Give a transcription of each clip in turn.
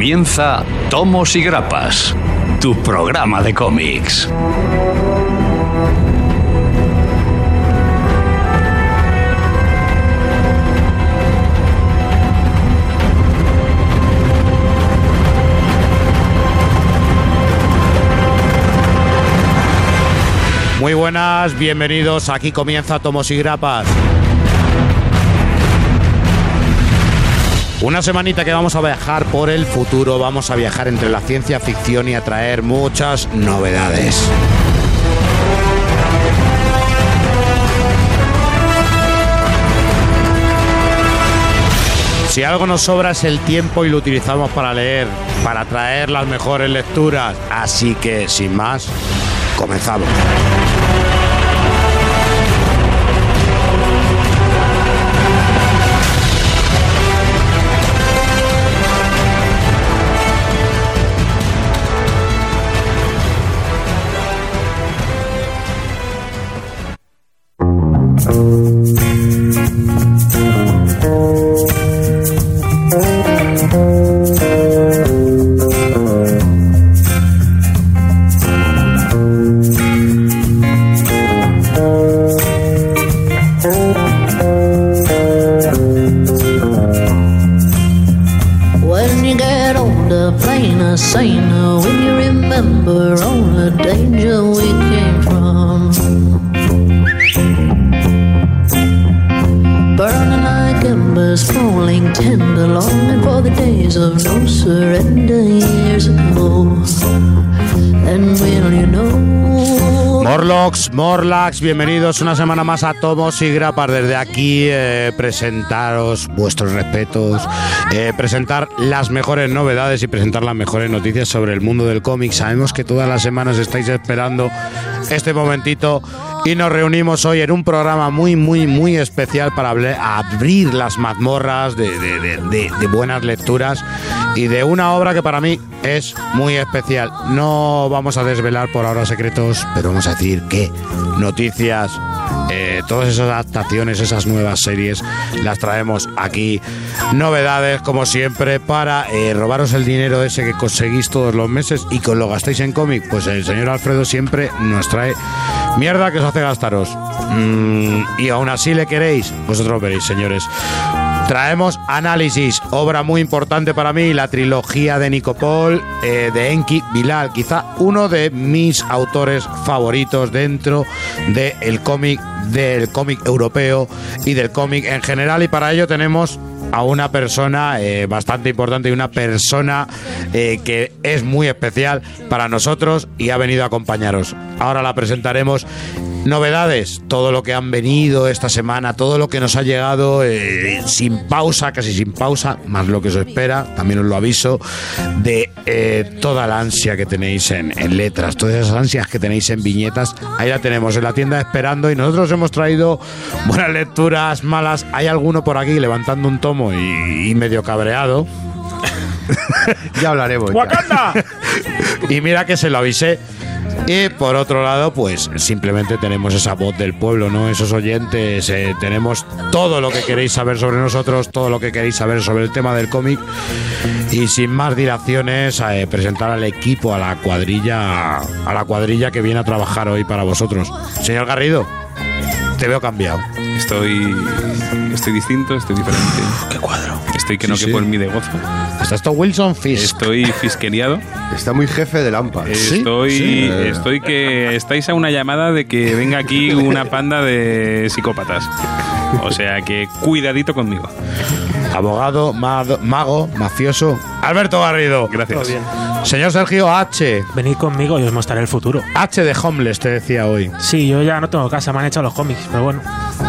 comienza Tomos y Grapas, tu programa de cómics. Muy buenas, bienvenidos. Aquí comienza Tomos y Grapas. Una semanita que vamos a viajar por el futuro, vamos a viajar entre la ciencia ficción y a traer muchas novedades. Si algo nos sobra es el tiempo y lo utilizamos para leer, para traer las mejores lecturas. Así que, sin más, comenzamos. Bienvenidos una semana más a Tomos y Grapas. Desde aquí eh, presentaros vuestros respetos, eh, presentar las mejores novedades y presentar las mejores noticias sobre el mundo del cómic. Sabemos que todas las semanas estáis esperando este momentito y nos reunimos hoy en un programa muy, muy, muy especial para abrir las mazmorras de buenas lecturas y de una obra que para mí es muy especial. No vamos a desvelar por ahora secretos, pero vamos a decir que noticias, eh, todas esas adaptaciones, esas nuevas series, las traemos aquí. Novedades, como siempre, para eh, robaros el dinero ese que conseguís todos los meses y que os lo gastéis en cómic. Pues el señor Alfredo siempre nos trae mierda que os hace gastaros. Mm, y aún así le queréis, vosotros veréis, señores. Traemos análisis, obra muy importante para mí, la trilogía de Nicopol, eh, de Enki Bilal, quizá uno de mis autores favoritos dentro del cómic, del cómic europeo y del cómic en general. Y para ello tenemos a una persona eh, bastante importante y una persona eh, que es muy especial para nosotros y ha venido a acompañaros. Ahora la presentaremos. Novedades, todo lo que han venido esta semana, todo lo que nos ha llegado eh, sin pausa, casi sin pausa, más lo que se espera, también os lo aviso, de eh, toda la ansia que tenéis en, en letras, todas esas ansias que tenéis en viñetas, ahí la tenemos en la tienda esperando y nosotros hemos traído buenas lecturas, malas, hay alguno por aquí levantando un tomo y, y medio cabreado. Ya hablaremos. ¡Wakanda! Y mira que se lo avisé. Y por otro lado, pues simplemente tenemos esa voz del pueblo, ¿no? Esos oyentes, eh, tenemos todo lo que queréis saber sobre nosotros, todo lo que queréis saber sobre el tema del cómic. Y sin más dilaciones, eh, presentar al equipo, a la cuadrilla, a la cuadrilla que viene a trabajar hoy para vosotros. Señor Garrido, te veo cambiado. Estoy. Estoy distinto, estoy diferente. ¿Qué cuadro? Estoy que no Sí, quepo sí. en mí de gozo. Estás todo Wilson Fisk. Estoy fisqueriado. Está muy jefe de Lampa. Sí, Estoy. sí. Estoy que. Estáis a una llamada de que venga aquí una panda de psicópatas. O sea que cuidadito conmigo. Abogado, mago, mafioso. Alberto Garrido. Gracias. Señor Sergio H. Venid conmigo y os mostraré el futuro. H de Homeless, te decía hoy. Sí, yo ya no tengo casa, me han echado los cómics, pero bueno,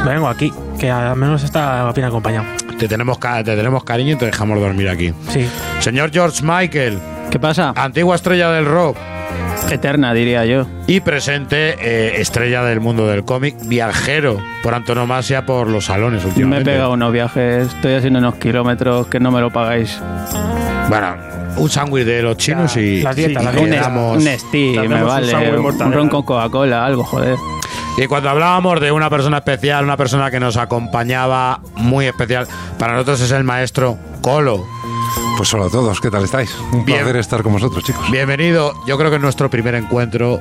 vengo aquí, que al menos está bien acompañado. Te tenemos, ca- te tenemos cariño y te dejamos dormir aquí. Sí. Señor George Michael, ¿Qué pasa? antigua estrella del rock Eterna, diría yo. y presente eh, estrella del mundo del cómic, viajero por antonomasia por los salones Me he últimamente. pegado unos viajes, estoy haciendo unos kilómetros que no me lo pagáis. Bueno, un sándwich de los chinos y, Las dietas, y las Un, dietas. un me un vale. Un, ron con Coca-Cola, algo, joder. Y cuando hablábamos de una persona especial, una persona que nos acompañaba muy especial, para nosotros es el maestro Colo. Pues hola a todos, ¿qué tal estáis? Un Bien. placer estar con vosotros, chicos. Bienvenido. Yo creo que en nuestro primer encuentro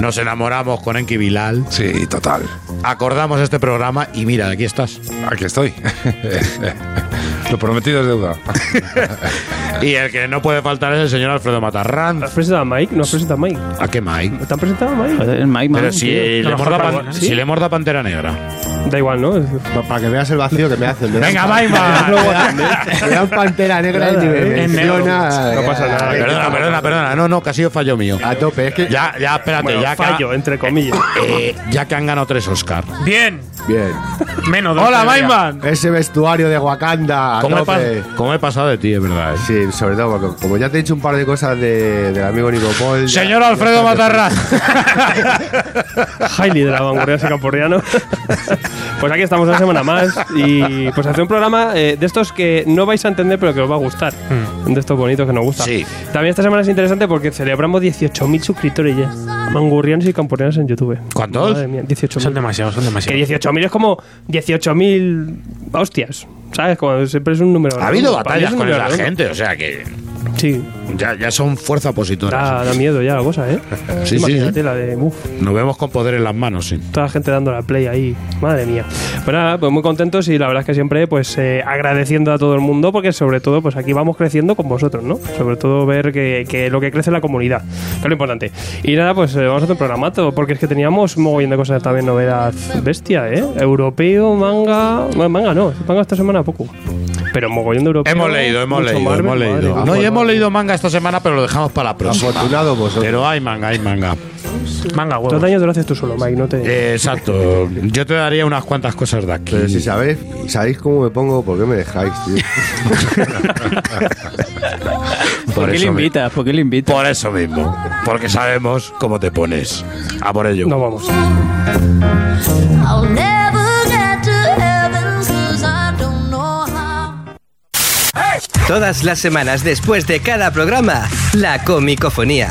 nos enamoramos con Enki Bilal, Sí, total. acordamos este programa y mira, aquí estás. Aquí estoy. Lo prometido es deuda. Y el que no puede faltar es el señor Alfredo Matarrán. ¿Has presentado a Mike? ¿No has presentado a Mike? ¿A qué Mike? ¿Te han presentado a Mike? Mike Man, si le, morda si le morda Pantera Negra. Da igual, ¿no? Pa- Para que veas el vacío que me hacen. Me Venga, Maiman. Me dan pantera negra y me En negro. menciona. No pasa nada. Perdona, perdona, perdona. No, no, que ha sido fallo mío. A tope, es que. Ya, ya, espérate, Bueno, ya que, fallo, entre comillas. eh, ya que han ganado tres Oscar. Bien. Bien. Menos de Hola. Maiman. Ese vestuario de Wakanda. ¿Cómo he, tope. pas- cómo he pasado de ti, es verdad? eh? Sí, sobre todo, porque como ya te he dicho un par de cosas de, del amigo Nico Paul. Señor ya Alfredo está Matarrán. Hailey de la vanguardia camporriano. pues aquí estamos una semana más y pues hacer un programa eh, de estos que no vais a entender pero que os va a gustar. De estos bonitos que nos gustan. Sí. También esta semana es interesante porque celebramos 18.000 suscriptores ya. Mangurrianos y camporrianos en YouTube. ¿Cuántos? Madre mía, 18.000. Son demasiados, son Que demasiados. 18.000 es como 18.000 hostias. ¿Sabes? Como siempre es un número. Ha habido batallas es con redondo. gente, o sea que Sí, ya, ya son fuerza opositora. da, da miedo ya la cosa, ¿eh? Sí, sí, Imagínate sí. la de. Uf, Nos vemos con poder en las manos, sí. toda la gente dando la play ahí. Madre mía. Pues nada, pues muy contentos y la verdad es que siempre pues eh, agradeciendo a todo el mundo porque sobre todo pues aquí vamos creciendo con vosotros, ¿no? Sobre todo ver que, que lo que crece en la comunidad, que es lo importante. Y nada, pues eh, vamos a hacer un programato porque es que teníamos un mogollón de cosas también, novedad bestia, ¿eh? Europeo, manga... Bueno, manga no, manga esta semana poco. Pero mogollón de europeo. Hemos leído, hemos leído, Marvel, hemos madre leído. No, y hemos leído manga esta semana, pero lo dejamos para la próxima. Afortunado vosotros. Pero hay manga, hay manga. Manga, Dos huevos. años te lo haces tú solo, Mike, no te... Eh, exacto. Yo te daría unas cuantas cosas de aquí. Pero si sabéis, sabéis cómo me pongo, ¿por qué me dejáis, tío? ¿Por qué le invitas? ¿Por qué le invitas? Por eso mismo. Porque sabemos cómo te pones. A por ello. No vamos. Todas las semanas después de cada programa, la comicofonía.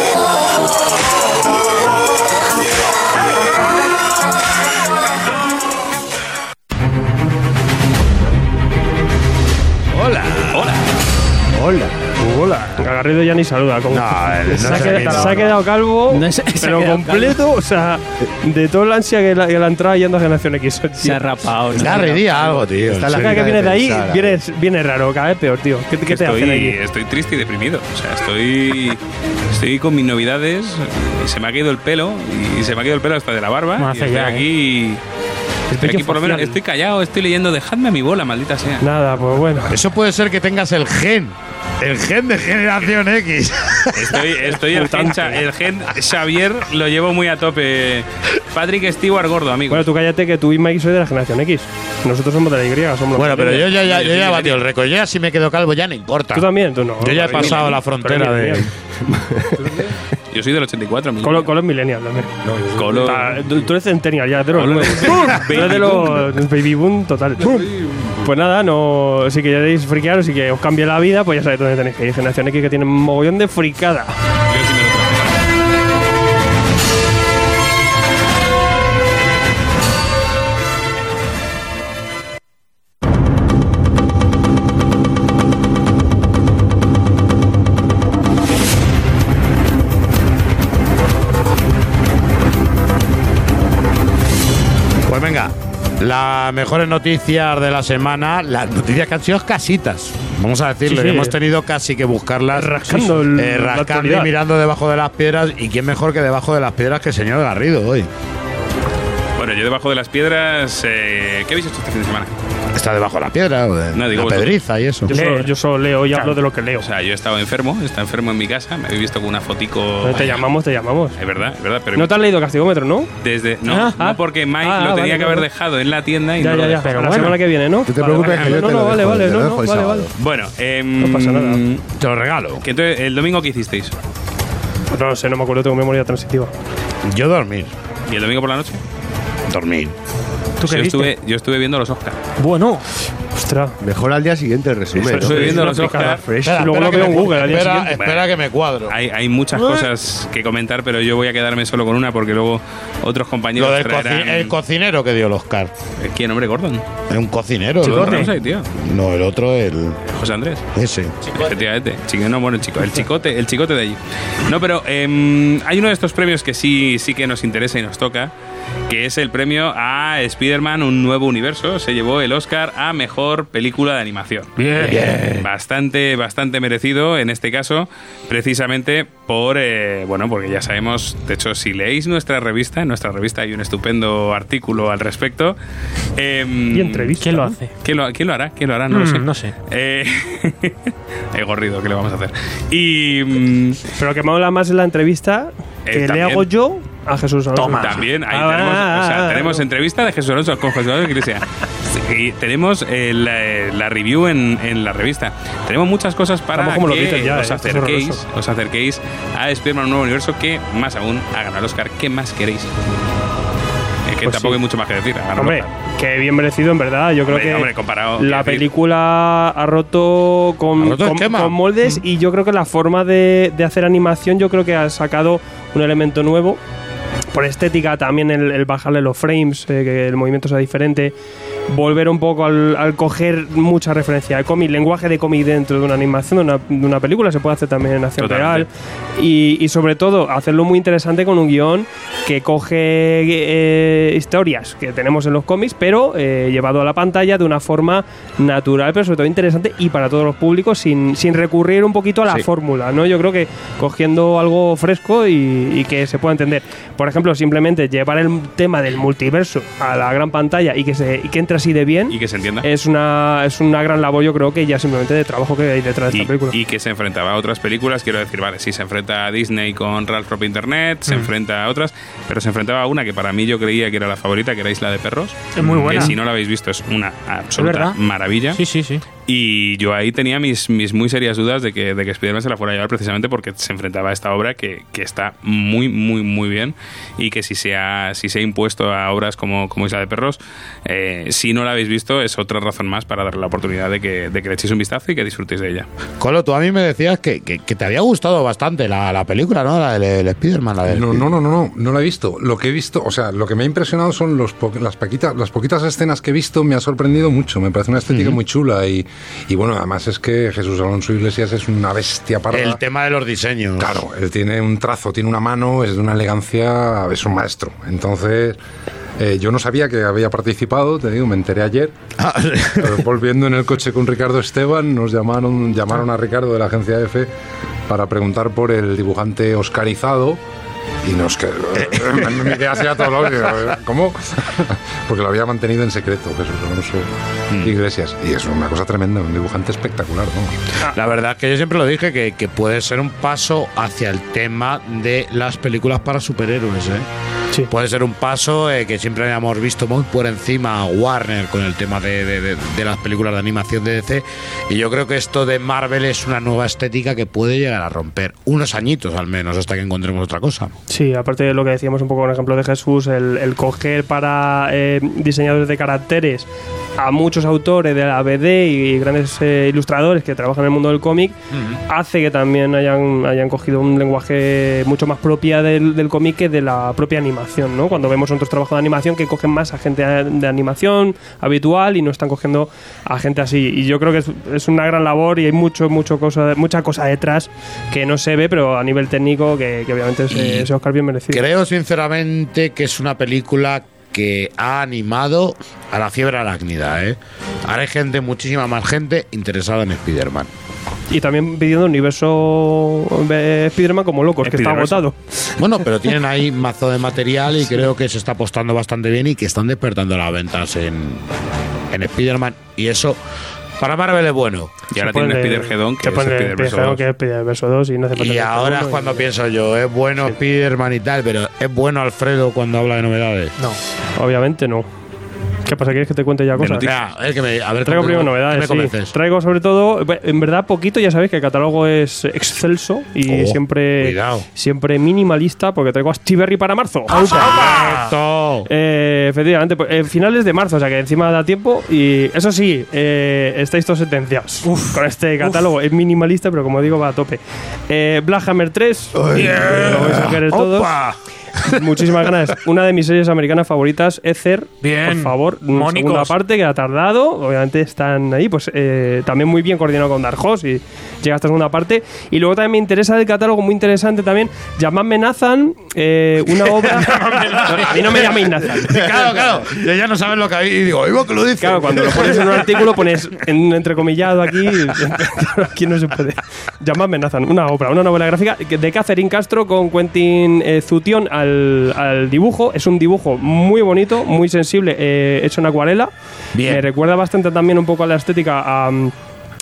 Hola. Hola. Garrido ya ni saluda. Como No, él no se, ha quedado, queda- se ha quedado calvo, No, ha pero quedado completo. O sea, de toda la ansia que la, que la entrada yendo a Generación X. Se ha rapado. di algo, tío. Está la Sí. Cada que viene de ahí, viene, viene raro, cada vez peor, tío. ¿Qué, qué te hacen Estoy, aquí? estoy triste y deprimido. O sea, estoy, estoy con mis novedades. Y se me ha caído el pelo. Y se me ha caído el pelo hasta de la barba. No y estoy ya, aquí. Estoy bello aquí por lo menos. Estoy callado, estoy leyendo. Dejadme a mi bola, maldita sea. Nada, pues bueno. Eso puede ser que tengas el gen. El gen de generación X. Estoy, estoy el, gen, el gen Xavier lo llevo muy a tope. Patrick Stewart gordo, amigo. Bueno, tú cállate que tú y Mike soy de la Generación X. Nosotros somos de la Y, somos los Bueno, pero yo ya, ya, yo ya he batido el récord. Yo ya si me quedo calvo ya no importa. Tú también, tú no. Yo ya he pasado mira, la frontera de. Yo soy del 84, amigo. Con, lo- con los millennials también. Colo- Ah, tú, tú eres centennial ya, de los Colo- nuevos. Tú eres de los baby boom total. Pues nada, no, si queréis friquearos y que os cambie la vida, pues ya sabéis dónde tenéis que ir. Generación X que tiene un mogollón de fricada. Yo sí me las mejores noticias de la semana, las noticias que han sido casitas. Vamos a decirlo, Sí, hemos tenido casi que buscarlas Rascando el- eh, rascando y mirando debajo de las piedras. Y quién mejor que debajo de las piedras que el señor Garrido hoy. Bueno, yo debajo de las piedras, eh, ¿qué habéis hecho este fin de semana? Está debajo de la piedra, o de No, digo la vosotros. pedriza y eso. Yo solo, yo solo leo y hablo de lo que leo. O sea, yo he estado enfermo, he estado enfermo en mi casa, me habéis visto con una fotico. te llamamos, te llamamos. Es verdad, es verdad, pero No te has leído Castigómetro, ¿no? desde no, Ah, ah. no porque Mike Ah, lo vale, tenía que haber dejado en la tienda y Ya, no lo ya, ya. dejó. Pero la Bueno. semana que viene, ¿no? No te Vale, preocupes, vale. que yo no, te lo vale, dejo, vale, te lo no, dejo no, el vale, vale. Bueno, em, No pasa nada. Te lo regalo. que entonces, el domingo qué hicisteis? No lo sé, no me acuerdo, tengo memoria transitiva. Yo dormir. ¿Y el domingo por la noche? Dormir. ¿Tú qué yo viste? estuve, yo estuve viendo los Oscars. Bueno, Ostras. Mejor al día siguiente el resumen. Eso- ¿no? viendo los picada Oscar. fresh. Espera, luego lo que veo en me- Google al espera, espera que me cuadro. Hay, hay muchas cosas que comentar, pero yo voy a quedarme solo con una porque luego otros compañeros Lo del traerán- coci- el cocinero que dio el Oscar. ¿Quién, hombre? Gordon. Es un cocinero. ¿Lo ¿no? tío? No, el otro, el. José Andrés. Ese. Efectivamente. Chico, no, bueno, el chico, el chicote, el chicote de allí. No, pero em, hay uno de estos premios que sí, sí que nos interesa y nos toca, que es el premio a Spider-Man Un Nuevo Universo. Se llevó el Oscar a Mejor Película de Animación. bien. Bastante, bastante merecido en este caso, precisamente por, eh, bueno, porque ya sabemos, de hecho, si leéis nuestra revista, en nuestra revista hay un estupendo artículo al respecto. em, Y entrevista. ¿Quién lo hace? ¿Quién lo, quién lo hará? ¿Quién lo hará? No lo Mm, sé. no sé. Eh, he gorrido, ¿qué le vamos a hacer? Y mm, Pero que me habla más en la entrevista Eh, que le hago yo a Jesús Alonso. Toma. también ahí Ah, tenemos, ah, o sea, ah, tenemos ah. entrevista de Jesús Alonso con Jesús Alonso Iglesia. Y tenemos eh, la, la review en, en la revista. Tenemos muchas cosas para como que ya, os, eh, es acerquéis, os acerquéis a Spider-Man Un Nuevo Universo que, más aún, ha ganado el Oscar. ¿Qué más queréis? Que Pues tampoco sí. hay mucho más que decir. Hombre, que bien merecido en verdad. Yo creo Hombre, que hombre, comparado, la película ha roto con, Ha roto con- con moldes y yo creo que la forma de, de hacer animación yo creo que ha sacado un elemento nuevo. Por estética también el, el bajarle los frames, eh, que el movimiento sea diferente. Volver un poco al, al coger mucha referencia de cómic, lenguaje de cómic dentro de una animación, de una, de una película, se puede hacer también en acción Totalmente. real. Y, y sobre todo, hacerlo muy interesante con un guion que coge eh, historias que tenemos en los cómics, pero eh, llevado a la pantalla de una forma natural, pero sobre todo interesante y para todos los públicos, sin, sin recurrir un poquito a la Sí. fórmula, ¿no? Yo creo que cogiendo algo fresco y, y que se pueda entender. Por ejemplo, simplemente llevar el tema del multiverso a la gran pantalla y que, se, y que entre así de bien. Y que se entienda. es una, es una gran labor, yo creo que ya simplemente de trabajo que hay detrás de y, esta película. y que se enfrentaba a otras películas, quiero decir, vale, sí, se enfrenta a Disney con Ralph Propio Internet, Mm. se enfrenta a otras, pero se enfrentaba a una que para mí yo creía que era la favorita, que era Isla de Perros. Es muy buena. Que si no la habéis visto es una absoluta maravilla. Sí, sí, sí. Y yo ahí tenía mis, mis muy serias dudas de que, de que Spider-Man se la fuera a llevar precisamente porque se enfrentaba a esta obra que, que está muy, muy, muy bien y que si se ha, si se ha impuesto a obras como, como Isla de Perros, eh, si no la habéis visto es otra razón más para darle la oportunidad de que, de que le echéis un vistazo y que disfrutéis de ella. Colo, tú a mí me decías que, que- que te había gustado bastante la, la película, ¿no? La del el Spider-Man. La del No, no, no, no, no, no la he visto. Lo que he visto, o sea, lo que me ha impresionado son los po- las, poquitas, las poquitas escenas que he visto, me ha sorprendido mucho. Me parece una estética muy chula y, y bueno, además es que Jesús Alonso Iglesias es una bestia para. El tema de los diseños. Claro, él tiene un trazo, tiene una mano, es de una elegancia, es un maestro. Entonces, eh, yo no sabía que había participado, te digo, me enteré ayer. Ah, Volviendo en el coche con Ricardo Esteban, nos llamaron, llamaron a Ricardo de la agencia EFE para preguntar por el dibujante oscarizado. Y nos quedó. me miré así a todos lados digo, ¿Cómo? Porque lo había mantenido en secreto Jesús Alonso Iglesias. Y es una cosa tremenda, un dibujante espectacular, vamos. La verdad es que yo siempre lo dije que, que puede ser un paso hacia el tema de las películas para superhéroes. ¿eh? Sí. Puede ser un paso eh, que siempre habíamos visto muy por encima a Warner con el tema de, de- de- de las películas de animación de DC. Y yo creo que esto de Marvel es una nueva estética que puede llegar a romper unos añitos al menos hasta que encontremos otra cosa. Sí, aparte de lo que decíamos un poco con el ejemplo de Jesús, el, el coger para eh, diseñadores de caracteres a muchos autores de la BD y grandes eh, ilustradores que trabajan en el mundo del cómic, hace que también hayan, hayan cogido un lenguaje mucho más propia del, del cómic que de la propia animación, ¿no? Cuando vemos otros trabajos de animación que cogen más a gente de animación habitual y no están cogiendo a gente así. Y yo creo que es, es una gran labor y hay mucho, mucho cosa, mucha cosa detrás que no se ve, pero a nivel técnico que, que obviamente es, eh, ese Oscar bien merecido. Creo sinceramente que es una película que ha animado a la fiebre arácnida, ¿eh? Ahora hay gente, muchísima más gente interesada en Spider-Man. Y también pidiendo universo de Spider-Man como locos, que está agotado. Bueno, pero tienen ahí mazo de material y creo que se está apostando bastante bien y que están despertando las ventas en, en Spider-Man. Y eso, para Marvel es bueno. Y ahora tiene Spider-Gedón, que se es pone Spider-Verse Spider-Gedón, 2. que es Spider-Verse 2 y no hace falta Y ahora es cuando y- pienso yo, es bueno Spider-Man y tal, pero es bueno Alfredo cuando habla de novedades. No. Obviamente no. ¿Qué pasa? ¿Quieres que te cuente ya cosas? Es que me, a ver, Traigo ¿cómo- primero novedades. Traigo sobre todo, en verdad, poquito. Ya sabéis que el catálogo es excelso y Oh, siempre, cuidado. siempre minimalista porque traigo a Stiberry para marzo. ¡Correcto! Eh, efectivamente, pues, eh, finales de marzo, o sea que encima da tiempo. Y eso sí, eh, estáis todos sentenciados con este catálogo. Es minimalista, pero como digo, va a tope. Eh, Black Hammer 3, lo vais a querer todos. ¡Opa! Muchísimas ganas. Una de mis series americanas favoritas, Ether. Bien. Por favor, una Mónicos. segunda parte que ha tardado. Obviamente están ahí, pues eh, también muy bien coordinado con Dark Horse y llega esta segunda parte. Y luego también me interesa del catálogo, muy interesante también, Llamadme Nathan, eh, una obra. a mí no me llaméis Nathan. Claro, claro. Ya, ya no saben lo que hay. Y digo, ¿iba que lo dice? Claro, cuando lo pones en un artículo pones en un entrecomillado aquí. aquí no se puede. Llamadme Nathan, una obra, una novela gráfica de Catherine Castro con Quentin eh, Zutión al, al dibujo. Es un dibujo muy bonito, muy sensible, eh, hecho en acuarela. Bien. Me recuerda bastante también un poco a la estética a,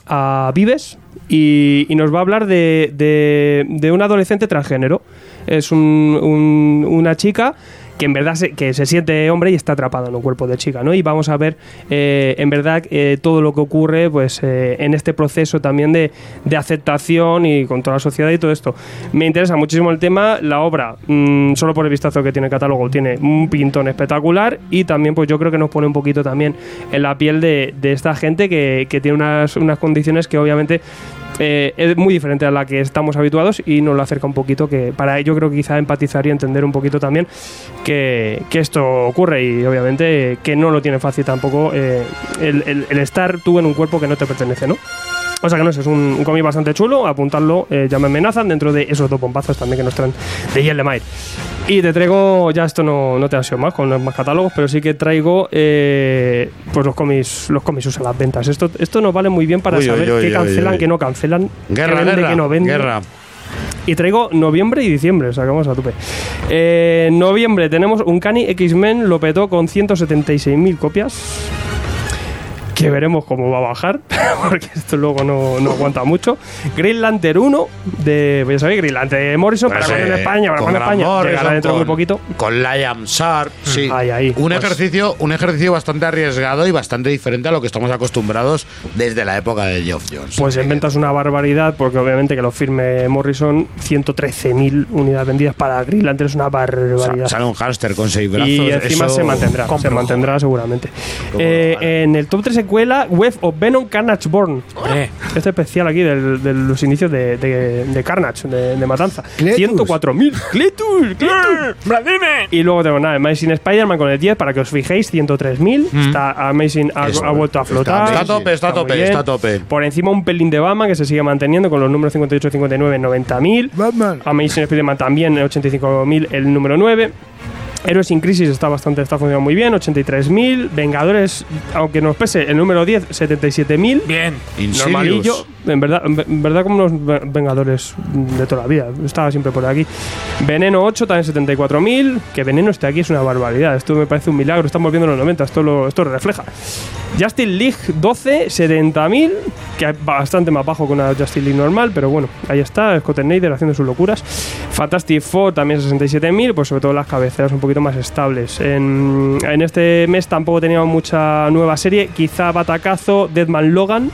a Vives. Y, y nos va a hablar de, de, de un adolescente transgénero. Es un- un- una chica que en verdad se, que se siente hombre y está atrapada en un cuerpo de chica, ¿no? Y vamos a ver eh, en verdad eh, todo lo que ocurre pues eh, en este proceso también de, de aceptación y con toda la sociedad y todo esto. Me interesa muchísimo el tema, la obra, mm, solo por el vistazo que tiene el catálogo, tiene un pintón espectacular y también pues yo creo que nos pone un poquito también en la piel de, de esta gente que, que tiene unas, unas condiciones que obviamente eh, es muy diferente a la que estamos habituados y nos lo acerca un poquito que para yo creo que quizá empatizar y entender un poquito también que, que esto ocurre y obviamente que no lo tiene fácil tampoco eh, el, el- el estar tú en un cuerpo que no te pertenece, ¿no? O sea que no sé, es un, un cómic bastante chulo, apuntarlo, eh, ya me amenazan dentro de esos dos bombazos también que nos traen de Yellemire. Y te traigo, ya esto no, no te ansio más con los más catálogos, pero sí que traigo eh, pues los cómics, los cómics usan las ventas. Esto, esto nos vale muy bien para Uy, saber uy, qué uy, cancelan, qué no cancelan, Guerra, qué vende, guerra, qué no vende. guerra. Y traigo noviembre y diciembre, o sea que vamos a tope. Eh, noviembre tenemos un Cani X-Men, lo petó con 176.000 copias. Que veremos cómo va a bajar, porque esto luego no, no aguanta mucho. Green Lantern 1, de, pues ya sabéis, Green Lantern de Morrison, para Pues, cuando en España, para con cuando en España. Llegará dentro de muy con- poquito. Con Liam Sharp, sí. Ahí, ahí. Un Pues- ejercicio, un ejercicio bastante arriesgado y bastante diferente a lo que estamos acostumbrados desde la época de Geoff Jones. Pues en ventas una barbaridad, porque obviamente que lo firme Morrison, 113.000 unidades vendidas para Green Lantern es una barbaridad. sale un hámster con seis brazos. Y encima eso- se mantendrá, se Compro. mantendrá seguramente. Eh, en el top 3 secuela, Web of Venom Carnage Born. Este especial aquí del- de, los inicios de, de- de Carnage, de, de Matanza. Cletus. 104.000. ¡Cletus! ¡Cletus! Y luego tengo nada, Amazing Spider-Man con el 10, para que os fijéis, 103.000. Está Amazing, ha, ha vuelto a está flotar. Está a tope, está a muy tope, bien. está a tope. Por encima un pelín de Batman que se sigue manteniendo con los números 58 y 59 en 90.000. Batman. Amazing Spider-Man también en 85.000 el número 9. Héroes sin crisis está bastante, está funcionando muy bien, 83.000. Vengadores, aunque nos pese, el número 10, 77.000. Bien. Normalillo, en verdad, en verdad como unos ve- Vengadores de toda la vida, estaba siempre por aquí. Veneno 8, también 74.000, que Veneno esté aquí es una barbaridad, esto me parece un milagro, estamos viendo los 90, esto lo, esto lo refleja. Justin League 12, 70.000, que es bastante más bajo que una Justin League normal, pero bueno, ahí está, Scott Snyder haciendo sus locuras. Fantastic Four también 67.000, pues sobre todo las cabeceras un poquito más estables. En, en este mes tampoco teníamos mucha nueva serie, quizá Batacazo, Deadman Logan,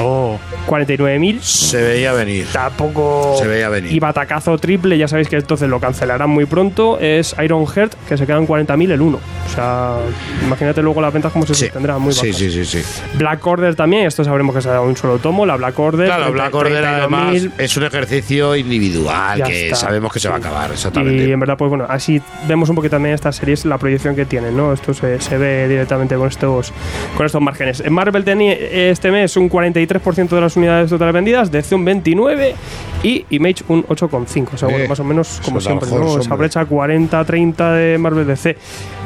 Oh. 49.000. Se veía venir. Tampoco. Se veía venir. Y batacazo triple, ya sabéis que entonces lo cancelarán muy pronto. Es Iron Heart, que se quedan 40.000 el 1. O sea, imagínate luego las ventas como se Sí. sostendrán muy sí, bajas. sí, sí, sí. Black Order también, esto sabremos que será un solo tomo. La Black Order. Claro, 30, Black Order 32.000. además es un ejercicio individual Ya que está. sabemos que se va a Sí. acabar, Y exactamente. en verdad, pues bueno, así vemos un poquito también estas series, la proyección que tienen, ¿no? Esto se, se ve directamente con estos, con estos márgenes. En Marvel tenía este mes un 33% de las unidades totales vendidas, DC un 29% y Image un 8,5%. O sea, bueno, Eh, más o menos como siempre. Horse, Esa brecha 40-30 de Marvel DC.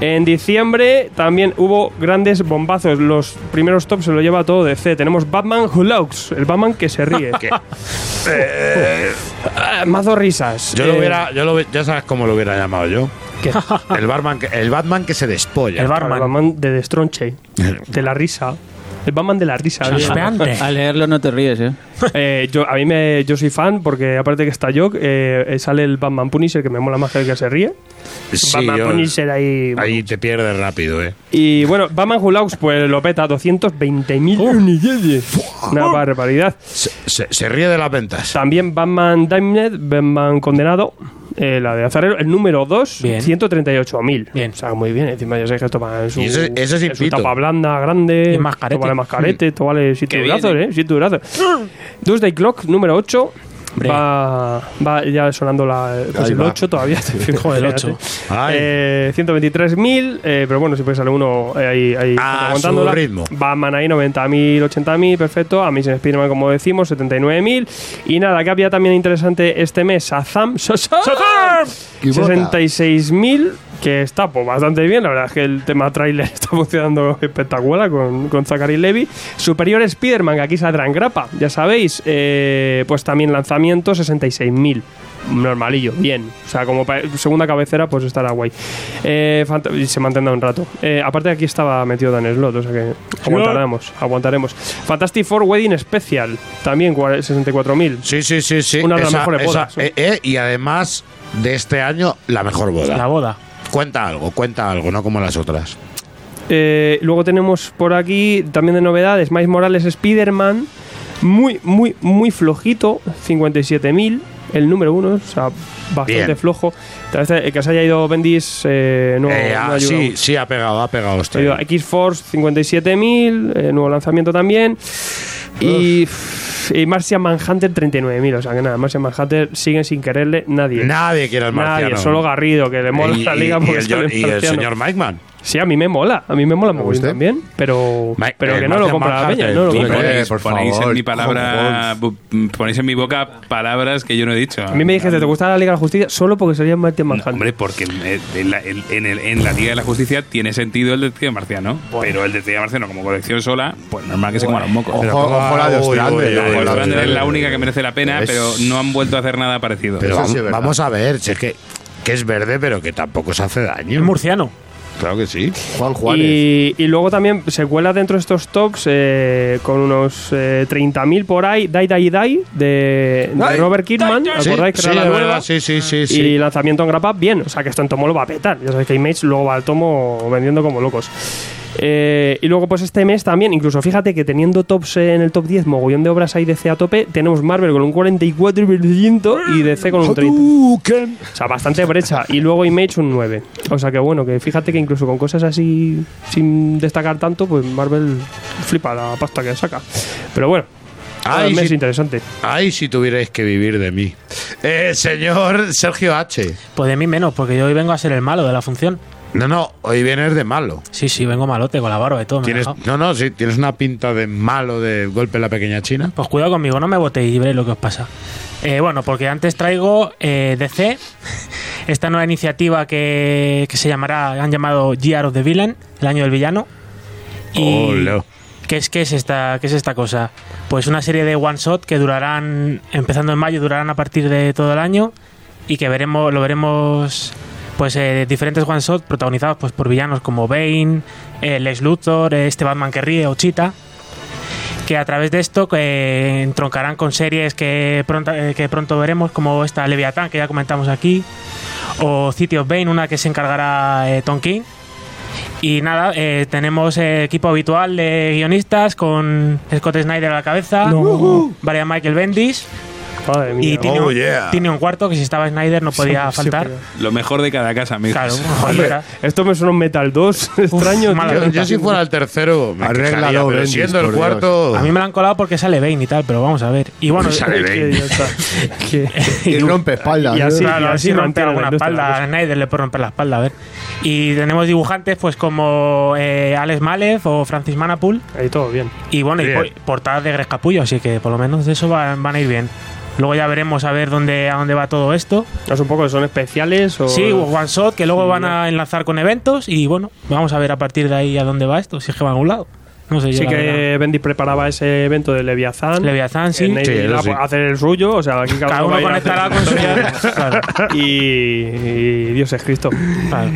En diciembre también hubo grandes bombazos. Los primeros tops se lo lleva todo DC. Tenemos Batman Who Laughs, el Batman que se ríe. ¿Qué? Ah, Mazo risas. Yo lo Eh, hubiera, yo lo, hubi- ya sabes cómo lo hubiera llamado yo. ¿qué? El Batman que, el Batman que se despolla. El barman. El Batman de Destronche, de la risa. El Batman de la risa. Al leerlo no te ríes, ¿eh? Eh, yo, a mí me, yo soy fan porque aparte que está Jock, eh, eh, sale el Batman Punisher que me mola más que el que se ríe. Sí, Batman yo- Punisher ahí. ahí te pierdes rápido, eh. Y bueno, Batman Laughs, pues lo peta, 220.000 unidades. Una barbaridad. Se, se- se ríe de las ventas. También Batman Diamond, Batman Condenado, eh, la de Azarero, el número 2, Bien. 138.000. Bien. O sea, muy bien. Encima ya sabes que esto va en su, ese es en su tapa blanda, grande. Y mascarete. Mascarete, esto vale 7 Qué durazos, bien, ¿eh? 7 durazos. Doomsday Clock, número 8. Hombre. Va, va ya sonando la, pues el va. 8 todavía. Joder, el Fíjate. 8. Ay. Eh, 123.000, eh, pero bueno, siempre sale uno eh, ahí, ahí A aguantándola. su ritmo. Batman ahí 90.000, 80.000, perfecto. Amazing Spider-Man, como decimos, 79.000. Y nada, que había también interesante este mes, Azam, Shazam, 66.000, que está pues, bastante bien. La verdad es que el tema trailer está funcionando espectacular con, con Zachary Levy. Superior Spider-Man, que aquí saldrá en grapa, ya sabéis. eh, pues también lanzamiento, 66.000 normalillo, bien. O sea, como segunda cabecera, pues estará guay. Eh, y se mantendrá un rato. Eh, aparte, aquí estaba metido Dan Slot, o sea que aguantaremos. Aguantaremos. Fantastic Four Wedding Special, también cua- 64.000. Sí, sí, sí, sí. Una de las mejores bodas, eh, eh, y además de este año, la mejor boda. La boda. Cuenta algo, cuenta algo, no como las otras. Eh, luego tenemos por aquí también de novedades Miles Morales Spider-Man. Muy, muy, muy flojito. 57.000. El número uno, o sea, bastante Bien. flojo. Tal vez el que se haya ido Bendis eh, no, Eh, no ah, ayuda sí, sí, ha pegado, ha pegado. Este. X-Force 57.000, eh, nuevo lanzamiento también. Y, y Martian Manhunter 39.000. O sea que nada, Martian Manhunter siguen sin quererle nadie. Nadie quiere al marciano. Nadie, solo Garrido, que le mola Y- la y- liga y, porque el, sale John- y el señor Mikeman. Sí, a mí me mola, a mí me mola muy gusta? también, pero, Ma- pero eh, que no lo compra la peña, no lo compra. eh, Ponéis, por ponéis favor, en mi palabra, ponéis en mi boca palabras que yo no he dicho. A mí me dijiste, ¿te gusta la Liga de la Justicia? Solo porque sería Martian No, Manhunter. hombre, porque eh, en la, en- en el- en la Liga de la Justicia tiene sentido el Detective Marciano, pero el Detective Marciano como colección sola, pues normal que se coman un moco. Ojo, Pero ojo la de Ostrander. es la única que merece la pena, Es- pero no han vuelto a hacer nada parecido. Pero sí vamos a ver, si es que, que es verde, pero que tampoco se hace daño. Es murciano. Claro que sí. Juan Juárez. Y, y luego también se cuela dentro de estos tops eh, con unos eh, 30.000 por ahí, Die Die Die de, Robert Kidman, Sí, ¿acordáis que sí, era la de nueva? verdad, sí, sí, sí. sí. Y lanzamiento en grapa, bien. O sea que esto en tomo lo va a petar. Ya sabéis que Image luego va al tomo vendiendo como locos. Eh, y luego, pues este mes también, incluso fíjate que teniendo tops en el top 10, mogollón de obras ahí DC a tope, tenemos Marvel con un 44% y DC con un 30%. O sea, bastante brecha. Y luego Image un 9. O sea que bueno, que fíjate que incluso con cosas así sin destacar tanto, pues Marvel flipa la pasta que saca. Pero bueno, Ay, mes sí. interesante. Ay, si tuvierais que vivir de mí. Eh, señor Sergio H. Pues de mí menos, porque yo hoy vengo a ser el malo de la función. No, no, hoy vienes de malo. Sí, sí, vengo malote con la barba y todo. Tienes, no, no, sí, tienes una pinta de malo de golpe en la pequeña China. Pues cuidado conmigo, no me votéis y veréis lo que os pasa. Eh, bueno, porque antes traigo eh, DC, esta nueva iniciativa que, que se llamará, han llamado Year of the Villain, el año del villano. Y Ole. ¿qué es, qué es esta, qué es esta cosa? Pues una serie de one shot que durarán, empezando en mayo, durarán a partir de todo el año y que veremos, lo veremos pues eh, diferentes one shot protagonizados pues por villanos como Bane, eh, Lex Luthor, eh, este Batman que ríe o Cheetah que a través de esto eh, entroncarán con series que pronto, eh, que pronto veremos, como esta Leviathan, que ya comentamos aquí, o City of Bane, una que se encargará Tom King. Y nada, eh, tenemos eh, equipo habitual de guionistas con Scott Snyder a la cabeza, Brian Michael Bendis, Madre mía. Y tiene, Oh, un, yeah. tiene un cuarto que si estaba Snyder no podía Sí, faltar. sí, Lo mejor de cada casa, amigos. Claro, joder, Esto me suena un Metal 2 extraño. Yo, yo si fuera el tercero, me quejaría, pero Bendis, siendo el cuarto... A mí me lo han colado porque sale Bane y tal, pero vamos a ver. Y bueno, Sale Que Bane. Y rompe espaldas. Y ¿eh? así- claro, y así la alguna espalda. A Snyder le puede romper la espalda, a ver. Y tenemos dibujantes pues como eh, Alex Malev o Francis Manapul. Ahí todo bien. Y bueno, y Bien. portadas de Greg Capullo, así que por lo menos de eso van, van a ir bien. Luego ya veremos a ver dónde, a dónde va todo esto. Es un poco, ¿son especiales o...? Sí, One Shot, que luego Sí, van a enlazar con eventos. Y bueno, vamos a ver a partir de ahí a dónde va esto, si es que va a algún lado. No sé yo. Sí la verdad. que Bendy preparaba ese evento de Leviathan. Leviathan, sí. Sí, sí. a hacer el suyo, o sea, aquí cada, Cada uno, conectará con su-. Claro. y, y Dios es Cristo.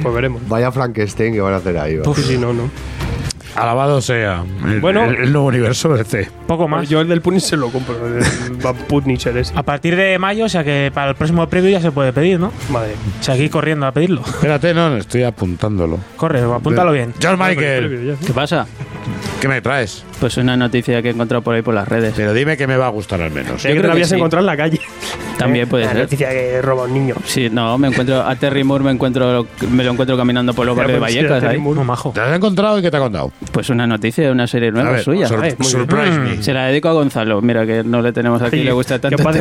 Pues veremos. Vaya Frankenstein que van a hacer ahí. va. Sí, sí, no, no. Alabado sea. El, Bueno. el, el nuevo universo este. Poco más. Yo el del Punisher se lo compro, el Van Punisher ese. A partir de mayo, o sea que para el próximo previo ya se puede pedir, ¿no? Madre. O sea, aquí corriendo a pedirlo. Espérate, no, no, estoy apuntándolo. Corre, apúntalo bien. George Previo, Michael. ¿Qué pasa? ¿qué me traes? Pues una noticia que he encontrado por ahí por las redes. Pero dime que me va a gustar al menos. Que te creo la que habías sí. encontrado en la calle. También puede La ser. noticia que roba un niño. Sí, no, me encuentro a Terry Moore, me encuentro me lo encuentro caminando por los barrios de pues Vallecas Terry ahí. Moore. Majo. ¿Te has encontrado y qué te ha contado? Pues una noticia de una serie A nueva ver, suya. sur- Ay, muy bien. surprise me. Se la dedico a Gonzalo, mira que no le tenemos aquí, Sí, le gusta que tanto.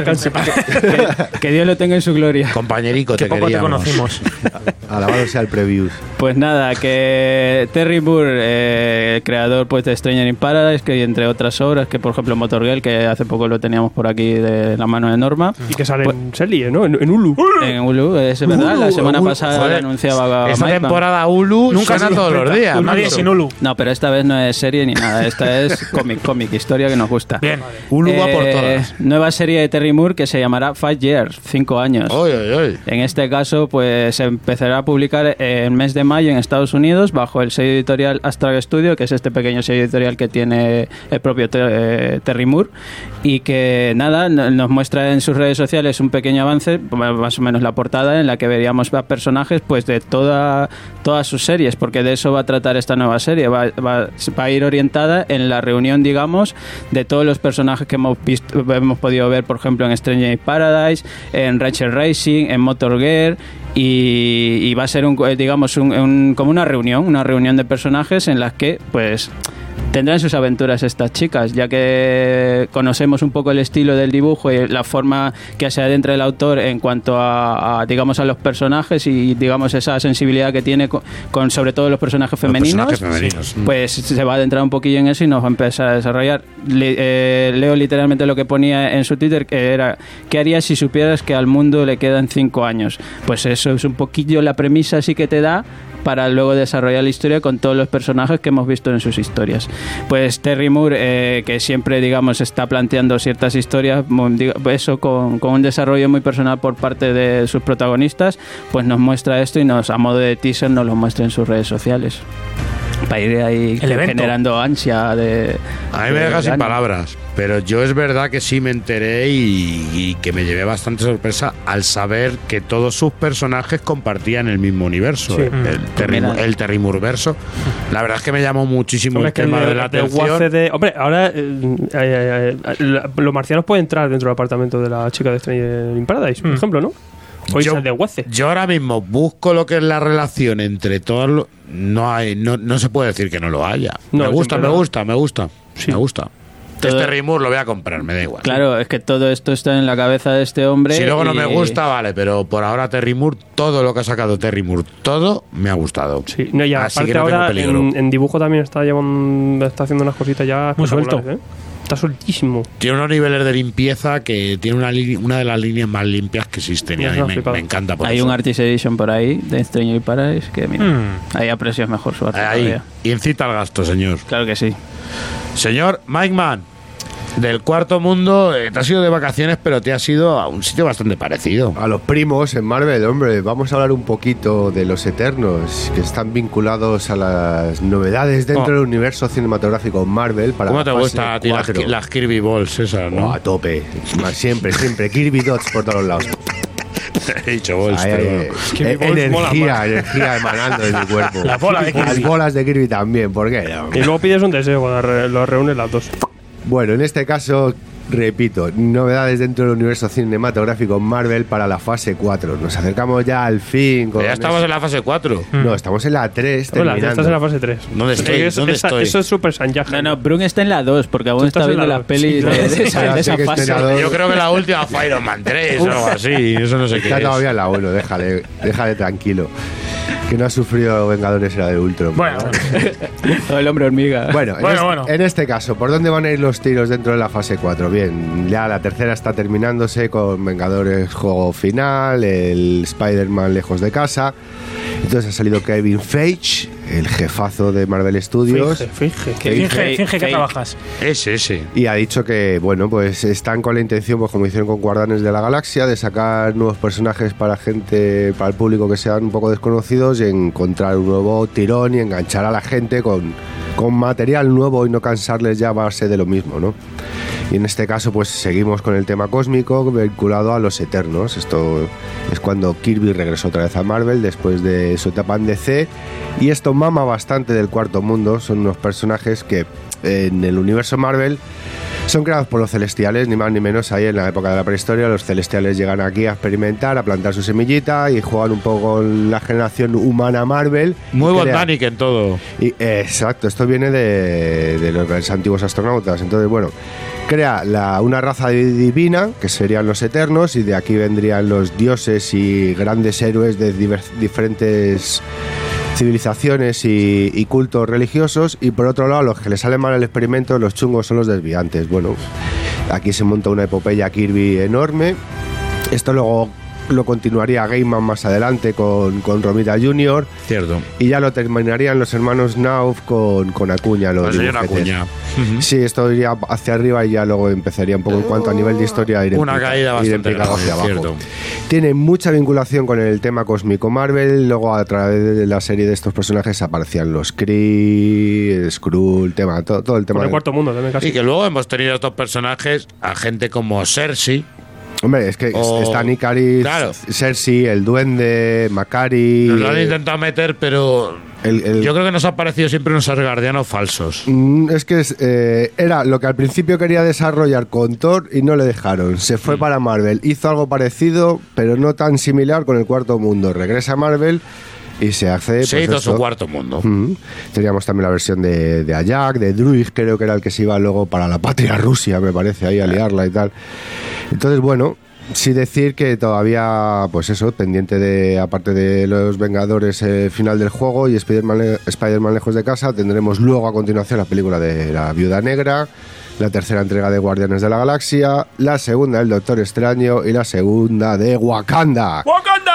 que, que Dios lo tenga en su gloria. Compañerico, Que te poco te queríamos. conocimos. Alabado sea el previews. Pues nada, que Terry Moore, eh, creador pues de Stranger in Paradise, que entre otras obras, que por ejemplo Motor Girl, que hace poco lo teníamos por aquí de la mano de Norma, Y que sale Pues- en serie, ¿no? En, en Hulu. en Hulu, es verdad, la semana pasada anunciaba Esta Mike temporada Hulu Nunca suena todos los días. Nadie sin Hulu. No, pero esta vez no es serie ni nada, esta es cómic, cómic, historia que nos gusta. Bien. Hulu va por Eh, todas. Nueva serie de Terry Moore que se llamará Five Years, cinco años. Oy, oy, oy. En este caso, pues se empezará a publicar en el mes de mayo en Estados Unidos bajo el sello editorial Astral Studio, que es este pequeño sello editorial que tiene el propio eh, Terry Moore y que nada, no- nos muestra en sus redes sociales un pequeño avance, más o menos la portada en la que veríamos a personajes pues de toda todas sus series, porque de eso va a tratar esta nueva serie, va, va- a ir orientada en la reunión, digamos, de todos los personajes que hemos visto, hemos podido ver, por ejemplo, en Stranger Paradise, en Rachel Racing, en Motor Gear y, y va a ser un, eh, digamos un- un- como una reunión, una reunión de personajes en las que pues tendrán sus aventuras estas chicas, ya que conocemos un poco el estilo del dibujo y la forma que se adentra el autor en cuanto a, a, digamos a los personajes y digamos esa sensibilidad que tiene con, con sobre todo los personajes Los femeninos. personajes femeninos. Mm. Pues se va a adentrar un poquillo en eso y nos va a empezar a desarrollar. Le- eh, leo literalmente lo que ponía en su Twitter, que era, ¿qué harías si supieras que al mundo le quedan cinco años? Pues eso es un poquillo la premisa así que te da para luego desarrollar la historia con todos los personajes que hemos visto en sus historias. Pues Terry Moore, eh, que siempre, digamos, está planteando ciertas historias, eso con, con un desarrollo muy personal por parte de sus protagonistas, pues nos muestra esto y nos, a modo de teaser, nos lo muestra en sus redes sociales. Para ir ahí El generando ansia de... A mí me de deja sin palabras, pero yo es verdad que sí me enteré y, y que me llevé bastante sorpresa al saber que todos sus personajes compartían el mismo universo, Sí. el, Terry, Mira. el Terrimurverso. La verdad es que me llamó muchísimo Hombre, el tema de- de la de atención. UACD hombre, ahora eh, eh, eh, eh, los marcianos pueden entrar dentro del apartamento de la chica de Stranger in Paradise, por Mm. ejemplo, ¿no? O Yo- el de. Yo ahora mismo busco lo que es la relación entre todos los... No, hay, no, no se puede decir que no lo haya. No, me gusta, me gusta, me gusta. Sí. Me gusta. Todo- Este Rimur lo voy a comprar, me da igual. Claro, es que todo esto está en la cabeza de este hombre. Si luego no y- me gusta, vale, pero por ahora Terry Moore, todo lo que ha sacado Terry Moore, todo me ha gustado. Sí, no, y Así aparte que no tengo ahora peligro. en, en dibujo también está llevando, está haciendo unas cositas ya Muy suelto. ¿eh? Está sueltísimo. Tiene unos niveles de limpieza que tiene una, una de las líneas más limpias que existen y Ya a mí me, encanta por Hay eso. un Artist Edition por ahí de Stranger in Paradise que mira, Mm. ahí aprecias mejor su arte. Ahí, todavía. incita al gasto, señor. Claro que sí. Señor Mike Mann, del cuarto mundo, eh, te has ido de vacaciones, pero te has ido a un sitio bastante parecido. A los primos en Marvel, hombre, vamos a hablar un poquito de los Eternos, que están vinculados a las novedades dentro Oh. del universo cinematográfico Marvel. Para ¿Cómo te gusta a ti las, las Kirby Balls esas, Oh, no? a tope, siempre, siempre. Kirby Dots por todos lados. He dicho pero eh, Balls mola energía, energía emanando de mi cuerpo. La bola de Las Kirby. bolas de Kirby también, ¿por qué no? Y luego pides un deseo cuando lo reúnes las dos. Bueno, en este caso Repito, novedades dentro del universo cinematográfico Marvel para la fase 4. Nos acercamos ya al fin. Con Ya estamos en la fase 4. No, estamos en la 3 Hola, ya terminando. estás en la fase 3. ¿Dónde estoy? Eso, ¿Dónde esa- estoy? eso es Super Saiyan. No, no, Brun está en la 2 porque aún está viendo la las dos. pelis Sí, de, de esa, de esa fase. la. Yo creo que la última fue Iron Man 3 o algo así. Eso no sé qué Está es. todavía en la 1, déjale, déjale tranquilo. Que no ha sufrido Vengadores era de Ultron. Bueno, O el hombre hormiga. Bueno, en, Bueno, este, bueno. en este caso, ¿por dónde van a ir los tiros dentro de la fase 4? Bien, ya la tercera está terminándose con Vengadores juego final, el Spider-Man lejos de casa. Entonces ha salido Kevin Feige, el jefazo de Marvel Studios. Finge, finge. finge, finge que trabajas. Ese, ese. Y ha dicho que, bueno, pues están con la intención, pues como hicieron con Guardianes de la Galaxia, de sacar nuevos personajes para gente, para el público que sean un poco desconocidos y encontrar un nuevo tirón y enganchar a la gente con, con material nuevo y no cansarles ya a base de lo mismo, ¿no? Y en este caso, pues seguimos con el tema cósmico vinculado a los Eternos. Esto es cuando Kirby regresó otra vez a Marvel después de su etapa en DC. Y esto mama bastante del cuarto mundo. Son unos personajes que en el universo Marvel son creados por los celestiales, ni más ni menos. Ahí en la época de la prehistoria, los celestiales llegan aquí a experimentar, a plantar su semillita y juegan un poco con la generación humana Marvel. Muy botánico en todo. y, exacto, esto viene de, de los antiguos astronautas. Entonces, bueno, crea la- una raza di- divina, que serían los eternos, y de aquí vendrían los dioses y grandes héroes de diferentes civilizaciones y, y cultos religiosos. Y por otro lado, los que le salen mal el experimento, los chungos son los desviantes. Bueno, aquí se monta una epopeya Kirby enorme. Esto luego lo continuaría Gaiman más adelante con, con Romita Jr. Cierto. Y ya lo terminarían los hermanos Nauf con, con Acuña. Los El señor dibujetes. Acuña. Sí, esto iría hacia arriba y ya luego empezaría un poco en cuanto a nivel de historia. Ir Una caída ir bastante grande, hacia abajo. cierto. Tiene mucha vinculación con el tema cósmico Marvel. Luego, a través de la serie de estos personajes, aparecían los Kree, Skrull, tema, todo, todo el tema. Por el de- cuarto mundo también casi. Y que luego hemos tenido estos personajes a gente como Cersei. Hombre, es que O- están Icaris, Claro. Cersei, el Duende, Macari. Nos lo han intentado meter, pero el- el- yo creo que nos ha parecido siempre unos asgardianos falsos. Mm, Es que es, eh, era lo que al principio quería desarrollar con Thor y no le dejaron. Se Mm. fue para Marvel, hizo algo parecido, pero no tan similar con el cuarto mundo. Regresa a Marvel y se hace. Se pues hizo esto. su cuarto mundo. Mm. Teníamos también la versión de, de Ajax, de Druid, creo que era el que se iba luego para la patria Rusia, me parece, ahí a liarla y tal. Entonces, bueno, sí decir que todavía, pues eso, pendiente de, aparte de los Vengadores, eh, final del juego y Spider-Man lejos de casa, tendremos luego a continuación la película de la Viuda Negra, la tercera entrega de Guardianes de la Galaxia, la segunda del Doctor Extraño y la segunda de Wakanda ¡Wakanda!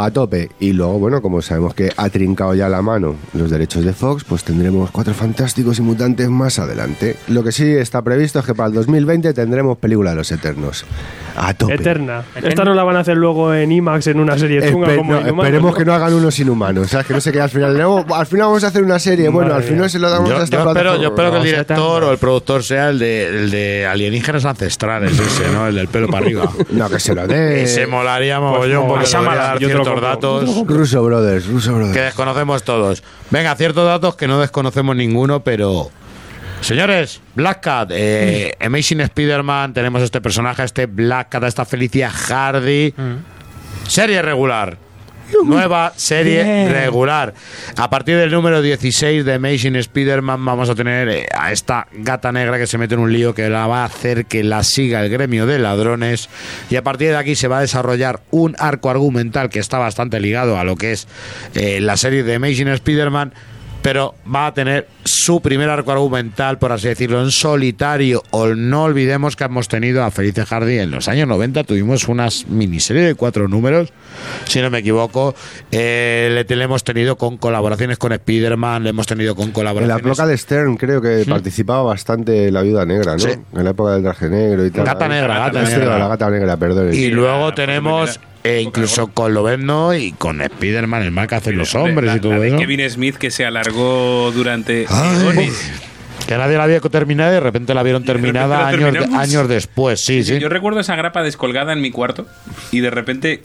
A tope. Y luego, bueno, como sabemos que ha trincado ya la mano los derechos de Fox, pues tendremos cuatro fantásticos y mutantes más adelante. Lo que sí está previsto es que para el 2020 tendremos película de los Eternos. A tope. Eterna. Esta no la van a hacer luego en IMAX en una serie chunga Espe- como no, Inhumanos, esperemos ¿no? que no hagan unos inhumanos, ¿sabes? Que no se quede al final. "No, al final vamos a hacer una serie. Bueno, Madre al final mía. se lo damos Yo, a esta yo espero, plataforma. yo espero que el director o el productor sea el de, el de alienígenas ancestrales, ese, ¿no? El del pelo para arriba. No, que se lo dé. Ese molaría mogollón no, porque ciertos datos Russo Brothers, Russo Brothers. que desconocemos todos. Venga, ciertos datos que no desconocemos ninguno, pero... Señores, Black Cat, eh, Amazing Spider-Man, tenemos este personaje, este Black Cat, esta Felicia Hardy. Serie regular. Nueva serie Bien. regular. A partir del número 16 de Amazing Spider-Man vamos a tener eh, a esta gata negra que se mete en un lío que la va a hacer que la siga el gremio de ladrones. Y a partir de aquí se va a desarrollar un arco argumental que está bastante ligado a lo que es eh, la serie de Amazing Spider-Man. Pero va a tener su primer arco argumental, por así decirlo, en solitario. O no olvidemos que hemos tenido a Felice Hardy en los años 90. Tuvimos una miniserie de cuatro números, si no me equivoco. Eh, le, le hemos tenido con colaboraciones con Spider-Man, le hemos tenido con En la colaboraciones. época de Stern creo que participaba bastante la viuda negra, ¿no? Sí. En la época del traje negro y tal. Gata negra, gata negra. La gata negra, perdón. Y luego la tenemos eh, incluso con Lobezno y con Spider-Man, el mal que hacen los Hombre, hombres la- y todo la de eso. Kevin Smith que se alargó durante. Que nadie la había terminada y de repente la vieron de terminada años, terminamos. años después. Sí, sí. Yo recuerdo esa grapa descolgada en mi cuarto y de repente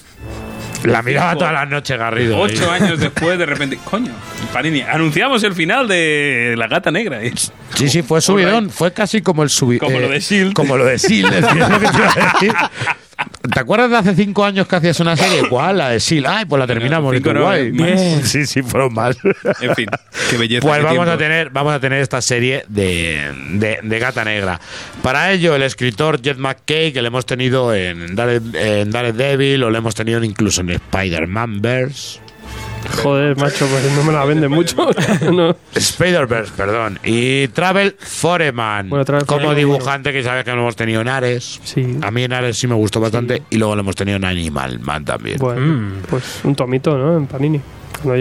La miraba todas las noches, Garrido. ahí. Ocho años después, de repente, coño, Panini, anunciamos el final de La Gata Negra. Y- Sí, sí, fue subidón. Fue casi como el subidón. Como lo de S.H.I.E.L.D.. Como lo de S.H.I.E.L.D., es lo que te iba a decir. ¿Te acuerdas de hace cinco años que hacías una serie? ¿Cuál? La de S.H.I.E.L.D. Ay, pues la terminamos. cinco no, más. Sí, sí, fueron más. En fin, qué belleza. Pues qué vamos a tener, vamos a tener esta serie de, de, de Gata Negra. Para ello, el escritor Jet McKay, que le hemos tenido en, Dare, en Daredevil o le hemos tenido incluso en Spider-Man Verse. Joder, macho, pues no me la venden mucho. no. Spider-Verse, perdón. Y Travel Foreman. Bueno, Travel como Foreman, dibujante, que sabes que lo hemos tenido en Ares. Sí. A mí en Ares sí me gustó bastante. Y luego lo hemos tenido en Animal Man también. Bueno, pues un tomito, ¿no? En Panini.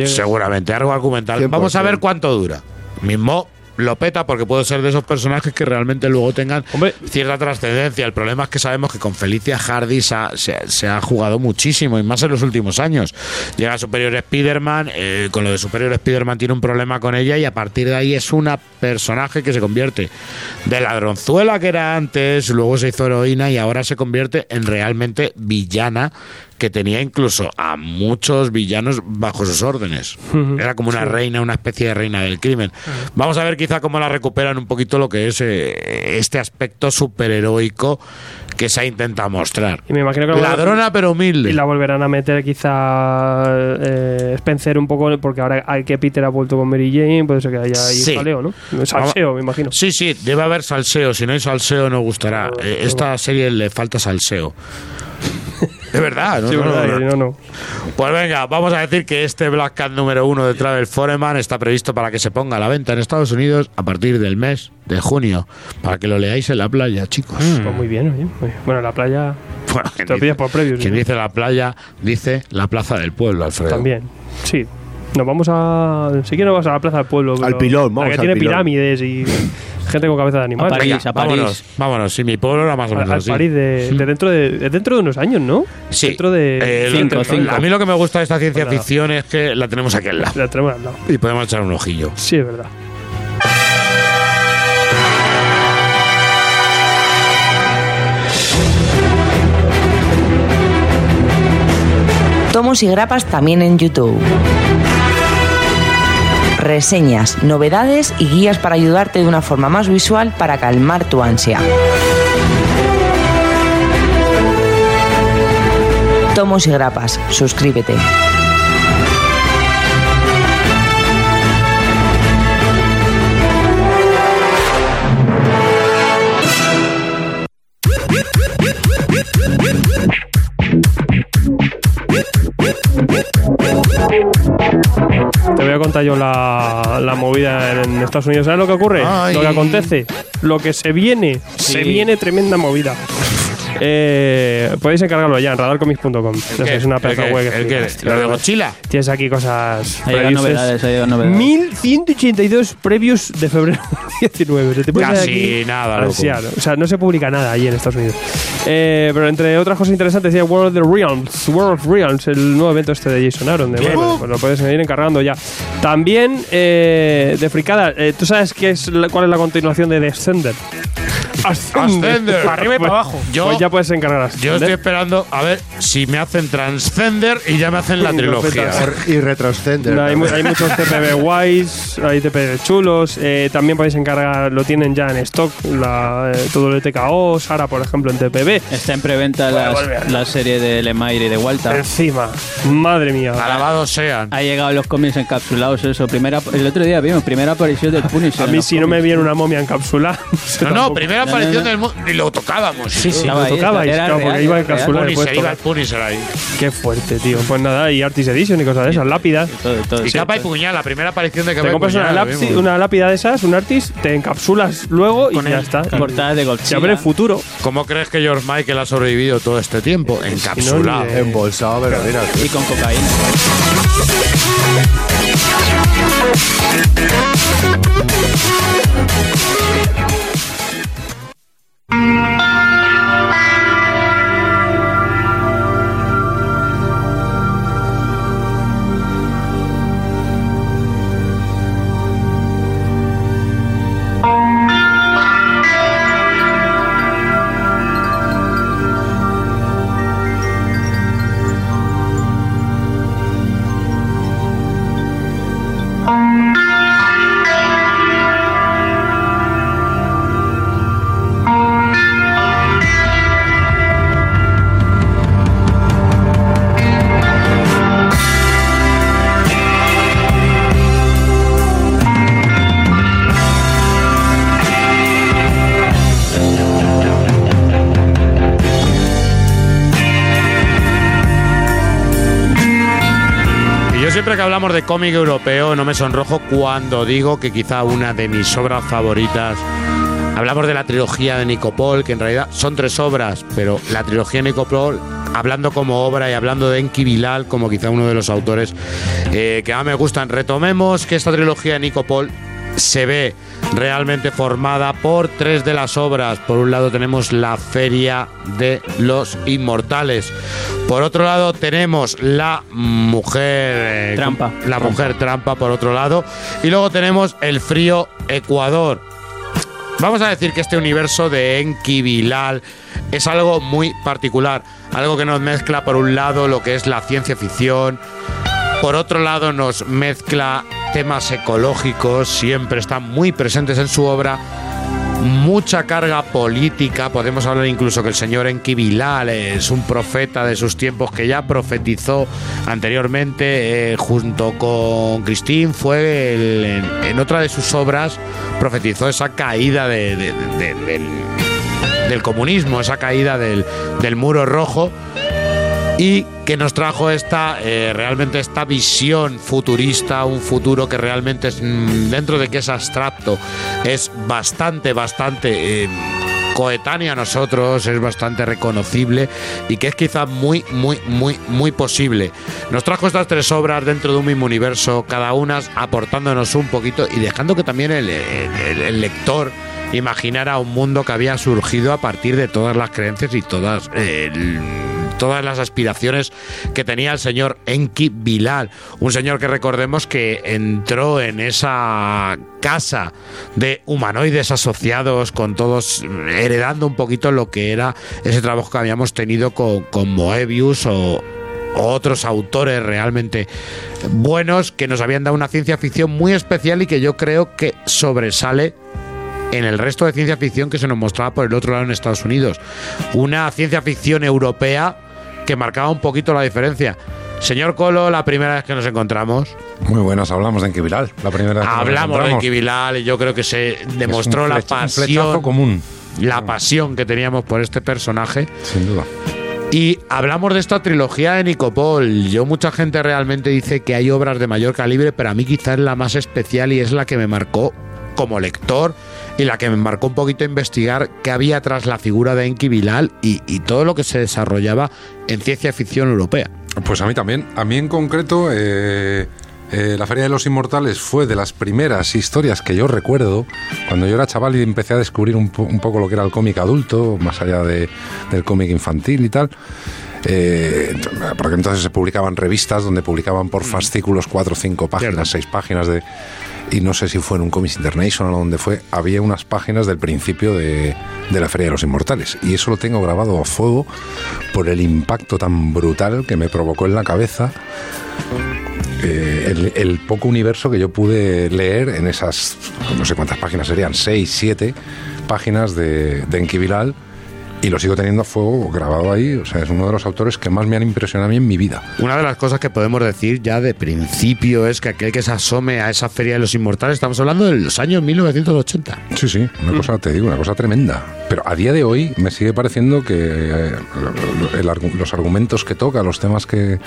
Seguramente, algo argumental. 100%. Vamos a ver cuánto dura. Mismo lo peta porque puede ser de esos personajes que realmente luego tengan Hombre. cierta trascendencia. El problema es que sabemos que con Felicia Hardy se ha, se ha- se ha jugado muchísimo y más en los últimos años. Llega Superior Spider-Man, eh, con lo de Superior Spider-Man tiene un problema con ella y a partir de ahí es una personaje que se convierte de ladronzuela que era antes, luego se hizo heroína y ahora se convierte en realmente villana que tenía incluso a muchos villanos bajo sus órdenes. Era como una reina, una especie de reina del crimen. Vamos a ver quizá cómo la recuperan un poquito lo que es eh, este aspecto superheroico que se ha intentado mostrar. Y me imagino que la- Ladrona pero humilde. Y la volverán a meter quizá eh, Spencer un poco, porque ahora hay que Peter ha vuelto con Mary Jane, puede ser que haya ahí Sí. saleo, ¿no? Salseo, me imagino. Sí, sí, debe haber salseo. Si no hay salseo, no gustará. No, Eh, no. esta serie le falta salseo. De verdad, ¿no? Sí, No, verdad, no, no. Pues venga, vamos a decir que este Black Cat número uno de Travel Foreman está previsto para que se ponga a la venta en Estados Unidos a partir del mes de junio. Para que lo leáis en la playa, chicos. Pues muy bien, oye. muy bien. Bueno, la playa Bueno, te lo dice- por previews. Quien dice la playa, dice la plaza del pueblo, Alfredo. También, sí. Nos vamos a. Si quieres, nos vamos a la plaza del pueblo. pero- pilón, la vamos que al tiene pilón. pirámides y gente con cabeza de animal. A París, Venga, a París. vámonos, vámonos. Sí, mi pueblo era más o Al, menos al así. París de, de dentro de, de dentro de unos años, ¿no? Sí. Dentro de. Eh, Cinco, cinco. A mí lo que me gusta de esta ciencia Pues ficción es que la tenemos aquí al lado. La tenemos al lado. Y podemos echar un ojillo. Sí, es verdad. Tomos y grapas también en YouTube. Reseñas, novedades y guías para ayudarte de una forma más visual para calmar tu ansia. Tomos y grapas, suscríbete. Te voy a contar yo la, la movida en Estados Unidos. ¿Sabes lo que ocurre? Ay. Lo que acontece. Lo que se viene. Se viene tremenda movida. Eh, podéis encargarlo ya en radarcomics.com. Es una ¿El pedazo qué? web. ¿El que. ¿Lo de Godzilla? Tienes aquí cosas. Ha llegado previews. novedades, ha llegado novedades. 1182 previos de febrero 19. Se te puede Casi aquí nada, loco. ansiar. O sea, no se publica nada allí en Estados Unidos. Eh, pero entre otras cosas interesantes, decía World of the Realms. World of Realms, el nuevo evento este de Jason Aaron. De Bien. Marvel, pues lo puedes ir encargando ya. También eh, de Fricada, eh, ¿tú sabes qué es la- cuál es la continuación de Descender? Ascender. Para arriba y para abajo. Yo, Pues ya puedes encargar yo estoy esperando a ver si me hacen Transcender y ya me hacen la Lo trilogía. Y Retroscender. No, hay, mu- también. hay muchos TPB guays, hay TPB chulos. eh, también podéis encargar, lo tienen ya en stock, la, eh, todo el TKO, Sara, por ejemplo, en TPB. Está en preventa las- la serie de Lemire y de Walter. Encima, madre mía. Alabados sean. Ha llegado los cómics encapsulados, eso. Primera, el otro día vimos, primera aparición del Punisher. A mí, si no me viene una momia encapsulada. No, no, primera aparición del mundo. Y lo tocábamos. Sí, sí, lo tocabais. Claro, porque iba a encapsular el puesto. Iba el ahí. Qué fuerte, tío. Pues nada, y Artist Edition y cosas de esas, lápidas. Y, capa y puñal, la primera aparición de capa Te compras una, lápida de esas, un Artist, te encapsulas luego y ya está. Portadas de golpe. Se abre el futuro. ¿Cómo crees que George Michael ha sobrevivido todo este tiempo? Encapsulado. Embolsado, pero. Y con cocaína. Música que hablamos de cómic europeo no me sonrojo cuando digo que quizá una de mis obras favoritas. Hablamos de la trilogía de Nicopol, que en realidad son tres obras, pero la trilogía de Nicopol, hablando como obra y hablando de Enki Bilal como quizá uno de los autores eh, que más me gustan. Retomemos que esta trilogía de Nicopol se ve realmente formada por tres de las obras. Por un lado tenemos la Feria de los Inmortales. Por otro lado tenemos la mujer... eh, Trampa. La mujer trampa por otro lado. Y luego tenemos el frío Ecuador. Vamos a decir que este universo de Enki Bilal es algo muy particular. Algo que nos mezcla por un lado lo que es la ciencia ficción, por otro lado, nos mezcla temas ecológicos, siempre están muy presentes en su obra. Mucha carga política, podemos hablar incluso que el señor Enki Bilal es un profeta de sus tiempos que ya profetizó anteriormente, eh, junto con Christine, fue en, otra de sus obras, profetizó esa caída de- de- de- del, del comunismo, esa caída del, del muro rojo y que nos trajo esta eh, realmente esta visión futurista, un futuro que realmente es mm, dentro de que es abstracto, es bastante, bastante eh, coetáneo a nosotros, es bastante reconocible y que es quizá muy, muy, muy, muy posible. Nos trajo estas tres obras dentro de un mismo universo, cada una aportándonos un poquito y dejando que también el, el- el lector imaginara un mundo que había surgido a partir de todas las creencias y todas eh, el- todas las aspiraciones que tenía el señor Enki Bilal, un señor que recordemos que entró en esa casa de humanoides asociados con todos heredando un poquito lo que era ese trabajo que habíamos tenido con, con Moebius o otros autores realmente buenos que nos habían dado una ciencia ficción muy especial y que yo creo que sobresale en el resto de ciencia ficción que se nos mostraba por el otro lado en Estados Unidos. Una ciencia ficción europea que marcaba un poquito la diferencia. Señor Colo, la primera vez que nos encontramos, Muy buenas, hablamos de Enki Bilal. La primera vez que nos hablamos de Bilal y yo creo que se demostró la pasión, común. la pasión que teníamos por este personaje. Sin duda. Y hablamos de esta trilogía de Nicopol. Yo, mucha gente realmente dice que hay obras de mayor calibre, pero a mí quizás es la más especial y es la que me marcó como lector y la que me marcó un poquito investigar qué había tras la figura de Enki Bilal y, y todo lo que se desarrollaba en ciencia ficción europea. Pues a mí también. A mí en concreto, eh, eh, la Feria de los Inmortales fue de las primeras historias que yo recuerdo cuando yo era chaval y empecé a descubrir un, po- un poco lo que era el cómic adulto, más allá de- del cómic infantil y tal. Eh, porque entonces se publicaban revistas donde publicaban por fascículos cuatro o cinco páginas, seis páginas de y no sé si fue en un Comics International o donde fue, había unas páginas del principio de, la Feria de los Inmortales. Y eso lo tengo grabado a fuego por el impacto tan brutal que me provocó en la cabeza eh, el, poco universo que yo pude leer en esas, no sé cuántas páginas serían, seis, siete páginas de, de Enki Bilal. Y lo sigo teniendo a fuego grabado ahí. O sea, es uno de los autores que más me han impresionado a mí en mi vida. Una de las cosas que podemos decir ya de principio es que aquel que se asome a esa Feria de los Inmortales, estamos hablando de los años 1980. Sí, sí, una cosa, te digo, una cosa tremenda. Pero a día de hoy me sigue pareciendo que eh, el los argumentos que toca, los temas que.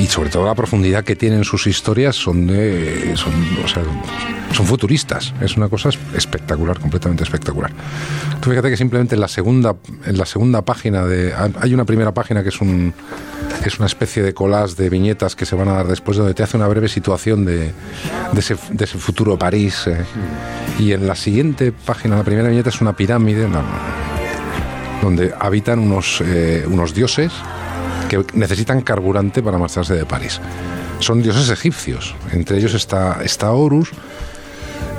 y sobre todo la profundidad que tienen sus historias son de. son, o sea, son futuristas. Es una cosa es- espectacular, completamente espectacular. Tú fíjate que simplemente en la segunda, en la segunda página de. Hay una primera página que es un. Es una especie de collage de viñetas que se van a dar después, donde te hace una breve situación de, de, ese, de futuro París. eh. Y en la siguiente página, la primera viñeta, es una pirámide donde habitan unos, eh, unos dioses que necesitan carburante para marcharse de París. Son dioses egipcios. Entre ellos está, está Horus.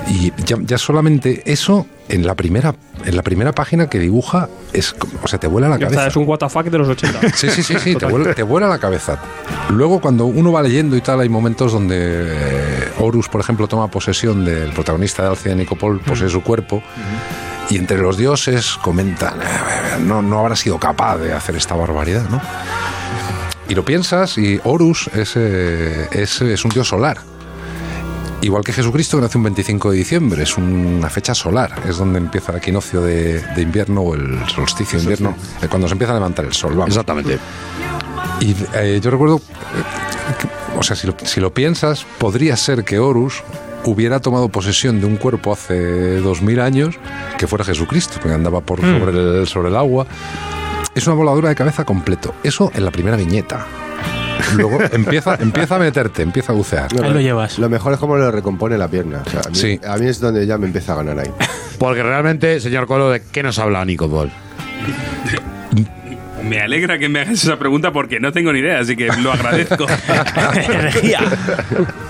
Y ya solamente eso, en la primera, en la primera página que dibuja, es, o sea, te vuela la cabeza. está, es un WTF de los 80. Sí, sí, sí, sí, te vuela, te vuela la cabeza. Luego, cuando uno va leyendo y tal, hay momentos donde eh, Horus, por ejemplo, toma posesión del protagonista de Alcide de Nicopol, posee su cuerpo, y entre los dioses comentan, "Eh, no, no habrá sido capaz de hacer esta barbaridad, ¿no? Y lo piensas, y Horus es, eh, es, es un dios solar. Igual que Jesucristo, que nace un 25 de diciembre, es una fecha solar, es donde empieza el equinoccio de, de invierno o el solsticio de invierno, eh, cuando se empieza a levantar el sol. Vamos. Exactamente. Y eh, yo recuerdo, eh, que o sea, si lo, si lo piensas, podría ser que Horus hubiera tomado posesión de un cuerpo hace dos mil años que fuera Jesucristo, que andaba por Mm. sobre, el, sobre el agua. Es una voladura de cabeza completo. Eso en la primera viñeta. Luego empieza, empieza a meterte, empieza a bucear. Ahí lo llevas. Lo mejor es cómo le recompone la pierna. O sea, a, mí, Sí. a mí es donde ya me empieza a ganar ahí. Porque realmente, señor Colo, ¿de qué nos habla Nico Paul? Me alegra que me hagas esa pregunta porque no tengo ni idea, así que lo agradezco. Energía.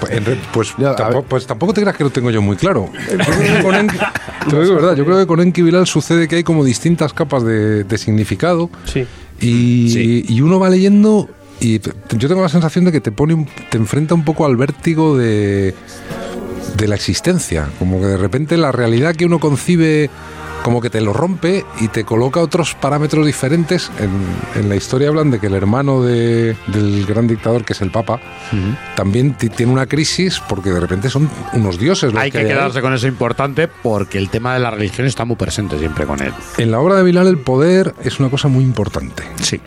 Pues, en re- pues, tampoco, pues tampoco te creas que lo tengo yo muy claro. Yo creo que con Enki- te lo digo de verdad, yo creo que con Enki Bilal sucede que hay como distintas capas de, de significado Sí. y, Sí. y uno va leyendo y yo tengo la sensación de que te pone te enfrenta un poco al vértigo de, de la existencia, como que de repente la realidad que uno concibe como que te lo rompe y te coloca otros parámetros diferentes. En, en la historia hablan de que el hermano de- del gran dictador, que es el Papa, también ti- tiene una crisis porque de repente son unos dioses. los Hay que hay ahí. quedarse con eso importante porque el tema de la religión está muy presente siempre con él. En la obra de Bilal el poder es una cosa muy importante. Sí.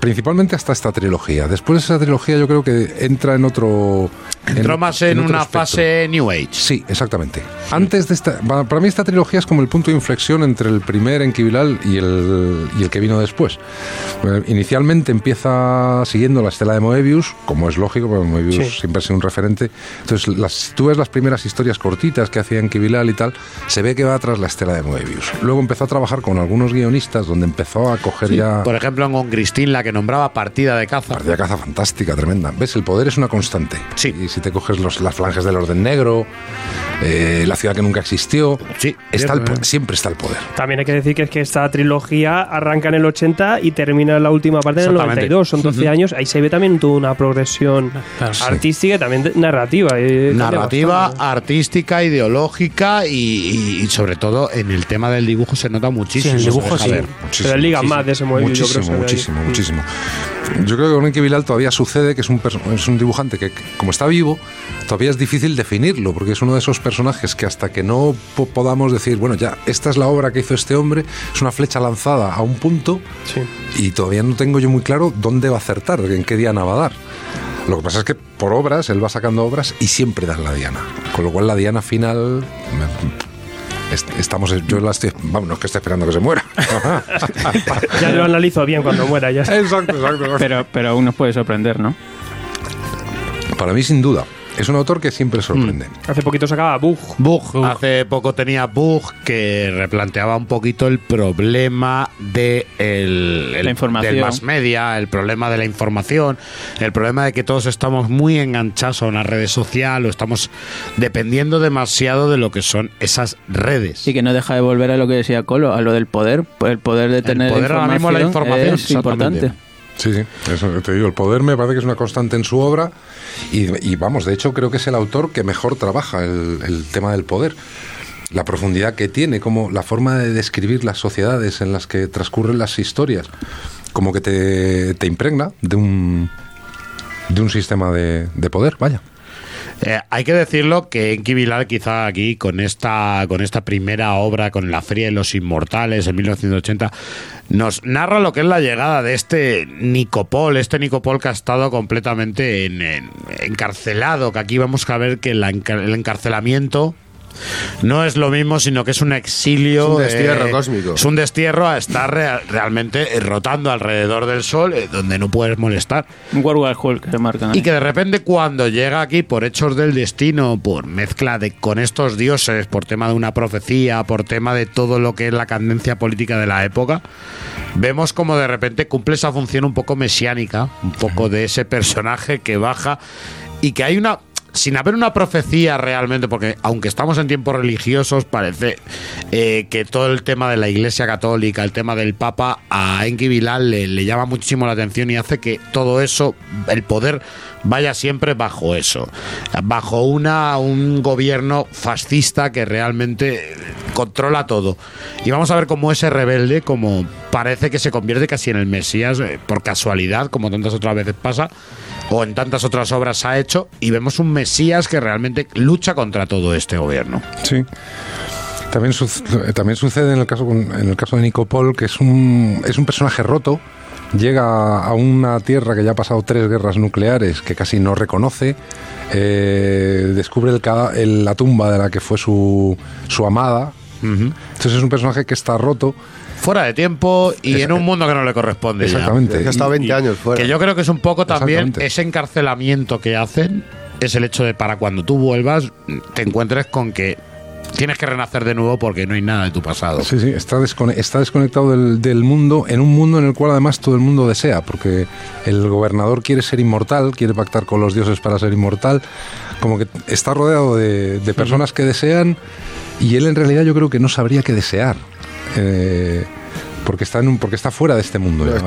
Principalmente hasta esta trilogía. Después de esa trilogía yo creo que entra en otro... Entró más en, otro una fase New Age. Sí, exactamente. Antes de esta, para para mí esta trilogía es como el punto de inflexión entre el primer Enki Bilal y el, y el que vino después. Eh, Inicialmente empieza siguiendo la estela de Moebius, como es lógico, porque Moebius Sí. siempre ha sido un referente. Entonces, las, si tú ves las primeras historias cortitas que hacía Enki Bilal y tal, se ve que va tras la estela de Moebius. Luego empezó a trabajar con algunos guionistas donde empezó a coger ya... Por ejemplo, en Con La que nombraba partida de caza. Partida de caza fantástica, tremenda. ¿Ves? El poder es una constante. Sí. Y si te coges los, las flanges del orden negro, eh, la ciudad que nunca existió, Sí, está el siempre está el poder. También hay que decir que es que esta trilogía arranca en el 80 y termina en la última parte en el Exactamente. 92. Son 12 años. Ahí se ve también toda una progresión Claro. artística y también narrativa. eh, Narrativa, artística, ideológica y, y- y sobre todo en el tema del dibujo se nota muchísimo. Sí, el dibujo sí. ver. Pero él liga más de ese Moebius, yo creo. Muchísimo, que muchísimo, Mm. muchísimo. Yo creo que con Enki Bilal todavía sucede que es un, es un dibujante que, como está vivo, todavía es difícil definirlo, porque es uno de esos personajes que hasta que no po- podamos decir, bueno, ya, esta es la obra que hizo este hombre, es una flecha lanzada a un punto Sí. y todavía no tengo yo muy claro dónde va a acertar, en qué diana va a dar. Lo que pasa es que por obras, él va sacando obras y siempre da la diana. Con lo cual la diana final... Estamos, yo la estoy, vamos, no es que esté esperando que se muera. Ya lo analizo bien cuando muera. Ya está. exacto, exacto. Pero, pero aún nos puede sorprender, ¿no? Para mí, sin duda. Es un autor que siempre sorprende. Hace poquito sacaba Bug. Bug. Hace poco tenía Bug que replanteaba un poquito el problema de el, el- La información. del mass media, el problema de la información, el problema de que todos estamos muy enganchados a una red social o estamos dependiendo demasiado de lo que son esas redes. Y que no deja de volver a lo que decía Colo, a lo del poder. El poder de tener poder ahora mismo, la información, es exactamente. importante. Sí, sí, eso te digo. El poder me parece que es una constante en su obra y, vamos, de hecho creo que es el autor que mejor trabaja el, el tema del poder. La profundidad que tiene, como la forma de describir las sociedades en las que transcurren las historias, como que te, te impregna de un, de un sistema de, de poder, vaya. Eh, hay que decirlo que Enki Bilal quizá aquí con esta con esta primera obra con la Feria de los Inmortales en 1980 nos narra lo que es la llegada de este Nicopol, este Nicopol que ha estado completamente en- en- encarcelado, que aquí vamos a ver que el encarcelamiento no es lo mismo, sino que es un exilio. Es un destierro eh, cósmico. Es un destierro a estar rea- realmente eh, rotando alrededor del sol, eh, donde no puedes molestar. Un Hulk que se marcan. Y que de repente cuando llega aquí por hechos del destino, por mezcla de con estos dioses, por tema de una profecía, por tema de todo lo que es la candencia política de la época, vemos como de repente cumple esa función un poco mesiánica, un poco de ese personaje que baja y que hay una sin haber una profecía realmente, porque aunque estamos en tiempos religiosos, parece eh, que todo el tema de la Iglesia Católica, el tema del Papa, a Enki Bilal le, le llama muchísimo la atención y hace que todo eso, el poder, vaya siempre bajo eso, bajo una un gobierno fascista que realmente controla todo. Y vamos a ver cómo ese rebelde, como parece que se convierte casi en el Mesías, eh, por casualidad, como tantas otras veces pasa, o en tantas otras obras ha hecho, y vemos un Mesías que realmente lucha contra todo este gobierno. Sí. También, también sucede en el caso en el caso de Nicopol que es un es un personaje roto llega a una tierra que ya ha pasado tres guerras nucleares, que casi no reconoce, eh, descubre el la tumba de la que fue su, su amada. Entonces es un personaje que está roto. Fuera de tiempo y en un mundo que no le corresponde. Exactamente. Que ha estado Y- 20 años fuera. Que yo creo que es un poco también ese encarcelamiento que hacen, es el hecho de para cuando tú vuelvas te encuentres con que tienes que renacer de nuevo porque no hay nada de tu pasado. Sí, sí, está, descone- está desconectado del, del mundo, en un mundo en el cual además todo el mundo desea, porque el gobernador quiere ser inmortal, quiere pactar con los dioses para ser inmortal, como que está rodeado de, de personas que desean y él en realidad yo creo que no sabría qué desear. eh, porque está en un, porque está fuera de este mundo. No, ya, es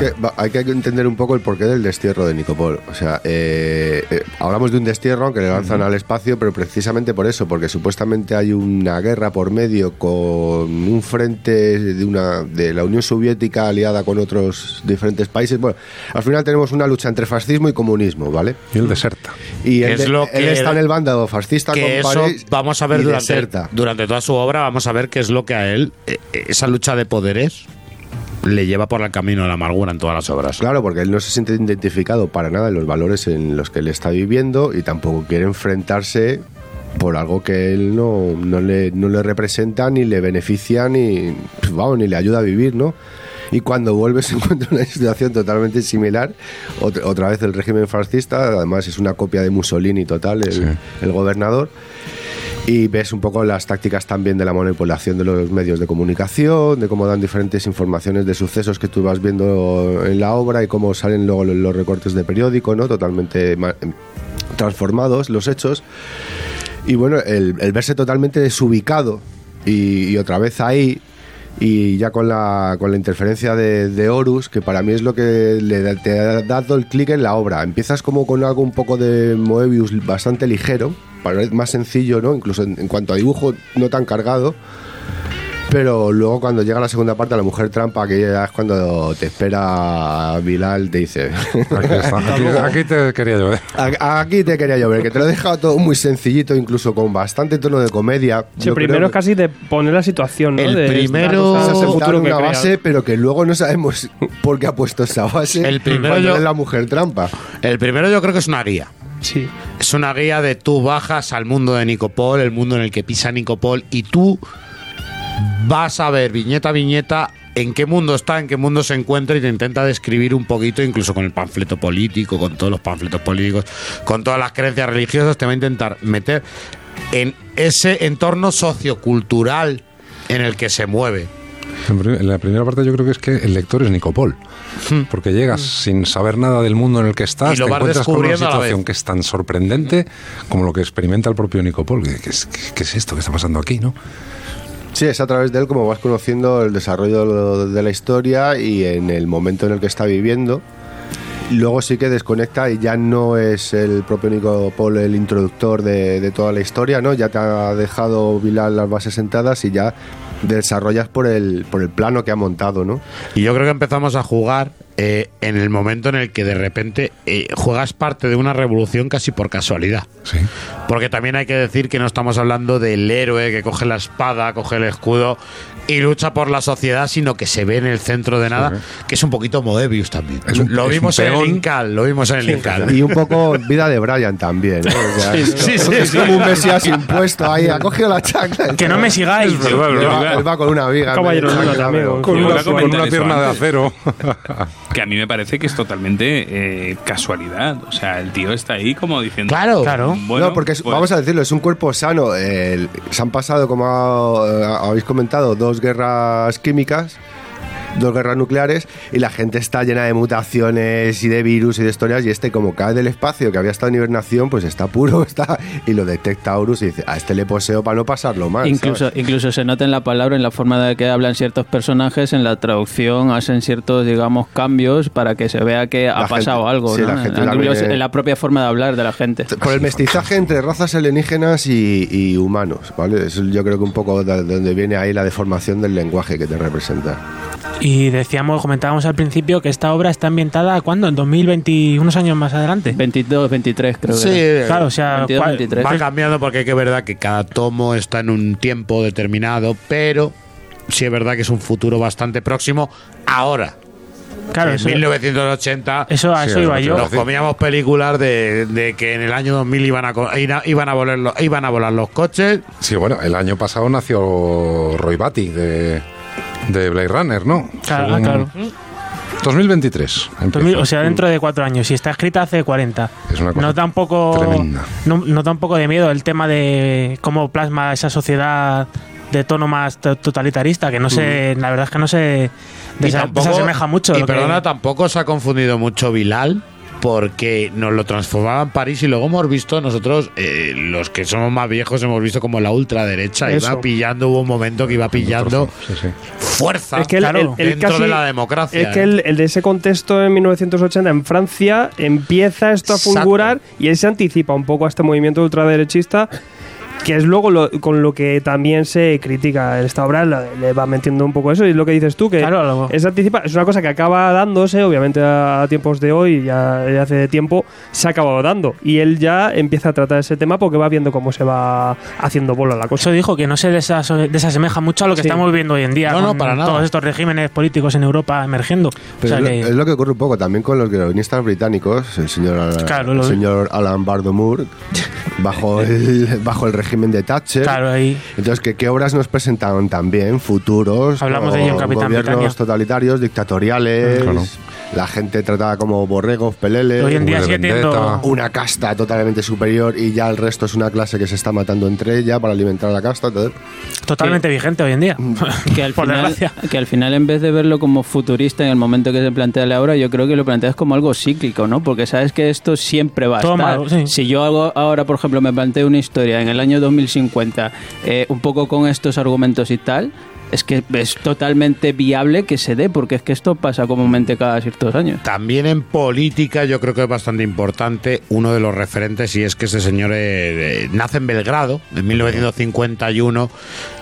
que hay que entender un poco el porqué del destierro de Nicopol. O sea, eh, eh, hablamos de un destierro aunque le lanzan al espacio, pero precisamente por eso, porque supuestamente hay una guerra por medio con un frente de, una, de la Unión Soviética aliada con otros diferentes países. Bueno, al final tenemos una lucha entre fascismo y comunismo, ¿vale? Y él deserta. Y él, Es de- lo él que- está en el bando fascista que con eso París vamos a ver y durante, deserta. durante toda su obra, vamos a ver qué es lo que a él, eh, esa lucha de poderes, le lleva por el camino de la amargura en todas las obras. Claro, porque él no se siente identificado para nada en los valores en los que él está viviendo y tampoco quiere enfrentarse por algo que él no, no, le, no le representa, ni le beneficia, ni, pues, vamos, ni le ayuda a vivir, ¿no? Y cuando vuelve se encuentra una situación totalmente similar, otra, otra vez el régimen fascista, además es una copia de Mussolini total, el, Sí. el gobernador. Y ves un poco las tácticas también de la manipulación de los medios de comunicación, de cómo dan diferentes informaciones de sucesos que tú vas viendo en la obra y cómo salen luego los- recortes de periódico, ¿no? Totalmente ma- transformados los hechos. Y bueno, el, verse totalmente desubicado y, otra vez ahí, y ya con la, con la interferencia de, Horus, que para mí es lo que le te ha dado el clic en la obra. Empiezas como con algo un poco de Moebius bastante ligero, para más sencillo, ¿no? Incluso en, en cuanto a dibujo, no tan cargado. Pero luego cuando llega la segunda parte, la mujer trampa, que ya es cuando te espera Bilal, te dice... Aquí, está, aquí, aquí te quería yo ver. A- Aquí te quería yo ver, que te lo he dejado todo muy sencillito, incluso con bastante tono de comedia. Sí, primero es casi de poner la situación, ¿no? El De primero- que que una crea. base, pero que luego no sabemos por qué ha puesto esa base. El primero cuando yo- es la mujer trampa. El primero yo creo que es una guía. Sí. Es una guía de tú bajas al mundo de Nicopol, el mundo en el que pisa Nicopol, y tú vas a ver viñeta a viñeta en qué mundo está, en qué mundo se encuentra y te intenta describir un poquito, incluso con el panfleto político, con todos los panfletos políticos, con todas las creencias religiosas, te va a intentar meter en ese entorno sociocultural en el que se mueve. En la primera parte yo creo que es que el lector es Nicopol. Porque llegas sin saber nada del mundo en el que estás, Y lo te encuentras con una situación que es tan sorprendente como lo que experimenta el propio Nicopol. ¿Qué, qué es, qué- qué es esto que está pasando aquí, no? Sí, es a través de él como vas conociendo el desarrollo de la historia y en el momento en el que está viviendo. Luego sí que desconecta y ya no es el propio Nico Paul el introductor de, de toda la historia, ¿no? Ya te ha dejado Bilal las bases sentadas y ya desarrollas por el, por el plano que ha montado, ¿no? Y yo creo que empezamos a jugar eh, en el momento en el que de repente eh, juegas parte de una revolución casi por casualidad. Sí. Porque también hay que decir que no estamos hablando del héroe que coge la espada, coge el escudo y lucha por la sociedad, sino que se ve en el centro de nada, que es un poquito Moebius también. Un- lo vimos en el. Incal, lo vimos en el Incal. Y un poco vida de Brian también, ¿no? O sea, Sí, sí, sí, es sí. como un mesías impuesto ahí, ha cogido la chancla. Que no me sigáis. Él va, él va con una viga. Caballero pero- Con una, con una pierna de acero. Que a mí me parece que es totalmente eh, casualidad. O sea, el tío está ahí como diciendo. Claro. Claro. Bueno, no, porque es- pues, vamos a decirlo, es un cuerpo sano. El- se han pasado, como ha- habéis comentado, dos guerras químicas, dos guerras nucleares, y la gente está llena de mutaciones y de virus y de historias. Y este, como cae del espacio, que había estado en hibernación, pues está puro, está y lo detecta Horus y dice: A este le poseo para no pasarlo mal. Incluso, ¿sabes? incluso se nota en la palabra, en la forma de que hablan ciertos personajes, en la traducción hacen ciertos, digamos, cambios para que se vea que ha La pasado gente- algo, sí, ¿no? la gente también- en la propia forma de hablar de la gente. Por el mestizaje entre razas alienígenas y, y humanos, ¿vale? Eso yo creo que un poco de donde viene ahí la deformación del lenguaje que te representa. Y decíamos, comentábamos al principio que esta obra está ambientada, ¿cuándo? En 2020, unos años más adelante. 22, 23 creo Sí, que era. Claro, o sea, 22, ¿cuál- 23. va cambiando porque que verdad que cada tomo está en un tiempo determinado, pero sí es verdad que es un futuro bastante próximo ahora. Claro, en eso- 1980 Eso, a Sí, eso iba es yo. nos comíamos películas de, de que en el año 2000 iban a, iban a, volar, los, iban a volar los coches. Sí, bueno, el año pasado nació Roy Batty de, de Blade Runner, ¿no? Claro, Según- claro. 2023. empieza. 2000, o sea, dentro de cuatro años. Si está escrita hace 40. Es una cosa no da un poco, tremenda. no, no da un poco de miedo el tema de cómo plasma esa sociedad de tono más to- totalitarista, que no sé, la verdad es que no se Y desa- tampoco- desasemeja mucho. Y que- perdona, tampoco se ha confundido mucho Bilal. Porque nos lo transformaba en París y luego hemos visto nosotros, eh, los que somos más viejos, hemos visto como la ultraderecha Eso. iba pillando, hubo un momento que iba pillando Sí, sí. fuerza Es que el, Claro, el- el dentro casi- de la democracia. Es que ¿eh? el, el de ese contexto en 1980 en Francia empieza esto a Exacto. fulgurar y él se anticipa un poco a este movimiento ultraderechista que es luego lo- con lo que también se critica en esta obra, la- le va metiendo un poco eso y es lo que dices tú, que Claro, lo- es, anticipa, es una cosa que acaba dándose, obviamente a, tiempos de hoy, ya, ya hace tiempo, se ha acabado dando y él ya empieza a tratar ese tema porque va viendo cómo se va haciendo bola la cosa. Eso dijo que no se desasemeja mucho a lo que Sí. estamos viendo hoy en día. No, no, para nada. Todos estos regímenes políticos en Europa emergiendo. Pero o sea es, lo, que- es lo que ocurre un poco también con los guionistas británicos, el señor, Claro, el señor Alan Bardo Moore, bajo el, bajo el régimen de Thatcher. claro, ahí. Entonces, ¿qué, qué obras nos presentaban también? Futuros, Hablamos de ello en Capitán gobiernos Britannia. totalitarios, dictatoriales, Claro. La gente tratada como borregos, peleles. Hoy en día sigue teniendo. una casta totalmente superior y ya el resto es una clase que se está matando entre ella para alimentar a la casta. entonces, Totalmente vigente hoy en día. que al, Por final, desgracia. que al final en vez de verlo como futurista en el momento que se plantea la obra, yo creo que lo planteas como algo cíclico, ¿no? Porque sabes que esto siempre va a Todo estar. malo, sí. Si yo hago ahora, por ejemplo, me planteo una historia en el año 2050, eh, un poco con estos argumentos y tal, es que es totalmente viable que se dé, porque es que esto pasa comúnmente cada ciertos años. También en política yo creo que es bastante importante uno de los referentes y es que ese señor eh, nace en Belgrado en 1951,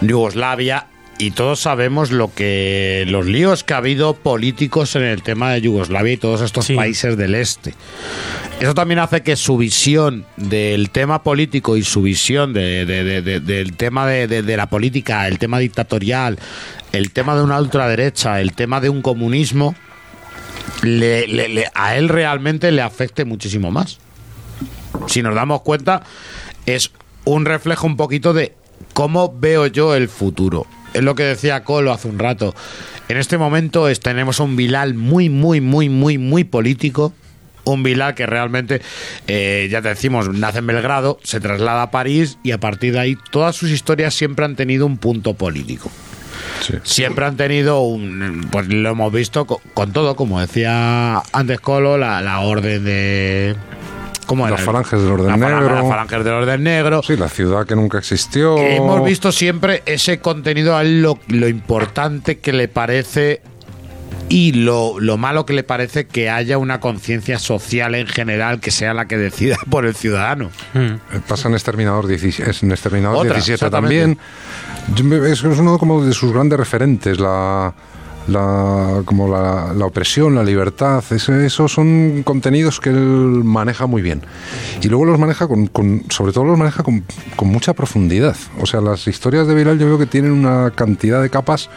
Yugoslavia. Y todos sabemos lo que los líos que ha habido políticos en el tema de Yugoslavia y todos estos Sí. países del este. Eso también hace que su visión del tema político y su visión de- de- de- de- del tema de, la política, el tema dictatorial, el tema de una ultraderecha, el tema de un comunismo, le- le- le- a él realmente le afecte muchísimo más. Si nos damos cuenta, es un reflejo un poquito de cómo veo yo el futuro. Es lo que decía Colo hace un rato. En este momento es- tenemos un Bilal muy, muy, muy, muy, muy político. Un Bilal que realmente, eh, ya te decimos, nace en Belgrado, se traslada a París y a partir de ahí todas sus historias siempre han tenido un punto político Sí. siempre han tenido un pues lo hemos visto co- con, todo como decía antes Colo la, la orden de ¿cómo era? Las falanges del orden La negro. las falanges del orden negro Sí, la ciudad que nunca existió. Que hemos visto siempre ese contenido a él lo, lo importante que le parece y lo, lo malo que le parece que haya una conciencia social en general que sea la que decida por el ciudadano Mm. Pasa en Exterminador, 17, en Exterminador Otra, 17 exactamente. también. Es uno como de sus grandes referentes, la, la, como la, la opresión, la libertad. ese- esos son contenidos que él maneja muy bien. Y luego los maneja con, con- sobre todo los maneja con, con mucha profundidad. O sea, las historias de Bilal yo veo que tienen una cantidad de capas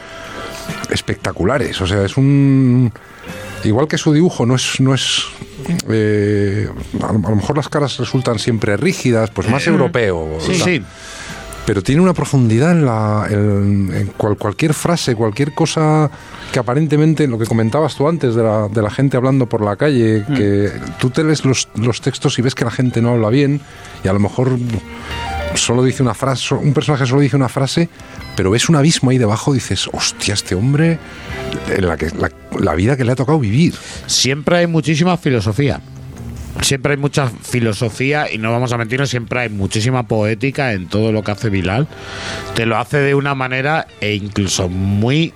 espectaculares. O sea, es un... Igual que su dibujo no es, no es eh, a, lo, mejor las caras resultan siempre rígidas, pues más europeo. sí, sí Pero tiene una profundidad en, la, en, en cual- cualquier frase, cualquier cosa que aparentemente, lo que comentabas tú antes de la, de la gente hablando por la calle, que tú te lees los, los textos y ves que la gente no habla bien y a lo mejor solo dice una frase, un personaje solo dice una frase, pero ves un abismo ahí debajo y dices, hostia, este hombre, en la, que, la, la vida que le ha tocado vivir. siempre hay muchísima filosofía. Siempre hay mucha filosofía y no vamos a mentirnos, siempre hay muchísima poética en todo lo que hace Bilal. Te lo hace de una manera e incluso muy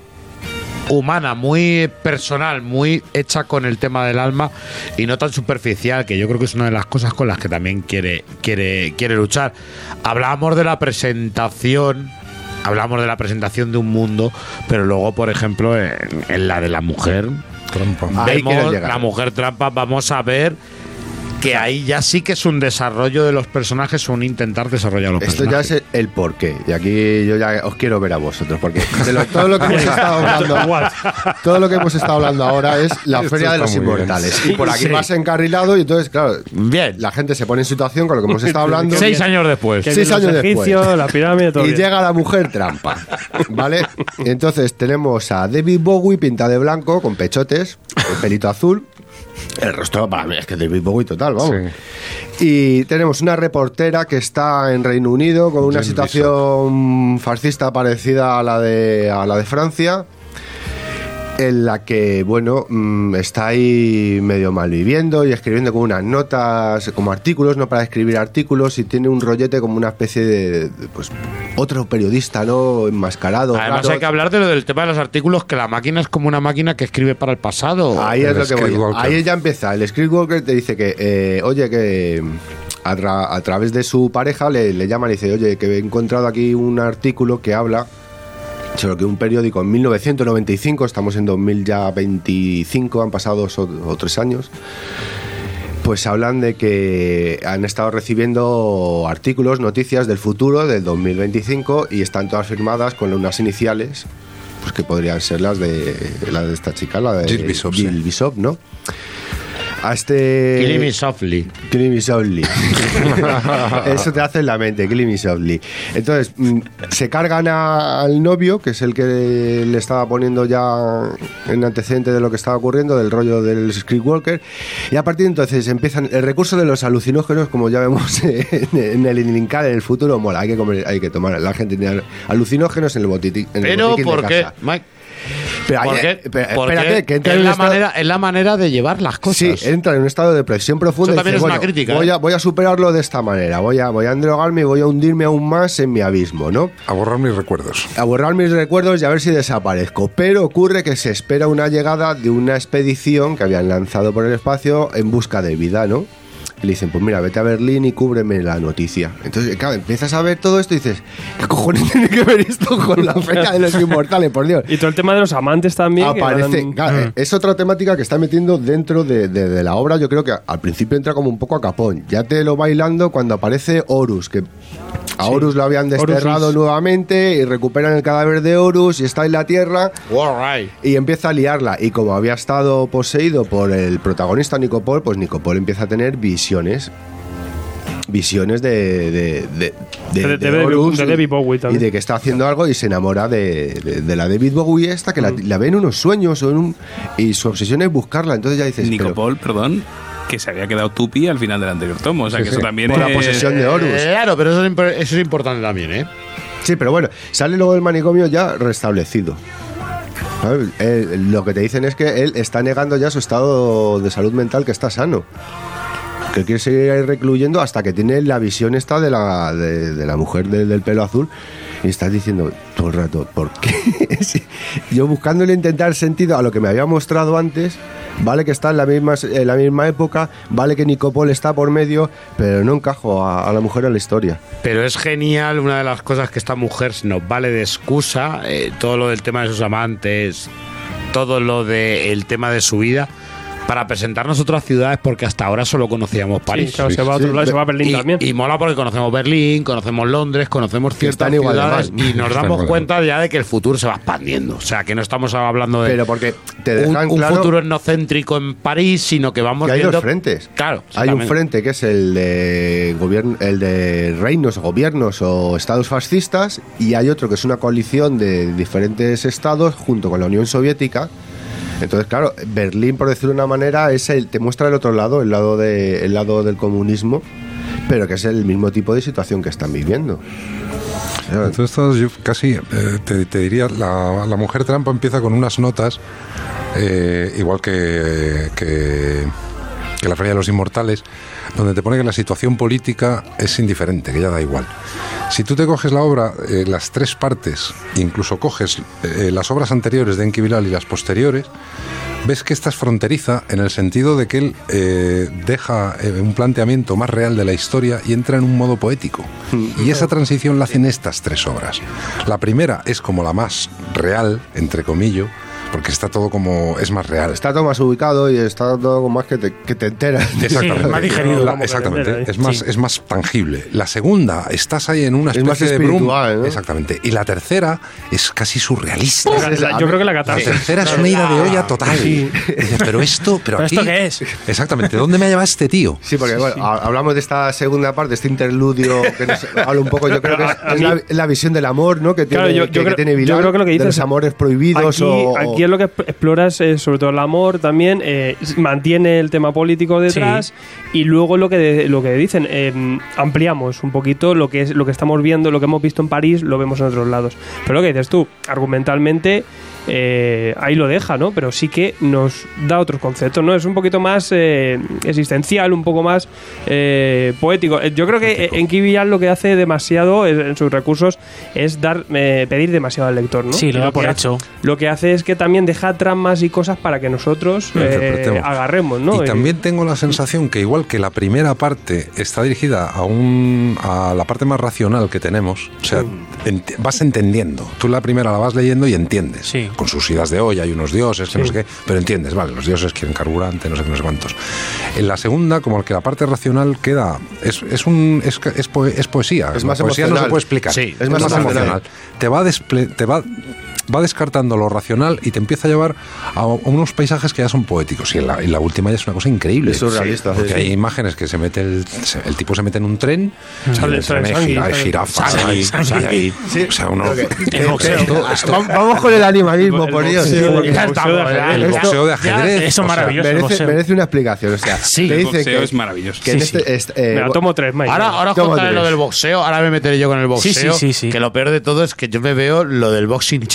humana, muy personal, muy hecha con el tema del alma y no tan superficial, que yo creo que es una de las cosas con las que también quiere, quiere, quiere luchar. Hablábamos de la presentación, hablamos de la presentación de un mundo, pero luego, por ejemplo, en, en la de la mujer, quiero vemos la mujer trampa, vamos a ver que ahí ya sí que es un desarrollo de los personajes o un intentar desarrollar los Esto ya personajes. es el, el porqué. Y aquí yo ya os quiero ver a vosotros. Porque de lo- todo lo que hemos estado hablando. todo lo que hemos estado hablando ahora es la Esto Feria de los bien. Inmortales. Y por aquí Sí. vas encarrilado y entonces, claro, Bien. la gente se pone en situación con lo que hemos estado hablando. Seis años después. Que Seis años después. la pirámide, todo Y bien. llega la mujer trampa, ¿vale? Entonces tenemos a David Bowie pinta de blanco, con pechotes, el pelito azul. El rostro, para mí, es que David Bowie total, vamos. Y tenemos una reportera que está en Reino Unido con una situación fascista parecida a la de, a la de Francia en la que, bueno, mm, está ahí medio mal viviendo y escribiendo como unas notas, como artículos, no para escribir artículos, y tiene un rollete como una especie de, pues, otro periodista, ¿no? Enmascarado. Además raro. hay que hablar de lo del tema de los artículos, que la máquina es como una máquina que escribe para el pasado. Ahí es lo que voy. Ahí ya empieza. El Scriptwalker te dice que, eh, oye, que mm, a, tra- a través de su pareja le, le llaman y dice, oye, que he encontrado aquí un artículo que habla sobre que un periódico en 1995, estamos en 2025, han pasado dos o, o tres años, pues hablan de que han estado recibiendo artículos, noticias del futuro del 2025 y están todas firmadas con unas iniciales, pues que podrían ser las de la de esta chica, la de Jill Bishop, sí. Jill Bishop, ¿no? A este me softly. Softly. Eso te hace en la mente, me softly. Entonces, mm, se cargan a- al novio, que es el que le estaba poniendo ya en antecedente de lo que estaba ocurriendo, del rollo del Scriptwalker. Y a partir de entonces empiezan el recurso de los alucinógenos, como ya vemos en, en el Inlincal, en el futuro, mola, hay que comer, hay que tomar. La gente tiene alucinógenos en el botiquín. En el Pero botiquín de ¿por qué? casa. Mike? Pero espérate, que entra es, en la estado- manera, es la manera de llevar las cosas. Sí, entra en un estado de depresión profunda. Eso y también dice, es una "Bueno, crítica, Voy ¿eh? a, voy a superarlo de esta manera. Voy a, voy a endrogarme y voy a hundirme aún más en mi abismo, ¿no? A borrar mis recuerdos. A borrar mis recuerdos y a ver si desaparezco. Pero ocurre que se espera una llegada de una expedición que habían lanzado por el espacio en busca de vida, ¿no? Y le dicen, pues mira, vete a Berlín y cúbreme la noticia. Entonces, claro, empiezas a ver todo esto y dices, ¿qué cojones tiene que ver esto con la fecha de los inmortales? Por Dios. Y todo el tema de los amantes también. Aparece, claro, Mm. es otra temática que está metiendo dentro de, de- de la obra. Yo creo que al principio entra como un poco a capón. Ya te lo bailando cuando aparece Horus, que a Horus lo habían desterrado nuevamente y recuperan el cadáver de Horus y está en la tierra Alright. y empieza a liarla. Y como había estado poseído por el protagonista Nicopol, pues Nicopol empieza a tener visiones. Visiones de, de, de, de- De- de de David- Horus de y- David Bowie y también. de que está haciendo algo y se enamora de, de- de la David Bowie esta que la, Mm. la ve en unos sueños o en un- y su obsesión es buscarla. Entonces ya dices, pero- Nicopol, perdón, que se había quedado tupi al final del anterior tomo. O sea, Sí, que sí. eso también Por la es- posesión de Horus. Eh, Claro, pero eso es, imp- eso es importante también, ¿eh? Sí, pero bueno, sale luego del manicomio ya restablecido. Él- lo que te dicen es que él está negando ya su estado de salud mental que está sano. Que quiere seguir ahí recluyendo hasta que tiene la visión esta de la, de, de la mujer de- del pelo azul. Y estás diciendo todo el rato, ¿por qué? Sí. Yo buscándole intentar sentido a lo que me había mostrado antes, vale que está en la misma, la misma época, vale que Nicopol está por medio, pero no encajo a, la mujer en la historia. Pero es genial, una de las cosas que esta mujer nos vale de excusa, eh, todo lo del tema de sus amantes, todo lo del tema de su vida, para presentarnos otras ciudades, porque hasta ahora solo conocíamos París. claro, se va a otro lado, se va a Berlín y, también. y mola porque conocemos Berlín, conocemos Londres, conocemos ciertas igual ciudades y nos damos cuenta ya de que el futuro se va expandiendo. O sea, que no estamos hablando de Pero porque te un, dejan un claro futuro etnocéntrico en París, sino que vamos que hay viendo... dos frentes. Claro, Hay un frente que es el de gobierno, el de reinos, gobiernos o estados fascistas, y hay otro que es una coalición de diferentes estados junto con la Unión Soviética. Entonces, claro, Berlín, por decirlo de una manera, es el, te muestra el otro lado, el lado de, el lado del comunismo, pero que es el mismo tipo de situación que están viviendo. Entonces, yo casi eh, te, te diría, la, la mujer trampa empieza con unas notas, eh, igual que, que, que la Feria de los Inmortales, donde te pone que la situación política es indiferente, que ya da igual. Si tú te coges la obra, eh, las tres partes, incluso coges eh, las obras anteriores de Enki Bilal y las posteriores, ves que esta es fronteriza en el sentido de que él eh, deja un planteamiento más real de la historia y entra en un modo poético. Y esa transición la hacen estas tres obras. La primera es como la más real, entre comillas, porque está todo como. es más real. Está todo más ubicado y está todo como más que te, que te enteras. Exactamente. más digerido. La- exactamente. entera, ¿eh? Es más, Sí. es más tangible. La segunda, estás ahí en una Es especie más de brum. ¿no? Exactamente. Y la tercera es casi surrealista. La- la- yo creo que la La catarsis. tercera es una ida de olla total. Sí. Dices, pero esto, pero, ¿Pero aquí- esto qué es? Exactamente. ¿Dónde me ha llevado este tío? Sí, porque bueno, ha- hablamos de esta segunda parte, este interludio que nos habla un poco, yo creo que es, es la, la visión del amor, ¿no? Que tiene, Claro, yo- que, yo que creo- tiene yo Vilar, creo que lo que de dices- los amores prohibidos Aquí, o, aquí es lo que exploras es sobre todo el amor también, eh, mantiene el tema político detrás y luego lo que, lo que dicen, eh, ampliamos un poquito lo que, es, lo que estamos viendo, lo que hemos visto en París, lo vemos en otros lados. Pero lo que dices tú, argumentalmente eh, ahí lo deja, ¿no? Pero sí que nos da otros conceptos, ¿no? Es un poquito más eh, existencial, un poco más eh, poético. Eh, Yo creo que en Kivian lo que hace demasiado eh, en sus recursos es dar eh, pedir demasiado al lector, ¿no? Sí, lo da por que hecho. hace- Lo que hace es que también deja tramas y cosas para que nosotros eh, agarremos, ¿no? Y también tengo la sensación que igual que la primera parte está dirigida a un a la parte más racional que tenemos, o sea, ent- vas entendiendo. Tú la primera la vas leyendo y entiendes. Sí. Con sus idas de hoy hay unos dioses, que no sé qué, pero entiendes, vale, los dioses quieren carburante, no sé qué, no sé cuántos. En la segunda, como que la parte racional queda es, es un es, es, poe- es poesía, Es La más poesía no se emocional. puede explicar. Sí, es más emocional. Te va desple- te va va descartando lo racional y te empieza a llevar a unos paisajes que ya son poéticos. Y en la, y la última ya es una cosa increíble. Es surrealista, Porque sí, hay imágenes que se mete el, se- el tipo se mete en un tren, Sale- y se sale ve sangre, gira- sale- jirafas. O sea, uno, El Vamos con el animalismo, El por Dios. el boxeo de el ajedrez. eso maravilloso. el merece, una explicación. O sea, Sí, El boxeo que, es maravilloso. Sí, este- este, eh, Mira, tomo tres, Mike. Ahora, contaré lo del boxeo, ahora me meteré yo con el boxeo. sí, sí, sí. Que lo peor de todo es que yo me veo lo del boxing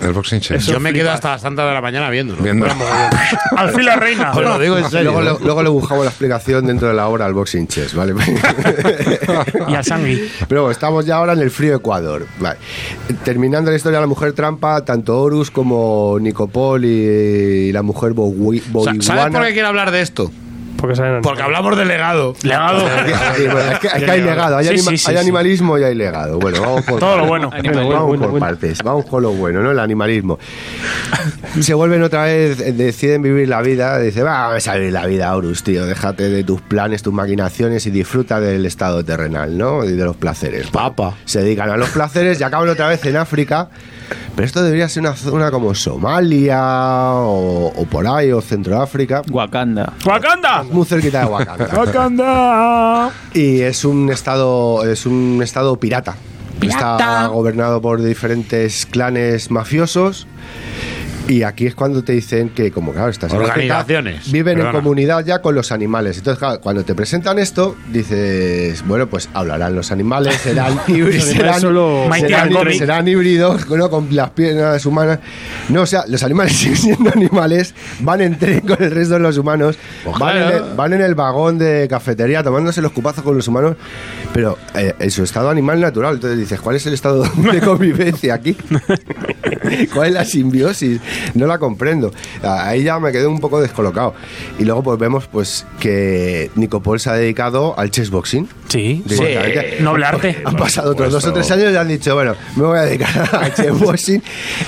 el boxing chess. yo me quedo hasta las tantas de la mañana viéndolo. Viendo. Al fin la reina. Os lo digo en serio. Luego, le- luego le buscamos la explicación dentro de la obra al boxing chess, ¿vale? y al sangui. Pero bueno, estamos ya ahora en el frío Ecuador. Vale. Terminando la historia de la mujer trampa, tanto Horus como Nicopol y, y la mujer Bowi- O sea, ¿Sabes por qué quiero hablar de esto? Porque salen Porque hablamos del legado. Legado. Sí, bueno, es, que, es que hay legado, hay, Sí, anima- sí, sí, hay sí. animalismo y hay legado. Bueno, vamos por Todo lo bueno. Vamos bueno, por bueno. partes, vamos con lo bueno, ¿no? El animalismo. Se vuelven otra vez, eh, deciden vivir la vida, dice, va, a vivir la vida, Horus, tío, déjate de tus planes, tus maquinaciones y disfruta del estado terrenal, ¿no? Y de los placeres. Papa. Se dedican a los placeres y acaban otra vez en África. Pero esto debería ser una zona como Somalia o, o por ahí, o Centroáfrica. Wakanda. ¡Wakanda! Muy cerquita de Wakanda. ¡Wakanda! Y es un estado, es un estado pirata. Está gobernado por diferentes clanes mafiosos. Y aquí es cuando te dicen que, como claro, estas Organizaciones. viven Perdona. en comunidad ya con los animales. Entonces, claro, cuando te presentan esto, dices, bueno, pues hablarán los animales, serán híbridos, serán, serán, híbridos, ¿no? con las piernas humanas. No, o sea, los animales siguen siendo animales, van en tren con el resto de los humanos, van, en el, van en el vagón de cafetería tomándose los cupazos con los humanos, pero eh, en su estado animal natural. Entonces dices, ¿cuál es el estado de convivencia aquí? ¿Cuál es la simbiosis? No la comprendo. Ahí ya me quedé un poco descolocado. Y luego pues vemos pues que Nicopol se ha dedicado al chessboxing. Sí. Directamente. Noble arte. Han pasado otros dos o tres años y han dicho, bueno, me voy a dedicar al chessboxing.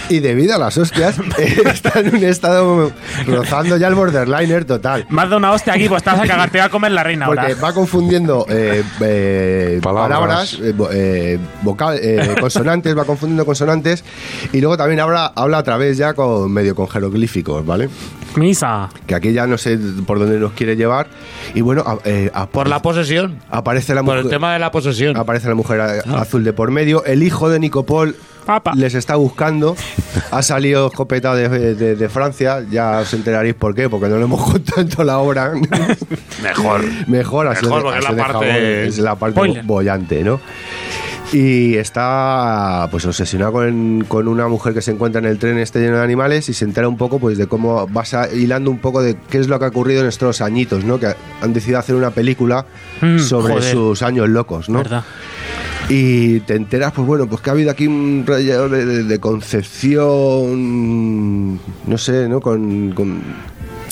Y debido a las hostias, está en un estado rozando ya el borderliner total. Más de una hostia aquí, pues vas a cagar, te va a comer la reina Porque ahora. va confundiendo eh, eh, Palabras. palabras, eh, eh, vocal, eh, consonantes, va confundiendo consonantes y luego también habla, habla a través ya con medio con jeroglíficos, ¿vale? Misa. Que aquí ya no sé por dónde nos quiere llevar. Y bueno, a- eh, a- Por la posesión. aparece la Por mujer. el tema de la posesión. Aparece la mujer a- azul de por medio. El hijo de Nicopol Papa. les está buscando. Ha salido escopeta de, de- de Francia. Ya os enteraréis por qué, porque no lo hemos contado la obra. Mejor. Mejor, así Mejor, es la parte- es la parte bollante, ¿no? Y está pues obsesionado con, con una mujer que se encuentra en el tren este lleno de animales y se entera un poco pues de cómo vas a- hilando un poco de qué es lo que ha ocurrido en estos añitos, ¿no? Que han decidido hacer una película Mm, sobre joder. sus años locos, ¿no? ¿Verdad? Y te enteras, pues bueno, pues que ha habido aquí un rollo de, de- de concepción, no sé, ¿no? Con, con,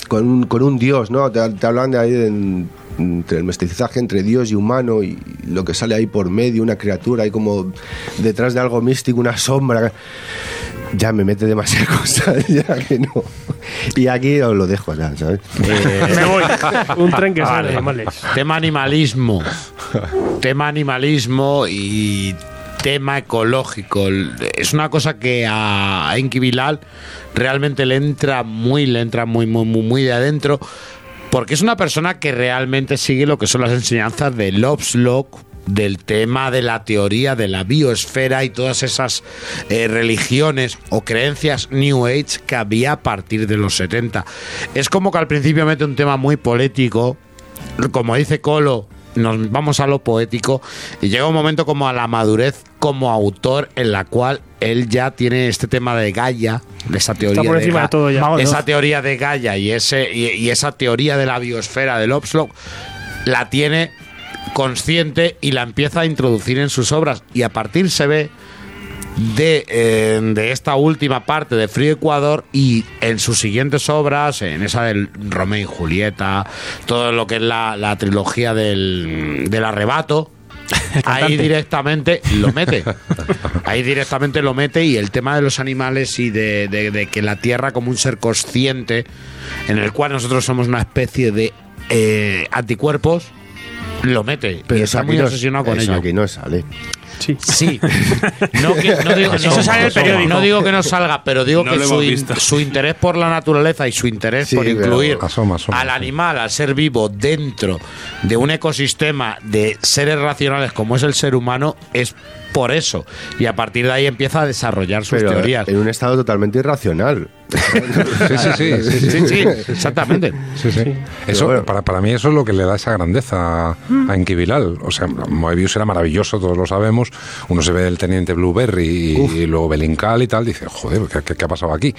con un, con un dios, ¿no? Te, te hablan de ahí de- entre el mestizaje entre dios y humano y lo que sale ahí por medio, una criatura ahí como detrás de algo místico, una sombra. ya me mete demasiadas cosas, ya que no. Y aquí os lo dejo ya, ¿sabes? Me voy. Un tren que sale, Vale. animales. Tema animalismo. tema animalismo y tema ecológico. Es una cosa que a Enki Bilal realmente le entra muy, le entra muy, muy, muy, muy de adentro. Porque es una persona que realmente sigue lo que son las enseñanzas de Lovelock, del tema de la teoría de la biosfera y todas esas eh, religiones o creencias New Age que había a partir de los 70. Es como que al principio mete un tema muy político, como dice Colo, nos vamos a lo poético y llega un momento como a la madurez como autor en la cual él ya tiene este tema de Gaia, de esa teoría por encima Ga- de todo ya. esa teoría de Gaia y ese y, y esa teoría de la biosfera del Obslog la tiene consciente y la empieza a introducir en sus obras y a partir se ve de, eh, de esta última parte de Frío Ecuador y en sus siguientes obras, en esa del Romeo y Julieta, todo lo que es la, la trilogía del, del arrebato, ahí directamente lo mete. Ahí directamente lo mete y el tema de los animales y de, de- de que la Tierra como un ser consciente, en el cual nosotros somos una especie de eh, anticuerpos, lo mete. y está muy obsesionado con eso ello. aquí no sale. Sí. Sí. No, que- no digo, Eso no, sale en el periódico. no digo que no salga, pero digo No que su, su interés por la naturaleza y su interés Sí, por incluir asoma, asoma, al animal, al ser vivo, dentro de un ecosistema de seres racionales como es el ser humano, es por eso. Y a partir de ahí empieza a desarrollar sus Pero teorías. en un estado totalmente irracional. Sí, sí, sí. sí, sí. Exactamente. Sí, sí. Eso, bueno. para, para mí eso es lo que le da esa grandeza a, Bilal. O sea, Moebius era maravilloso, todos lo sabemos. Uno se ve el teniente Blueberry y, y luego Belincal y tal, dice, joder, ¿qué, qué- qué ha pasado aquí?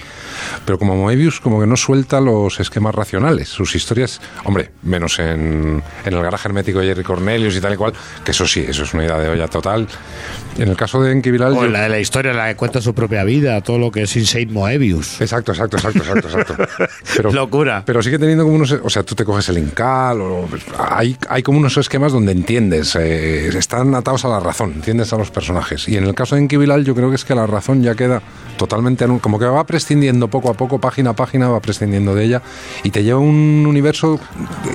Pero como Moebius como que no suelta los esquemas racionales. Sus historias, hombre, menos en, en el garaje hermético de Jerry Cornelius y tal y cual, que eso sí, eso es una idea de olla total. En el caso de Enki Bilal... O yo- la de la historia, la que cuenta su propia vida, todo lo que es Insane Moebius. Exacto, exacto, exacto, exacto, exacto. Pero, Locura. Pero sigue teniendo como unos, o sea, tú te coges el Incal, o, hay, hay como unos esquemas donde entiendes, eh, están atados a la razón, entiendes a los personajes. Y en el caso de Enki Bilal, yo creo que es que la razón ya queda totalmente, como que va prescindiendo poco a poco, página a página, va prescindiendo de ella y te lleva a un universo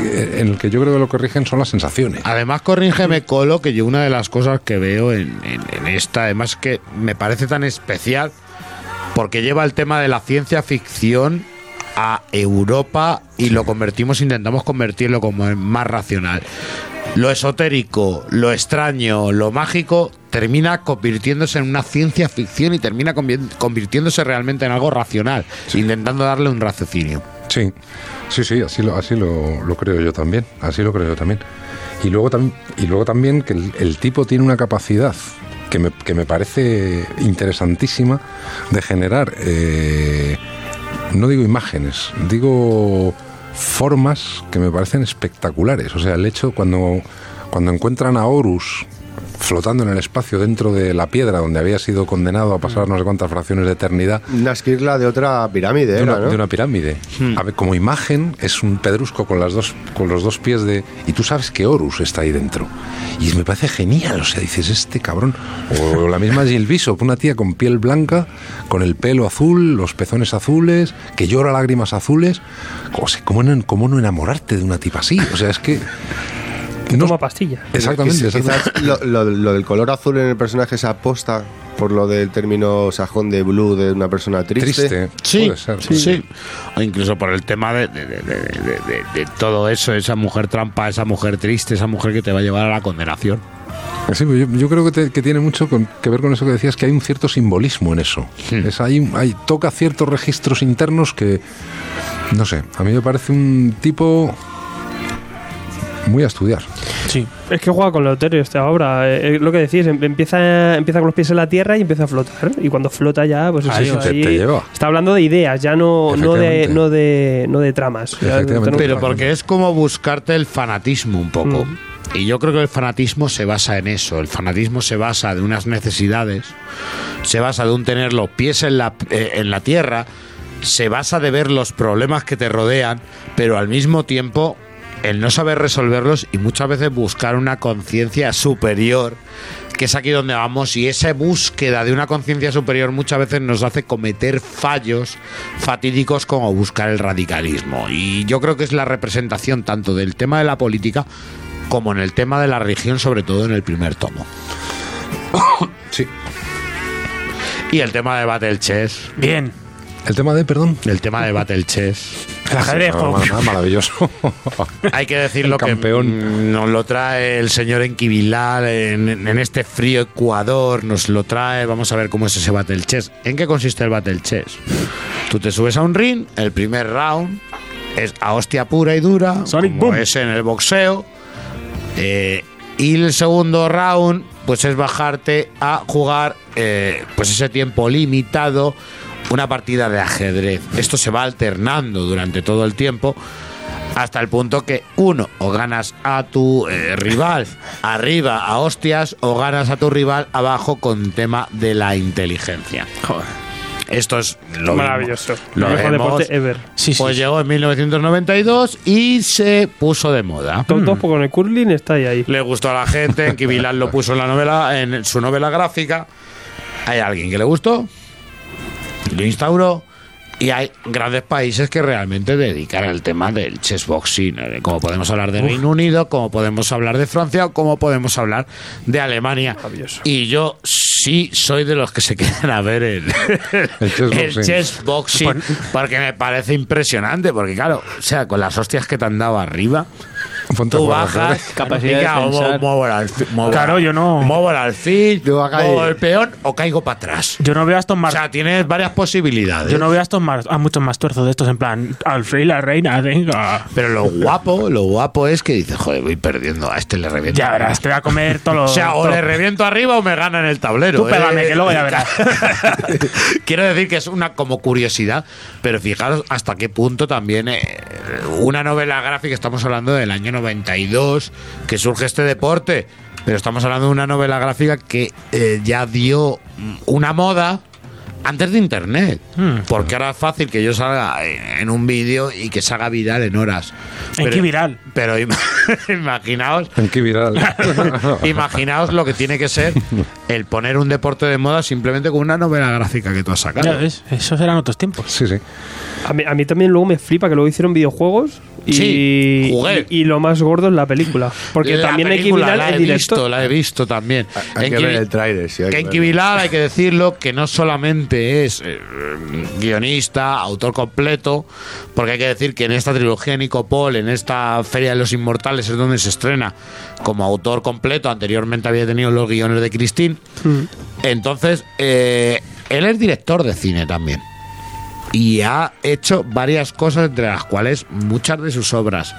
eh, en el que yo creo que lo que rigen son las sensaciones. Además, corrígeme, Colo, que yo una de las cosas que veo en, en- en esta, además que me parece tan especial, porque lleva el tema de la ciencia ficción a Europa y lo convertimos, intentamos convertirlo como en más racional. Lo esotérico, lo extraño, lo mágico termina convirtiéndose en una ciencia ficción y termina convi- convirtiéndose realmente en algo racional, intentando darle un raciocinio. Sí, sí, sí, así lo, así lo, lo creo yo también, así lo creo yo también. Y luego, tam- y luego también que el, el tipo tiene una capacidad que me, que me parece interesantísima de generar, eh, no digo imágenes, digo formas que me parecen espectaculares. O sea, el hecho cuando, cuando encuentran a Horus flotando en el espacio dentro de la piedra donde había sido condenado a pasar no sé cuántas fracciones de eternidad, Una esquirla de otra pirámide, de era, una, ¿no? de una pirámide. A ver, como imagen es un pedrusco con las dos con los dos pies de y tú sabes que Horus está ahí dentro. Y me parece genial, o sea, dices este cabrón o la misma Jill Bishop, una tía con piel blanca, con el pelo azul, los pezones azules, que llora lágrimas azules. O sea, ¿cómo no, cómo no enamorarte de una tipa así? O sea, es que no- Toma pastilla. Exactamente, Quizás- exactamente. quizás lo, lo- lo del color azul en el personaje se aposta por lo del término sajón de blue de una persona triste. Triste, Sí, puede ser. sí, O incluso por el tema de, de- de- de- de- de todo eso, esa mujer trampa, esa mujer triste, esa mujer que te va a llevar a la condenación. Sí, pues yo, yo creo que, te- que tiene mucho con- que ver con eso que decías, que hay un cierto simbolismo en eso. Es, hay, hay, toca ciertos registros internos que, no sé, a mí me parece un tipo muy a estudiar. Sí. Es que juega con lo etéreo esta obra. Eh, eh, lo que decís, em- empieza, empieza con los pies en la tierra y empieza a flotar. Y cuando flota ya, pues Ahí eso, te- ahí- te lleva. Está hablando de ideas, ya no, no, de, no, de, no de tramas. Pero porque es como buscarte el fanatismo un poco. Mm. Y yo creo que el fanatismo se basa en eso. El fanatismo se basa de unas necesidades, se basa de un tener los pies en la, eh, en la tierra, se basa de ver los problemas que te rodean, pero al mismo tiempo el no saber resolverlos y muchas veces buscar una conciencia superior que es aquí donde vamos y esa búsqueda de una conciencia superior muchas veces nos hace cometer fallos fatídicos como buscar el radicalismo. Y yo creo que es la representación tanto del tema de la política como en el tema de la religión, sobre todo en el primer tomo. Sí. Y el tema de Battle Chess. Bien. El tema de, perdón. El tema de Battle Chess. El ajedrez, maravilloso. Hay que decirlo que campeón. nos lo trae el señor Enquivilal en, en este frío Ecuador, nos lo trae, vamos a ver cómo es ese Battle Chess. ¿En qué consiste el Battle Chess? Tú te subes a un ring, el primer round es a hostia pura y dura, Sonic como Boom. es en el boxeo, eh, y el segundo round pues es bajarte a jugar eh, pues ese tiempo limitado una partida de ajedrez. Esto se va alternando durante todo el tiempo hasta el punto que uno o ganas a tu eh, rival arriba a hostias o ganas a tu rival abajo con tema de la inteligencia. Esto es lo Maravilloso. Lo mejor vemos. deporte ever. Sí, sí, Pues sí. llegó en 1992 y se puso de moda. Top 2 con el curling está ahí. ahí. Le gustó a la gente, en Kibilal lo puso en la novela, en su novela gráfica. Hay alguien que le gustó, lo instauró y hay grandes países que realmente dedican al tema del chess boxing, eh, como podemos hablar de Reino Unido, como podemos hablar de Francia o como podemos hablar de Alemania. Y yo sí soy de los que se quedan a ver el, El chess el boxing. chess boxing, porque me parece impresionante, porque claro, o sea, con las hostias que te han dado arriba, Ponte tú bajas, Capacidad de claro, pensar. muevo- el alfil, muevo- Claro, yo no- Muevo el alfil, muevo el peón o caigo para atrás. Yo no veo a Aston O Martin. sea, tienes varias posibilidades. Yo no veo a Aston Martin a muchos más tuerzos de estos en plan Alfred y la reina, venga. Pero lo guapo, lo guapo es que dices, joder, voy perdiendo, a este le reviento. Ya verás, te voy a comer todos O los. sea, o todo- le reviento arriba o me gana en el tablero. Tú pégame, ¿eh? que luego ya verás. Quiero decir que es una como curiosidad, pero fijaros hasta qué punto también eh, una novela gráfica, estamos hablando del año 92, que surge este deporte, pero estamos hablando de una novela gráfica que eh, ya dio una moda antes de internet, Hmm. porque ahora es fácil que yo salga en un vídeo y que se haga viral en horas. En qué viral. Pero im- imaginaos En qué viral. Imaginaos lo que tiene que ser el poner un deporte de moda simplemente con una novela gráfica que tú has sacado. Ya ves, esos eran otros tiempos. Sí, sí. A mí, a mí también luego me flipa que luego hicieron videojuegos y, Sí, jugué. y, y lo más gordo es la película. Porque La también hay que película la el he director. visto, la he visto también. Hay que ver el tráiler, sí. hay que hay que decirlo que no solamente es eh, guionista, autor completo, porque hay que decir que en esta trilogía de Nico Paul, en esta Feria de los Inmortales, es donde se estrena como autor completo. Anteriormente había tenido los guiones de Christine. Entonces, eh, él es director de cine también. Y ha hecho varias cosas, entre las cuales muchas de sus obras.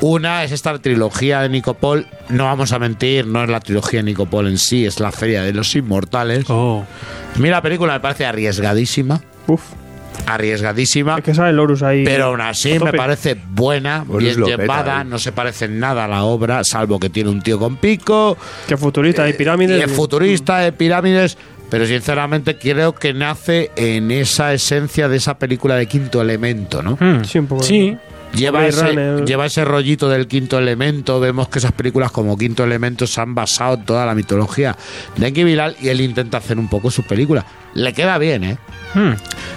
Una es esta trilogía de Nicopol. No vamos a mentir, no es la trilogía de Nicopol en sí, es la Feria de los Inmortales. Oh. A mí la película me parece arriesgadísima. Uf, Arriesgadísima. es que sale Lorus ahí. Pero aún así me parece buena, bien llevada, ¿eh? no se parece en nada a la obra, salvo que tiene un tío con pico, Que futurista, hay pirámides. y es futurista de pirámides, pero sinceramente creo que nace en esa esencia de esa película de Quinto Elemento, ¿no? Hmm. Sí, un poco. Sí. Lleva ese, lleva ese rollito del quinto elemento. Vemos que esas películas como Quinto Elemento se han basado en toda la mitología de Enki Bilal y él intenta hacer un poco su película. Le queda bien, ¿eh? Hmm.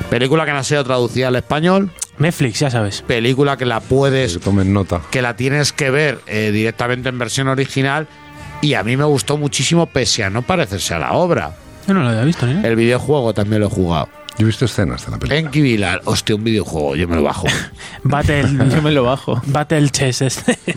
Película que no ha sido traducida al español, Netflix, ya sabes. película que la puedes Que tomen nota. que la tienes que ver eh, directamente en versión original y a mí me gustó muchísimo pese a no parecerse a la obra. Yo no lo había visto, ¿eh? El videojuego también lo he jugado. Yo he visto escenas de la película. Enki Bilal, hostia, un videojuego, yo me lo bajo. Battle. Yo me lo bajo. Battle Chess este.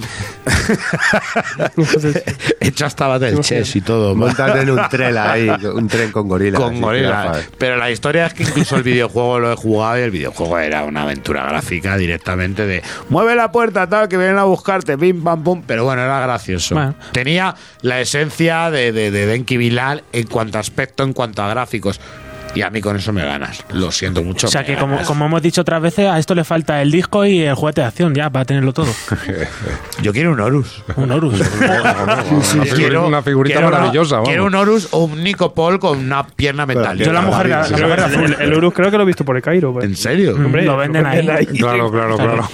He hecho hasta Battle Chess y todo. Montate en un tren ahí, un tren con gorilas. con así, gorila. jirafas. Pero la historia es que incluso el videojuego lo he jugado y el videojuego era una aventura gráfica directamente de mueve la puerta tal que vienen a buscarte, pim pam pum, pero bueno, era gracioso. Bueno. Tenía la esencia de, de, de Denki Bilal en cuanto a aspecto, en cuanto a gráficos. Y a mí con eso me ganas. Lo siento mucho. O sea que, como, como hemos dicho otras veces, a esto le falta el disco y el juguete de acción ya para tenerlo todo. Yo quiero un Horus. Un Horus. Una, figurita, una figurita quiero maravillosa. Quiero un Horus o un Nico Paul con una pierna metálica. Yo la mujer, la, la mujer azul. el, el Urus creo que lo he visto por el Cairo. pues. ¿En serio? Mm, Hombre, lo venden ahí. Claro, claro, claro.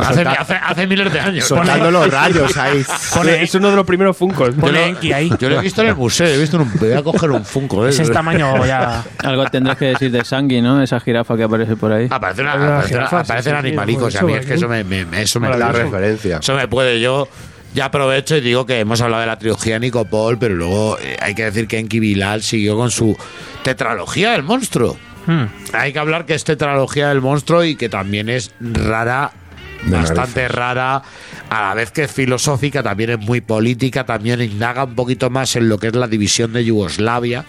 Hace, hace- hace miles de años. Soltando los rayos ahí. Pone- es uno de los primeros Funkos. Pone Enki ahí. Yo lo he visto en el museo. He visto en un, voy a coger un Funko. ¿eh? Ese es tamaño ya. Algo tendrás que decir de Sangui, ¿no? Esa jirafa que aparece por ahí. Aparece una- Una aparece una- jirafa, sí, aparecen sí, animalicos. a mí es que eso me, me- me- eso me La referencia. Eso me puede yo. Ya aprovecho y digo que hemos hablado de la trilogía de Nico Paul, pero luego eh, hay que decir que Enki Bilal siguió con su tetralogía del monstruo. Hmm. Hay que hablar que es tetralogía del monstruo y que también es rara, De bastante narices. rara, a la vez que es filosófica, también es muy política, también indaga un poquito más en lo que es la división de Yugoslavia,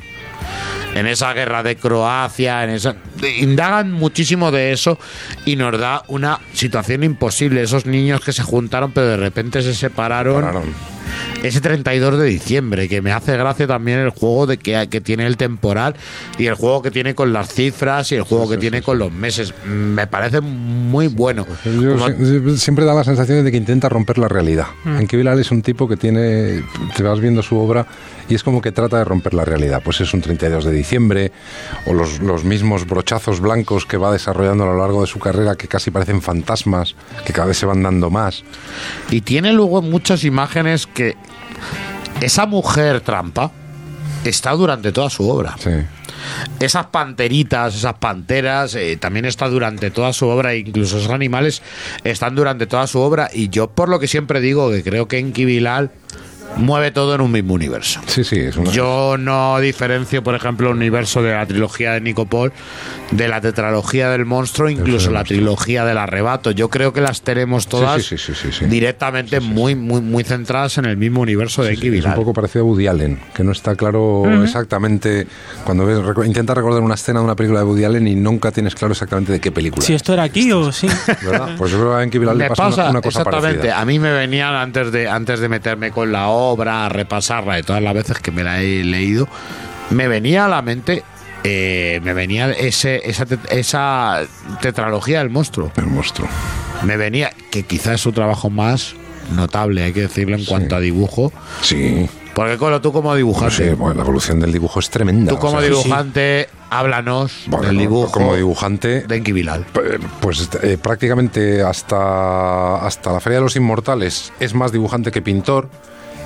en esa guerra de Croacia, en esa indagan muchísimo de eso y nos da una situación imposible, esos niños que se juntaron pero de repente se separaron Pararon. ese 32 de diciembre, que me hace gracia también el juego de que, que tiene el temporal y el juego que tiene con las cifras y el juego que tiene con los meses. Me parece muy bueno. Yo Como- si- siempre da la sensación de que intenta romper la realidad. Mm. En Bilal es un tipo que tiene, te vas viendo su obra y es como que trata de romper la realidad. Pues es un 32 de diciembre o los, los mismos brochazos blancos que va desarrollando a lo largo de su carrera que casi parecen fantasmas, que cada vez se van dando más. Y tiene luego muchas imágenes que esa mujer trampa está durante toda su obra. Sí. Esas panteritas, esas panteras, eh, también está durante toda su obra, e incluso esos animales están durante toda su obra. Y yo, por lo que siempre digo, que creo que Enki Bilal mueve todo en un mismo universo. Sí, sí, es una... Yo no diferencio, por ejemplo, el universo de la trilogía de Nico Paul de la tetralogía del monstruo, incluso la monstruo. trilogía del arrebato. Yo creo que las tenemos todas sí, sí, sí, sí, sí. directamente muy, muy, muy centradas en el mismo universo de Enki Es un poco parecido a Woody Allen, que no está claro exactamente. Cuando ves, intenta recordar una escena de una película de Woody Allen y nunca tienes claro exactamente de qué película. Si es, esto era aquí o sí. ¿verdad? Pues yo creo que Enki Bilal le Me pasa, pasa, una, una cosa exactamente. parecida. A mí me venían antes de antes de meterme con la obra, a repasarla de todas las veces que me la he leído, me venía a la mente, eh, me venía ese, esa, esa tetralogía del monstruo. El monstruo. Me venía que quizás es su trabajo más notable, hay que decirlo en cuanto a dibujo. Sí. Porque Colo, tú como No dibujante, sé, bueno, la evolución del dibujo es tremenda. tú como o sea, dibujante, háblanos Bueno, del dibujo Como dibujante, de Enki Bilal. eh, pues eh, prácticamente hasta, hasta la Feria de los Inmortales es más dibujante que pintor.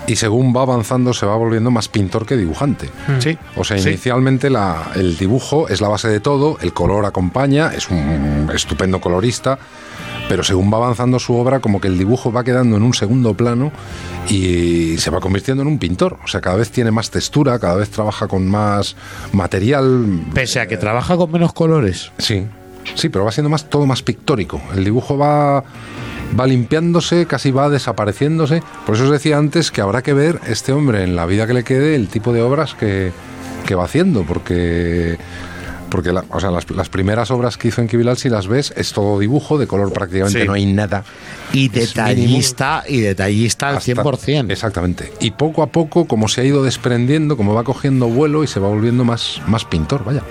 Y según va avanzando, se va volviendo más pintor que dibujante. Sí. O sea, Sí. inicialmente la- el dibujo es la base de todo, el color acompaña, es un estupendo colorista, pero según va avanzando su obra, como que el dibujo va quedando en un segundo plano y se va convirtiendo en un pintor. O sea, cada vez tiene más textura, cada vez trabaja con más material. Pese a que trabaja con menos colores. Sí, sí, pero va siendo más todo más pictórico. El dibujo va va limpiándose, casi va desapareciéndose. Por eso os decía antes que habrá que ver este hombre en la vida que le quede el tipo de obras que, que va haciendo, porque porque la- o sea, las, las primeras obras que hizo en Kibilal, si las ves, es todo dibujo, de color prácticamente Sí. no hay nada. Y detallista, y detallista al Hasta- 100%. Exactamente. Y poco a poco, como se ha ido desprendiendo, como va cogiendo vuelo y se va volviendo más, más pintor, vaya.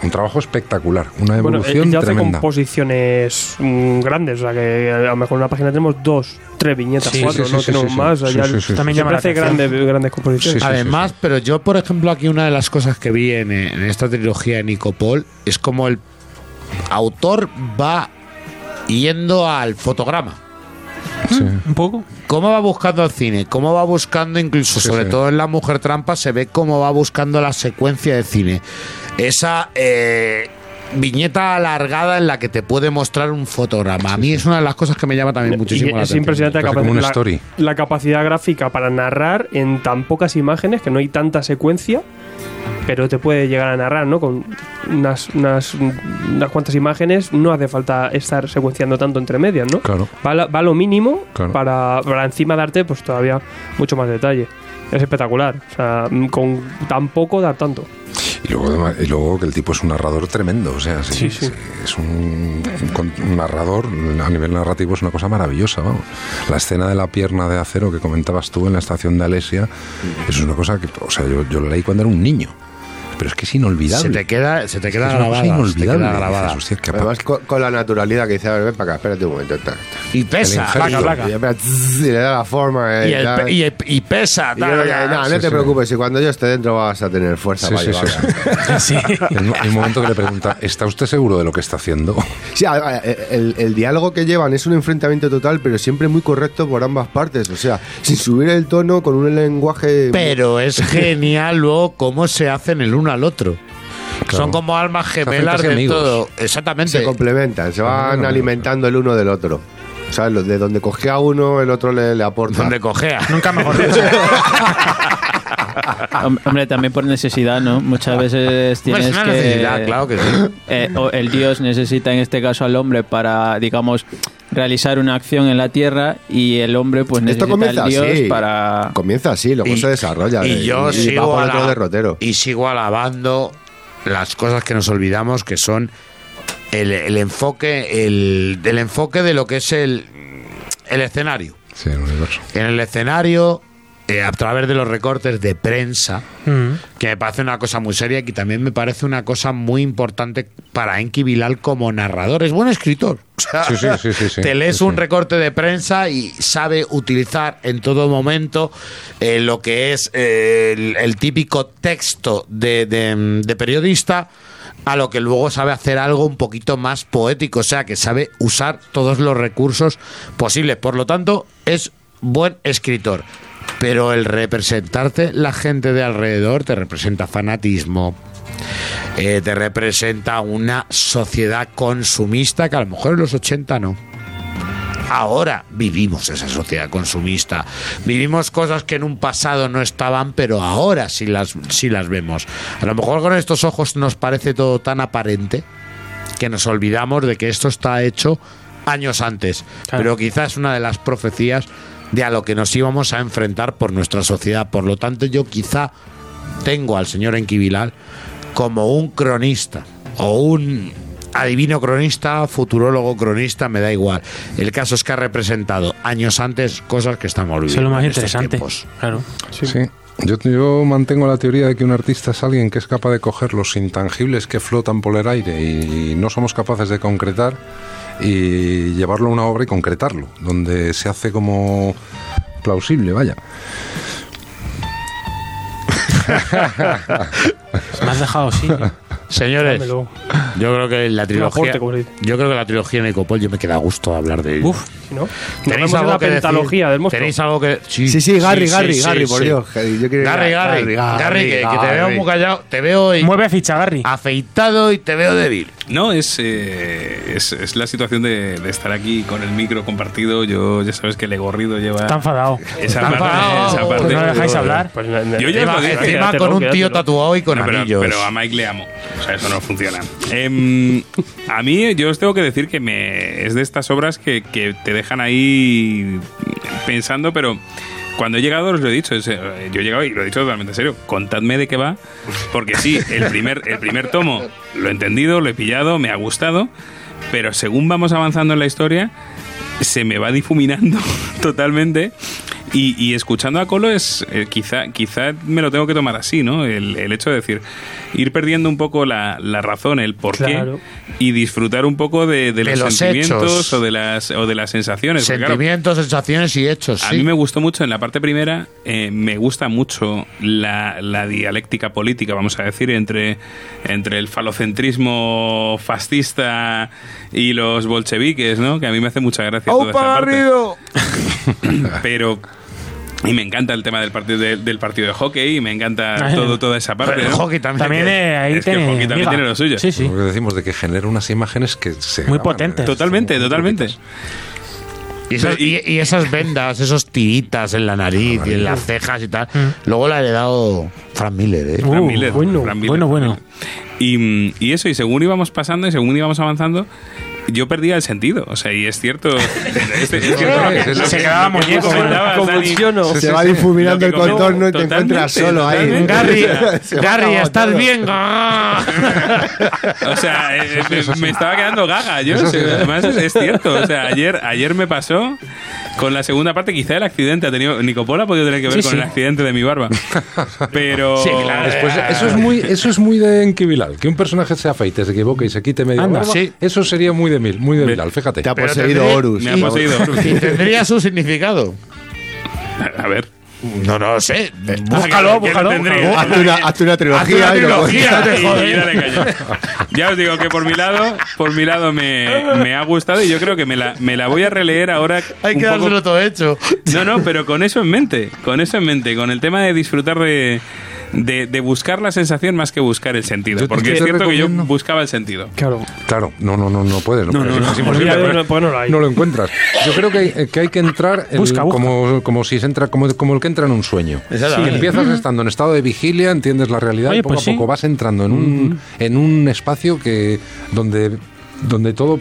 Un trabajo espectacular, una Bueno, evolución él ya hace tremenda. composiciones mm, grandes, o sea que a lo mejor en una página tenemos dos, tres viñetas, Sí, cuatro, sí, no sí, tenemos sí, sí. más. También sí. llama hace grandes, grandes composiciones. Sí, sí. Además, pero yo, por ejemplo, aquí una de las cosas que vi en, en esta trilogía de Nico Paul es como el autor va yendo al fotograma. Sí. Un poco. ¿Cómo va buscando el cine? ¿Cómo va buscando, incluso, Sí, sobre sí. todo en La Mujer Trampa, se ve cómo va buscando la secuencia de cine? Esa eh, viñeta alargada en la que te puede mostrar un fotograma. A mí es una de las cosas que me llama también Y muchísimo la es atención. impresionante la, Parece como capaci- una la- story. la capacidad gráfica para narrar en tan pocas imágenes, que no hay tanta secuencia, pero te puede llegar a narrar, ¿no? Con unas, unas, unas cuantas imágenes, no hace falta estar secuenciando tanto entre medias, ¿no? Claro. Va, va lo mínimo Claro. para, para encima darte pues todavía mucho más detalle. Es espectacular. O sea, con tan poco dar tanto. Y luego, y luego que el tipo es un narrador tremendo, o sea, sí, Sí, sí. sí, es un, un narrador a nivel narrativo es una cosa maravillosa, vamos. La escena de la pierna de acero que comentabas tú en la estación de Alesia, es una cosa que, o sea, yo, yo la leí cuando era un niño. Pero es que es inolvidable. Se te queda, se te queda Es grabada. se te queda inolvidable. grabada. Dices, hostia, qué Además, con, con la naturalidad que dice, a ver, ven para acá, espérate un momento. ta, ta. Y pesa. Placa, placa. Y, le da la forma. eh, Y, el tal. pe- y, el- y pesa. Y yo, tal, ya, no, no Sí, te sí. preocupes, si cuando yo esté dentro vas a tener fuerza Sí, para sí. El, el momento que le pregunta, ¿está usted seguro de lo que está haciendo? Sí, el diálogo que llevan es un enfrentamiento total, pero siempre muy correcto por ambas partes. O sea, sin subir el tono, con un lenguaje. Pero es genial luego cómo se hacen el uno al otro. Claro. Son como almas gemelas de amigos. todo. Exactamente. se complementan, se van alimentando el uno del otro. ¿Sabes? Lo De donde coge a uno, el otro le, le aporta. Donde cojea. Nunca mejor dicho. Hom- Hombre, también por necesidad, ¿no? Muchas veces tienes es una que... necesidad, claro que sí. eh, o el dios necesita en este caso al hombre para, digamos, realizar una acción en la tierra y el hombre pues Esto necesita comienza al dios así. para... Comienza así, luego se desarrolla. Y eh, yo sigo, derrotero. y sigo alabando las cosas que nos olvidamos, que son el, el enfoque, el, el enfoque de lo que es el, el escenario. Sí, el universo. En el escenario, eh, a través de los recortes de prensa, Mm. que me parece una cosa muy seria y que también me parece una cosa muy importante para Enki Bilal como narrador. Es buen escritor. O sea, Sí, sí, sí, sí, sí. te lees Sí, un recorte de prensa y sabe utilizar en todo momento eh, lo que es eh, el, el típico texto de, de- de periodista a lo que luego sabe hacer algo un poquito más poético, o sea, que sabe usar todos los recursos posibles. Por lo tanto, es buen escritor. Pero el representarte la gente de alrededor te representa fanatismo, eh, te representa una sociedad consumista que a lo mejor en los 80 no. Ahora vivimos esa sociedad consumista. Vivimos cosas que en un pasado no estaban, pero ahora sí las, sí las vemos. A lo mejor con estos ojos nos parece todo tan aparente que nos olvidamos de que esto está hecho años antes. Claro. Pero quizás una de las profecías de a lo que nos íbamos a enfrentar por nuestra sociedad. Por lo tanto, yo quizá tengo al señor Enquibilal como un cronista o un adivino cronista, futurólogo cronista, me da igual. El caso es que ha representado años antes cosas que estamos Eso viviendo. es lo más interesante. tiempos. Claro. Sí. Yo, yo mantengo la teoría de que un artista es alguien que es capaz de coger los intangibles que flotan por el aire y no somos capaces de concretar y llevarlo a una obra y concretarlo, donde se hace como plausible, vaya. Me has dejado, sí. Señores, Dámelo. yo creo que la trilogía, yo creo que la trilogía Necopol, yo me queda a gusto hablar de ello. Uf, no, ¿Tenéis algo la que decir? pentalogía del monstruo. ¿Tenéis algo que Sí, sí, Gary, Gary, sí, Gary, sí, por sí. Dios. Yo a- Gary, Gary, Gary, que, que te veo muy callado, te veo y- mueve ficha, Gary. afeitado y te veo débil. No, es, eh, es, es la situación de, de estar aquí con el micro compartido. Yo ya sabes que el egorrido lleva Está enfadado. esa Está parte. enfadado. esa parte Pues no dejáis hablar. Pues, Yo ya Encima, con un tío tatuado y con anillos. pero a Mike le amo. O sea, eso no funciona. Em, a mí, yo os tengo que decir que me es de estas obras que, te dejan ahí pensando, pero cuando he llegado, os lo he dicho, eh, yo he llegado y lo he dicho totalmente en serio. Contadme de qué va, porque sí, el primer, el primer tomo lo he entendido, lo he pillado, me ha gustado, pero según vamos avanzando en la historia, se me va difuminando totalmente. Y, y escuchando a Colo es eh, quizá quizá me lo tengo que tomar así, ¿no? El, el hecho de decir, ir perdiendo un poco la, la razón, el por Claro. qué y disfrutar un poco de, de De los, los sentimientos hechos. o de las o de las sensaciones. Claro, Sentimientos, sensaciones y hechos. a sí. mí me gustó mucho en la parte primera, eh, me gusta mucho la, la dialéctica política, vamos a decir, entre, entre el falocentrismo fascista y los bolcheviques, ¿no? Que a mí me hace mucha gracia toda esa parte. Pero y me encanta el tema del partido de- del partido de hockey y me encanta todo toda esa parte. Pero el ¿no? hockey también. También eh, ahí Es que tiene, Joaquín también miga. tiene lo suyo. Sí, sí. Lo que decimos de que genera unas imágenes que se Muy potentes. Totalmente, muy totalmente. Y esas, y- y esas vendas, esos tiritas en la nariz y en las cejas y tal. Luego la ha heredado Frank Miller, ¿eh? Frank Uh, Miller, bueno, Frank Miller, bueno, Frank bueno. Miller. Y, y eso, y según íbamos pasando y según íbamos avanzando, yo perdía el sentido. O sea, y es cierto. es, es cierto lo que- Se que- quedaba muñeco, Se sí, va difuminando el contorno y te encuentras solo ahí. Gary, Se Gary, ¿estás bien? O sea, eh, me, me estaba quedando gaga. Yo, además es, es cierto. O sea, ayer, ayer me pasó con la segunda parte, quizá el accidente ha tenido. Nicopol ha podido tener que ver Sí, con sí. el accidente de mi barba. Pero. Sí, claro. Después, eso es muy, eso es muy de Enkibilal. Que un personaje se afeite, se equivoque y se quite media Anda, barba, sí. eso sería muy de Mil, muy de Bilal, fíjate. Te ha poseído tendría- Horus. Me ha poseído. Y tendría su significado. A ver. No, no lo sé. Búscalo, búscalo. tendría? Hazte una, hazte una trilogía. Hazte una y trilogía. Y- dale. Ya os digo que por mi lado, por mi lado me, me ha gustado y yo creo que me la, me la voy a releer ahora. Hay que poco- dárselo todo hecho. No, no, pero con eso en mente, con eso en mente, con el tema de disfrutar de, de, de buscar la sensación más que buscar el sentido. Yo Porque yo es cierto que yo recomiendo- buscaba el sentido. Claro. Claro, no, no, no, no puedes. No, No, no, no. es imposible. No, pues no lo encuentras. Yo creo que hay, que, hay que entrar el- Busca, busca. Como, como si se entra, como, como el que entra en un sueño. Exactamente. Que empiezas estando en estado de vigilia, entiendes la realidad Oye, y poco pues a poco sí. vas entrando en un, en un espacio que donde donde todo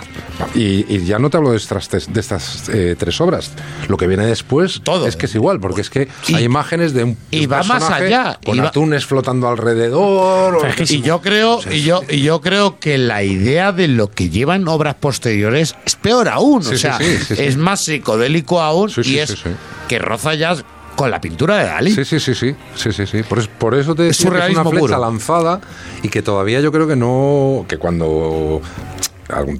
y, y ya no te hablo de estas, tres- de estas eh, tres obras lo que viene después Todo. es que es igual porque es que Y- hay imágenes de un, y un va más allá, con y va- atunes flotando alrededor o- Y yo creo, y yo, y yo creo que la idea de lo que llevan obras posteriores es peor aún. Sí, o sea, sí, es más psicodélico aún y es que roza ya con la pintura de Dalí. Sí, sí, sí, sí, sí, sí, sí. Por, es- por eso te Es que es una flecha puro. lanzada y que todavía yo creo que no, que cuando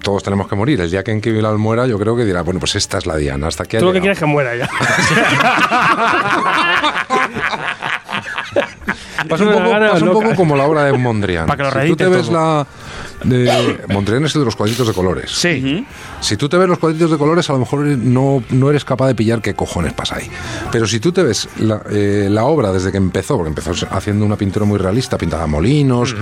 todos tenemos que morir, el día que Enki Bilal muera, yo creo que dirá, bueno, pues esta es la Diana, hasta aquí Tú lo que quieres es que muera ya. Pasa un poco, gana pasa un loca. poco como la obra de Mondrian. Para que lo si tú te ves todo. la de Mondrian es el de los cuadritos de colores. Sí. Si tú te ves los cuadritos de colores, a lo mejor no, no eres capaz de pillar qué cojones pasa ahí. Pero si tú te ves la, eh, la obra desde que empezó, porque empezó haciendo una pintura muy realista, pintaba molinos,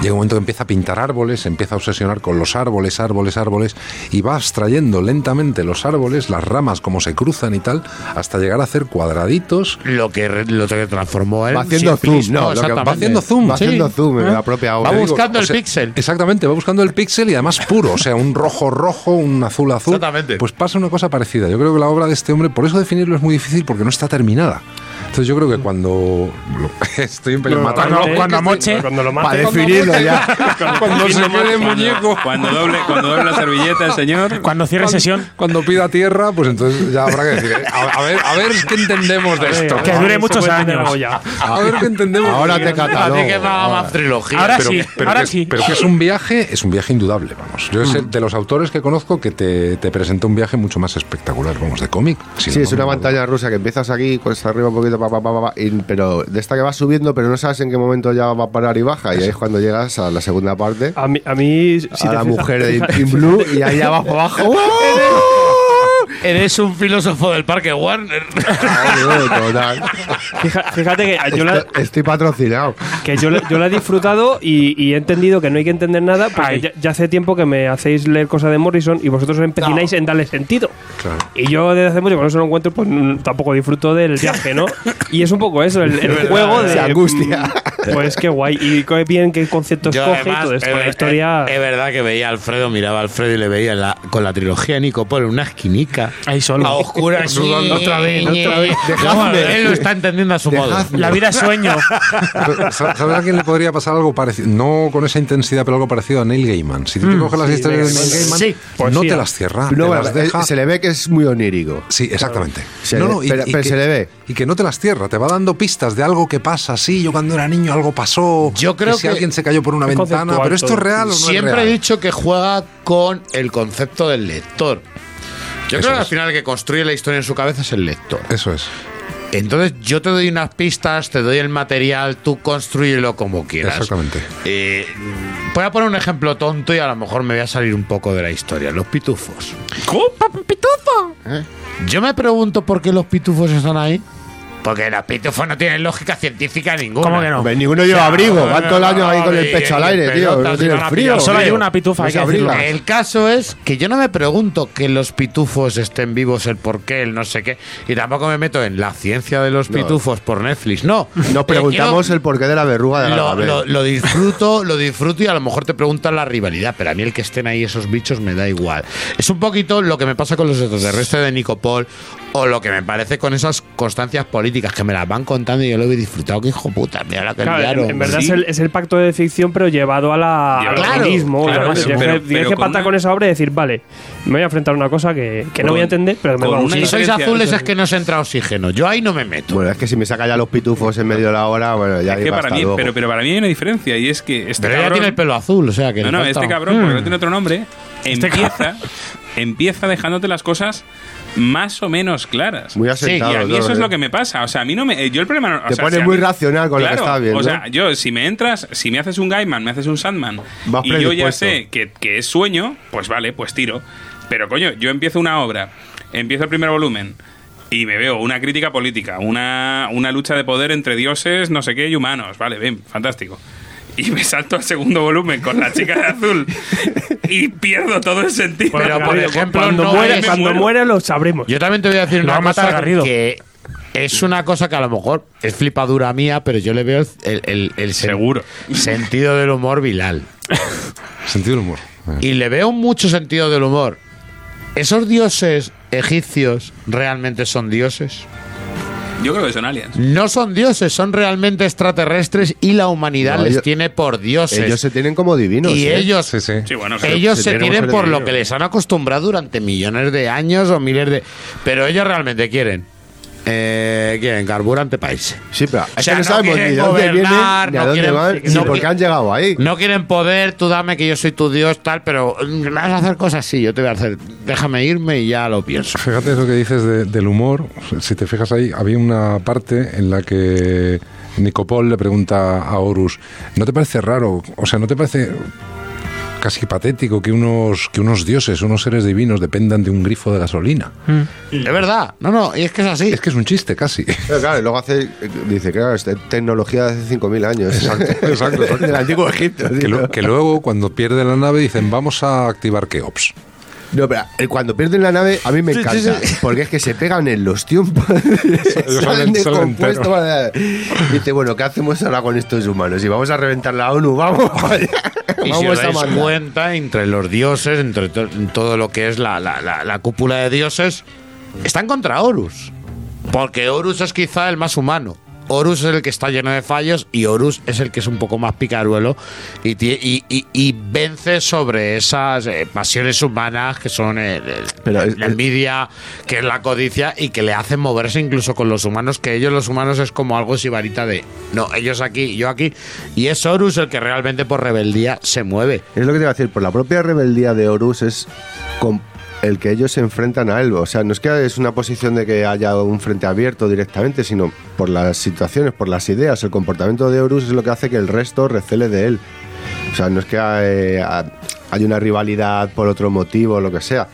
llega un momento que empieza a pintar árboles, se empieza a obsesionar con los árboles, árboles, árboles, y va abstrayendo lentamente los árboles, las ramas, cómo se cruzan y tal, hasta llegar a hacer cuadraditos. Lo que, lo que transformó en Va haciendo zoom, no, lo que exactamente. Va haciendo zoom. Va Sí. haciendo zoom en ¿Eh? la propia obra. Va Digo, buscando O el sea, píxel. Exactamente, va buscando el píxel y además puro, o sea, un rojo rojo, un azul azul. Exactamente. Pues pasa una cosa parecida. Yo creo que la obra de este hombre, por eso definirlo es muy difícil porque no está terminada. Entonces yo creo que cuando estoy en pelín No, matando, cuando- cuando moche. Cuando lo Para mate. definirlo ya. cuando se quede muñeco, Cuando doble, cuando doble la servilleta el señor. Cuando cierre sesión, cuando pida tierra, pues entonces ya habrá que decir, eh, a, a ver, a ver qué entendemos de esto. Que dure muchos años. ya. A ver qué entendemos. Ahora te catalogo. Así que me haga más trilogía. Ahora pero, sí, pero ahora que, sí. pero que es un viaje, es un viaje indudable, vamos. Yo es el de los autores que conozco que te, te presenta un viaje mucho más espectacular, vamos, de cómic. Sí, es una montaña rusa que empiezas aquí, cuesta arriba un poquito, pero de esta que vas subiendo, pero no sabes en qué momento ya va a parar y baja. Y ahí es cuando llegas a la segunda parte, A mí, a mí si a te la fijas- mujer de In Blue, y ahí abajo, abajo. Eres un filósofo del parque Warner. Fija- Fíjate que yo la, Estoy, estoy patrocinado. que yo, la- yo la he disfrutado y, y he entendido que no hay que entender nada porque ya, ya hace tiempo que me hacéis leer cosas de Morrison y vosotros empecináis en darle sentido. Claro. Y yo desde hace mucho que no se lo encuentro, pues mm, tampoco disfruto del viaje, ¿no? Y es un poco eso, el, el juego de... Se angustia. Mm, Pues qué guay. Y qué bien qué conceptos Yo, coge y además, todo esto. es, La historia... es- es verdad que veía a Alfredo, miraba a Alfredo y le veía la- con la trilogía de Nico en una esquinica. ahí solo. A oscuras, Sudando otra vez, otra vez. Él lo está entendiendo a su modo. Dejadme. La vida es sueño. ¿Sabes a quién le podría pasar algo parecido? No con esa intensidad, pero algo parecido a Neil Gaiman. Si tú te coges las sí, historias de Neil Neil Gaiman, Sí, no poesía. te las cierra, No, te las deja. se le ve que es muy onírico. Sí, exactamente. Se le- pero- pero que, se le ve. Y que no te las cierra, te va dando pistas de algo que pasa. Sí, yo cuando era niño algo pasó. Yo creo si que- alguien se cayó por una ventana, pero esto es real o no Siempre es he dicho que juega con el concepto del lector. Yo Eso creo que al final el que construye la historia en su cabeza es el lector. Eso es. Entonces yo te doy unas pistas, te doy el material, tú construyelo como quieras. Exactamente. Eh, voy a poner un ejemplo tonto y a lo mejor me voy a salir un poco de la historia. Los pitufos. ¿Cómo? ¿Pitufo? ¿Eh? Yo me pregunto por qué los pitufos están ahí. Porque los pitufos no tienen lógica científica ninguna. ¿Cómo que no? Hombre, ninguno lleva abrigo. Van todo el año ahí con el pecho al aire, tío. No tiene frío. Solo hay una pitufa, No hay que. El caso es que yo no me pregunto que los pitufos estén vivos, el por qué, el no sé qué. Y tampoco me meto en la ciencia de los pitufos por Netflix. No. Nos preguntamos Eh, el porqué de la verruga de la lo, lo- lo disfruto, lo disfruto y a lo mejor te preguntan la rivalidad, pero a mí el que estén ahí esos bichos me da igual. Es un poquito lo que me pasa con los extraterrestres de Nicopol o lo que me parece con esas constancias políticas políticas que me las van contando y yo lo he disfrutado. Que hijo puta, mira la que Claro, liaron. en, en verdad Sí. es, el, es el pacto de ficción, pero llevado a la, al Claro, realismo. tienes que, tienes que una- con esa obra y decir, vale, me voy a enfrentar a una cosa que, que no voy a entender, pero me va a gustar. Si sois azules es que no os entra oxígeno. Yo ahí no me meto. Bueno, es que si me saca ya los pitufos en medio de la hora, bueno, ya Es que para mí, pero, pero para mí hay una diferencia y es que este Pero cabrón, tiene el pelo azul, o sea que. no, no, este cabrón, porque Mm. no tiene otro nombre, empieza, empieza dejándote las cosas más o menos claras. Muy y asentado. a mí eso es lo que me pasa. O sea, a mí no me. Yo el problema. no- o Te sea, pones si muy mí- racional con lo que Claro, estás viendo. O sea, yo, si me entras, si me haces un Gaiman, me haces un Sandman, Vas y yo ya sé que, que es sueño, pues vale, pues tiro. Pero coño, yo empiezo una obra, empiezo el primer volumen. Y me veo una crítica política, una, una lucha de poder entre dioses, no sé qué, y humanos. Vale, bien, fantástico. Y me salto al segudo volumen con la chica de azul y pierdo todo el sentido. Pero, por ejemplo, cuando, no muere, es- cuando lo sabremos. Yo también te voy a decir una cosa Garrido. que es una cosa que a lo mejor es flipadura mía, pero yo le veo el, el- el sen- Seguro. sentido del humor vilal. Sentido del humor. Y le veo mucho sentido del humor. ¿Esos dioses egipcios realmente son dioses? Yo creo que son aliens. No son dioses, son realmente extraterrestres y la humanidad No, les ellos- tiene por dioses. Ellos se tienen como divinos. y ¿eh? ellos, Sí, sí. Sí, bueno, ellos se se tienen por lo que les han acostumbrado durante millones de años o miles de... Pero ellos realmente quieren... Eh, quieren carburante país. Sí, pero es sea, que no no sabemos ni de dónde vienen, ni a no dónde quieren- van, ni no por qué han llegado ahí. No quieren poder, tú dame que yo soy tu dios, tal, pero mm, vas a hacer cosas así, yo te voy a hacer, déjame irme y ya lo pienso. Fíjate eso que dices de- del humor. Si te fijas ahí, había una parte en la que Nicopol le pregunta a Horus, ¿no te parece raro? O sea, ¿no te parece casi patético que unos, que unos dioses, unos seres divinos dependan de un grifo de gasolina? Es verdad, no, no, y es que es así. Es que es un chiste casi. Pero claro, y luego hace, dice, claro, es tecnología de hace 5.000 años. Exacto, exacto, exacto. Del antiguo Egipto. Que, lo- que luego, cuando pierden la nave, dicen, vamos a activar Keops. No, pero eh, cuando pierden la nave, a mí me encanta. sí, sí. Porque es que se pegan en los tiempos. salen- salen de salen compuesto. para- Dice, bueno, ¿qué hacemos ahora con estos humanos? Y vamos a reventar la ONU, vamos. Y si vamos os a dais mandar. cuenta, entre los dioses, entre to- todo lo que es la, la- la- la cúpula de dioses, están contra Horus. Porque Horus es quizá el más humano. Horus es el que está lleno de fallos y Horus es el que es un poco más picaruelo y, tie- y, y- y vence sobre esas eh, pasiones humanas que son el- el- Pero es- la envidia, que es la codicia y que le hacen moverse incluso con los humanos, que ellos los humanos es como algo sibarita de no, ellos aquí, yo aquí. Y es Horus el que realmente por rebeldía se mueve. Es lo que te iba a decir, por la propia rebeldía de Horus es con el que ellos se enfrentan a él. O sea, no es que es una posición de que haya un frente abierto directamente, sino por las situaciones, por las ideas. El comportamiento de Horus es lo que hace que el resto recele de él. O sea, no es que eh, ha- hay una rivalidad por otro motivo o lo que sea.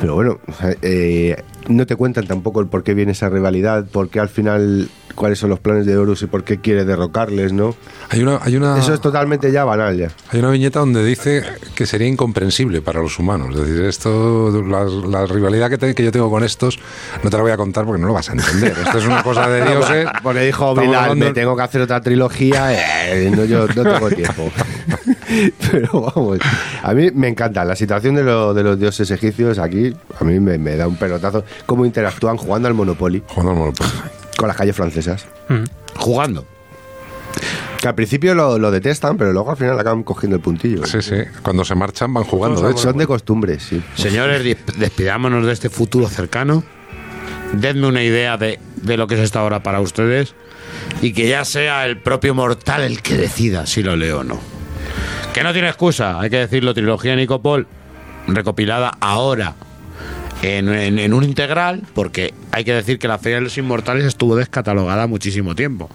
Pero bueno, eh, no te cuentan tampoco el por qué viene esa rivalidad, por qué al final, cuáles son los planes de Horus y por qué quiere derrocarles, ¿no? Hay una, hay una, Eso es totalmente ya banal ya. hay una viñeta donde dice que sería incomprensible para los humanos. Es decir, esto, la, la rivalidad que, te- que yo tengo con estos, no te la voy a contar porque no lo vas a entender. Esto es una cosa de dioses. Porque dijo Bilal, hablando- me tengo que hacer otra trilogía, eh, no, yo no tengo tiempo. Pero vamos, a mí me encanta la situación de, lo- de los dioses egipcios aquí, a mí me, me da un pelotazo cómo interactúan jugando al Monopoly Jugando al Monopoly. con las calles francesas. Jugando. Que al principio lo, lo detestan, pero luego al final acaban cogiendo el puntillo. Sí, sí. Cuando se marchan van jugando, de hecho. Son de costumbre, sí. Señores, despidámonos de este futuro cercano. Denme una idea de, de lo que es esta hora para ustedes. Y que ya sea el propio mortal el que decida si lo leo o no. Que no tiene excusa, hay que decirlo, trilogía Nicopol, recopilada ahora en, en- en un integral, porque hay que decir que la Feria de los Inmortales estuvo descatalogada muchísimo tiempo.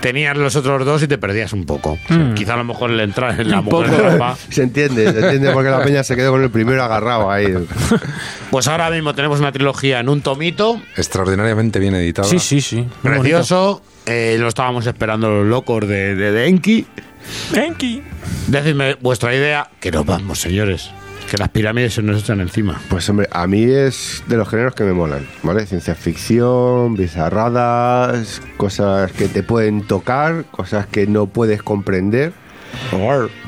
Tenías los otros dos y te perdías un poco. Quizá a lo mejor el entrar en la mujer trampa. Se entiende, se entiende porque la peña se quedó con el primero agarrado ahí. Pues ahora mismo tenemos una trilogía en un tomito, Extraordinariamente bien editada. Sí, sí, sí. Muy precioso. eh, lo estábamos esperando los locos de, de, de Enki. Enki. Decidme vuestra idea, que nos vamos, señores. Que las pirámides se nos echan encima. Pues hombre, a mí es de los géneros que me molan, ¿vale? Ciencia ficción, bizarradas, cosas que te pueden tocar, cosas que no puedes comprender.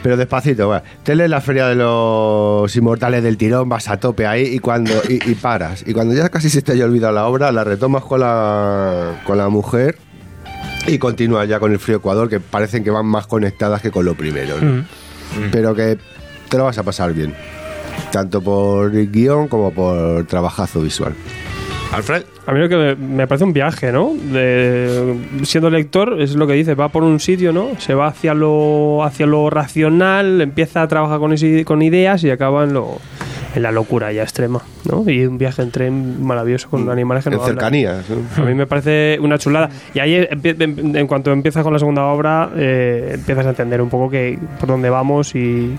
Pero despacito, va. Te lees la feria de los inmortales del tirón, vas a tope ahí y cuando y, y paras. Y cuando ya casi se te haya olvidado la obra, la retomas con la, con la mujer y continúas ya con el frío Ecuador, que parecen que van más conectadas que con lo primero. ¿no? Pero que te lo vas a pasar bien. Tanto por guion como por trabajazo visual. Alfred. A mí lo que me, me parece un viaje, ¿no? De, siendo lector, es lo que dice, va por un sitio, ¿no? Se va hacia lo, hacia lo racional, empieza a trabajar con, ese- con ideas y acaba en, lo, en la locura ya extrema, ¿no? Y un viaje en tren maravilloso con animales que En no cercanías. ¿no? A mí me parece una chulada. Y ahí, empie- en, en cuanto empiezas con la segunda obra, eh, empiezas a entender un poco que, por dónde vamos y,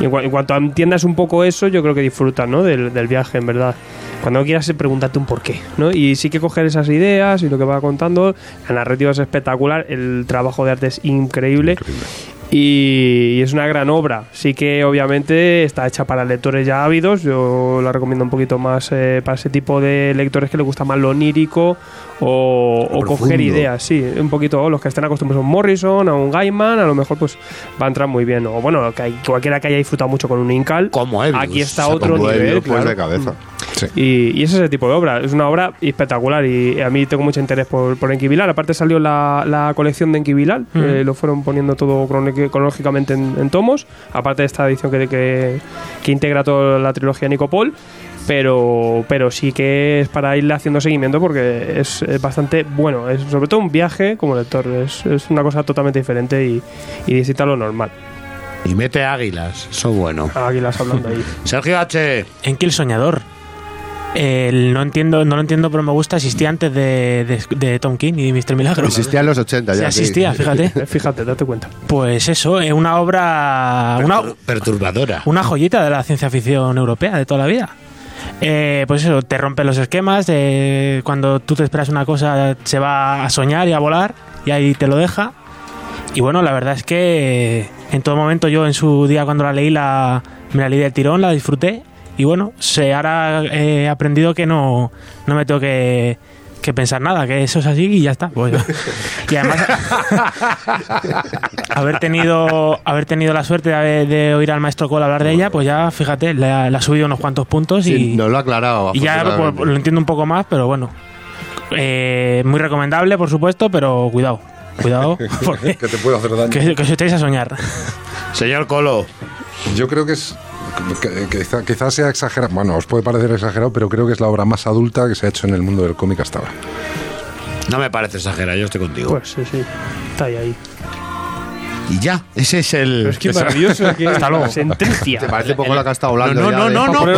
y en, cua- en cuanto entiendas un poco eso, yo creo que disfrutas ¿no? del, del viaje, en verdad. Cuando quieras, eh, pregúntate un porqué, ¿no? Y sí que coger esas ideas y lo que va contando. La narrativa es espectacular, el trabajo de arte es increíble. Y es una gran obra. Sí que obviamente está hecha para lectores ya ávidos. Yo la recomiendo un poquito más eh, para ese tipo de lectores que les gusta más lo onírico o, coger ideas. Sí, un poquito. Los que estén acostumbrados a un Morrison, a un Gaiman, a lo mejor pues va a entrar muy bien. O bueno, que hay- cualquiera que haya disfrutado mucho con un Incal. Como. Aquí está O sea, otro nivel. Pues, claro. de cabeza. Y, y ese es el tipo de obra. Es una obra espectacular y a mí tengo mucho interés por, por Enki Bilal. Aparte salió la, la colección de Enki Bilal. eh, lo fueron poniendo todo cronológi- cronológicamente en, en tomos. Aparte de esta edición que, que, que integra toda la trilogía Nicopol. Pero, pero sí que es para irle haciendo seguimiento porque es, es bastante bueno. Es sobre todo un viaje como lector. Es, es una cosa totalmente diferente y, y distinta a lo normal. Y mete águilas. Eso es bueno. Águilas hablando ahí. Sergio H. En Kill Soñador. El- no entiendo, no lo entiendo, pero me gusta. Existía antes de, de- de Tom King y Mr. Milagro. Existía en los 80 Sí, ya. sí. existía, fíjate. Eh, Fíjate, date cuenta. Pues eso, es una obra. Una, Pertur- perturbadora. una joyita de la ciencia ficción europea de toda la vida. Eh, pues eso, te rompe los esquemas. de cuando tú te esperas una cosa, se va a soñar y a volar, y ahí te lo deja. Y bueno, la verdad es que en todo momento yo en su día cuando la leí, la, me la leí del tirón, la disfruté. Y bueno, se, ahora he aprendido que no, no me tengo que, que pensar nada, que eso es así y ya está. Pues, y además, haber tenido haber tenido la suerte de, de oír al maestro Cole hablar de ella, pues ya fíjate, le ha, le ha subido unos cuantos puntos Sí, y, nos lo ha aclarado. y ya pues, lo entiendo un poco más, pero bueno. Eh, muy recomendable, por supuesto, pero cuidado. Cuidado, que te puede hacer daño. que, que os estéis a soñar. Señor Colo. Yo creo que es. Que- que quizá- quizás sea exagerado. Bueno, os puede parecer exagerado, pero creo que es la obra más adulta que se ha hecho en el mundo del cómic hasta ahora. No me parece exagerado, yo estoy contigo. Pues sí, sí. Está ahí, ahí. Y ya, ese es el. Pero es que maravilloso. que Hasta luego. Sentencia. Te parece poco la que ha estado hablando. No, ya no, de- no, no, dentro tomo,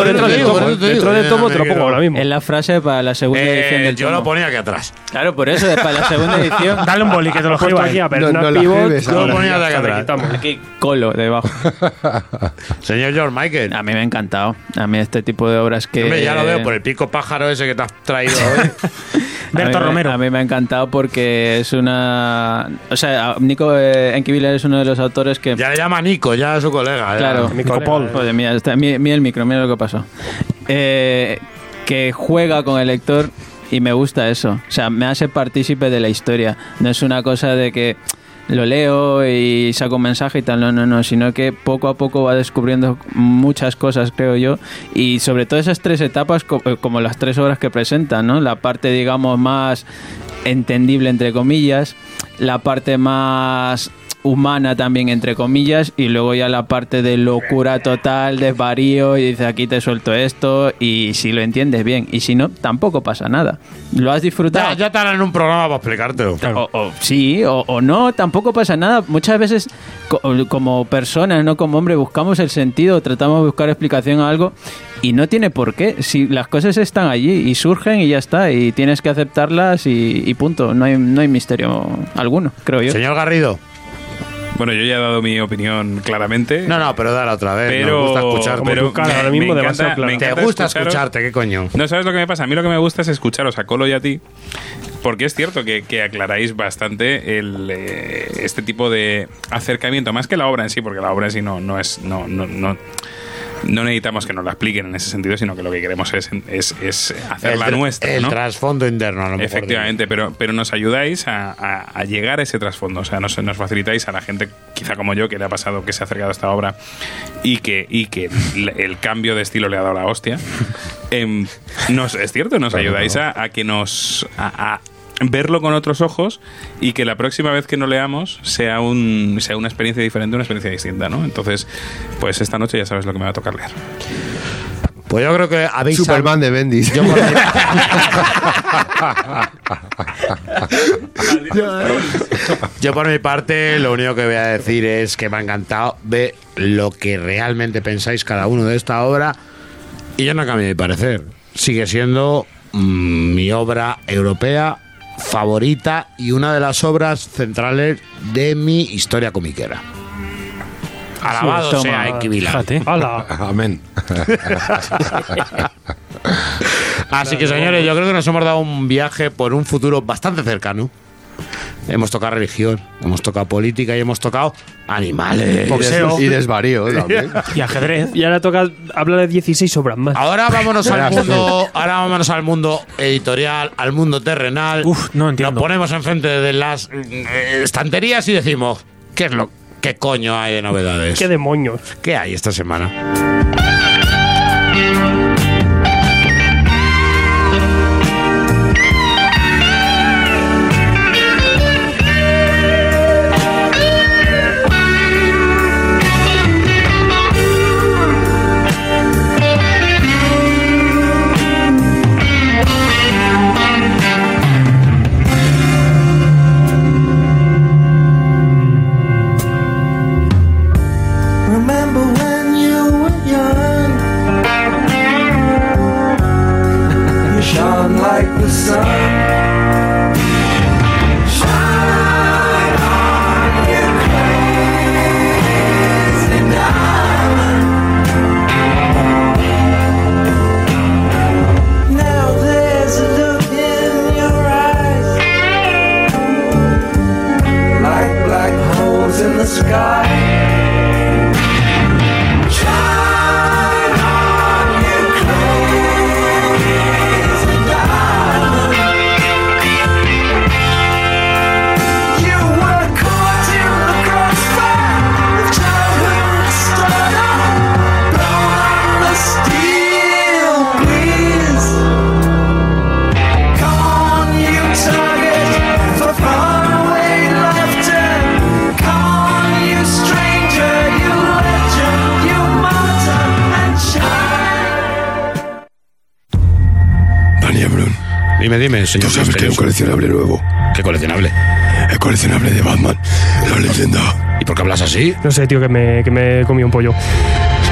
te dentro del tomo te lo Eh, pongo ahora mismo. Es la frase para la segunda edición Eh, del yo tomo. lo ponía aquí atrás. Claro, por eso, es para la segunda edición. Dale un boli que te lo puesto escribo aquí a No, no Pivot. yo lo ponía de le quitamos. Aquí colo debajo. Señor George Michael. A mí me ha encantado. A mí este tipo de obras que... Hombre, ya lo veo por el pico pájaro ese que te has traído hoy. Berto Romero. A mí me ha encantado porque es una... O sea, Nico eh, Enkiviler es uno de los autores que... ya le llama Nico, ya es su colega. ya. Claro, Mi Nico Paul. Joder, mira, está- mira, mira el micro, mira lo que pasó. Eh, que juega con el lector y me gusta eso. O sea, me hace partícipe de la historia. No es una cosa de que lo leo y saco un mensaje y tal, no, no, no, sino que poco a poco va descubriendo muchas cosas, creo yo, y sobre todo esas tres etapas, eh, como las tres obras que presentan, ¿no? La parte, digamos, más entendible, entre comillas, la parte más humana también entre comillas y luego ya la parte de locura total desvarío y dice aquí te suelto esto y si lo entiendes bien y si no tampoco pasa nada lo has disfrutado Ya, ya te harán un programa para explicártelo. o, o sí, o, o no, tampoco pasa nada. Muchas veces, co- como personas, no como hombre, buscamos el sentido, tratamos de buscar explicación a algo y no tiene por qué. Si las cosas están allí y surgen y ya está, y tienes que aceptarlas y, y punto. No hay, no hay misterio alguno, creo yo. Señor Garrido. Bueno, yo ya he dado mi opinión claramente. No, no, pero dale otra vez. pero Nos gusta escucharte. pero me- ahora mismo me encanta- clara. me Te gusta escucharos- escucharte, ¿qué coño? No sabes lo que me pasa. A mí lo que me gusta es escucharos a Colo y a ti. Porque es cierto que, que aclaráis bastante el, eh, este tipo de acercamiento, más que la obra en sí, porque la obra en sí no, no es. No, no, no, no necesitamos que nos la expliquen en ese sentido, sino que lo que queremos es, es, es hacerla el, nuestra. El ¿no? trasfondo interno, a lo mejor. Efectivamente, pero, pero nos ayudáis a, a- a llegar a ese trasfondo. O sea, nos, nos facilitáis a la gente, quizá como yo, que le ha pasado que se ha acercado a esta obra y que, y que el, el cambio de estilo le ha dado la hostia. Em, nos, es cierto, nos ayudáis a, a que nos. A verlo con otros ojos y que la próxima vez que no leamos sea un sea una experiencia diferente, una experiencia distinta, ¿no? Entonces, pues esta noche ya sabes lo que me va a tocar leer. Pues yo creo que habéis. Superman de Bendis. Yo por, mi, yo por mi parte, lo único que voy a decir es que me ha encantado ver lo que realmente pensáis cada uno de esta obra. Y yo no cambio de parecer. Sigue siendo mm, mi obra europea favorita y una de las obras centrales de mi historia comiquera. Alabado toma, sea. ¡Hala! Amén. Así que señores, yo creo que nos hemos dado un viaje por un futuro bastante cercano. Hemos tocado religión, hemos tocado política y hemos tocado animales. Y desvarío también. Y ajedrez. Y ahora toca hablar de 16 obras más. Ahora vámonos al mundo, ahora vámonos al mundo editorial, al mundo terrenal. Uf, no entiendo. Nos ponemos enfrente de las eh, estanterías y decimos, ¿qué es lo qué coño hay de novedades? ¡Qué demonios! ¿Qué hay esta semana? Dime, señor. tú sabes que hay un coleccionable nuevo. ¿Qué coleccionable? El coleccionable de Batman, la leyenda. ¿Y por qué hablas así? No sé, tío, que me, que me comí un pollo.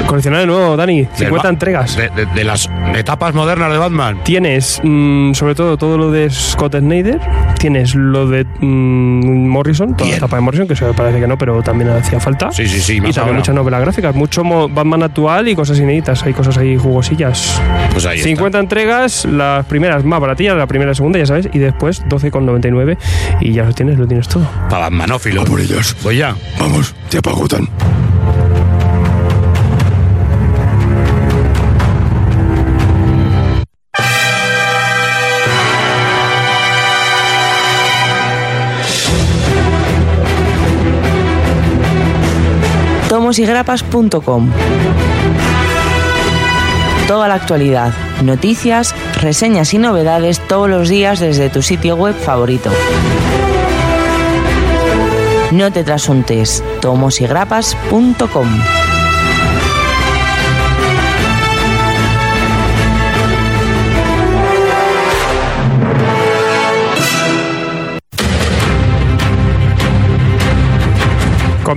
Coleccionar de nuevo, Dani. Del 50 Ba- entregas. De, de- de las etapas modernas de Batman. Tienes, mm, sobre todo, todo lo de Scott Snyder. Tienes lo de mm, Morrison, toda la etapa de Morrison, que eso parece que no, pero también hacía falta. Sí, sí, sí. Y también muchas novelas gráficas, mucho mo- Batman actual y cosas inéditas. Hay cosas ahí jugosillas. Pues ahí 50 entregas, las primeras más baratillas, la primera y segunda, ya sabes, y después 12,99 y ya lo tienes, lo tienes todo. está. Para Batmanófilo. Por ellos. Pues ya. Vamos, te apagotan. tomosigrapas.com Toda la actualidad, noticias, reseñas y novedades todos los días desde tu sitio web favorito. No te trasuntes, tomosigrapas.com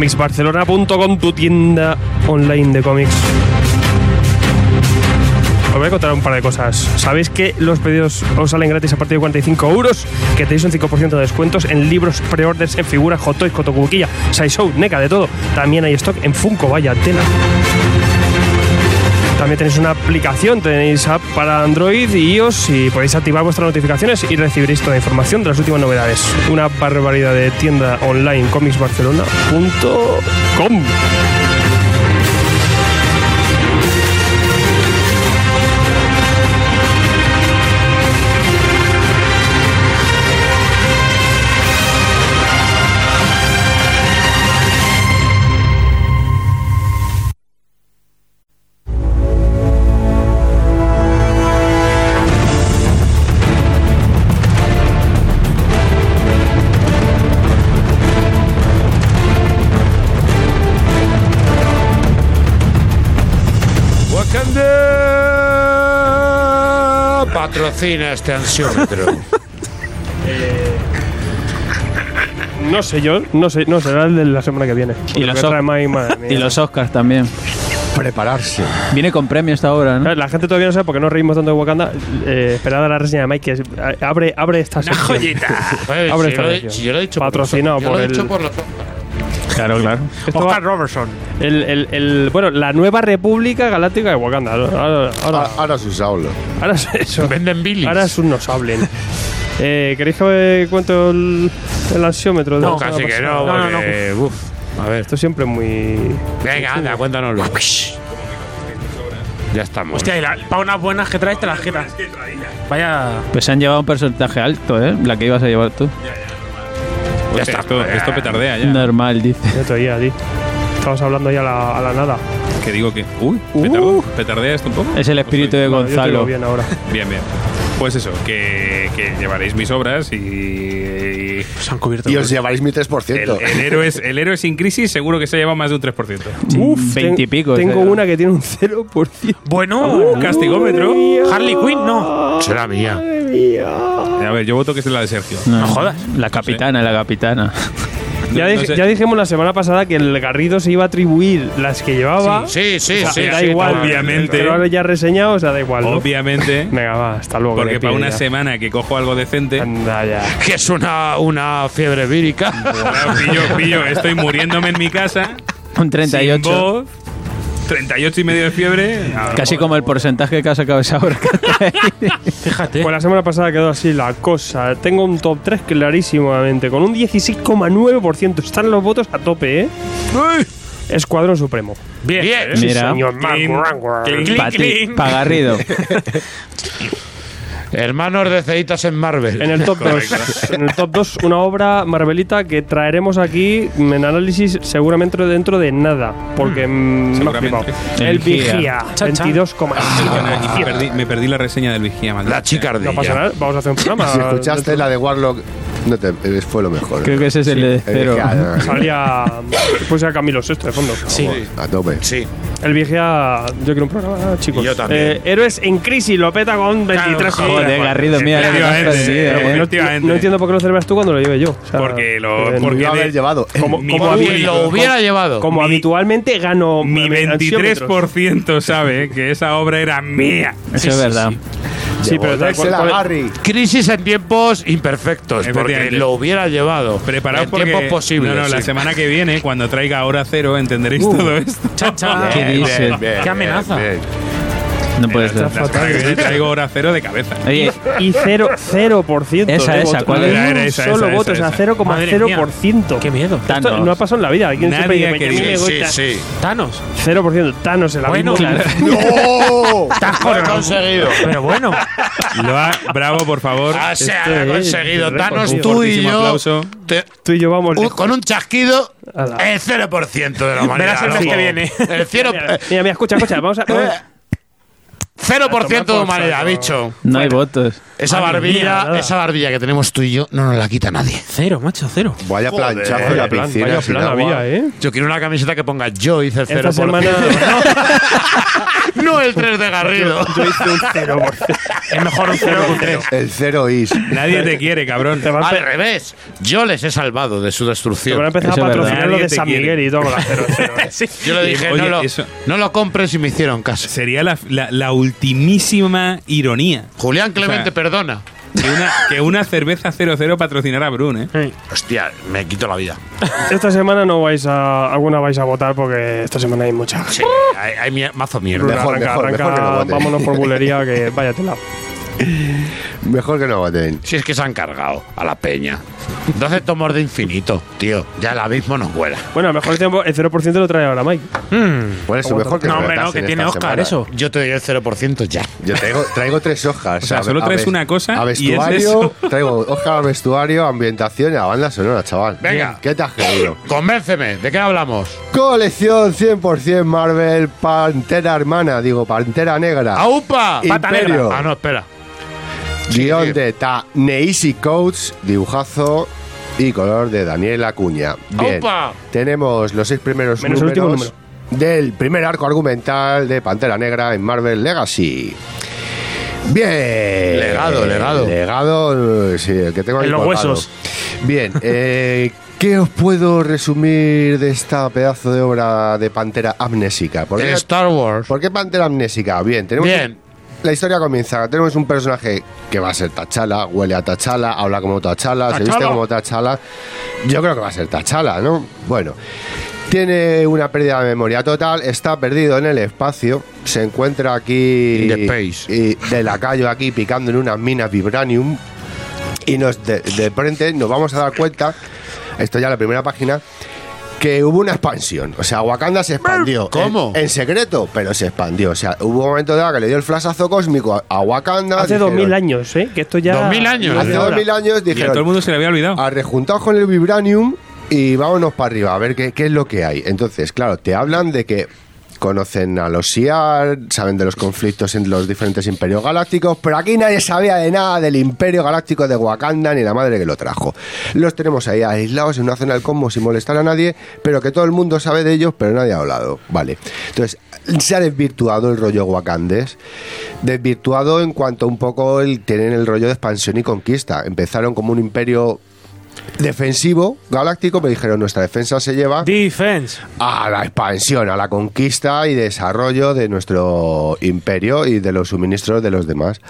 comicsbarcelona.com, tu tienda online de cómics. Os voy a contar un par de cosas. ¿Sabéis que los pedidos os salen gratis a partir de 45 euros? Que tenéis un 5% de descuentos en libros, preorders, en figuras, hot toys, cotocuquilla, Saisou, NECA, de todo. También hay stock en Funko, vaya tela. También tenéis una aplicación, tenéis app para Android y iOS y podéis activar vuestras notificaciones y recibiréis toda la información de las últimas novedades. Una barbaridad de tienda online comicsbarcelona.com. patrocina este ansiómetro? No sé yo, no sé, no será el de la semana que viene. Y Lo los, trae Mike, madre mía. y los Oscars también. Prepararse. Viene con premio esta obra, ¿no? La gente todavía no sabe por qué nos reímos tanto de Wakanda. Eh, esperad a la reseña de Mike, que es- abre, abre esta Una sección. joyita. Abre si esta yo, lo he- sección. si yo lo he dicho Patrocinado por, los- yo por lo he el- dicho por los Claro, claro. Esto va- Oscar Robertson. el, el, el- bueno, la nueva República Galáctica de Wakanda. Ahora, ahora, Ahora, ahora sus aulos. ahora es eso. Venden bilis. Ahora es un nos hablen. Eh, ¿Queréis que cuente el, el ansiómetro? de No, casi que no, No, no, porque, uf, a ver. Esto siempre es muy. Venga, anda, cuéntanoslo. Ya estamos. Hostia, y la- para unas buenas que traes te las quitas. Vaya. Pues se han llevado un porcentaje alto, ¿eh? La que ibas a llevar tú. Ya está. Esto, esto petardea ya. Normal, dice. Ya te oía. Estamos hablando ya a la, a la nada. Que digo que. Uy, petardo- petardea esto un poco. Es el espíritu de Bueno, yo te oigo Gonzalo. bien ahora. Bien, bien. Pues eso, que, que llevaréis mis obras y. y Se han cubierto. Y os llevaréis mi el, 3%. el héroe es, el héroe sin crisis seguro que se ha llevado más de un 3%. Uf, 20 y ten- pico, Tengo o sea. una que tiene un 0%. Bueno, castigómetro. Harley Quinn, no. Será mía. A ver, yo voto que es la de Sergio. No, jodas. La capitana, la capitana. Ya, No- dij- no sé- ya dijimos la semana pasada que el Garrido se iba a atribuir las que llevaba. Sí, sí, O sea, sí. da sí, igual. obviamente. Lo has ya reseñado, o sea, da igual. ¿no? Obviamente. Venga, va, hasta luego. Porque que para una ya. semana que cojo algo decente. Anda ya. Que es una, una fiebre vírica. Pillo, pillo, estoy muriéndome en mi casa. Un 38. Sin voz, 38 y medio de fiebre. Casi como el porcentaje que has sacado esa hora. Fíjate. Pues la semana pasada quedó así la cosa. Tengo un top 3 clarísimamente, con un 16,9%. Están los votos a tope, ¿eh? Escuadrón Supremo. Bien. Bien. Sí, Mira. señor. Clean, clean, clean, Para ti, clean. pa' Garrido. Hermanos de ceditas en Marvel. En el top 2, en el top 2 una obra Marvelita que traeremos aquí en análisis seguramente dentro de nada, porque mm, me ha flipado. El El Vigía. Vigía, Cha, cha. 22,7. Y me perdí, me perdí la reseña del Vigía, maldita La chicardilla. No pasa nada, vamos a hacer un programa. Si escuchaste la de Warlock, no te, eh, fue lo mejor. Creo que ese es el de Eh, cero. Salía. Pues a Camilo Sesto de fondo. Sí. A tope. Sí. El Vigía. Yo quiero un programa, chicos. Y yo también. Eh, Héroes en crisis, lo peta con 23 Claro, Joder, Garrido, mira, ¿eh? No entiendo por qué lo celebras tú cuando lo lleve yo. O sea, Porque lo- eh, porque Lo a haber llevado. como, hubiera llevado. como Mi- habitualmente gano Mi eh, ansiómetros. 23% sabe que esa obra era mía. Eso es verdad. Sí, pero tal cual- cual-. Crisis en tiempos imperfectos, porque lo hubiera llevado. Preparaos en porque tiempos posibles. no, no, la sí. semana que viene, cuando traiga hora cero, entenderéis todo esto. Cha, cha. ¿Qué Bien, bien, bien, Qué amenaza. bien, No puede ser. viene traigo hora cero de cabeza. Oye, y 0%, 0% Esa, de esa, votos. ¿cuál Ni es? Era, un era esa, solo esa, voto, esa, o sea, esa. 0,0%. Qué miedo. Esto no ha pasado en la vida. ¿Quién Nadie siempre dice, ha "Que a mí querido". me Sí, gusta"? sí. Thanos. 0%. Thanos, el Bueno, abismo. ¡No! Lo he conseguido. Pero bueno. Lo ha, bravo, por favor. Ah, se Este ha es conseguido. Thanos, tú y yo. aplauso. te- Tú y yo vamos. un- con un chasquido, el 0% de la humanidad. Verás el mes loco. que viene. El 0%, Mira, mira, mira, escucha, escucha. Vamos a. vamos a- 0% de por humanidad, bicho. no hay votos. Esa Madre barbilla, mía, esa barbilla que tenemos tú y yo, no nos la quita nadie. Cero, macho, cero. Vaya Joder, planchazo en la Vaya plan, piscina. vaya sin plan agua. había, ¿eh? Yo quiero una camiseta que ponga yo hice el 0%. Esta semana. no el 3 de Garrido. Yo hice un 0%. Es mejor un cero que un tres. El cero is. Nadie te quiere, cabrón. Te Al revés, yo les he salvado de su te van a destrucción. empezar a patrocinar lo de San quiere. Miguel y todo con la 0 Yo le dije, Oye, no, lo, eso- no lo compres y me hicieron caso. Sería la, la, la ultimísima ironía. Julián Clemente, O sea, perdona. Que una, que una cerveza 00 patrocinara a Brun, ¿eh? Hostia, me quito la vida. Esta semana no vais a. Alguna vais a votar porque esta semana hay mucha. Sí, hay, mazo mierda. Bruna, Mejor, arranca, mejor, arranca, mejor que no voten. vámonos por bulería que vaya tela. Mejor que no voten. Si es que se han cargado a la peña. 12 tomos de infinito, tío. Ya el abismo nos vuela. Bueno, mejor tiempo el 0% lo trae ahora Mike. Por eso, mejor que No, no hombre, no, que tiene Oscar, semana. eso. Yo te doy el 0% ya. Yo traigo, traigo tres hojas. O sea, A- solo a traes ves- una cosa A y es vestuario, eso. traigo hoja a vestuario, ambientación y a banda sonora, chaval. Venga. ¿Qué te has creído? Convénceme, ¿de qué hablamos? Colección 100% Marvel Pantera Hermana, digo, Pantera Negra. ¡Aupa! Imperio. Ah, no, espera. Guión sí. de Ta Neisi Coates, dibujazo y color de Daniel Acuña. Bien. Tenemos los seis primeros Menos el último números del primer arco argumental de Pantera Negra en Marvel Legacy. Bien. Legado, legado. Legado, sí, el que tengo aquí En los colgado. huesos. Bien, eh, ¿qué os puedo resumir de esta pedazo de obra de Pantera Amnésica? ¿Por qué, Star Wars. ¿por qué Pantera Amnésica? Bien, tenemos... Bien. La historia comienza, tenemos un personaje que va a ser Tachala, huele a Tachala, habla como Tachala, se viste como Tachala. Yo creo que va a ser Tachala, ¿no? Bueno, tiene una pérdida de memoria total, está perdido en el espacio, se encuentra aquí In the space. y de lacayo aquí picando en unas minas vibranium y nos de, de frente nos vamos a dar cuenta, esto ya la primera página, que hubo una expansión. O sea, Wakanda se expandió. ¿Cómo? En, en secreto, pero se expandió. O sea, hubo un momento dado que le dio el flashazo cósmico a, a Wakanda. Hace dijeron- 2000 años, ¿eh? Que esto ya. 2000 años. Hace Ahora. 2000 años Y a dijeron, todo el mundo se le había olvidado. arrejuntados con el vibranium y vámonos para arriba a ver qué, qué es lo que hay. Entonces, claro, te hablan de que conocen a los SIAR, saben de los conflictos entre los diferentes imperios galácticos, pero aquí nadie sabía de nada del imperio galáctico de Wakanda ni la madre que lo trajo. Los tenemos ahí aislados en una zona del cosmos sin molestar a nadie, pero que todo el mundo sabe de ellos, pero nadie ha hablado. Vale. Entonces, se ha desvirtuado el rollo wakandés, desvirtuado en cuanto un poco tienen el rollo de expansión y conquista. Empezaron como un imperio defensivo galáctico, pero dijeron nuestra defensa se lleva Defense. a la expansión, a la conquista y desarrollo de nuestro imperio y de los suministros de los demás.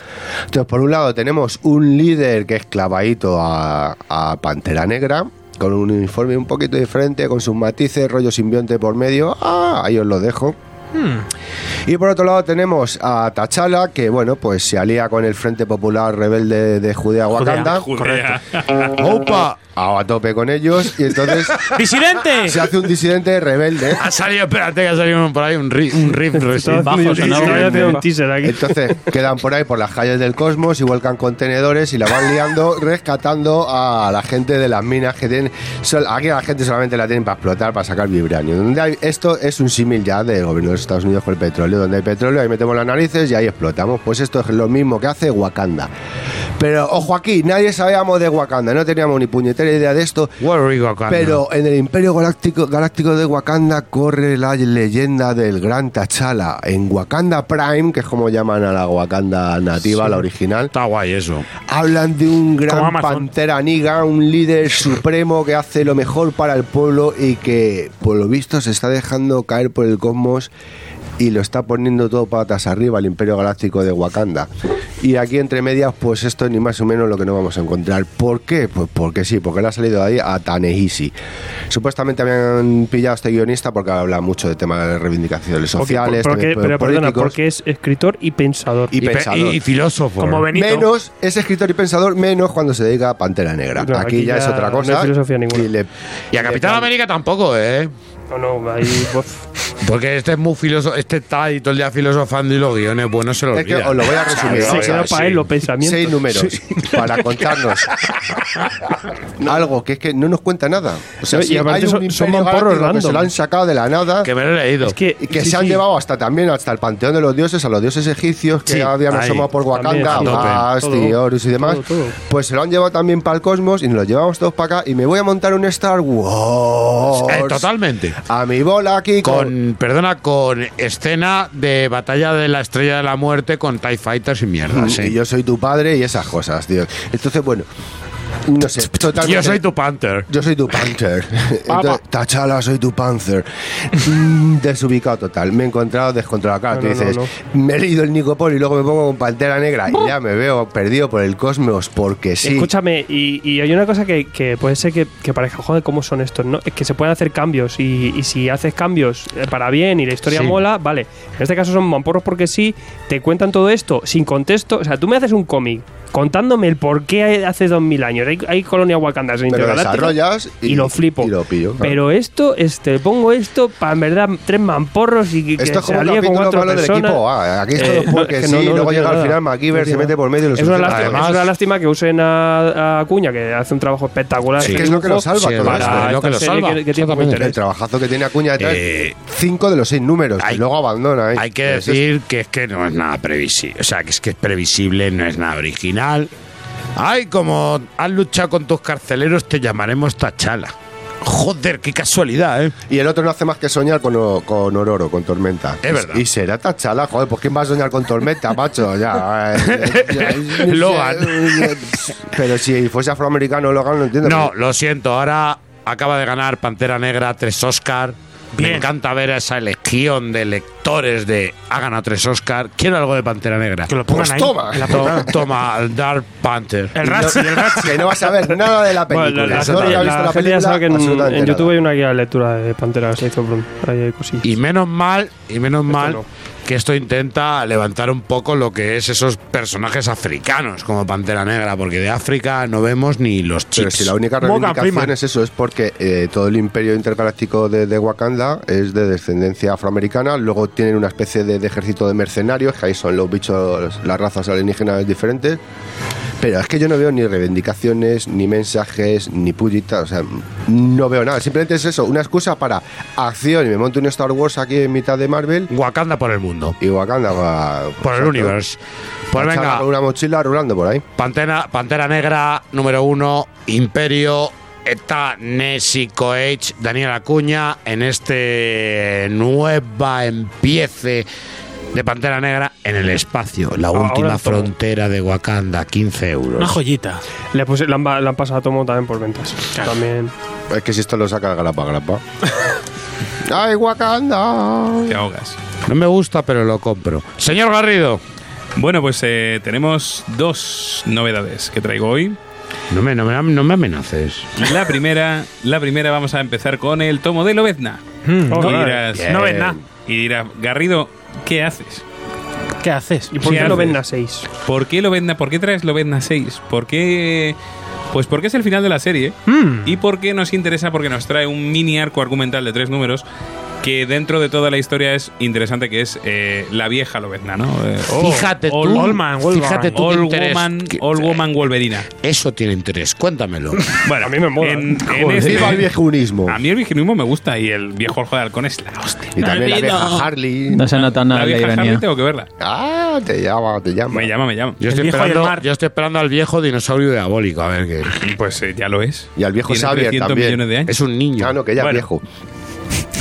Entonces, por un lado tenemos un líder que es clavadito a, a Pantera Negra, con un uniforme un poquito diferente, con sus matices, rollo simbionte por medio. Ah, ahí os lo dejo. Y por otro lado tenemos a Tachala, que bueno, pues se alía con el Frente Popular Rebelde de Judea Wakanda. Judea. ¡Opa! A, a tope con ellos. Y entonces ¡Disidente! se hace un disidente rebelde. Ha salido, espérate, que ha salido por ahí un, ri- un riff recién. sonaba haciendo un teaser aquí. Entonces quedan por ahí por las calles del cosmos y vuelcan contenedores y la van liando, rescatando a la gente de las minas que tienen. aquí a la gente solamente la tienen para explotar, para sacar vibranio. Donde hay, esto es un símil ya del gobierno de los Estados Unidos con el petróleo. Donde hay petróleo, ahí metemos las narices y ahí explotamos. Pues esto es lo mismo que hace Wakanda. Pero ojo aquí, nadie sabíamos de Wakanda, no teníamos ni puñetera idea de esto. Pero en el Imperio Galáctico, Galáctico de Wakanda corre la leyenda del Gran T'Challa. En Wakanda Prime, que es como llaman a la Wakanda nativa, la original, Está guay eso. hablan de un gran pantera niga, un líder supremo que hace lo mejor para el pueblo y que, por lo visto, se está dejando caer por el cosmos y lo está poniendo todo patas arriba al Imperio Galáctico de Wakanda. Y aquí entre medias, pues esto es ni más o menos lo que no vamos a encontrar. ¿Por qué? Pues porque sí, porque le ha salido ahí a Tanehisi. Supuestamente habían pillado a este guionista porque habla mucho de temas de reivindicaciones sociales, porque- pero perdona, porque es escritor y pensador. y, Y, pe- pensador. y filósofo. Como Benito. Menos es escritor y pensador, menos cuando se dedica a Pantera Negra. No, aquí, aquí ya, es otra no hay cosa. filosofía ninguna. Y, le- Y a Capitán América tampoco, ¿eh? No, no, ahí. pues, Porque este es muy filósofo, este está ahí todo el día filosofando y los guiones buenos se lo Es que os lo voy a resumir. se para él los pensamientos. Seis números para contarnos algo que es que no nos cuenta nada. O sea, aparte hay un son- son imperio galáctico que se lo han sacado de la nada. Que me lo he leído. Es que, y que sí, se han llevado hasta también hasta el panteón de los dioses, a los dioses egipcios que Sí, habían ahí, asomado por Wakanda, Bast Horus y demás. todo, todo. Pues se lo han llevado también para el cosmos y nos lo llevamos todos para acá. Y me voy a montar un Star Wars. Eh, totalmente. A mi bola aquí con. Con, perdona, con escena de batalla de la estrella de la muerte con TIE Fighters y mierda. sí. Y yo soy tu padre y esas cosas, tío. Entonces, bueno, no sé, totalmente. Yo soy tu Panther. Yo soy tu Panther. Entonces, Tachala, soy tu Panther. Mm, Desubicado total. Me he encontrado descontrolado. Claro, No, tú dices, no, me he leído el Nicopol y luego me pongo con Pantera Negra y ya me veo perdido por el cosmos porque sí. Escúchame, y, y hay una cosa que, que puede ser que, que parezca, joder, ¿cómo son estos? ¿no? Es que se pueden hacer cambios y, y si haces cambios eh, para bien y la historia Sí. mola, vale. En este caso son mamporros porque sí, te cuentan todo esto sin contexto. O sea, tú me haces un cómic contándome el por qué hace 2000 años. Hay, hay colonia Wakanda en Intergaláctica desarrollas y, y lo flipo. Y lo pillo. Pero esto, este, pongo esto para en verdad tres mamporros y que, Esto es se como un alíe con cuatro malo del personas. equipo A. Aquí es todo Eh, no, porque que sí, no, no, no luego llega al final MacGyver, No se mete por medio y lo Es una, lástima, Además- es una lástima que usen a, a Cuña, que hace un trabajo espectacular. Es en que es lo que lo salva Sí, todo para- esto. es lo que lo salva. que- que. El trabajazo que tiene Acuña detrás. Eh, cinco de los seis números. hay- y luego abandona. ¿eh? Hay que decir que es que no es nada previsible. O sea, que es que es previsible, no es nada original. Ay, como has luchado con tus carceleros, te llamaremos Tachala. Joder, qué casualidad, ¿eh? Y el otro no hace más que soñar con, o- con Ororo, con Tormenta. Es verdad. Y será Tachala, joder, pues ¿quién va a soñar con Tormenta, macho? Ya. eh, ya, ya, Logan. Pero si fuese afroamericano Logan, no entiendo. No, lo siento, ahora acaba de ganar Pantera Negra tres Oscar. Me Bien. encanta ver a esa legión de lectores de ha ganado tres Oscar. Quiero algo de Pantera Negra. Que lo pongan Pues ahí. toma. en la portada. Toma, Dark Panther. El Ratzi, el. Que no vas a ver nada de la Bueno, película. la, la ha la visto la gente ya película, sabe que en, en YouTube nada. hay una guía de lectura de Pantera Blood. Ahí hay cosillas. Y menos mal, y menos mal no. que esto intenta levantar un poco lo que es esos personajes africanos como Pantera Negra, porque de África no vemos ni los Pero chips. si la única reivindicación es eso, es porque eh, todo el imperio intergaláctico de, de Wakanda es de descendencia afroamericana, luego tienen una especie de, de ejército de mercenarios, que ahí son los bichos, las razas alienígenas diferentes. Pero es que yo no veo ni reivindicaciones, ni mensajes, ni pullitas, o sea, no veo nada. Simplemente es eso, una excusa para acción y me monto un Star Wars aquí en mitad de Marvel Wakanda por el mundo, y Wakanda va... por el universe. Pues venga, Con una mochila rulando por ahí. Pantera, Pantera Negra, número uno, Imperio, está Nessie Coach, Daniel Acuña, en este nueva empiece de Pantera Negra en el espacio, la Ahora última frontera de Wakanda, 15 euros. Una joyita. Le, puse, le, han, le han pasado a Tomo también por ventas. También. Es que si esto lo saca grapa grapa. ¡Ay, Wakanda! Te ahogas. No me gusta, pero lo compro. Señor Garrido. Bueno, pues eh, tenemos dos novedades que traigo hoy. No me, no me, no me amenaces. La primera, la primera vamos a empezar con el tomo de Lobezna. Mm, y dirás, Bien. No ves nada. y dirás, Garrido, ¿qué haces? ¿Qué haces? ¿Y por ¿Qué qué lo haces? venden a 6? ¿Por qué Lobezna? ¿Por qué traes Lobezna 6? ¿Por qué? Pues porque es el final de la serie Mm. y porque nos interesa porque nos trae un mini arco argumental de tres números que dentro de toda la historia es interesante que es eh, la vieja Lobezna, ¿no? Eh, fíjate tú, Old- Old Man, fíjate tú qué Old interés- Woman, que- Old Woman Wolverina. Eso tiene interés, cuéntamelo. Bueno, A mí me mola. En, en este- Viva el viejunismo. a mí el viejunismo me gusta y el viejo ojo de halcón es la hostia. Y también la vieja Harley. No se nota nada La la vieja Harley tengo que verla. Ah, te llama, te llama. Me llama, me llama. Yo estoy, esperando, mar. yo estoy esperando al viejo dinosaurio diabólico, a ver qué. Pues eh, ya lo es. Y al viejo Tiene 300 también. millones de años. Es un niño. Ah, no, que ya Bueno. es viejo.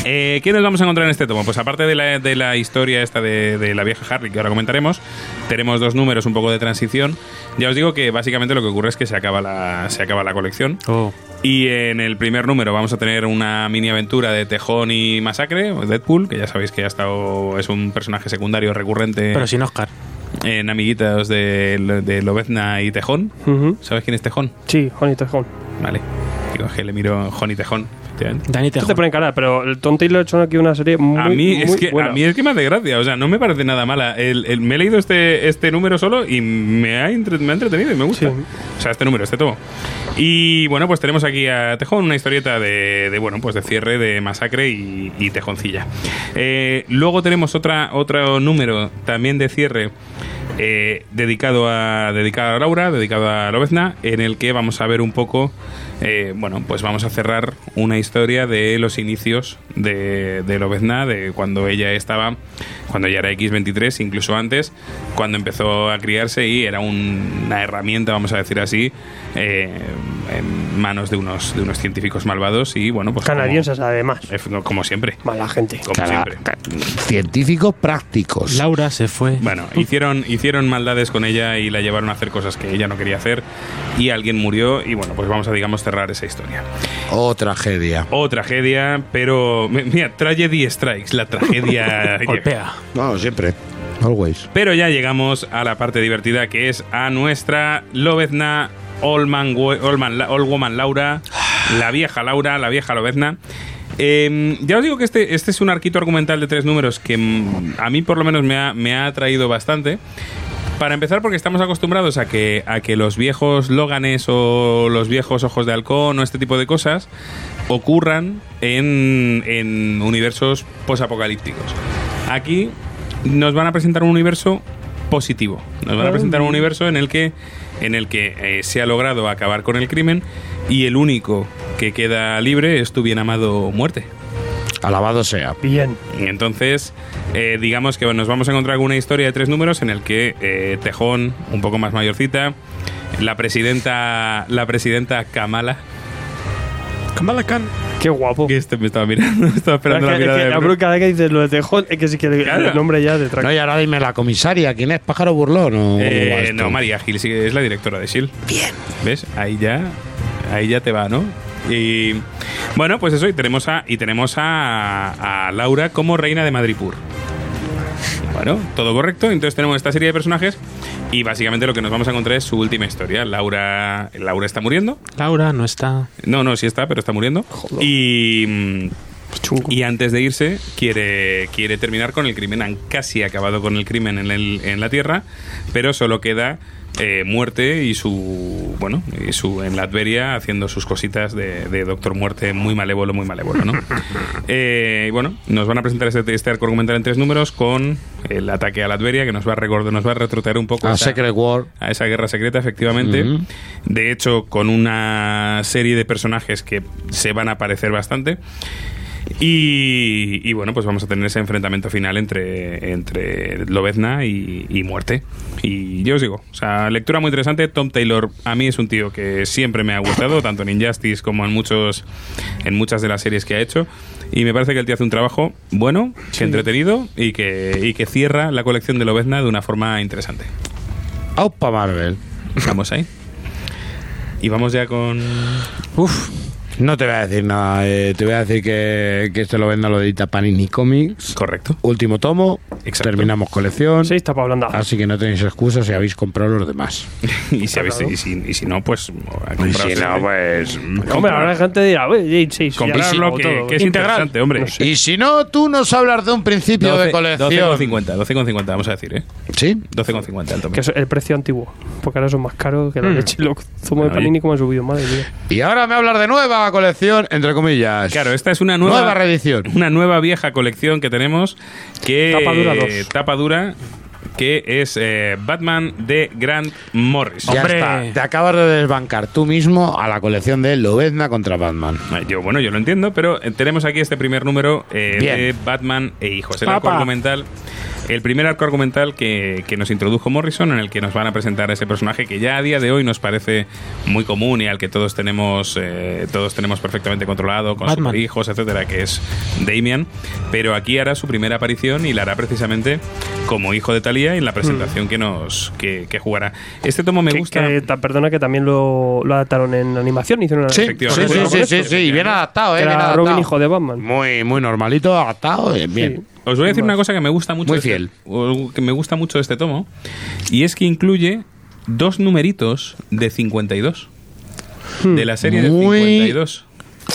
Eh, ¿Qué nos vamos a encontrar en este tomo? Pues aparte de la, de la historia esta de, de la vieja Harley que ahora comentaremos, tenemos dos números un poco de transición. Ya os digo que básicamente lo que ocurre es que se acaba la, se acaba la colección. Oh. Y en el primer número vamos a tener una mini aventura de Tejón y Masacre, Deadpool, que ya sabéis que ha estado, es un personaje secundario recurrente Pero sin Oscar. en amiguitas de, de Lobezna y Tejón. Ujú. ¿Sabes quién es Tejón? Sí, Honey Tejón. Vale. Digo, que le miro Joni Tejón. Efectivamente. Dani Esto te Tejón. pone en cara, pero el Tom Taylor ha hecho aquí una serie muy, a mí es muy que buena. a mí es que me hace gracia, o sea, no me parece nada mala. El- el- me he leído este, este número solo y me ha, entre- me ha entretenido y me gusta. Sí. O sea, este número, este tomo. Y bueno, pues tenemos aquí a Tejón, una historieta de, de, bueno, pues de cierre, de masacre y, y tejoncilla. Eh, luego tenemos otra, otro número también de cierre. eh, dedicado a dedicado a Laura, dedicado a Lobezna, en el que vamos a ver un poco, eh, bueno, pues vamos a cerrar una historia de los inicios de, de Lobezna, de cuando ella estaba, cuando ella era X23, incluso antes, cuando empezó a criarse y era un- una herramienta, vamos a decir así, eh, en manos de unos, de unos científicos malvados y bueno, pues como- Canadienses, además. como, como siempre, Mala gente. como Cara- siempre. Científicos prácticos. Laura se fue. Bueno, hicieron, hicieron maldades con ella y la llevaron a hacer cosas que ella no quería hacer y alguien murió y bueno, pues vamos a, digamos, cerrar esa historia. Oh, tragedia. O tragedia, pero mi- mira, Tragedy Strikes, la tragedia. Golpea. No, siempre. Always. Pero ya llegamos a la parte divertida que es a nuestra Lobezna Old, Man, Old, Man Old Woman Laura, la vieja Laura, la vieja Lobezna. Eh, ya os digo que este, este es un arquito argumental de tres números que mm, a mí por lo menos me ha, me ha atraído bastante. Para empezar, porque estamos acostumbrados a que, a que los viejos Loganes o los viejos Ojos de Halcón o este tipo de cosas ocurran en, en universos posapocalípticos. Aquí nos van a presentar un universo positivo. Nos van a presentar un universo en el que, en el que eh, se ha logrado acabar con el crimen y el único que queda libre es tu bien amado muerte. Alabado sea. Bien. Y entonces, eh, digamos que bueno, nos vamos a encontrar con una historia de tres números en el que eh, Tejón, un poco más mayorcita, la presidenta, la presidenta Kamala, Kamala Khan. Qué guapo. Que este me estaba mirando, estaba esperando la que- mirada es que de a Brooke cada vez que dices lo de tejón, es que sí que le- Claro. el nombre ya detrás. No, y ahora dime la comisaria. ¿Quién es? ¿Pájaro Burlón? o Eh, no, María Gil sí es la directora de S.H.I.E.L.D. Bien. ¿Ves? Ahí ya, ahí ya te va, ¿no? Y bueno, pues eso, y tenemos a, y tenemos a, a Laura como reina de Madripur. Bueno, todo correcto. Entonces tenemos esta serie de personajes y básicamente lo que nos vamos a encontrar es su última historia. Laura, Laura está muriendo. Laura no está. No, no, sí está, pero está muriendo. Y, y antes de irse, quiere, quiere terminar con el crimen. Han casi acabado con el crimen en, el- en la Tierra, pero solo queda eh, muerte y su. Bueno, y su en la Adveria haciendo sus cositas de, de Doctor Muerte muy malévolo, muy malévolo, ¿no? Eh, y bueno, nos van a presentar este, este arco argumental en tres números con el ataque a la Adveria, que nos va a recordar, nos va a retrotraer un poco A esa- Secret War. a esa guerra secreta, efectivamente. De hecho, con una serie de personajes que se van a aparecer bastante. Y, y bueno, pues vamos a tener ese enfrentamiento final entre, entre Lobezna y, y Muerte. Y yo os digo, o sea, lectura muy interesante. Tom Taylor a mí es un tío que siempre me ha gustado, tanto en Injustice como en muchos en muchas de las series que ha hecho. Y me parece que el tío hace un trabajo bueno, que entretenido y que, y que cierra la colección de Lobezna de una forma interesante. Aupa Marvel. Vamos ahí. Y vamos ya con. Uf. No te voy a decir nada. eh, te voy a decir que, que esto lo venda lo edita Panini Comics. Correcto. Último tomo. Terminamos colección. Sí, está para blanda. Así que no tenéis excusas si habéis comprado los demás. y, si habéis- y si, y si no, pues. Y si no, pues. Hombre, ahora la gente dirá, "Oye, sí, sí, Comprarlo, ya que, todo". que es interesante, hombre. No sé. Y si no, tú nos hablas de un principio de colección. 12,50, 12,50, vamos a decir, ¿eh? ¿Sí? 12,50 el tomo. Que es el precio antiguo. Porque ahora son más caros que la Hmm. leche. Los zumos de Oye. panini como han subido, madre mía. Y ahora me hablas de nueva colección, entre comillas. Claro, esta es una nueva, Nueva reedición. Una nueva vieja colección que tenemos que Tapa dura dos. tapa dura, que es eh, Batman de Grant Morrison. Ya está. Te acabas de desbancar tú mismo a la colección de Lobezna contra Batman. Eh, Yo, bueno, yo lo entiendo, pero eh, tenemos aquí este primer número eh, de Batman e hijos. El arco argumental. El primer arco argumental que, que nos introdujo Morrison, en el que nos van a presentar a ese personaje que ya a día de hoy nos parece muy común y al que todos tenemos eh, todos tenemos perfectamente controlado, con Batman. sus hijos, etcétera, que es Damian. Pero aquí hará su primera aparición y la hará precisamente como hijo de Talia en la presentación que nos que, que jugará. Este tomo me Que- gusta. perdona que también lo, lo adaptaron en animación. Hicieron una Sí, sí, sí, sí, sí, sí, y bien adaptado, eh, bien era adaptado. Robin, hijo de Batman. Muy, muy normalito, adaptado, eh, bien. Os voy a decir una cosa que me gusta mucho. Muy este- fiel. o que me gusta mucho de este tomo. Y es que incluye dos numeritos de 52. De la serie Muy- de 52.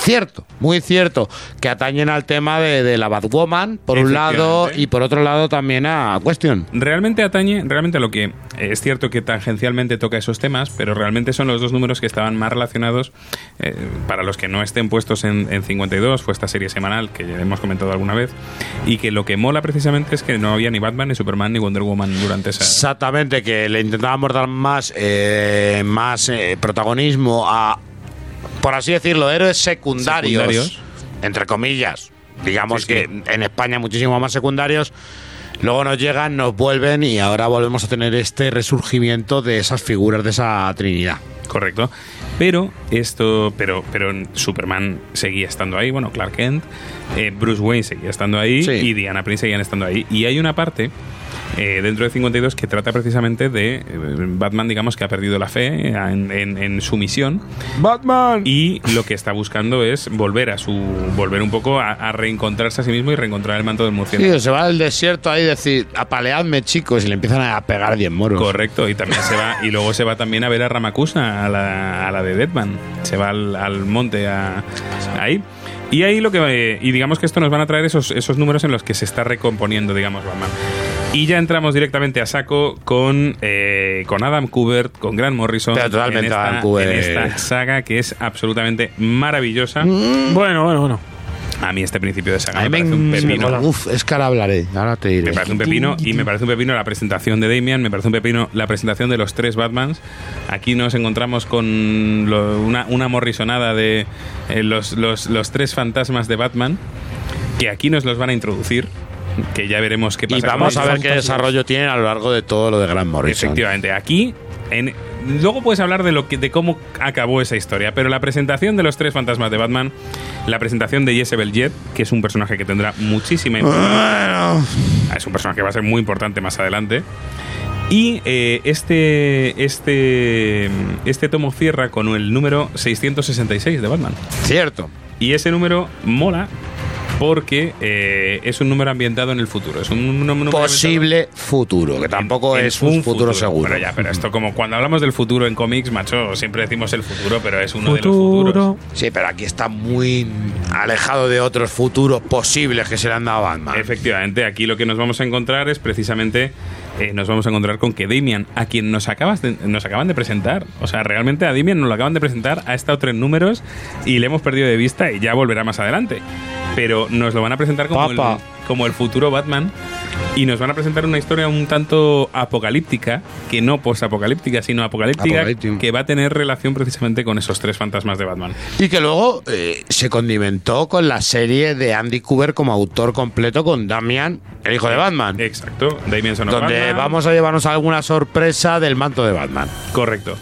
Cierto, muy cierto. Que atañen al tema de, de la Batwoman, por un lado, y por otro lado también a Question. Realmente atañe, realmente a lo que es cierto que tangencialmente toca esos temas, pero realmente son los dos números que estaban más relacionados. eh, para los que no estén puestos en, en 52, fue esta serie semanal que ya hemos comentado alguna vez, y que lo que mola precisamente es que no había ni Batman, ni Superman, ni Wonder Woman durante esa. Exactamente, que le intentábamos dar más, eh, más eh, protagonismo a, por así decirlo, héroes secundarios, Secundarios. entre comillas. Digamos Sí, sí. que en España muchísimo más secundarios. Luego nos llegan, nos vuelven y ahora volvemos a tener este resurgimiento de esas figuras de esa trinidad. Correcto. Pero esto, pero, pero Superman seguía estando ahí, bueno, Clark Kent, eh, Bruce Wayne seguía estando ahí Sí. y Diana Prince seguían estando ahí. Y hay una parte eh, dentro de 52 que trata precisamente de eh, Batman, digamos, que ha perdido la fe en, en- en su misión Batman. y lo que está buscando es volver a su, volver un poco a, a reencontrarse a sí mismo y reencontrar el manto del murciélago. Sí, se va al desierto ahí y decir, apaleadme chicos, y le empiezan a pegar 10 moros. Correcto, y también se va, y luego se va también a ver a Ramakusa, a la, a la de Deadman. Se va al, al monte a, ahí. Y ahí lo que eh, y digamos que esto nos van a traer esos, esos números en los que se está recomponiendo, digamos, Batman. Y ya entramos directamente a saco con, eh, con Adam Kubert, con Grant Morrison. Totalmente en esta, Adam Kubert. en esta saga que es absolutamente maravillosa. Bueno, bueno, bueno. A mí este principio de saga me me, parece un pepino. Uf, es que ahora hablaré, ahora te diré. Me parece un pepino y me parece un pepino la presentación de Damian, me parece un pepino la presentación de los tres Batmans. Aquí nos encontramos con lo- una, una morrisonada de eh, los, los, los tres fantasmas de Batman, que aquí nos los van a introducir, que ya veremos qué pasa. Y vamos a ver qué desarrollo tienen a lo largo de todo lo de Gran Morrison. Efectivamente, aquí en, luego puedes hablar de lo que de cómo acabó esa historia, pero la presentación de los tres fantasmas de Batman, la presentación de Jezebel Jet, que es un personaje que tendrá muchísima importancia. Es un personaje que va a ser muy importante más adelante. Y eh, este, este, este tomo cierra con el número 666 de Batman. Cierto. Y ese número mola porque eh, es un número ambientado en el futuro. Es un número Posible futuro, que tampoco en es un futuro, seguro. Pero ya, pero esto como cuando hablamos del futuro en cómics, macho, siempre decimos el futuro, pero es uno de los futuros. Sí, pero aquí está muy alejado de otros futuros posibles que se le han dado a Batman. Efectivamente, aquí lo que nos vamos a encontrar es precisamente eh, nos vamos a encontrar con que Damian, a quien nos acabas de- nos acaban de presentar, o sea, realmente a Damian nos lo acaban de presentar, ha estado tres números y le hemos perdido de vista y ya volverá más adelante. Pero nos lo van a presentar como, el, como el futuro Batman y nos van a presentar una historia un tanto apocalíptica, que no post-apocalíptica, sino apocalíptica, que va a tener relación precisamente con esos tres fantasmas de Batman. Y que luego eh, se condimentó con la serie de Andy Cooper como autor completo con Damian, el hijo de Batman. Exacto, Damian Son Donde Batman. vamos a llevarnos alguna sorpresa del manto de Batman. Correcto.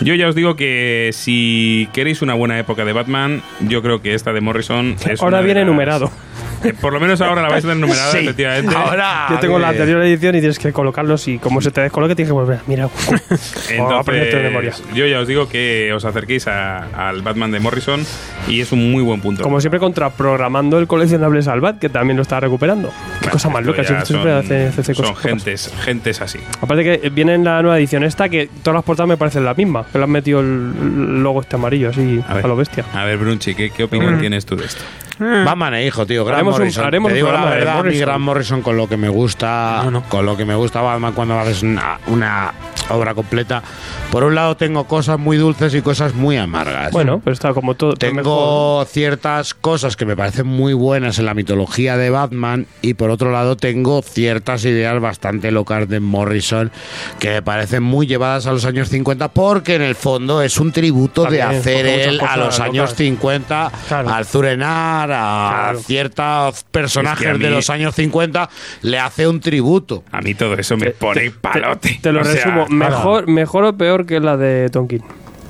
Yo ya os digo que si queréis una buena época de Batman, yo creo que esta de Morrison es Ahora una de viene las- nuedo. Eh, Por lo menos ahora la vais a tener numerada, Sí. efectivamente. Yo tengo la anterior edición y tienes que colocarlos y como se te descoloque tienes que volver. Mira, o aprenderte de memoria. Entonces, yo ya os digo que os acerquéis a- al Batman de Morrison y es un muy buen punto. Como siempre, contraprogramando el coleccionable Salvat, que también lo está recuperando. Qué cosa más loca, siempre son- hace, hace Son cosas. gentes, gentes así. Aparte que viene en la nueva edición esta que todas las portadas me parecen las mismas, que le han metido el logo este amarillo así a, ver. lo bestia. A ver, Brunchi, ¿qué, qué opinión Mm. tienes tú de esto? Batman e hijo, tío. Gran Haremos un- Morrison. haremos Te digo la verdad, Morrison. Gran Morrison con lo que me gusta, con lo que me gusta Batman cuando haces una, una obra completa. Por un lado tengo cosas muy dulces y cosas muy amargas. Bueno, pero está como todo. Tengo ciertas cosas que me parecen muy buenas en la mitología de Batman y por otro lado tengo ciertas ideas bastante locas de Morrison que me parecen muy llevadas a los años 50 porque en el fondo es un tributo de hacer él a los años locas. 50 al Zurenar, a ciertos personajes Es que a mí- de los años 50 le hace un tributo. A mí todo eso me pone palote. Te lo O sea, resumo. Mejor, mejor o peor que la de Tonkin.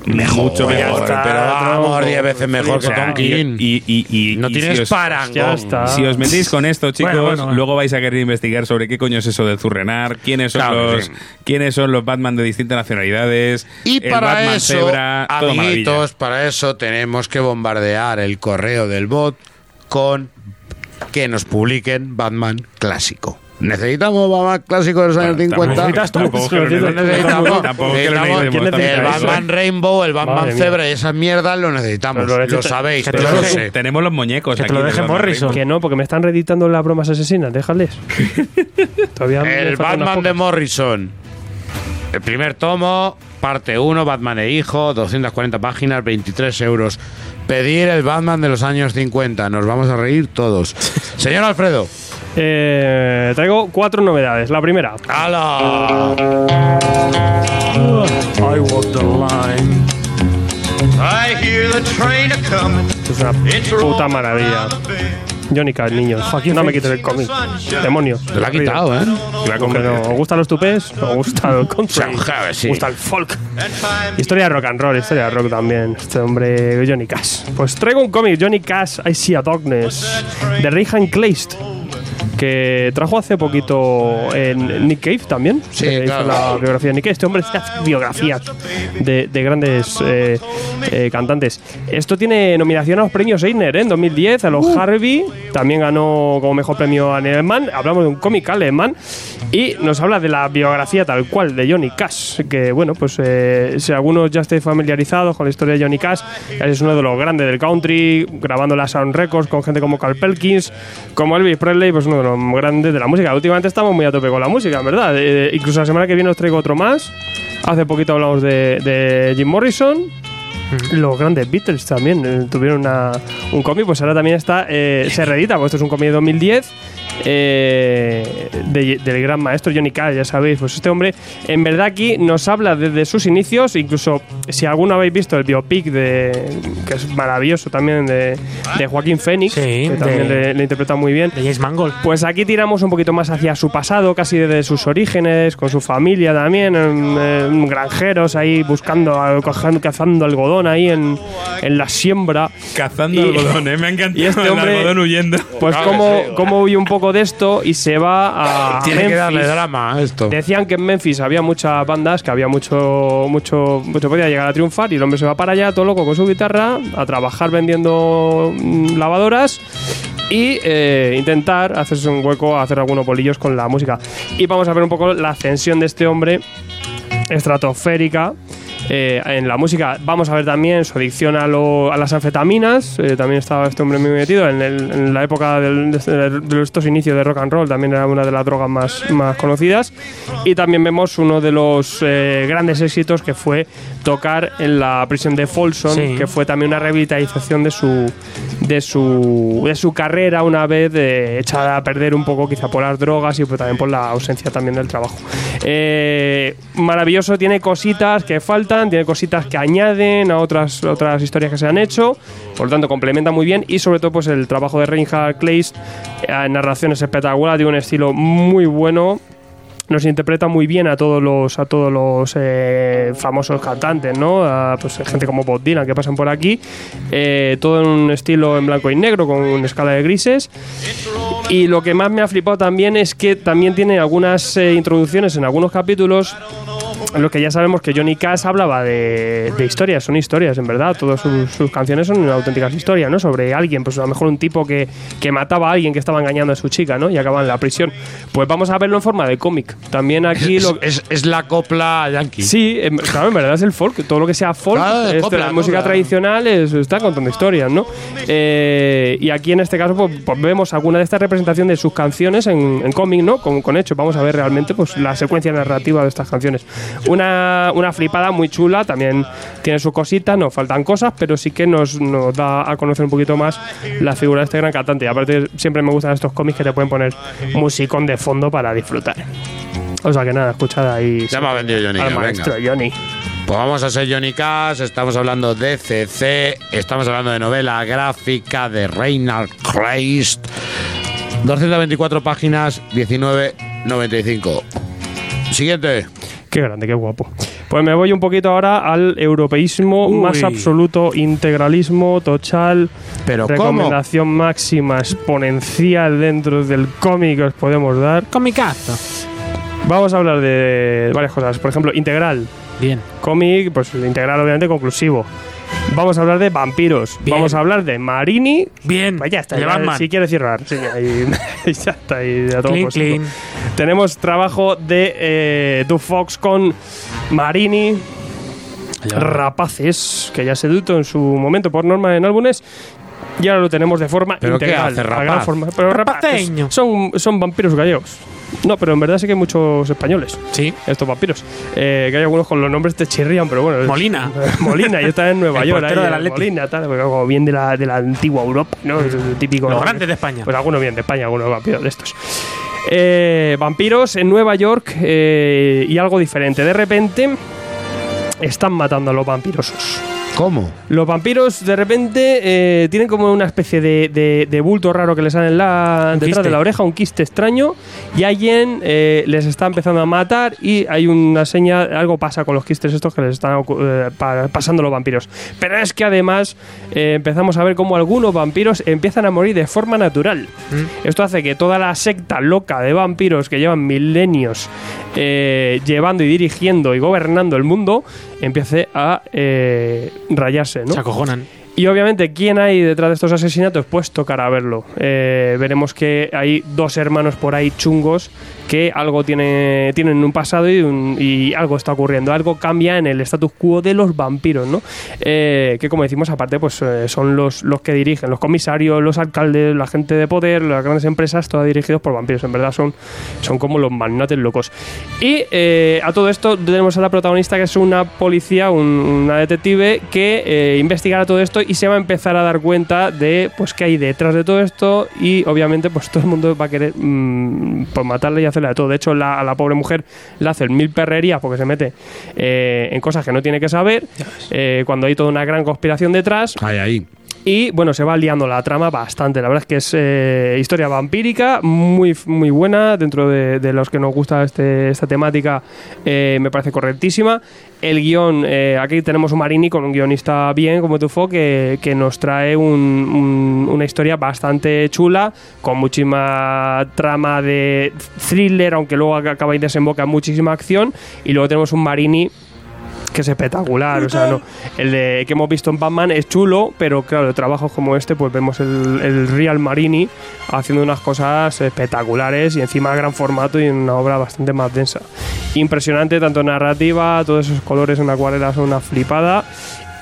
Mejor, Mucho mejor, pero vamos, 10 veces mejor que Tonkin. Y, y, y, No y tienes si os- parangón. Ya está. Si os metéis con esto, chicos, Bueno, bueno, bueno. luego vais a querer investigar sobre qué coño es eso del Zurrenar, quiénes son, Claro, los, sí. quiénes son los Batman de distintas nacionalidades. Y el para Batman eso, Zebra, amiguitos, para eso tenemos que bombardear el correo del bot con que nos publiquen Batman clásico. ¿Necesitamos Batman clásico de los años 50? necesitas tú. Tampoco que lo Necesitas- necesitamos. Tampoco que lo necesitamos- necesitemos. ¿quién el Batman Rainbow, el Batman. Zebra y esas mierdas lo necesitamos. Lo sabéis. Tenemos los muñecos Que te lo del deje Batman Morrison. Que no, porque me están reeditando las bromas asesinas, déjales. El Batman de. Morrison. El primer tomo, parte 1, Batman e hijo, 240 páginas, 23 euros. Pedir el Batman de los años 50. Nos vamos a reír todos. Señor Alfredo. Eh, traigo cuatro novedades. La primera, ¡Hala! I walk the line. I hear the train a coming. esto es una puta maravilla. Johnny Cash, niños. No me quites el cómic. Demonio. Te lo ha quitado, ¿eh? No, ¿Os gustan los tupés? ¿Os gusta el country? ¿Os gusta el folk? Historia de rock and roll, historia de rock también. Este hombre, Johnny Cash. Pues traigo un cómic, Johnny Cash, I See a Darkness, de Rehan Kleist, que trajo hace poquito en Nick Cave también. Sí, que hizo claro. la biografía de Nick Cave. Este hombre hace biografías de, de grandes eh, eh, cantantes. Esto tiene nominación a los premios Eisner ¿eh? en 2010, a los Harvey. También ganó como mejor premio alemán. Hablamos de un cómic alemán. Y nos habla de la biografía tal cual de Johnny Cash. Que bueno, pues eh, si algunos ya estéis familiarizados con la historia de Johnny Cash, es uno de los grandes del country, grabando la Sound Records con gente como Carl Perkins, como Elvis Presley, pues uno de los grandes de la música. Últimamente estamos muy a tope con la música, en verdad. Eh, incluso la semana que viene os traigo otro más. Hace poquito hablamos de, de Jim Morrison. Los grandes Beatles también eh, tuvieron una- un cómic, pues ahora también está, eh, se reedita, pues esto es un cómic de 2010 eh, de- del gran maestro Johnny Cash, ya sabéis. Pues este hombre, en verdad, aquí nos habla desde sus inicios. Incluso si alguno habéis visto el biopic de que es maravilloso también de, de Joaquín Phoenix, que también de- le, le interpreta muy bien. De James Mangold. Pues aquí tiramos un poquito más hacia su pasado, casi desde sus orígenes, con su familia también, en, en granjeros ahí buscando, cazando algodón ahí en, en la siembra. Cazando Y- algodón, ¿eh? Me ha encantado y este el hombre, algodón huyendo. Pues cómo, cómo huye un poco de esto y se va a Tiene que darle drama a esto. Decían que en Memphis había muchas bandas, que había mucho, mucho, mucho podía llegar a triunfar y el hombre se va para allá todo loco con su guitarra a trabajar vendiendo mm, lavadoras y eh, intentar hacerse un hueco, hacer algunos bolillos con la música. Y vamos a ver un poco la ascensión de este hombre estratosférica. Eh, en la música vamos a ver también su adicción a, lo- a las anfetaminas. eh, también estaba este hombre muy metido en, el- en la época del- de, de estos inicios de rock and roll. También era una de las drogas más, más conocidas. Y también vemos uno de los eh, grandes éxitos que fue tocar en la prisión de Folsom, Sí. que fue también una revitalización de su, de su, de su carrera una vez eh, echada a perder un poco quizá por las drogas y pues, también por la ausencia también del trabajo. Eh, maravilloso, tiene cositas que faltan, tiene cositas que añaden a otras, otras historias que se han hecho, por lo tanto complementa muy bien y sobre todo pues el trabajo de Reinhard Kleist eh, narración es espectacular, tiene un estilo muy bueno nos interpreta muy bien a todos los a todos los eh, famosos cantantes, ¿no? Pues gente como Bob Dylan que pasan por aquí, Eh, todo en un estilo en blanco y negro con una escala de grises. Y lo que más me ha flipado también es que también tiene algunas eh, introducciones en algunos capítulos los que ya sabemos que Johnny Cash hablaba de, de historias, son historias, en verdad. Todas sus, sus canciones son auténticas historias, ¿no? Sobre alguien, pues a lo mejor un tipo que, que mataba a alguien que estaba engañando a su chica, ¿no? Y acaba en la prisión. Pues vamos a verlo en forma de cómic. También aquí Es, lo. es- es la copla yankee. Sí, em, claro, en verdad es el folk. Todo lo que sea folk, Claro, este, copla, la música tradicional, es- está contando historias, ¿no? Eh, y aquí en este caso, pues, pues vemos alguna de estas representaciones de sus canciones en, en cómic, ¿no? Con, con hechos. Vamos a ver realmente pues, la secuencia narrativa de estas canciones. Una, una flipada muy chula, también tiene sus cositas, nos faltan cosas, pero sí que nos, nos da a conocer un poquito más la figura de este gran cantante. Y aparte, siempre me gustan estos cómics que te pueden poner musicón de fondo para disfrutar. O sea que nada, escuchad ahí. Ya me ha vendido Johnny. al maestro Johnny. Pues vamos a ser Johnny Cash, estamos hablando de CC, estamos hablando de novela gráfica de Reinhard Kleist. 224 páginas, 19.95. Siguiente. Qué grande, qué guapo. Pues me voy un poquito ahora al europeísmo Uy. más absoluto, integralismo total, Pero ¿cómo? recomendación máxima, exponencial dentro del cómic que os podemos dar. Comicazo. Vamos a hablar de varias cosas. Por ejemplo, integral. Bien. Cómic, pues integral obviamente conclusivo. Vamos a hablar de vampiros. Bien. Vamos a hablar de Marini. Bien. Pues ya está. Ya, si quiere cerrar. Sí, ahí, ya está. Ahí, ya todo Clean, clean. Tenemos trabajo de eh, Du Fox con Marini. Rapaces, que ya se editó en su momento por norma en álbumes. Y ahora lo tenemos de forma ¿Pero qué integral. hace, a gran rapaz? forma. Pero rapaces son, son vampiros gallegos. No, pero en verdad sí que hay muchos españoles. Sí. Estos vampiros. Eh, que hay algunos con los nombres te chirrían, pero bueno. es- Molina. Molina, y está en Nueva El York. ahí, el Atleti. Molina, tal. Como bien de la, de la antigua Europa, ¿no? Es típico. Los grandes de España. Pues algunos bien de España, algunos vampiros de estos. Eh, vampiros en Nueva York eh, y algo diferente. De repente están matando a los vampirosos. ¿Cómo? Los vampiros de repente eh, tienen como una especie de, de- de bulto raro que les sale en la, detrás quiste. de la oreja, un quiste extraño, y alguien eh, les está empezando a matar y hay una seña, algo pasa con los quistes estos que les están eh, pa- pasando los vampiros. Pero es que además empezamos a ver cómo algunos vampiros empiezan a morir de forma natural. Esto hace que toda la secta loca de vampiros que llevan milenios llevando y dirigiendo y gobernando el mundo empiece a eh, rayarse, ¿no? Se acojonan. Y obviamente, ¿quién hay detrás de estos asesinatos? Pues tocará verlo. Eh, veremos que hay dos hermanos por ahí chungos que algo tiene, tienen un pasado y, algo está ocurriendo. Algo cambia en el status quo de los vampiros, ¿no? Eh, que como decimos, aparte, pues eh, son los, los que dirigen, los comisarios, los alcaldes, la gente de poder, las grandes empresas, todas dirigidos por vampiros. En verdad son, son como los magnates locos. Y eh, a todo esto tenemos a la protagonista que es una policía, un- una detective que investigará todo esto y se va a empezar a dar cuenta de pues qué hay detrás de todo esto y obviamente pues todo el mundo va a querer mm, pues matarle y hacerle de todo. De hecho, la- a la pobre mujer le hacen mil perrerías porque se mete eh, en cosas que no tiene que saber, eh, cuando hay toda una gran conspiración detrás. Ahí, ahí. Y bueno, se va liando la trama bastante. La verdad es que es eh, historia vampírica, muy, muy buena. Dentro de, los que nos gusta este, esta temática, eh, me parece correctísima. El guion, eh, aquí tenemos un Marini con un guionista bien, como Tufo, que, que nos trae un- una historia bastante chula, con muchísima trama de thriller, aunque luego acaba y desemboca en muchísima acción. Y luego tenemos un Marini que es espectacular. O sea, no, el de, que hemos visto en Batman es chulo, pero claro, trabajos como este, pues vemos el, el Real Marini haciendo unas cosas espectaculares y encima gran formato y en una obra bastante más densa. Impresionante, tanto narrativa, todos esos colores en acuarela son una flipada.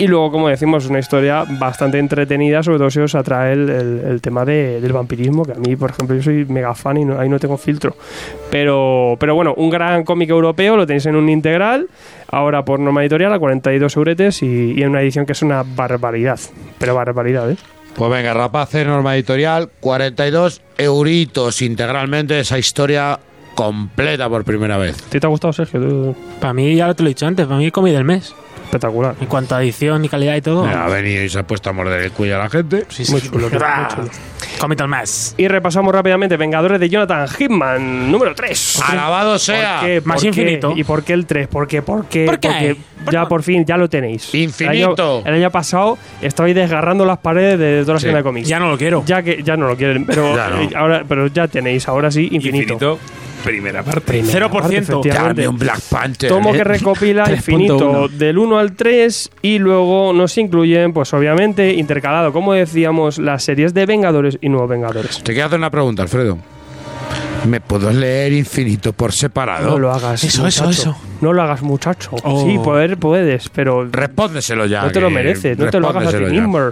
Y luego, como decimos, una historia bastante entretenida, sobre todo si os atrae el, el- el tema de- del vampirismo, que a mí, por ejemplo, yo soy mega fan y no- ahí no tengo filtro. Pero, pero bueno, un gran cómic europeo, lo tenéis en un integral, ahora por norma editorial a 42 euretes y, y en una edición que es una barbaridad. Pero barbaridad, ¿eh? Pues venga, Rapace, norma editorial, 42 euritos integralmente esa historia completa por primera vez. ¿A ti te ha gustado, Sergio? Para mí, ya te lo he dicho antes, para mí comí del mes. Espectacular. En cuanto a edición y calidad y todo. Ha venido y se ha puesto a morder el cuello a la gente. Muy chulo, tío, muy Ah, chulo. Del mes. Y repasamos rápidamente Vengadores de Jonathan Hitman, número 3. Alabado sea. ¿Por qué? Más ¿Por qué? infinito. ¿Y por qué el 3? ¿Por qué? ¿Por qué? ¿Por qué? Porque ya por fin, ya lo tenéis. Infinito. El año, el año pasado estabais desgarrando las paredes de toda la Sí. de cómics. Ya no lo quiero. Ya que ya no lo quieren, pero Ya no. ahora pero ya tenéis, ahora sí, infinito. Infinito, primera parte. Primera 0%. parte, efectivamente. Dame un Black Panther. Tomo ¿eh? que recopila 3.1. infinito del 1 al 3 y luego nos incluyen, pues obviamente, intercalado, como decíamos, las series de Vengadores y Nuevos Vengadores. Te quiero hacer una pregunta, Alfredo. ¿Me puedo leer infinito por separado? No lo hagas. Eso, eso, eso. No lo hagas, muchacho. Oh. Sí, poder puedes, pero Respóndeselo ya. no te lo mereces, no te lo hagas a ti mismo.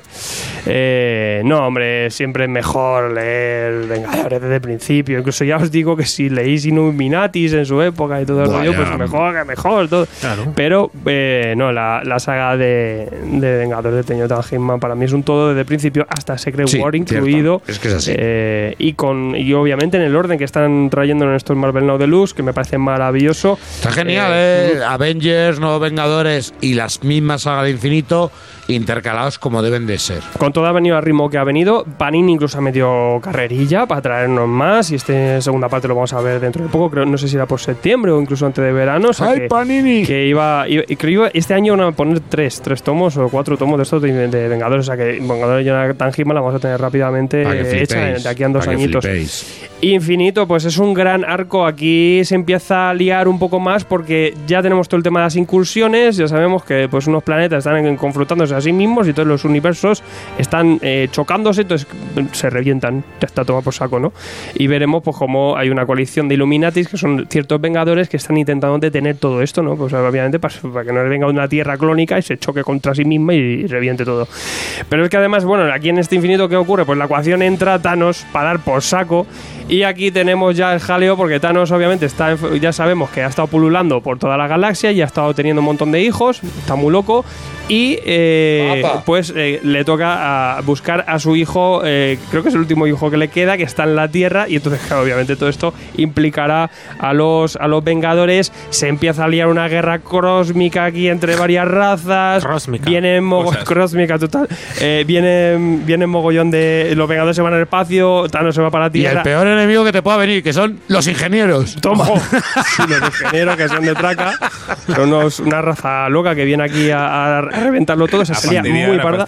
Eh, no, hombre, siempre es mejor leer Vengadores desde el principio. Incluso ya os digo que si leéis Illuminatis en su época y todo el rollo, pues mejor que mejor. Todo. Claro. Pero eh, no, la, la saga de, de Vengadores de Teñotan Hitman para mí es un todo desde el principio hasta Secret Sí, War incluido. Es que es así. Eh, y, con, y obviamente en el orden que están trayendo en estos Marvel Now Deluxe, que me parece maravilloso. Está genial, Avengers, Nuevos Vengadores y las mismas sagas de infinito intercalados como deben de ser. Con todo ha venido al ritmo que ha venido. Panini incluso ha metido carrerilla para traernos más. Y este segunda parte lo vamos a ver dentro de poco. Creo, no sé si era por septiembre o incluso antes de verano. O sea ¡Ay, que, Panini! que iba, iba- y creo que iba- este año van a poner tres, tres tomos o cuatro tomos de estos de, de Vengadores. O sea que Vengadores de Jonathan Hickman la vamos a tener rápidamente eh, hecha de aquí a dos añitos. flipéis. Infinito, pues es un gran arco. Aquí se empieza a liar un poco más porque ya tenemos todo el tema de las incursiones. Ya sabemos que pues unos planetas están confrontándose a sí mismos y todos los universos están eh, chocándose, entonces se revientan. Ya está tomado por saco, ¿no? Y veremos pues cómo hay una coalición de Illuminatis que son ciertos vengadores que están intentando detener todo esto, ¿no? Pues obviamente para, para que no le venga una tierra clónica y se choque contra sí misma y, reviente todo. Pero es que además, bueno, aquí en este infinito, ¿qué ocurre? Pues la ecuación entra Thanos para dar por saco. Y aquí tenemos ya el jaleo, porque Thanos, obviamente, está en- ya sabemos que ha estado pululando por toda la galaxia y ha estado teniendo un montón de hijos. Está muy loco. Y eh, pues eh, le toca a buscar a su hijo, eh, creo que es el último hijo que le queda, que está en la Tierra. Y entonces, claro, obviamente, todo esto implicará a los, a los Vengadores. Se empieza a liar una guerra cósmica aquí entre varias razas. Crósmica. Viene mogo- Cosas. cósmica total. Eh, viene, viene mogollón de. Los Vengadores se van al espacio, Thanos se va para la Y Tierra. el peor enemigo que te pueda venir, que son los ingenieros. Toma. Sí, los ingenieros que son de traca. Son unos- una raza loca que viene aquí a, a reventarlo todo. Sería muy parda.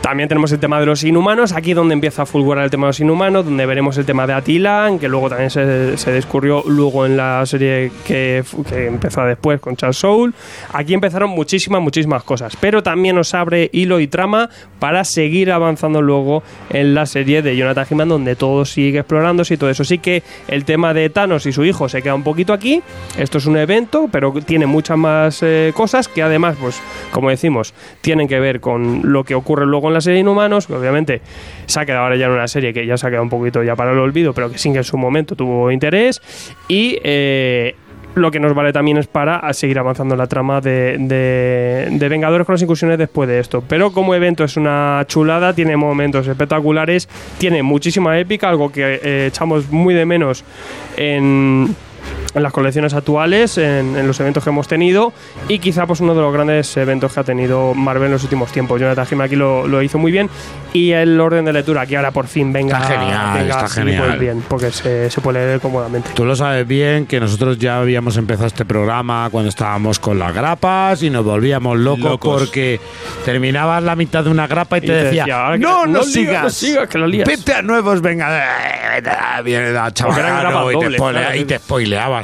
También tenemos el tema de los inhumanos. Aquí donde empieza a fulgurar el tema de los inhumanos, donde veremos el tema de Attilan, que luego también se, se descubrió luego en la serie que, que empezó después con Charles Soule. Aquí empezaron muchísimas, muchísimas cosas. Pero también nos abre hilo y trama para seguir avanzando luego en la serie de Jonathan Hickman, donde todo sigue explorándose y todo eso. Sí que el tema de Thanos y su hijo se queda un poquito aquí. Esto es un evento, pero tiene muchas más eh, cosas que además, pues, como decimos, tienen que ver con lo que ocurre luego en la serie Inhumanos, que obviamente se ha quedado ahora ya en una serie que ya se ha quedado un poquito ya para el olvido, pero que sí que en su momento tuvo interés. Y eh, lo que nos vale también es para seguir avanzando la trama de, de- de Vengadores con las incursiones después de esto. Pero como evento es una chulada, tiene momentos espectaculares, tiene muchísima épica, algo que eh, echamos muy de menos en en las colecciones actuales, en, en los eventos que hemos tenido y quizá pues uno de los grandes eventos que ha tenido Marvel en los últimos tiempos. Jonathan Hickman aquí lo, lo hizo muy bien y el orden de lectura aquí ahora por fin venga, Está genial, venga está así, genial. pues bien, porque se, se puede leer cómodamente. Tú lo sabes bien que nosotros ya habíamos empezado este programa cuando estábamos con las grapas y nos volvíamos locos, Locos. porque terminabas la mitad de una grapa y, Y te decía, decía, "Ahora que- no, no, no sigas, no sigas, que la lías". vete a nuevos vengadores, viene la chaval y, te dobles,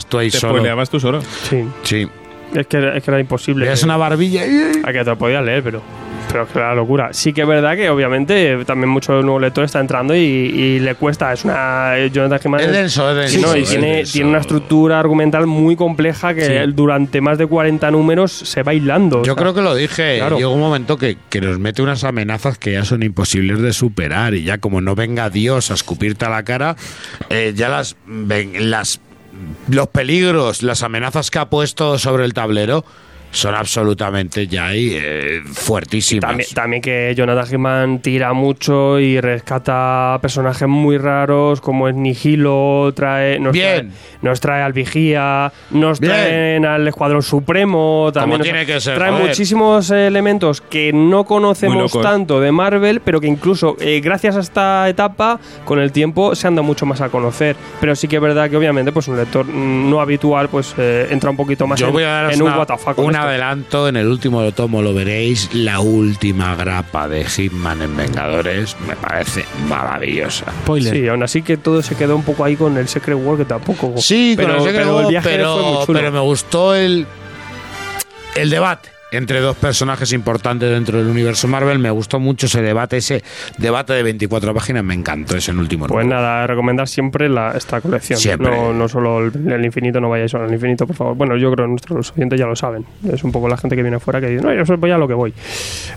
spoileabas tú ahí Te solo. spoileabas tú solo. Sí, Sí, es que, es que era imposible. es una barbilla y... A que te lo podías leer, pero. Pero es que era la locura. Sí que es verdad que obviamente eh, también mucho nuevo lector está entrando y, y le cuesta. Es una. eh, Jonathan Hickman Es denso, es Sí, denso, no, y es tiene, denso. tiene una estructura argumental muy compleja que Sí. durante más de 40 números se va hilando. Yo o sea, creo que lo dije. claro. Llega un momento que, que nos mete unas amenazas que ya son imposibles de superar. Y ya como no venga Dios a escupirte a la cara, eh, ya las, ven- las los peligros, las amenazas que ha puesto sobre el tablero son absolutamente ya ahí eh, fuertísimas. También, también que Jonathan Hickman tira mucho y rescata personajes muy raros como es Nihilo, trae, nos, Bien. trae, nos trae al Vigía, nos Bien. traen al Escuadrón Supremo, también tiene que ser, trae joder. muchísimos elementos que no conocemos tanto de Marvel, pero que incluso eh, gracias a esta etapa, con el tiempo se han dado mucho más a conocer. Pero sí que es verdad que obviamente pues un lector mm, no habitual pues eh, entra un poquito más Yo en, voy a un WTF. Adelanto en el último tomo, lo veréis. La última grapa de Hitman en Vengadores me parece maravillosa. Sí, aún así que todo se quedó un poco ahí con el Secret War que tampoco. Sí, pero, con el Secret pero el viaje pero, fue muy chulo. pero me gustó el, el debate entre dos personajes importantes dentro del universo Marvel. Me gustó mucho ese debate, ese debate de 24 páginas. Me encantó ese en último Pues número. nada, recomendar siempre la, esta colección. Siempre. No, no solo el, el infinito, no vayáis solo al infinito, por favor. Bueno, yo creo que nuestros oyentes ya lo saben. Es un poco la gente que viene afuera que dice, no, yo voy a lo que voy.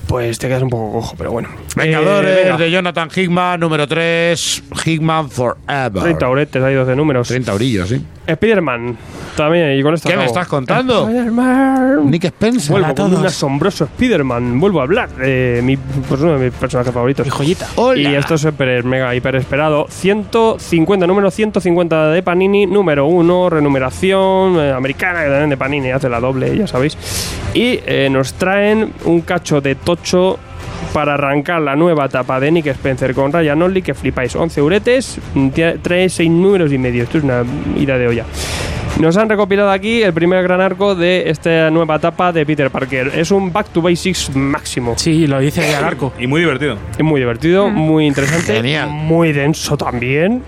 Pues te quedas un poco cojo, pero bueno. Vengadores Eh, venga, de Jonathan Hickman, número 3. Hickman Forever. 30 auretes, hay 12 números. 30 orillos, sí. Spider-Man, también, y con esto ¿Qué me estás contando? Spider-Man. Nick Spencer. Vuelvo Hola a con todos. un asombroso Spider-Man. Vuelvo a hablar. de mi, pues uno de mis personajes favoritos. Mi joyita. Y esto es mega hiper esperado. 150, número 150 de Panini, número 1, renumeración eh, americana, que también de Panini hace la doble, ya sabéis. Y eh, nos traen un cacho de tocho para arrancar la nueva etapa de Nick Spencer con Ryan Only, que flipáis. 11 uretes, mm, tie- trae 6 números y medio. Esto es una ida de olla. Nos han recopilado aquí el primer gran arco de esta nueva etapa de Peter Parker. Es un back to basics máximo. Sí, lo dice al arco. Y muy divertido. Es muy divertido, muy interesante. Genial. Muy denso también.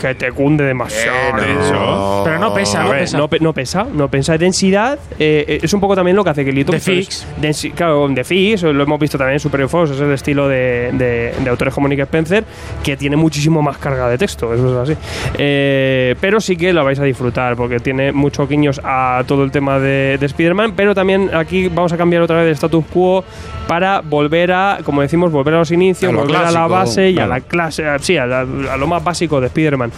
Que te cunde demasiado. Denso. Pero no pesa, A no ver, pesa. no, pe- no pesa, no pesa. Densidad eh, eh, es un poco también lo que hace que Lito. De pues, Fix. claro, de Fix, lo hemos visto también en Es el estilo de, de- de autores como Nick Spencer, que tiene muchísimo más carga de texto, eso es así. Eh, pero sí que lo vais a disfrutar, porque tiene muchos guiños a todo el tema de, de Spider-Man, pero también aquí vamos a cambiar otra vez de status quo para volver a, como decimos, volver a los inicios, A lo volver a la base y a la clase, a- sí, a, la- a lo más básico de Spider-Man.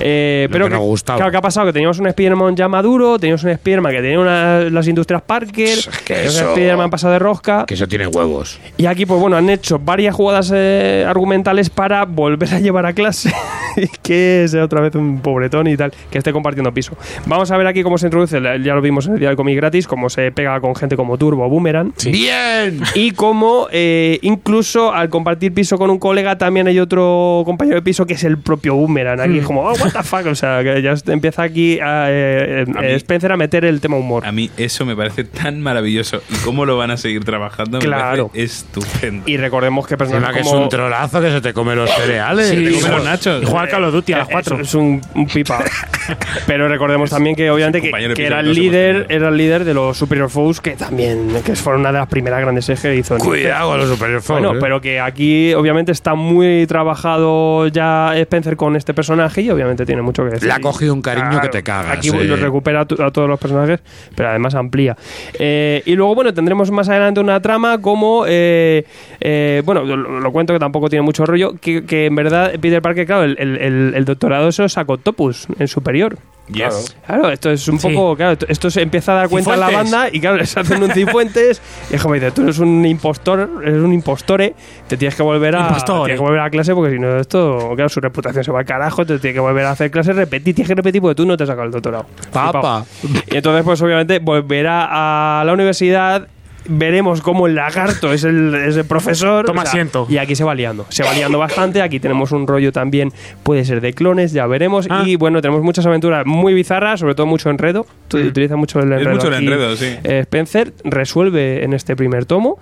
Eh, pero que gustaba. claro, ¿qué ha pasado? Que teníamos un Spider-Man ya maduro, teníamos un Spider-Man que tenía una- las industrias Parker, Es que un Spider-Man pasado de rosca. Que eso tiene huevos. Y aquí, pues bueno, han hecho varias jugadas eh, argumentales para volver a llevar a clase que sea otra vez un pobretón y tal, que esté compartiendo piso. Vamos a ver aquí cómo se introduce, ya lo vimos en el día del cómic gratis, cómo se pega con gente como Turbo, Boomerang. ¡Bien! Y cómo eh, incluso al compartir piso con un colega también hay otro compañero de piso que es el propio Boomerang. Aquí es como, oh, what the fuck. O sea, que ya empieza aquí a, eh, A mí- eh, Spencer a meter el tema humor. A mí eso me parece tan maravilloso. Y cómo lo van a seguir trabajando me Claro. parece estupendo. Y recordemos que Encima personajes que es un trolazo que se te come los cereales. Sí, Te come los nachos. Y juega Call of Duty a las Eh, 4. Es, es un, un pipa. Pero recordemos también que obviamente que, era el líder, era el líder de los Superior Foes que también que fueron una de las primeras grandes ejes que hizo. Cuidado con los superior Fox, Bueno, ¿eh? pero que aquí obviamente está muy trabajado ya Spencer con este personaje y obviamente tiene mucho que decir. Le ha cogido un cariño que te cagas. Aquí eh. lo recupera a, todos los personajes, pero además amplía. Eh, y luego, bueno, tendremos más adelante una trama como, eh, eh, bueno, lo, lo cuento que tampoco tiene mucho rollo, que, que en verdad Peter Parker, claro, el, el- el, el- el doctorado eso es Octopus, en superior. Yes. Claro, esto es un Sí. poco, claro, esto se empieza a dar cuenta en la Cifuentes. banda y claro, les hacen un cifuentes y es como dice, tú eres un impostor, eres un impostore, te tienes que volver a Impostore. tienes que volver a clase porque si no esto, claro, su reputación se va al carajo, te tienes que volver a hacer clases, repetir, tienes que repetir porque tú no te has sacado el doctorado. Papa. Y entonces, pues obviamente, volverá a la universidad. Veremos cómo el lagarto es el, es el profesor. Toma asiento. Y aquí se va liando. Se va liando bastante. Aquí tenemos un rollo también, puede ser de clones, ya veremos. Ah. Y bueno, tenemos muchas aventuras muy bizarras, sobre todo mucho enredo. Tu- Utiliza mucho el enredo. mucho el aquí. enredo, sí. Eh, Spencer resuelve en este primer tomo.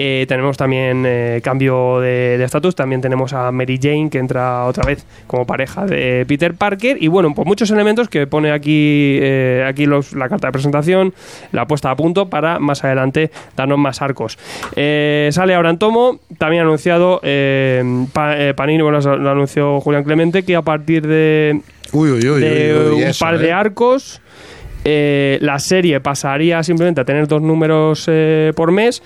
Eh, tenemos también eh, cambio de estatus. También tenemos a Mary Jane que entra otra vez como pareja de Peter Parker. Y bueno, pues muchos elementos que pone aquí, eh, aquí los- la carta de presentación, la puesta a punto para más adelante darnos más arcos. Sale ahora en tomo. También anunciado eh, Pa- Panini, bueno, lo anunció Julián Clemente, que a partir de Uy, uy, uy. de uy, uy, un eso, par de arcos. eh, la serie pasaría simplemente a tener dos números eh, por mes.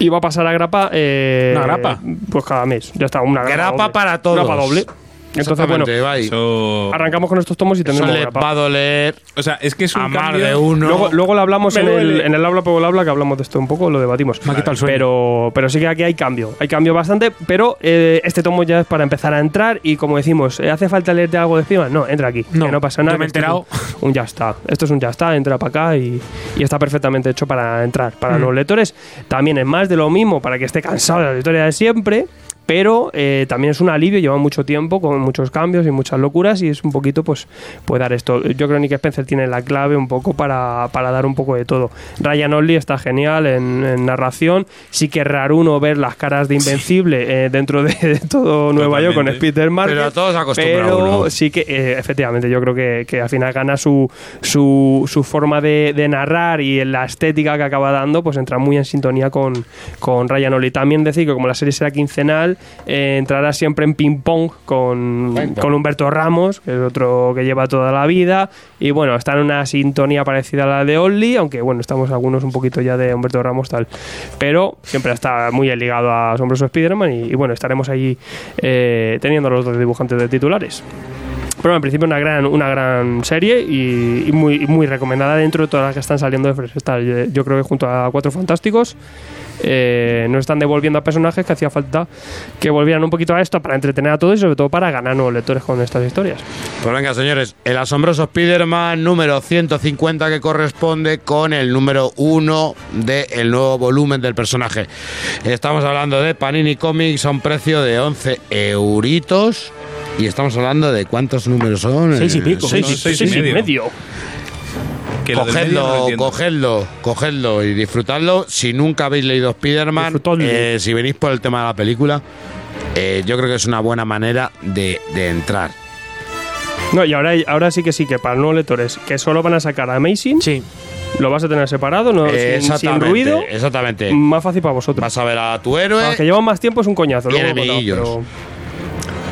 Y va a pasar a grapa. eh, ¿Una grapa? Pues cada mes. Ya está, una grapa. Grapa doble. para todos. Grapa doble. Entonces, bueno. Eso, arrancamos con estos tomos y Eso tendremos le grapa. va a doler o sea, es que es un a más cambio. de uno. Luego, luego lo hablamos en el, en el habla por habla, que hablamos de esto un poco, lo debatimos. Me ha quitado el sueño. Pero, pero sí que aquí hay cambio. Hay cambio bastante, pero eh, este tomo ya es para empezar a entrar y como decimos, ¿eh, ¿hace falta leerte algo de encima? No, entra aquí. No, que no pasa nada. yo me he enterado. Un, un ya está. Esto es un ya está, entra para acá y, y está perfectamente hecho para entrar. Para Mm. los lectores también es más de lo mismo, para que esté cansado de la historia de siempre. Pero eh, también es un alivio, lleva mucho tiempo, con muchos cambios y muchas locuras, y es un poquito, pues, puede dar esto. Yo creo que Nick Spencer tiene la clave un poco para, para dar un poco de todo. Ryan Ollie está genial en, en narración. Sí que es raro uno ver las caras de Invencible eh, dentro de, de todo Nueva York con. Peter Market. Pero a todos acostumbra Pero uno. sí que, eh, efectivamente, yo creo que, que al final gana su, su, su forma de, de narrar y la estética que acaba dando, pues entra muy en sintonía con, con Ryan Ollie. También decir que como la serie será quincenal, eh, entrará siempre en ping-pong con, con Humberto Ramos, que es otro que lleva toda la vida. Y bueno, está en una sintonía parecida a la de Ollie, aunque bueno, estamos algunos un poquito ya de Humberto Ramos tal. Pero siempre está muy ligado a Asombroso Spider-Man y, y bueno, estaremos ahí eh, teniendo los dos dibujantes de titulares. Pero en principio una gran, una gran serie y, muy, muy recomendada dentro de todas las que están saliendo de Fresh. Yo, yo creo que junto a Cuatro Fantásticos eh, nos están devolviendo a personajes que hacía falta que volvieran un poquito a esto para entretener a todos y sobre todo para ganar nuevos lectores con estas historias. Pues venga, señores, el asombroso Spider-Man número 150 que corresponde con el número 1 del nuevo volumen del personaje. Estamos hablando de Panini Comics a un precio de 11 euritos. Y estamos hablando de cuántos números son. Seis y pico. Seis, Seis seis y y medio. medio. Que lo del medio no lo Cogedlo, cogedlo, cogedlo y disfrutadlo. Si nunca habéis leído Spider-Man, eh, si venís por el tema de la película, eh, yo creo que es una buena manera de, de entrar. No, y ahora, ahora sí que sí, que para nuevos lectores que solo van a sacar Amazing, Sí. lo vas a tener separado, no, Eh, sin, ruido. Exactamente. Más fácil para vosotros. Vas a ver a tu héroe, Para los que llevan más tiempo es un coñazo. Y luego pero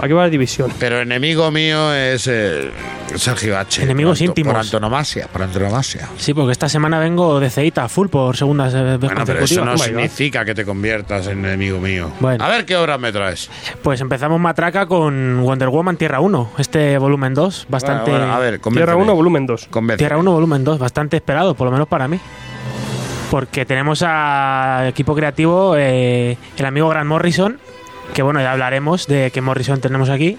Aquí va la división. pero enemigo mío es eh, Sergio H. Enemigos por íntimos. Por antonomasia, por antonomasia. Sí, porque esta semana vengo de Ceita full por segunda vez Bueno, pero eso no Oh God. significa que te conviertas en enemigo mío. Bueno. A ver qué obra me traes. Pues empezamos matraca con Wonder Woman Tierra 1, este volumen 2, bastante... Bueno, bueno, a ver, Tierra convénceme. 1, volumen 2. Convénceme. Tierra 1, volumen 2, bastante esperado, por lo menos para mí. Porque tenemos a equipo creativo, eh, el amigo Grant Morrison, que bueno, ya hablaremos de qué Morrison tenemos aquí.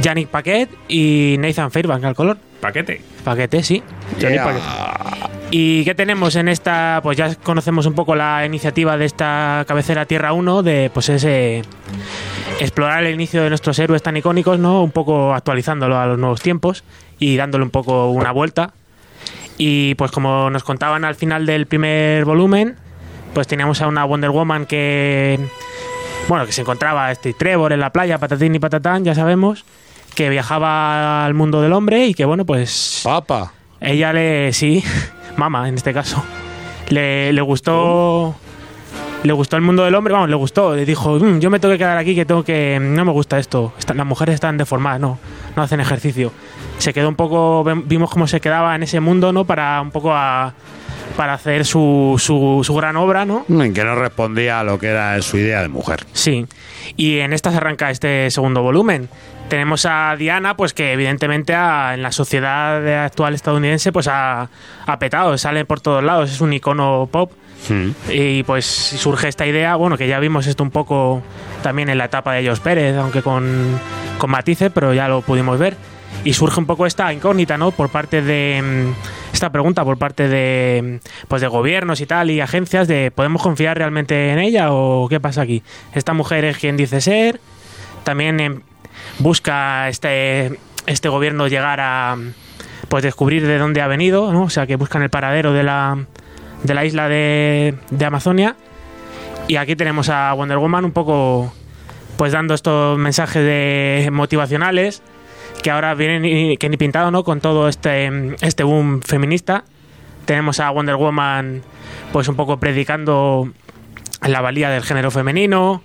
Yannick Paquet y Nathan Fairbank al color. Paquete. Paquete, sí. Yeah. Paquet. ¿Y qué tenemos en esta? Pues ya conocemos un poco la iniciativa de esta cabecera Tierra 1 de pues ese explorar el inicio de nuestros héroes tan icónicos, ¿no? Un poco actualizándolo a los nuevos tiempos y dándole un poco una vuelta. Y pues como nos contaban al final del primer volumen, pues teníamos a una Wonder Woman que bueno, que se encontraba este Trevor en la playa, patatín y patatán, ya sabemos, que viajaba al mundo del hombre y que bueno, pues Papa. ella le. Sí, mama en este caso. Le, le gustó. Le gustó el mundo del hombre, vamos, le gustó. Le dijo, "Mm, yo me tengo que quedar aquí, que tengo que. No me gusta esto. Las mujeres están deformadas, no. No hacen ejercicio. Se quedó un poco. Vimos cómo se quedaba en ese mundo, ¿no? Para un poco a. Para hacer su, su, su gran obra, ¿no? En que no respondía a lo que era su idea de mujer. Sí. Y en esta se arranca este segundo volumen. tenemos a Diana, pues que evidentemente en la sociedad actual estadounidense pues ha, ha petado, sale por todos lados, es un icono pop. Y pues surge esta idea, bueno, que ya vimos esto un poco también en la etapa de Jos Pérez, aunque con, con matices, pero ya lo pudimos ver. Y surge un poco esta incógnita, ¿no? Por parte de. mm, Esta pregunta por parte de. mm, Pues de gobiernos y tal, y agencias, de ¿podemos confiar realmente en ella o qué pasa aquí? ¿Esta mujer es quien dice ser? También em, busca este, este gobierno llegar a. Pues descubrir de dónde ha venido, ¿no? O sea, que buscan el paradero de la, de la isla de, de Amazonia. Y aquí tenemos a Wonder Woman un poco pues dando estos mensajes de motivacionales que ahora vienen que ni pintado no con todo este este boom feminista. Tenemos a Wonder Woman pues un poco predicando la valía del género femenino.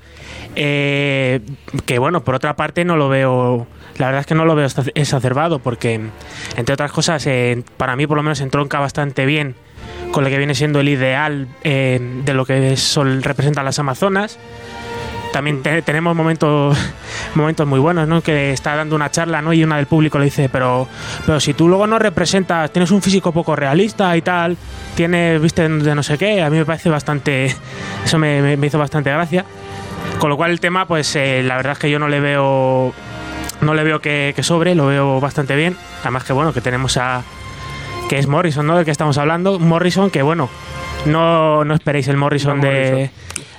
Eh, que bueno por otra parte no lo veo la verdad es que no lo veo exacerbado porque entre otras cosas eh, para mí por lo menos entronca bastante bien con lo que viene siendo el ideal eh, de lo que son, representan las Amazonas también te- tenemos momentos momentos muy buenos, ¿no? Que está dando una charla, ¿no? Y una del público le dice, pero, pero si tú luego no representas, tienes un físico poco realista y tal, tienes, viste, de no sé qué, a mí me parece bastante, eso me, hizo bastante gracia. Con lo cual el tema, pues eh, la verdad es que yo no le veo, no le veo que, que sobre, lo veo bastante bien. Además que bueno, que tenemos a, que es Morrison, ¿no? Del que estamos hablando. Morrison, que bueno, no, no esperéis el Morrison No, de, Morrison.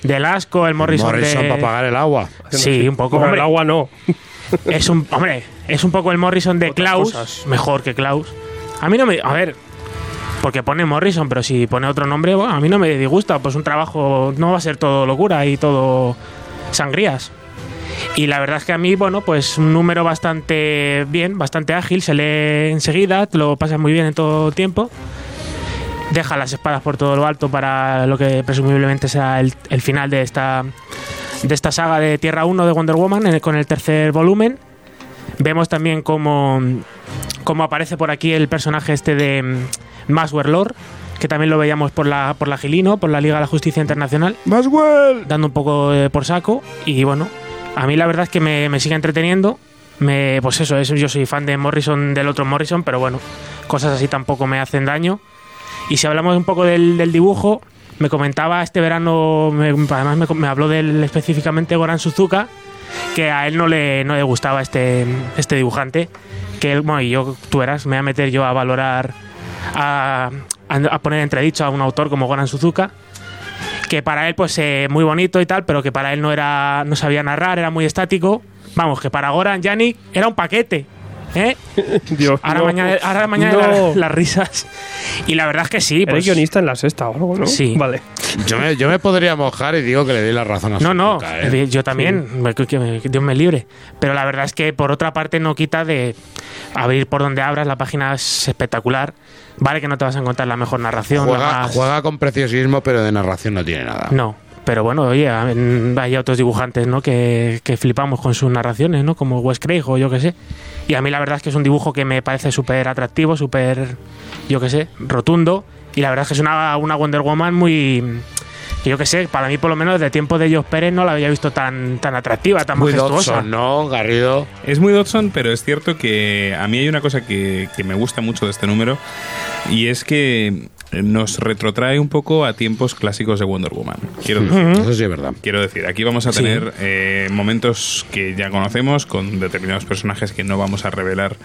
del asco, el Morrison, Morrison de... para pagar el agua. Sí, un poco. Hombre. el agua no. Es un, hombre, es un poco el Morrison de Otras Klaus, cosas. mejor que Klaus. A mí no me, a ver, porque pone Morrison, pero si pone otro nombre, bueno, a mí no me disgusta, pues un trabajo no va a ser todo locura y todo sangrías. Y la verdad es que a mí, bueno, pues un número bastante bien, bastante ágil, se lee enseguida, te lo pasas muy bien en todo tiempo. Deja las espadas por todo lo alto para lo que presumiblemente sea el, el final de esta, de esta saga de Tierra 1 de Wonder Woman en el- con el tercer volumen. Vemos también cómo, cómo aparece por aquí el personaje este de mm, Maswell Lord, que también lo veíamos por la, por la Gilino, por la Liga de la Justicia Internacional. Maswell. Dando un poco eh, por saco. Y bueno, a mí la verdad es que me, me sigue entreteniendo. Me, pues eso, eso, yo soy fan de Morrison, del otro Morrison, pero bueno, cosas así tampoco me hacen daño. Y si hablamos un poco del, dibujo, me comentaba este verano, me- además me, habló del específicamente Goran Suzuka, que a él no le, no le gustaba este, este dibujante. Que él, bueno, y yo, tú verás, me voy a meter yo a valorar, a poner entredicho a un autor como Goran Suzuka que para él pues eh, muy bonito y tal, pero que para él no era no sabía narrar, era muy estático. Vamos, que para Goran Yannick era un paquete. ¿Eh? Dios, Ahora no. mañana, ahora mañana No. las, las risas. Y la verdad es que sí. Eres Pues, guionista en la sexta o algo, ¿no? Sí. Vale. Yo me, yo me podría mojar y digo que le doy la razón a no, no, ¿eh? yo también, me- que me- que Dios me libre. Pero la verdad es que por otra parte no quita de abrir por donde abras, la página es espectacular. Vale que no te vas a encontrar la mejor narración. la Juega, más- juega con preciosismo, pero de narración no tiene nada. No, pero bueno, oye, hay otros dibujantes, ¿no? Que, que flipamos con sus narraciones, ¿no? Como Wes Craig o yo qué sé. Y a mí la verdad es que es un dibujo que me parece súper atractivo, súper, yo qué sé, rotundo. Y la verdad es que es una, una Wonder Woman muy... Yo qué sé, para mí por lo menos de tiempo de Jos Pérez no la había visto tan, tan atractiva, tan Muy majestuosa. Dodson, ¿no, Garrido? Es muy Dodson, pero es cierto que a mí hay una cosa que, que me gusta mucho de este número y es que nos retrotrae un poco a tiempos clásicos de Wonder Woman. Quiero decir, Eso sí es verdad. Quiero decir, aquí vamos a Sí. tener eh, momentos que ya conocemos con determinados personajes que no vamos a revelar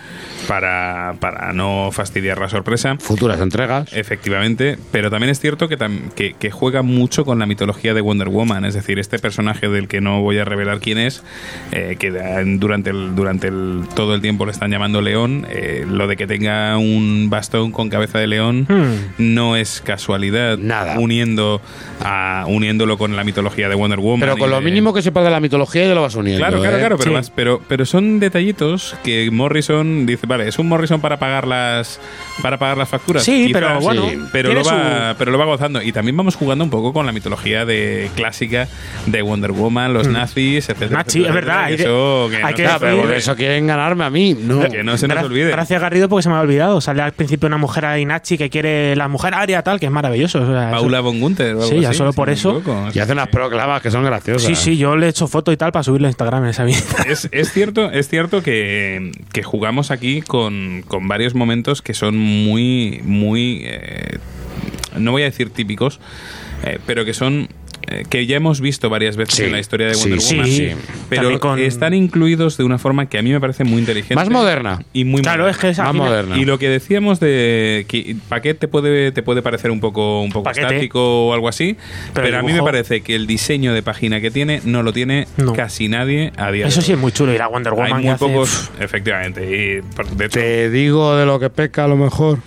para, para no fastidiar la sorpresa. Futuras entregas. Efectivamente, pero también es cierto que, tam- que, que juega mucho con la mitología de Wonder Woman, es decir, este personaje del que no voy a revelar quién es, eh, que durante, el, durante el, todo el tiempo le están llamando León, eh, lo de que tenga un bastón con cabeza de león Hmm. No es casualidad, Nada. uniendo a, uniéndolo con la mitología de Wonder Woman. Pero con lo de- mínimo que sepas de la mitología ya lo vas uniendo. Claro, claro, ¿eh? claro, pero, Sí. más- pero, pero son detallitos que Morrison dice, vale, es un Morrison para pagar las para pagar las facturas. Sí, quizás, pero bueno, pero lo va, su- pero lo va gozando y también vamos jugando un poco con la mitología de clásica de Wonder Woman, los nazis, etcétera. Nazi, etcétera, es verdad, etcétera, que eso que hay no que por eso quieren ganarme a mí. No. que no se nos Gra- olvide. Gracias Garrido porque se me ha olvidado. Sale al principio una mujer ahí Nachi que quiere las mujeres mujer aria, tal, que es maravilloso. o sea, Paula eso- von Gunther. o algo Sí, ya así, solo por eso. Y hace unas proclamas que son graciosas. Sí, sí, yo le he hecho foto y tal para subirlo a Instagram en esa vida. Es, es cierto, es cierto que, que jugamos aquí con, con varios momentos que son muy, muy, eh, no voy a decir típicos, eh, pero que son que ya hemos visto varias veces Sí, en la historia de sí, Wonder sí, Woman, sí. pero con- están incluidos de una forma que a mí me parece muy inteligente, Más moderna. y muy Claro, moderna. es que es Más moderna. Y lo que decíamos de que Paquet te puede, te puede parecer un poco, un poco Paquete. estático o algo así, Pero pero, a mí me parece que el diseño de página que tiene no lo tiene No. casi nadie a día Eso de sí hoy. es muy chulo. Y la Wonder Woman Hay muy hace- pocos, efectivamente. Y de hecho, Te digo de lo que peca a lo mejor.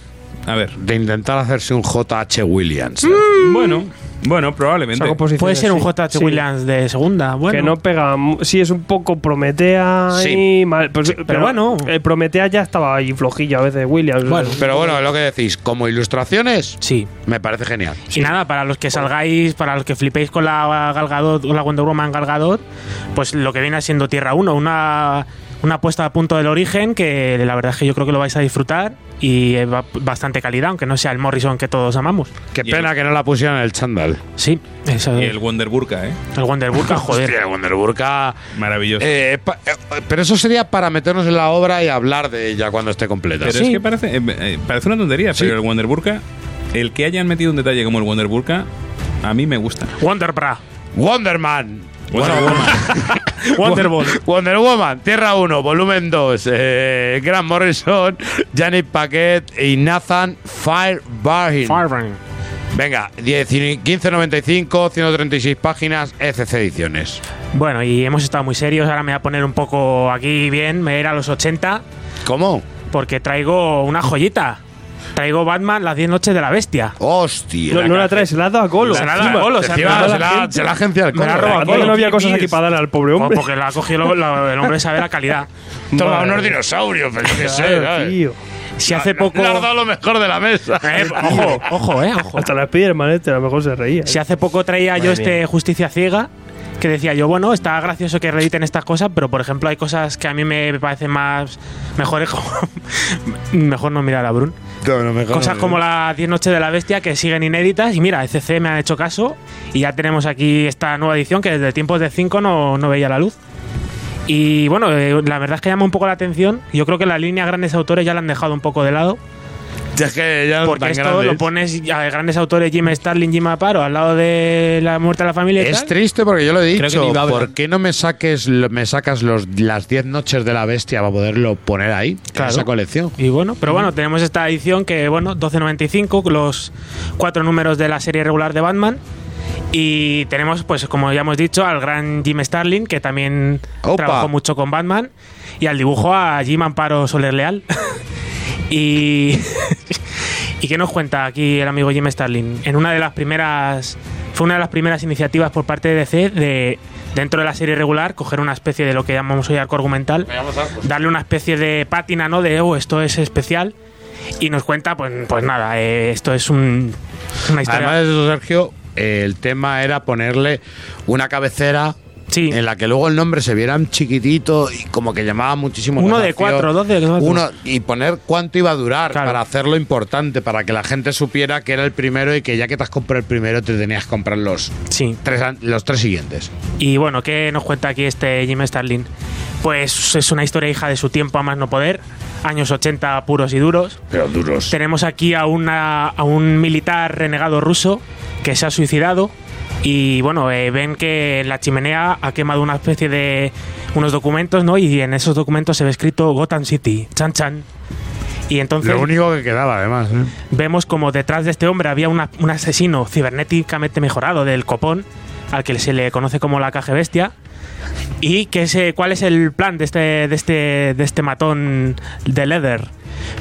a ver. De intentar hacerse un JH Williams. Bueno, bueno, probablemente. Puede ser un JH sí. Williams de segunda. Bueno, Que no pega. Sí, es un poco Prometea Sí. y mal, pues, pero, bueno. El Prometea ya estaba ahí flojillo a veces, Williams. Bueno, Pero bueno, lo que decís, como ilustraciones, Sí. me parece genial. Y nada, para los que salgáis, para los que flipéis con la Gal Gadot o la Wonder Woman Gal Gadot, pues lo que viene siendo Tierra 1, una, una puesta a punto del origen que la verdad es que yo creo que lo vais a disfrutar y es ba- bastante calidad, aunque no sea el Morrison que todos amamos. Qué pena que no la pusieran en el chándal. Sí, eso, Y el, el Wonder Burka, ¿eh? Wonder Burka, joder. Hostia, Wonder Burka. Maravilloso. Eh, pa- eh, pero eso sería para meternos en la obra y hablar de ella cuando esté completa. pero es que parece, eh, eh, parece una tontería, Sí. pero el Wonder Burka, el que hayan metido un detalle como el Wonder Burka, a mí me gusta. Wonder Bra. Wonderman. Wonder Woman. Wonder Ball. Wonder Woman, Tierra 1, volumen 2. Eh, Grant Morrison, Janet Paquet y Nathan Firebarhin. Venga, 10 y 15.95, 136 páginas, ECC Ediciones. Bueno, y hemos estado muy serios, ahora me voy a poner un poco aquí bien, me voy a ir a los 80 ¿Cómo? porque traigo una joyita. Traigo Batman, las 10 noches de la bestia. Hostia. No, no la traes, se la ha dado a Golo. Se la ha dado a Golo, se se la gente. se la agencia del Me la ha colo. no había cosas aquí para darle al pobre hombre. Porque la ha cogido el hombre sabe la calidad. Toma unos dinosaurios, pero yo qué sé, tío. Si hace poco. Le has dado lo mejor de la mesa. Eh, ojo, ojo, eh, ojo. Hasta la Spiderman este, a lo mejor se reía. Si hace poco traía yo este. Justicia Ciega, que decía yo, bueno, está gracioso que reediten estas cosas, pero por ejemplo hay cosas que a mí me parecen más mejores. mejor no mirar a Brun. No, no, mejor Cosas no. como las 10 noches de la bestia que siguen inéditas. Y mira, ECC me ha hecho caso. Y ya tenemos aquí esta nueva edición que desde tiempos de 5 no, no veía la luz. Y bueno, eh, la verdad es que llama un poco la atención. Yo creo que la línea grandes autores ya la han dejado un poco de lado. Ya es que ya Porque esto grandes. lo pones a grandes autores Jim Starlin, Jim Aparo al lado de la muerte de la familia. y Es tal. triste porque yo lo he dicho. ¿Por qué no me saques me sacas los, las 10 noches de la bestia para poderlo poner ahí? Claro. En esa colección. Y bueno, pero bueno, tenemos esta edición que, bueno, 12.95, los cuatro números de la serie regular de Batman. Y tenemos, pues, como ya hemos dicho, al gran Jim Starlin, que también Opa. trabajó mucho con Batman. Y al dibujo a Jim Amparo Soler Leal. y. ¿Y qué nos cuenta aquí el amigo Jim Starlin? En una de las primeras. Fue una de las primeras iniciativas por parte de DC de, dentro de la serie regular, coger una especie de lo que llamamos hoy arco argumental, darle una especie de pátina, ¿no? De, oh, esto es especial. Y nos cuenta, pues, pues nada, eh, esto es un, una historia. Además de eso, Sergio, eh, el tema era ponerle una cabecera Sí. en la que luego el nombre se viera un chiquitito y como que llamaba muchísimo Uno de cuatro, dos de cuatro. Uno, y poner cuánto iba a durar Claro. para hacerlo importante, para que la gente supiera que era el primero y que ya que te has comprado el primero te tenías que comprar los Sí. tres, los tres siguientes. Y bueno, ¿qué nos cuenta aquí este Jim Starlin? Pues es una historia hija de su tiempo a más no poder, años 80 puros y duros. Pero duros. Tenemos aquí a, una, a un militar renegado ruso que se ha suicidado y bueno, eh, ven que en la chimenea ha quemado una especie de unos documentos, ¿no? Y en esos documentos se ve escrito Gotham City, chan chan. Y entonces Lo único que quedaba, además. ¿eh? vemos como detrás de este hombre había una- un asesino cibernéticamente mejorado del copón, al que se le conoce como la caja bestia. ¿Y qué es, cuál es el plan de este, de este, de este matón de Leather?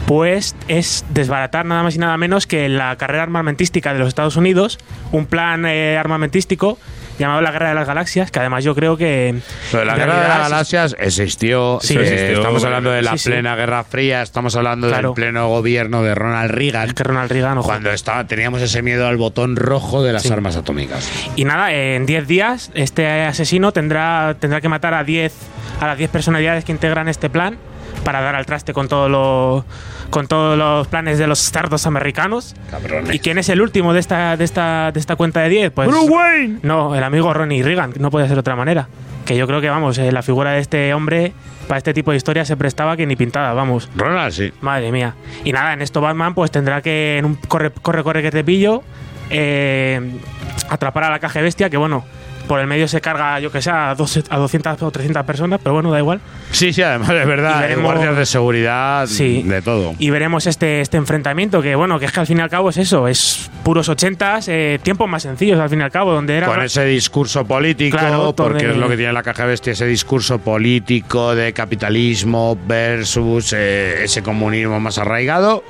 Pues es desbaratar nada más y nada menos que la carrera armamentística de los Estados Unidos, un plan eh, armamentístico llamado la Guerra de las Galaxias, que además yo creo que... La Guerra de las Galaxias existió. Sí, eh, existió. Estamos hablando de la Sí, sí. plena Guerra Fría, estamos hablando Claro. del pleno gobierno de Ronald Reagan. que Ronald Reagan, ojo. Cuando estaba, teníamos ese miedo al botón rojo de las armas atómicas. Y nada, en 10 días este asesino tendrá, tendrá que matar a 10 a las 10 personalidades que integran este plan para dar al traste con todo lo, con todos los planes de los stardos americanos. ¿Y quién es el último de esta, de esta, de esta cuenta de 10? Pues Bruce Wayne. no, el amigo Ronnie Reagan, no podía ser de otra manera. Que yo creo que, vamos, eh, la figura de este hombre para este tipo de historias se prestaba que ni pintada, vamos. Ronald, sí. Madre mía. Y nada, en esto Batman pues tendrá que en un corre, corre, corre que te pillo, eh, atrapar a la caja bestia, que bueno, por el medio se carga, yo que sé, a, dos- a 200 o 300 personas, pero bueno, da igual. Sí, sí, además es verdad. Veremos- guardias de seguridad, Sí. de todo. Y veremos este, este enfrentamiento, que bueno, que es que al fin y al cabo es eso, es puros 80s, eh, tiempos más sencillos al fin y al cabo, donde era... Con ese discurso político, Claro, porque donde- es lo que tiene la caja bestia, ese discurso político de capitalismo versus eh, ese comunismo más arraigado.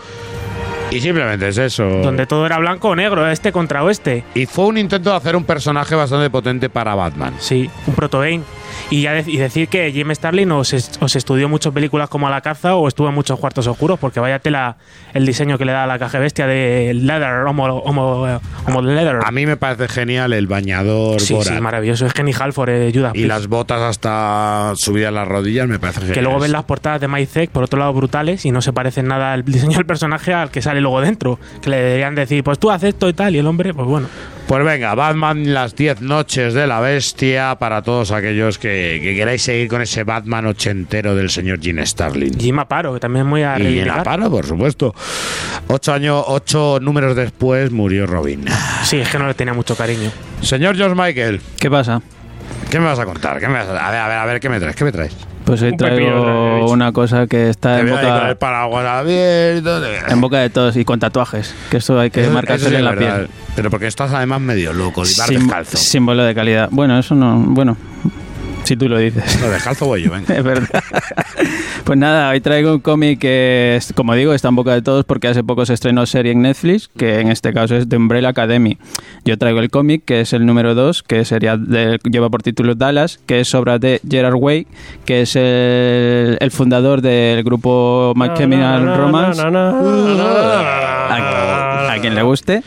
Y simplemente es eso. Donde todo era blanco o negro, este contra oeste. Y fue un intento de hacer un personaje bastante potente para Batman. Sí, un proto Bane. Y, ya de- y decir que Jim Starlin os, es- os estudió muchas películas como A la caza o estuvo en muchos cuartos oscuros, porque vaya tela el diseño que le da a la caja bestia de leather, homo, homo, homo leather. A mí me parece genial el bañador Sí, Borat. sí, maravilloso. Es Kenny Halford, eh, Judas y las botas hasta subidas a las rodillas me parece que genial. luego ven las portadas de Maizek, por otro lado brutales, y no se parecen nada el diseño del personaje al que sale luego dentro. Que le deberían decir, pues tú haces esto y tal, y el hombre, pues bueno. Pues venga, Batman, las 10 noches de la bestia para todos aquellos que, que queráis seguir con ese Batman ochentero del señor Gene Starlin. Jim Aparo, que también es muy a Y en. Aparo, por supuesto. Ocho años, ocho números después murió Robin. Sí, es que no le tenía mucho cariño. Señor George Michael, ¿Qué pasa? ¿qué me vas a contar? ¿Qué me vas a... a ver, a ver, a ver, ¿qué me traes? ¿Qué me traes? Pues hoy Un traigo una cosa que está en boca, el paraguas abierto. en boca de todos y con tatuajes, que esto hay que Eso- marcarse eso sí en la verdad. piel. Pero porque estás además medio loco, y Sim- descalzo. símbolo de calidad. Bueno, eso no. Bueno, si tú lo dices. No, descalzo voy yo, venga. Es verdad. Pues nada, hoy traigo un cómic que, es- como digo, está en boca de todos porque hace poco se estrenó serie en Netflix, que en este caso es The Umbrella Academy. Yo traigo el cómic, que es el número 2, que sería de- lleva por título Dallas, que es obra de Gerard Way, que es el, el fundador del grupo My Chemical Romance. Na, na, na, na, na, A, a quien le guste.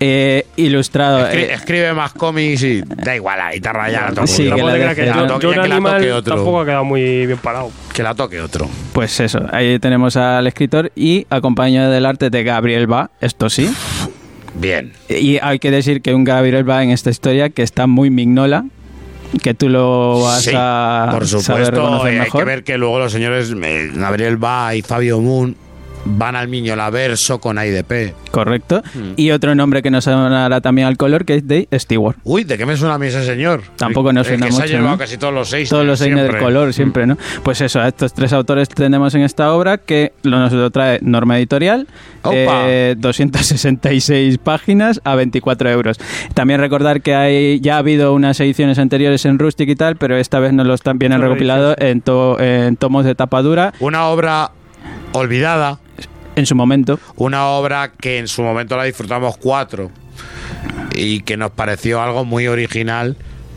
Eh, ilustrado. Escri- eh, escribe más cómics y da igual, la guitarra ya la. Sí, que la te que la to- yo ya en que la toque otro. tampoco ha quedado muy bien parado. Que la toque otro. Pues eso, ahí tenemos al escritor y acompañado del arte de Gabriel Ba, esto sí. Bien. Y hay que decir que un Gabriel Ba en esta historia que está muy mignola, que tú lo vas Sí, a por saber supuesto. reconocer y hay mejor. que ver que luego los señores eh, Gabriel Ba y Fabio Moon van al Miño Laverso con AIDP. Correcto. Hmm. Y otro nombre que nos sonará también al color, que es Dave Stewart. Uy, ¿de qué me suena a mí ese señor? Tampoco nos suena que se ha mucho, llevado ¿no? casi todos los seis. Todos los seis del color siempre, ¿no? Pues eso, a estos tres autores tenemos en esta obra que lo nos lo trae Norma Editorial, eh, 266 páginas a 24 euros. También recordar que hay ya ha habido unas ediciones anteriores en Rustic y tal, pero esta vez nos lo están Son recopilados en, to- en tomos de tapa dura Una obra olvidada, en su momento. una obra que en su momento la disfrutamos cuatro y que nos pareció algo muy original,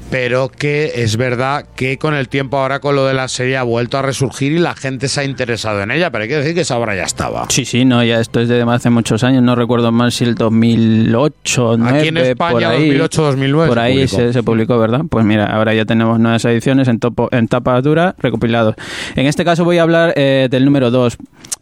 pero que es verdad que con el tiempo ahora con lo de la serie ha vuelto a resurgir y la gente se ha interesado en ella, pero hay que decir que esa obra ya estaba. Sí, sí, no, ya esto es de hace muchos años, no recuerdo más si el 2008, 9, Aquí en España, por ahí. 2008-2009. Por ahí se, se publicó, ¿verdad? Pues mira, ahora ya tenemos nuevas ediciones en, topo, en tapa dura recopilados. En este caso voy a hablar eh, del número 2,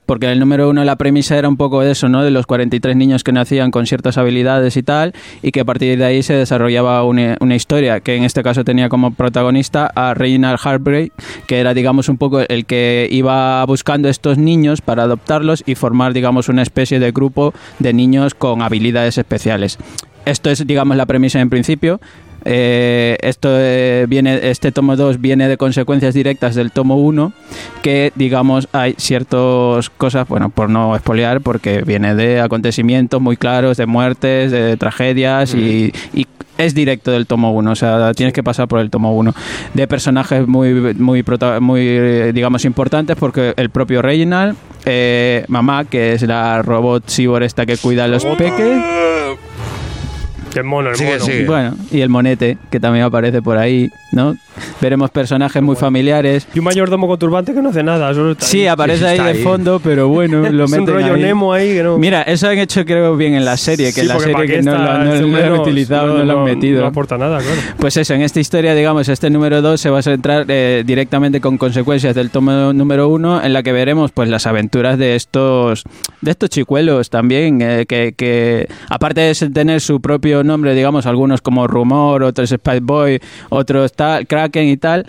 porque el número 1 la premisa era un poco de eso, ¿no? De los 43 niños que nacían con ciertas habilidades y tal, y que a partir de ahí se desarrollaba una, una historia, que en este caso tenía como protagonista a Reginald Heartbreak, que era, digamos, un poco el que iba buscando estos niños para adoptarlos y formar, digamos, una especie de grupo de niños con habilidades especiales. Esto es, digamos, la premisa en principio. Eh, esto eh, viene, este tomo 2 viene de consecuencias directas del tomo 1, que digamos hay ciertas cosas, bueno, por no espolear, porque viene de acontecimientos muy claros, de muertes, de tragedias y, y es directo del tomo 1, o sea, tienes que pasar por el tomo 1. De personajes muy, muy, muy digamos, importantes, porque el propio Reginald, eh, mamá, que es la robot cyborg esta que cuida a los peques, El mono, el Sigue, mono. sigue. Bueno, y el monete, que también aparece por ahí, ¿no? Veremos personajes muy familiares. Y un mayordomo con turbante que no hace nada. Solo está Sí, aparece ahí está de ahí. fondo, pero bueno, lo es un meten rollo ahí. Nemo ahí que no. Mira, eso han hecho creo bien en la serie, que Sí, en la serie ¿para que no, lo, está no- este no lo han utilizado, no, lo han metido. No aporta nada, claro. Pues eso, en esta historia, digamos, este número 2 se va a centrar eh, directamente con consecuencias del tomo número 1, en la que veremos pues las aventuras de estos de estos chicuelos también, eh, que, que aparte de tener su propio nombre, digamos, algunos como Rumor, otros Spice Boy, otros tal, Kraken y tal,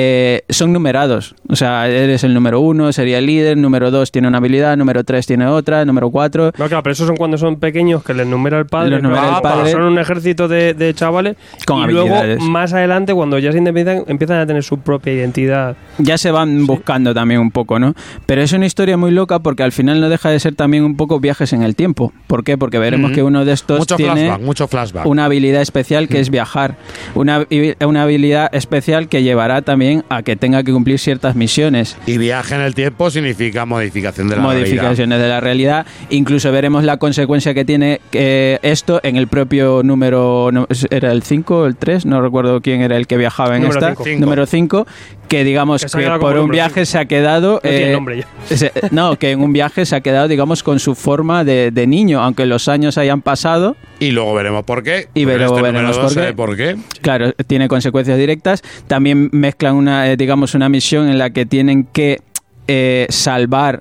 eh, son numerados. O sea, eres el número 1, sería el líder, número 2 tiene una habilidad, número 3 tiene otra, número 4... No, claro, pero esos son cuando son pequeños que les numera el padre. Los numera claro, el padre. Son un ejército de, de chavales. Con y habilidades. luego, más adelante, cuando ya se independizan, empiezan a tener su propia identidad. ya se van buscando también un poco, ¿no? Pero es una historia muy loca porque al final no deja de ser también un poco viajes en el tiempo. ¿Por qué? Porque veremos que uno de estos Mucho tiene flashback, mucho flashback. una habilidad especial que es viajar. Una, una habilidad especial que llevará también a que tenga que cumplir ciertas misiones. Y viaje en el tiempo significa modificación de la realidad. modificaciones de la realidad. Incluso veremos la consecuencia que tiene eh, esto en el propio número. no, ¿Era el 5 o el 3? No recuerdo quién era el que viajaba en Número esta. cinco. Número 5. Que digamos Que por un viaje se ha quedado. No tiene eh, nombre ya. se- no, que en un viaje se ha quedado, digamos, con su forma de, de niño, aunque los años hayan pasado. Y luego veremos por qué. Y luego este veremos por qué. ve por qué. Claro, tiene consecuencias directas. También mezclan una, eh, digamos, una misión en la que tienen que eh, salvar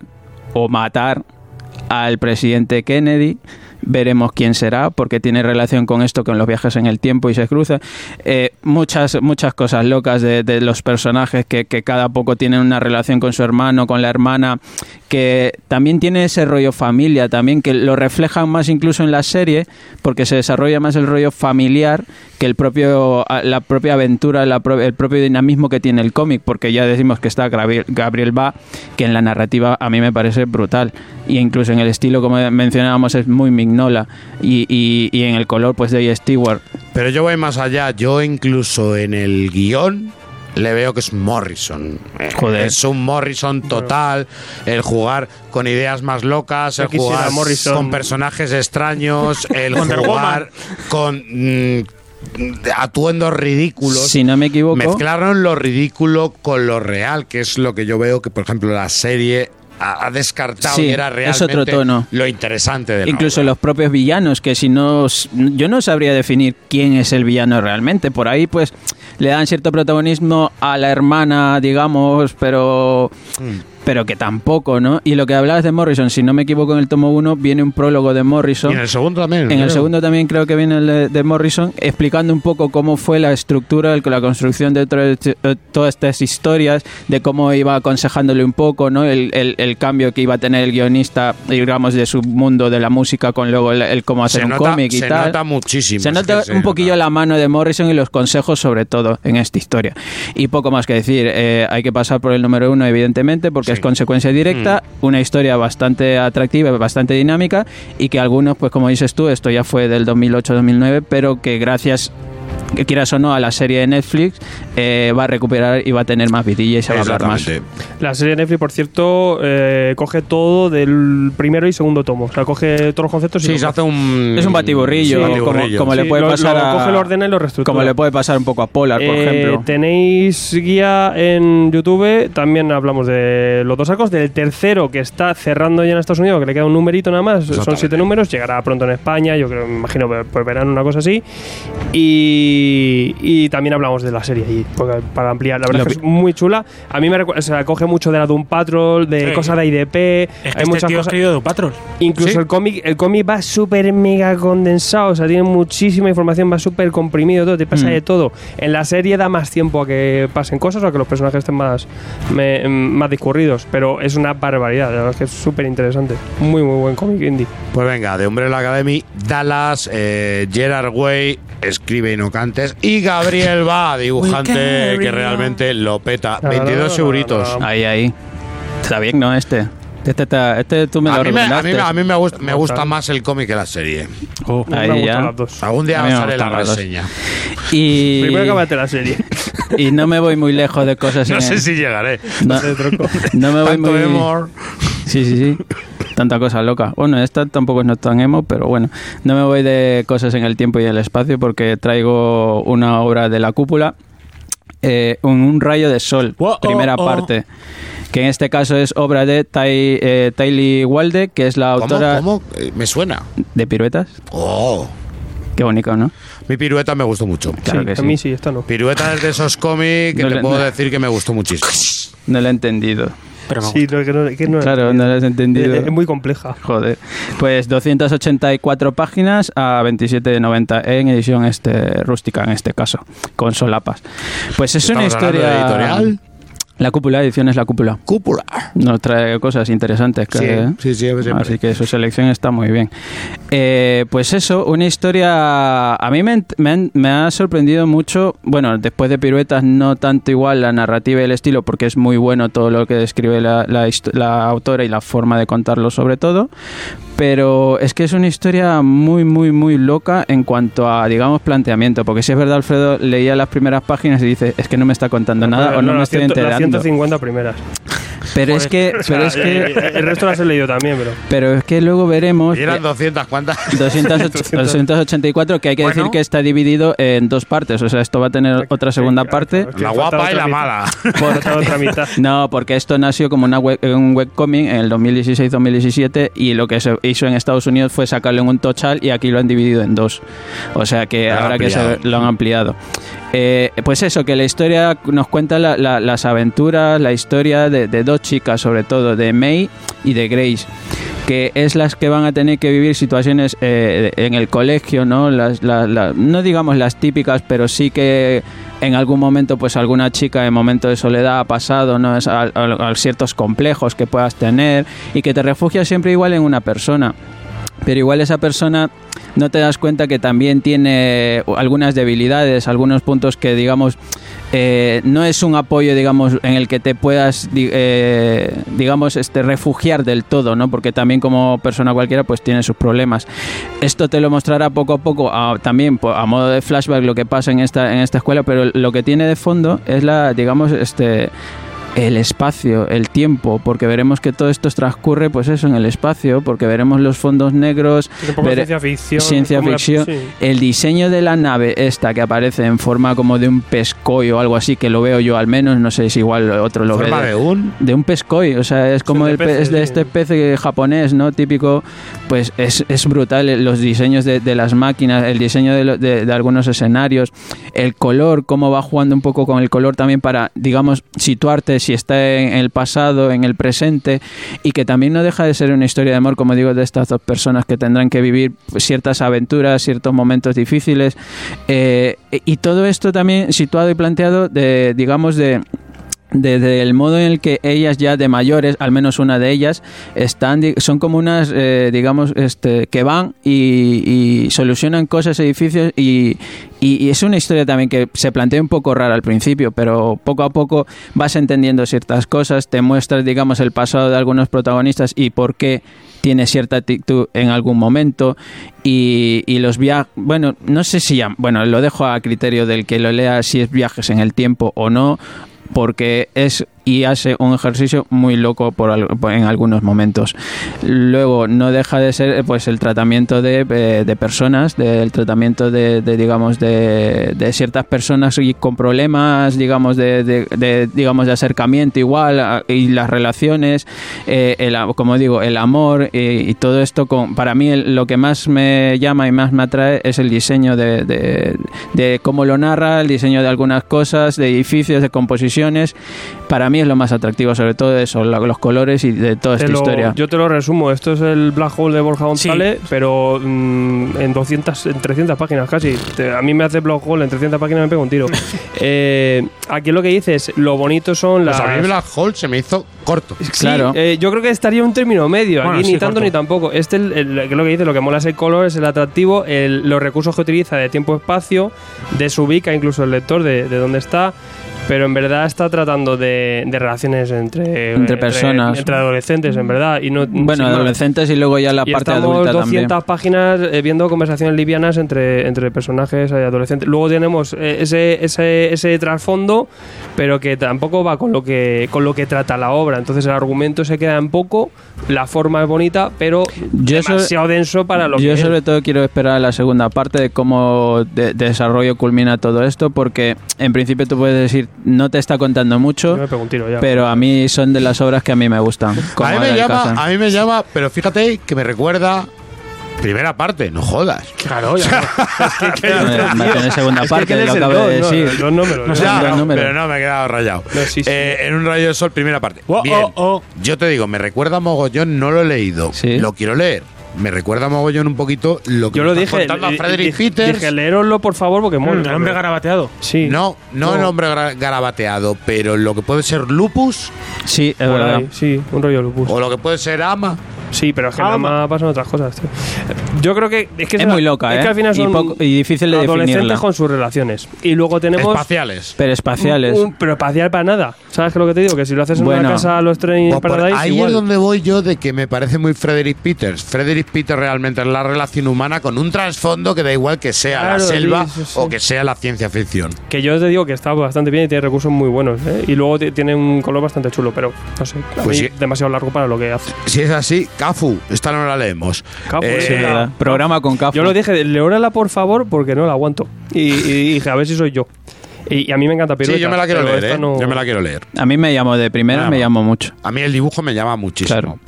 o matar al presidente Kennedy. Veremos quién será, porque tiene relación con esto, con los viajes en el tiempo y se cruza. Eh, muchas, muchas cosas locas de, de los personajes que, que cada poco tienen una relación con su hermano, con la hermana, que también tiene ese rollo familia, también que lo reflejan más incluso en la serie, porque se desarrolla más el rollo familiar que el propio la propia aventura, la el propio dinamismo que tiene el cómic, porque ya decimos que está Gabriel, Gabriel Ba, que en la narrativa a mí me parece brutal, y incluso en el estilo, como mencionábamos, es muy Mignola, y, y, y en el color, pues de Stewart. Pero yo voy más allá. Yo incluso en el guion le veo que es Morrison. Joder. Es un Morrison total. El jugar con ideas más locas, el jugar Morrison. con personajes extraños, el Wonder jugar con mm, atuendos ridículos. Si no me equivoco, Mezclaron lo ridículo con lo real, que es lo que yo veo que, por ejemplo, la serie ha, descartado Sí, y era es realmente otro tono. lo interesante de la incluso obra. los propios villanos, que si no, yo no sabría definir quién es el villano realmente. Por ahí, pues, le dan cierto protagonismo a la hermana, digamos, pero pero que tampoco, ¿no? Y lo que hablabas de Morrison, si no me equivoco, en el tomo 1 viene un prólogo de Morrison. Y en el segundo también. En el creo. segundo también creo que viene el de, Morrison, explicando un poco cómo fue la estructura, el- la construcción de eh, todas estas historias, de cómo iba aconsejándole un poco, ¿no? El, el- el cambio que iba a tener el guionista, digamos, de su mundo de la música con luego el, el cómo hacer se un cómic y se tal. nota muchísimo. Se nota se un poquillo nota. la mano de Morrison y los consejos sobre todo en esta historia. Y poco más que decir, eh, hay que pasar por el número uno evidentemente porque. Es consecuencia directa, una historia bastante atractiva, bastante dinámica y que algunos, pues como dices tú, esto ya fue del 2008-2009, pero que gracias que quieras o no a la serie de Netflix eh, va a recuperar y va a tener más vidilla y se va a hablar más. La serie de Netflix, por cierto, eh, coge todo del primero y segundo tomo. O sea, coge todos los conceptos y Sí, se hace un. Es un batiburrillo, Sí, como, batiburrillo. como le Sí, puede lo- pasar lo a, coge, lo ordena y lo reestructura. como le puede pasar un poco a Polar, por Eh, ejemplo. Tenéis guía en YouTube, también hablamos de los dos sacos, del tercero que está cerrando ya en Estados Unidos, que le queda un numerito nada más, son siete números, llegará pronto en España, yo creo, me imagino por por verano una cosa así. Y, y también hablamos de la serie para ampliar, la verdad Lo es que es muy chula. A mí me o sea, coge mucho de la Doom Patrol, de Sí. cosas de IDP, Es que hay este muchas tío ha cosas. escrito de Patrol. Incluso ¿Sí? el cómic, el cómic va súper mega condensado, o sea, tiene muchísima información, va súper comprimido, todo, te pasa Mm. de todo. En la serie da más tiempo a que pasen cosas o a que los personajes estén más, me- más discurridos, pero es una barbaridad, la verdad es que es súper interesante. Muy, muy buen cómic indie. Pues venga, de Umbrella Academy, Dallas, eh, Gerard Way, escribe y no y Gabriel Va, dibujante que realmente lo peta. No, no, 22 no, no, euritos. Ahí, ahí. Está bien, ¿no? Este. Este, está- este tú me lo A mí, me, a, mí, me- a mí me gusta, me más el cómic que la serie. Oh, Me ahí ya. las dos. Algún A día me sale la reseña. Y, Primero que acabate la serie. y no me voy muy lejos de cosas No en sé el- si llegaré. no, no me voy Tanto muy Emor. Sí, sí, sí. Tanta cosa loca. Bueno, esta tampoco es no tan emo, pero bueno, no me voy de cosas en el tiempo y el espacio porque traigo una obra de la cúpula, eh, un, un rayo de sol, primera oh. parte. Que en este caso es obra de Tai, eh, Tylee Walde, que es la autora ¿Cómo? Eh, Me suena. de Piruetas. Oh. Qué bonito, ¿no? Mi pirueta me gustó mucho. Claro que a sí. mí sí, esta no. Pirueta es de esos cómics que No te le- puedo no. decir que me gustó muchísimo. No lo he entendido. Pero me Sí, no, que no, que no- Claro, no lo has entendido. Es, es muy compleja. Joder. Pues 284 páginas a 27,90 en edición este rústica en este caso, con solapas. Pues es una historia editorial. La cúpula, edición es la cúpula. Cúpula. Nos trae cosas interesantes. que- Sí, sí, sí, siempre. Así que su selección está muy bien. Eh, pues eso, una historia. A mí me, me han- me ha sorprendido mucho. Bueno, después de piruetas, no tanto igual la narrativa y el estilo, porque es muy bueno todo lo que describe la, la histo- la autora y la forma de contarlo, sobre todo. Pero es que es una historia muy, muy, muy loca en cuanto a, digamos, planteamiento. Porque si es verdad, Alfredo leía las primeras páginas y dice: Es que no me está contando nada o no, me las estoy ciento- las enterando. 150 primeras. Pero es que. Pero es que El resto las he leído también, pero. pero es que luego veremos. Y eran 200, ¿cuántas? 208 284, que hay que Bueno. decir que está dividido en dos partes. O sea, esto va a tener otra segunda parte. La guapa y la mala. Falta otra mitad. No, porque esto nació como una web- un webcomic en el 2016-2017 y lo que se hizo en Estados Unidos fue sacarlo en un total y aquí lo han dividido en dos. O sea que ahora que se ampliado. lo han ampliado. Eh, pues eso, que la historia nos cuenta la- la- las aventuras, la historia de, dos chicas, sobre todo, de May y de Grace que es las que van a tener que vivir situaciones eh, en el colegio, ¿no? Las, la- la- no digamos las típicas, pero sí que en algún momento, pues alguna chica en momento de soledad ha pasado, ¿no? A, a- a ciertos complejos que puedas tener y que te refugias siempre igual en una persona. Pero igual esa persona no te das cuenta que también tiene algunas debilidades, algunos puntos que digamos eh, no es un apoyo digamos en el que te puedas eh, digamos este refugiar del todo, ¿no? Porque también como persona cualquiera pues tiene sus problemas. Esto te lo mostrará poco a poco a- también po- a modo de flashback lo que pasa en esta en esta escuela, pero lo que tiene de fondo es la digamos este el espacio, el tiempo, porque veremos que todo esto transcurre, pues eso, en el espacio, porque veremos los fondos negros, vere- ciencia ficción. ciencia como la- ficción, sí. el diseño de la nave esta que aparece en forma como de un pescoy o algo así, que lo veo yo al menos, no sé si igual otro lo ve. ¿Forma de un? de un pescoy, o sea, es como de el pe- es de sí. este pez eh, japonés, ¿no? Típico, pues es, es brutal eh, los diseños de, de las máquinas, el diseño de, lo- de- de algunos escenarios, el color, cómo va jugando un poco con el color también para, digamos, situarte si está en el pasado, en el presente, y que también no deja de ser una historia de amor, como digo, de estas dos personas que tendrán que vivir ciertas aventuras, ciertos momentos difíciles, eh, y todo esto también situado y planteado de, digamos, de desde el modo en el que ellas ya de mayores, al menos una de ellas, están, son como unas, eh, digamos, este, que van y, y solucionan cosas, edificios y, y- y es una historia también que se plantea un poco rara al principio, pero poco a poco vas entendiendo ciertas cosas, te muestras, digamos, el pasado de algunos protagonistas y por qué tiene cierta actitud en algún momento y, y los viajes, bueno, no sé si, ya- bueno, lo dejo a criterio del que lo lea si es viajes en el tiempo o no, porque es y hace un ejercicio muy loco por, en algunos momentos. Luego no deja de ser pues el tratamiento de, eh, de personas, del tratamiento de, digamos de, de ciertas personas y con problemas, digamos de, digamos de acercamiento igual y las relaciones, eh, el como digo el amor eh, y todo esto con para mí el- lo que más me llama y más me atrae es el diseño de, de cómo lo narra, el diseño de algunas cosas, de edificios, de composiciones. Para mí es lo más atractivo, sobre todo de eso, la- los colores y de toda Te esta lo- historia. Yo te lo resumo. Esto es el Black Hole de Borja González, pero mm, en 200, en 300 páginas casi. Te- a mí me hace Black Hole en 300 páginas me pego un tiro. Eh, aquí lo que dices, lo bonito son Pues las. a mí Black Hole se me hizo corto. Sí, eh, yo creo que estaría un término medio. Bueno, Aquí sí, ni tanto corto. ni tampoco. Este, el, el- lo que dice, lo que mola es el color, es el atractivo, el- los recursos que utiliza de tiempo-espacio, desubica incluso el lector de, de dónde está. Pero en verdad está tratando de, de relaciones entre, Entre personas. entre adolescentes, en verdad. Y no, bueno, adolescentes y luego ya la Y parte estamos adulta 200 también. páginas eh, viendo conversaciones livianas entre, entre personajes eh, adolescentes. Luego tenemos eh, ese, ese, ese trasfondo, pero que tampoco va con lo que con lo que trata la obra. Entonces el argumento se queda en poco, la forma es bonita, pero Yo sobre- demasiado denso para lo Yo que sobre es. todo quiero esperar la segunda parte de cómo de, de desarrollo culmina todo esto, porque en principio tú puedes decir, no te está contando mucho, Yo me pego un tiro ya. pero a mí son de las obras que a mí me gustan. como A mí, me llama, a mí me llama, pero fíjate que me recuerda primera parte, no jodas. Claro, ya. A segunda Es que parte, ¿quién lo acabo de? No, decir. no No pero no me he quedado rayado. No, sí, sí. Eh, en un rayo de sol, primera parte. Oh, Bien. oh, oh. Yo te digo, me recuerda mogollón, no lo he leído. Sí. Lo quiero leer. Me recuerda mogollón un poquito lo que Yo lo dije, contando a Frederick dije, Peters. dije, leeroslo por favor porque Mm, el hombre garabateado. Sí. no, no, el hombre garabateado, pero lo que puede ser lupus Sí, es verdad. ahí, sí, un rollo lupus. o lo que puede ser ama. Sí, pero es que nada más pasan otras cosas. tío. Yo creo que es, que Es muy loca, es ¿eh? que al final Y son poco- y difícil de adolescentes definirla. con sus relaciones. Y luego tenemos Espaciales. Pero espaciales. un- pero espacial para nada. ¿Sabes qué es lo que te digo? Que si lo haces en Bueno. una casa a los Training Pues por Paradise ahí igual. es donde voy yo de que me parece muy Frederick Peters. Frederick Peters realmente es la relación humana con un trasfondo que da igual que sea la Claro, sí, selva sí, sí. o que sea la ciencia ficción. Que yo te digo que está bastante bien y tiene recursos muy buenos. ¿eh? Y luego ti- tiene un color bastante chulo, pero no sé. a Pues mí sí. demasiado largo para lo que hace. Si es así, Cafu, esta no la leemos. Cafu, Eh, Sí. Programa con Cafu. Yo lo dije, leórala por favor porque no la aguanto. Y, y dije, a ver si soy yo. Y, y a mí me encanta Sí, Pirueta. yo me la quiero pero leer, ¿eh? no- Yo me la quiero leer. A mí me llamó de primera, me más. llamó mucho. A mí el dibujo me llama muchísimo. Claro.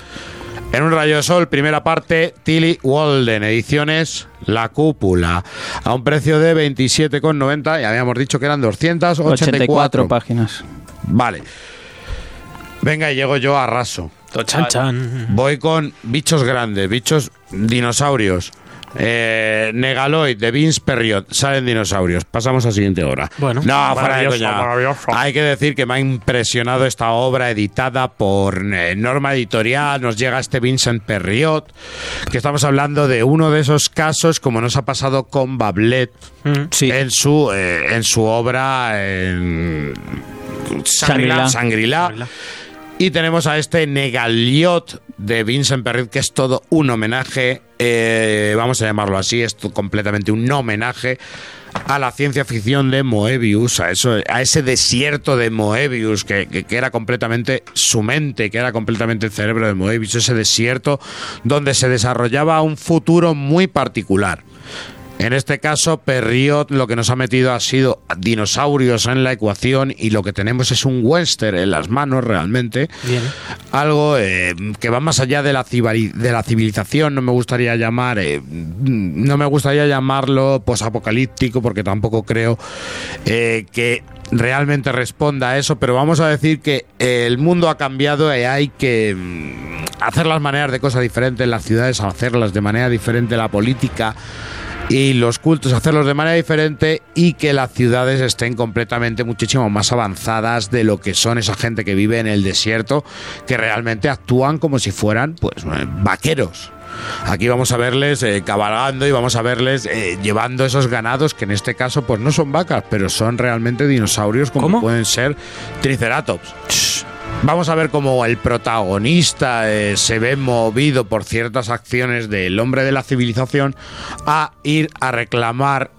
En un rayo de sol, primera parte, Tilly Walden, ediciones La Cúpula, a un precio de 27,90 y habíamos dicho que eran 284. 84 páginas. Vale. Venga, y llego yo a raso. Chan, chan. Voy con bichos grandes, bichos dinosaurios. Eh, Negaloid de Vince Perriot. Salen dinosaurios. Pasamos a siguiente hora. Bueno. no, fuera de coña. Hay que decir que me ha impresionado esta obra editada por eh, Norma Editorial. Nos llega este Vincent Perriot. Que estamos hablando de uno de esos casos, como nos ha pasado con Bablet Mm. Sí. en su eh, en su obra en. Shangri-La. Y tenemos a este Negaliot de Vincent Perrit, que es todo un homenaje, eh, vamos a llamarlo así, es completamente un homenaje a la ciencia ficción de Moebius, a, eso, a ese desierto de Moebius, que- que era completamente su mente, que era completamente el cerebro de Moebius, ese desierto donde se desarrollaba un futuro muy particular. En este caso, Perriot lo que nos ha metido ha sido dinosaurios en la ecuación y lo que tenemos es un western en las manos realmente. Bien. Algo eh, que va más allá de la, cibari- de la civilización, no me gustaría llamar, eh, no me gustaría llamarlo posapocalíptico porque tampoco creo eh, que realmente responda a eso, pero vamos a decir que eh, el mundo ha cambiado y hay que mm, hacer las maneras de cosas diferentes, las ciudades hacerlas de manera diferente, la política y los cultos hacerlos de manera diferente y que las ciudades estén completamente muchísimo más avanzadas de lo que son esa gente que vive en el desierto, que realmente actúan como si fueran pues eh, vaqueros. Aquí vamos a verles eh, cabalgando y vamos a verles eh, llevando esos ganados que en este caso pues no son vacas, pero son realmente dinosaurios como ¿Cómo? pueden ser triceratops. Vamos a ver cómo el protagonista eh, se ve movido por ciertas acciones del hombre de la civilización a ir a reclamar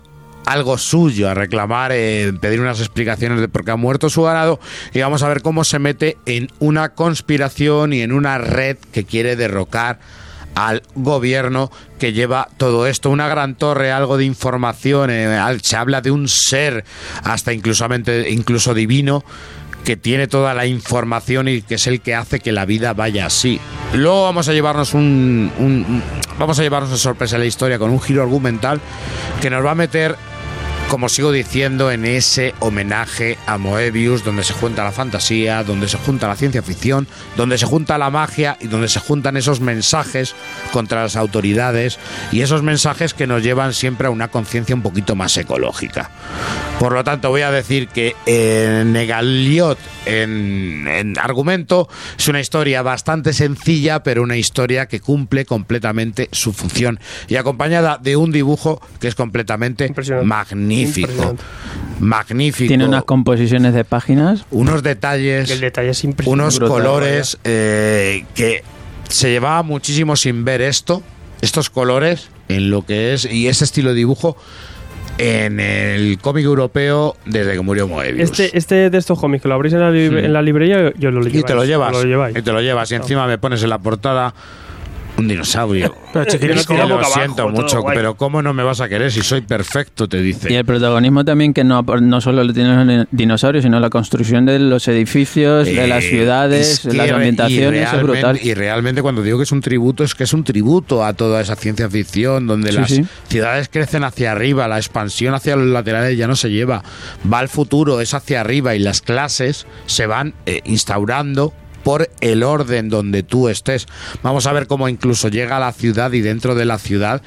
algo suyo, a reclamar, eh, pedir unas explicaciones de por qué ha muerto su ganado y vamos a ver cómo se mete en una conspiración y en una red que quiere derrocar al gobierno que lleva todo esto, una gran torre, algo de información, eh, se habla de un ser hasta incluso divino que tiene toda la información y que es el que hace que la vida vaya así. Luego vamos a llevarnos un, un- un- vamos a llevarnos una sorpresa en la historia con un giro argumental que nos va a meter como sigo diciendo, en ese homenaje a Moebius, donde se junta la fantasía, donde se junta la ciencia ficción, donde se junta la magia y donde se juntan esos mensajes contra las autoridades y esos mensajes que nos llevan siempre a una conciencia un poquito más ecológica. Por lo tanto, voy a decir que eh, Negaliot en, en argumento es una historia bastante sencilla, pero una historia que cumple completamente su función y acompañada de un dibujo que es completamente Impresionante. Magnífico. Magnífico. Tiene unas composiciones de páginas. unos detalles, El detalle es impresionante. unos brutal, colores eh, que se llevaba muchísimo sin ver esto, estos colores en lo que es y ese estilo de dibujo en el cómic europeo desde que murió Moebius. Este, este de estos cómics que lo abrís en la, libre- en la librería, yo lo y lleváis. te lo llevas. Lo lleváis. Y te lo llevas. Y encima me pones en la portada un dinosaurio. Pero lo abajo, siento todo mucho, guay. pero ¿cómo no me vas a querer si soy perfecto? Te dice. Y el protagonismo también que no, no solo tienen los dinosaurios, sino la construcción de los edificios, de las Eh, ciudades, es que las ambientaciones, y es brutal. realmente- Y realmente cuando digo que es un tributo, es que es un tributo a toda esa ciencia ficción, donde Sí, las sí. ciudades crecen hacia arriba, la expansión hacia los laterales ya no se lleva, va al futuro, es hacia arriba y las clases se van eh, instaurando por el orden donde tú estés. Vamos a ver cómo incluso llega a la ciudad y dentro de la ciudad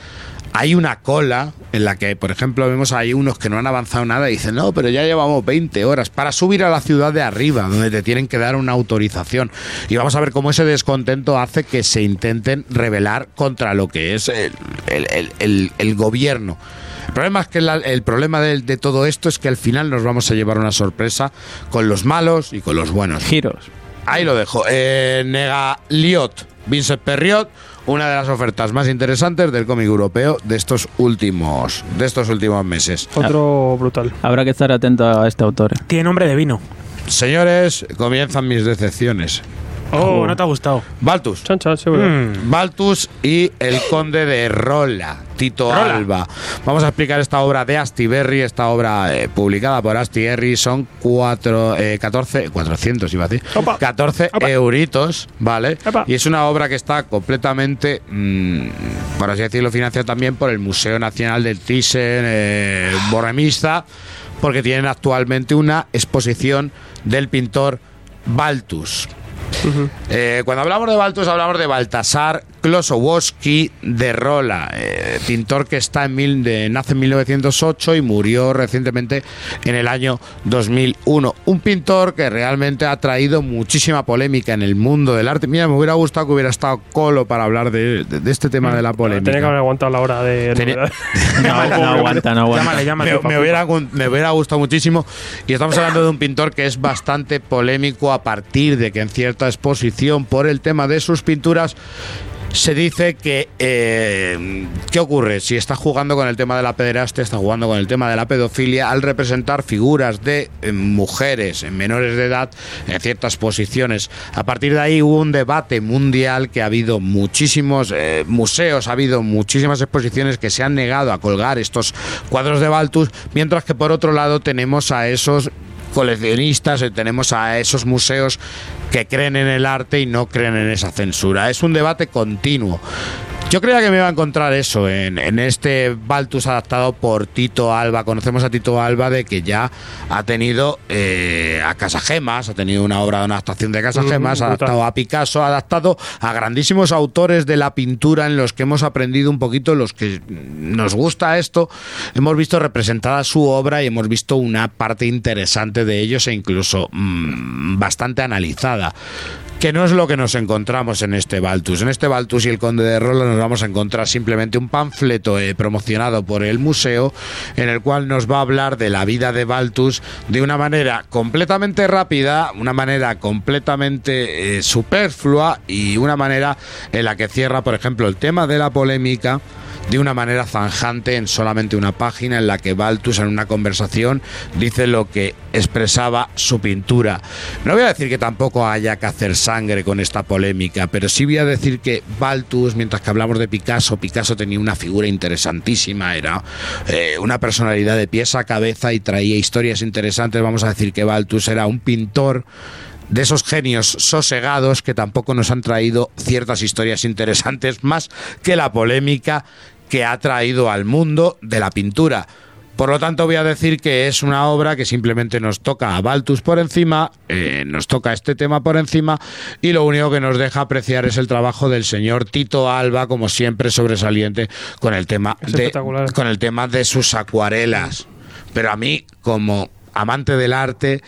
hay una cola en la que, por ejemplo, vemos ahí unos que no han avanzado nada y dicen, no, pero ya llevamos 20 horas para subir a la ciudad de arriba, donde te tienen que dar una autorización. Y vamos a ver cómo ese descontento hace que se intenten rebelar contra lo que es el, gobierno. El problema es que el problema de, de todo esto es que al final nos vamos a llevar una sorpresa con los malos y con los buenos. Giros. Ahí lo dejo. Eh, Nega Liot, Vincent Perriot, una de las ofertas más interesantes del cómic europeo de estos últimos, de estos últimos meses. Otro brutal. Habrá que estar atento a este autor. Tiene nombre de vino. Señores, comienzan mis decepciones. Oh, no te ha gustado. Baltus. Chan, chan, seguro. Mm. Baltus y el conde de Rola, Tito Rola. Alba. Vamos a explicar esta obra de Astiberri, esta obra eh, publicada por Astiberri, son cuatro, eh, 14, 400 iba a decir, Opa. 14 Opa. euritos, ¿vale? Opa. Y es una obra que está completamente, mm, por así decirlo, financiada también por el Museo Nacional del Thyssen, eh, Borremista, porque tienen actualmente una exposición del pintor Baltus. Eh, cuando hablamos de Baltus hablamos de Baltasar Klosowski de Rola, eh, pintor que está en mil, de- nace en 1908 y murió recientemente en el año 2001. Un pintor que realmente ha traído muchísima polémica en el mundo del arte. Mira, me hubiera gustado que hubiera estado Colo para hablar de, de- de este tema de la polémica. Tenía que haber aguantado la hora de. Tenía-. No, no aguanta, no aguanta. Llámale, llámale. me, me hubiera, gun- me hubiera gustado muchísimo. Y estamos hablando de un pintor que es bastante polémico a partir de que en cierta exposición, por el tema de sus pinturas, se dice que. eh, ¿Qué ocurre? Si está jugando con el tema de la pederastia, está jugando con el tema de la pedofilia, al representar figuras de eh, mujeres en menores de edad en ciertas posiciones. A partir de ahí hubo un debate mundial que ha habido muchísimos eh, museos, ha habido muchísimas exposiciones que se han negado a colgar estos cuadros de Baltus, mientras que por otro lado tenemos a esos coleccionistas, eh, tenemos a esos museos que creen en el arte y no creen en esa censura. Es un debate continuo. Yo creía que me iba a encontrar eso en, en este Baltus adaptado por Tito Alba. Conocemos a Tito Alba de que ya ha tenido eh, a Casagemas, ha tenido una obra de una adaptación de Casagemas, ha adaptado a Picasso, ha adaptado a grandísimos autores de la pintura en los que hemos aprendido un poquito, los que nos gusta esto, hemos visto representada su obra y hemos visto una parte interesante de ellos e incluso mm, bastante analizada. Que no es lo que nos encontramos en este Baltus. En este Baltus y el Conde de Rola nos vamos a encontrar simplemente un panfleto eh, promocionado por el museo en el cual nos va a hablar de la vida de Baltus de una manera completamente rápida, una manera completamente eh, superflua y una manera en la que cierra, por ejemplo, el tema de la polémica de una manera zanjante en solamente una página en la que Baltus en una conversación dice lo que expresaba su pintura. No voy a decir que tampoco haya que hacer sangre con esta polémica, pero sí voy a decir que Baltus, mientras que hablamos de Picasso, Picasso tenía una figura interesantísima, era eh, una personalidad de pies a cabeza y traía historias interesantes. Vamos a decir que Baltus era un pintor de esos genios sosegados que tampoco nos han traído ciertas historias interesantes más que la polémica que ha traído al mundo de la pintura. Por lo tanto, voy a decir que es una obra que simplemente nos toca a Baltus por encima, eh, nos toca este tema por encima, y lo único que nos deja apreciar es el trabajo del señor Tito Alba, como siempre sobresaliente, con el tema, Es de, con el tema de sus acuarelas. Pero a mí, como amante del arte,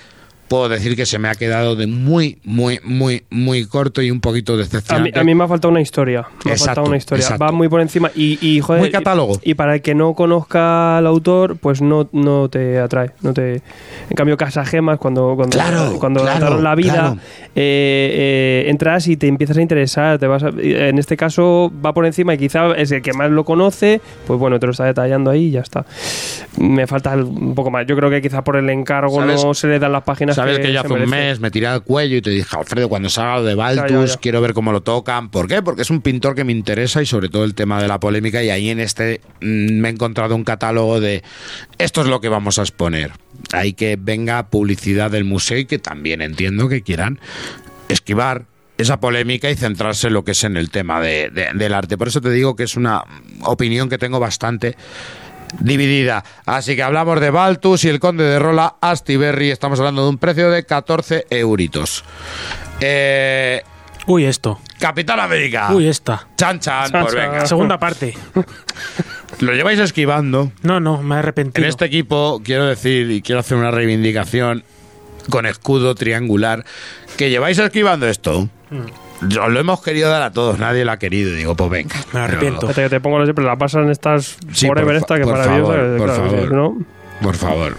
puedo decir que se me ha quedado de muy, muy, muy, muy corto y un poquito A mí, decepcionante. a mí me ha faltado una historia. Me ha faltado una historia. exacto. Va muy por encima y, y joder, Muy catálogo. Y, y para el que no conozca al autor, pues no, no te atrae. No te... En cambio, Casagemas, cuando, cuando, Claro, cuando claro, la vida, claro. eh, eh, entras y te empiezas a interesar. Te vas a- en este caso va por encima y quizá es el que más lo conoce, pues bueno, te lo está detallando ahí y ya está. Me falta un poco más. Yo creo que quizá por el encargo ¿Sabes? no se le dan las páginas Sabes que, ya se hace un mes me tiré al cuello y te dije, Alfredo, cuando salga lo de Baltus, Ya, ya, ya. quiero ver cómo lo tocan. ¿Por qué? Porque es un pintor que me interesa y sobre todo el tema de la polémica. Y ahí en este mm, me he encontrado un catálogo de esto es lo que vamos a exponer. Hay que venga publicidad del museo y que también entiendo que quieran esquivar esa polémica y centrarse en lo que es en el tema de- de- del arte. Por eso te digo que es una opinión que tengo bastante dividida. Así que hablamos de Baltus y el Conde de Rola Astiberri. Estamos hablando de un precio de 14 euritos. Eh, Uy, esto. Capitán América. Uy, esta. Chan, chan, Chan, pues venga. Segunda parte. Lo lleváis esquivando. No, no, me he arrepentido. En este equipo quiero decir y quiero hacer una reivindicación con escudo triangular que lleváis esquivando esto. Yo lo hemos querido dar a todos, nadie lo ha querido. Y digo, pues venga. Me arrepiento. Que te pongo siempre la pasan estas Sí, por fa- esta que por maravillosa. favor, por claro, favor. si no- Por favor.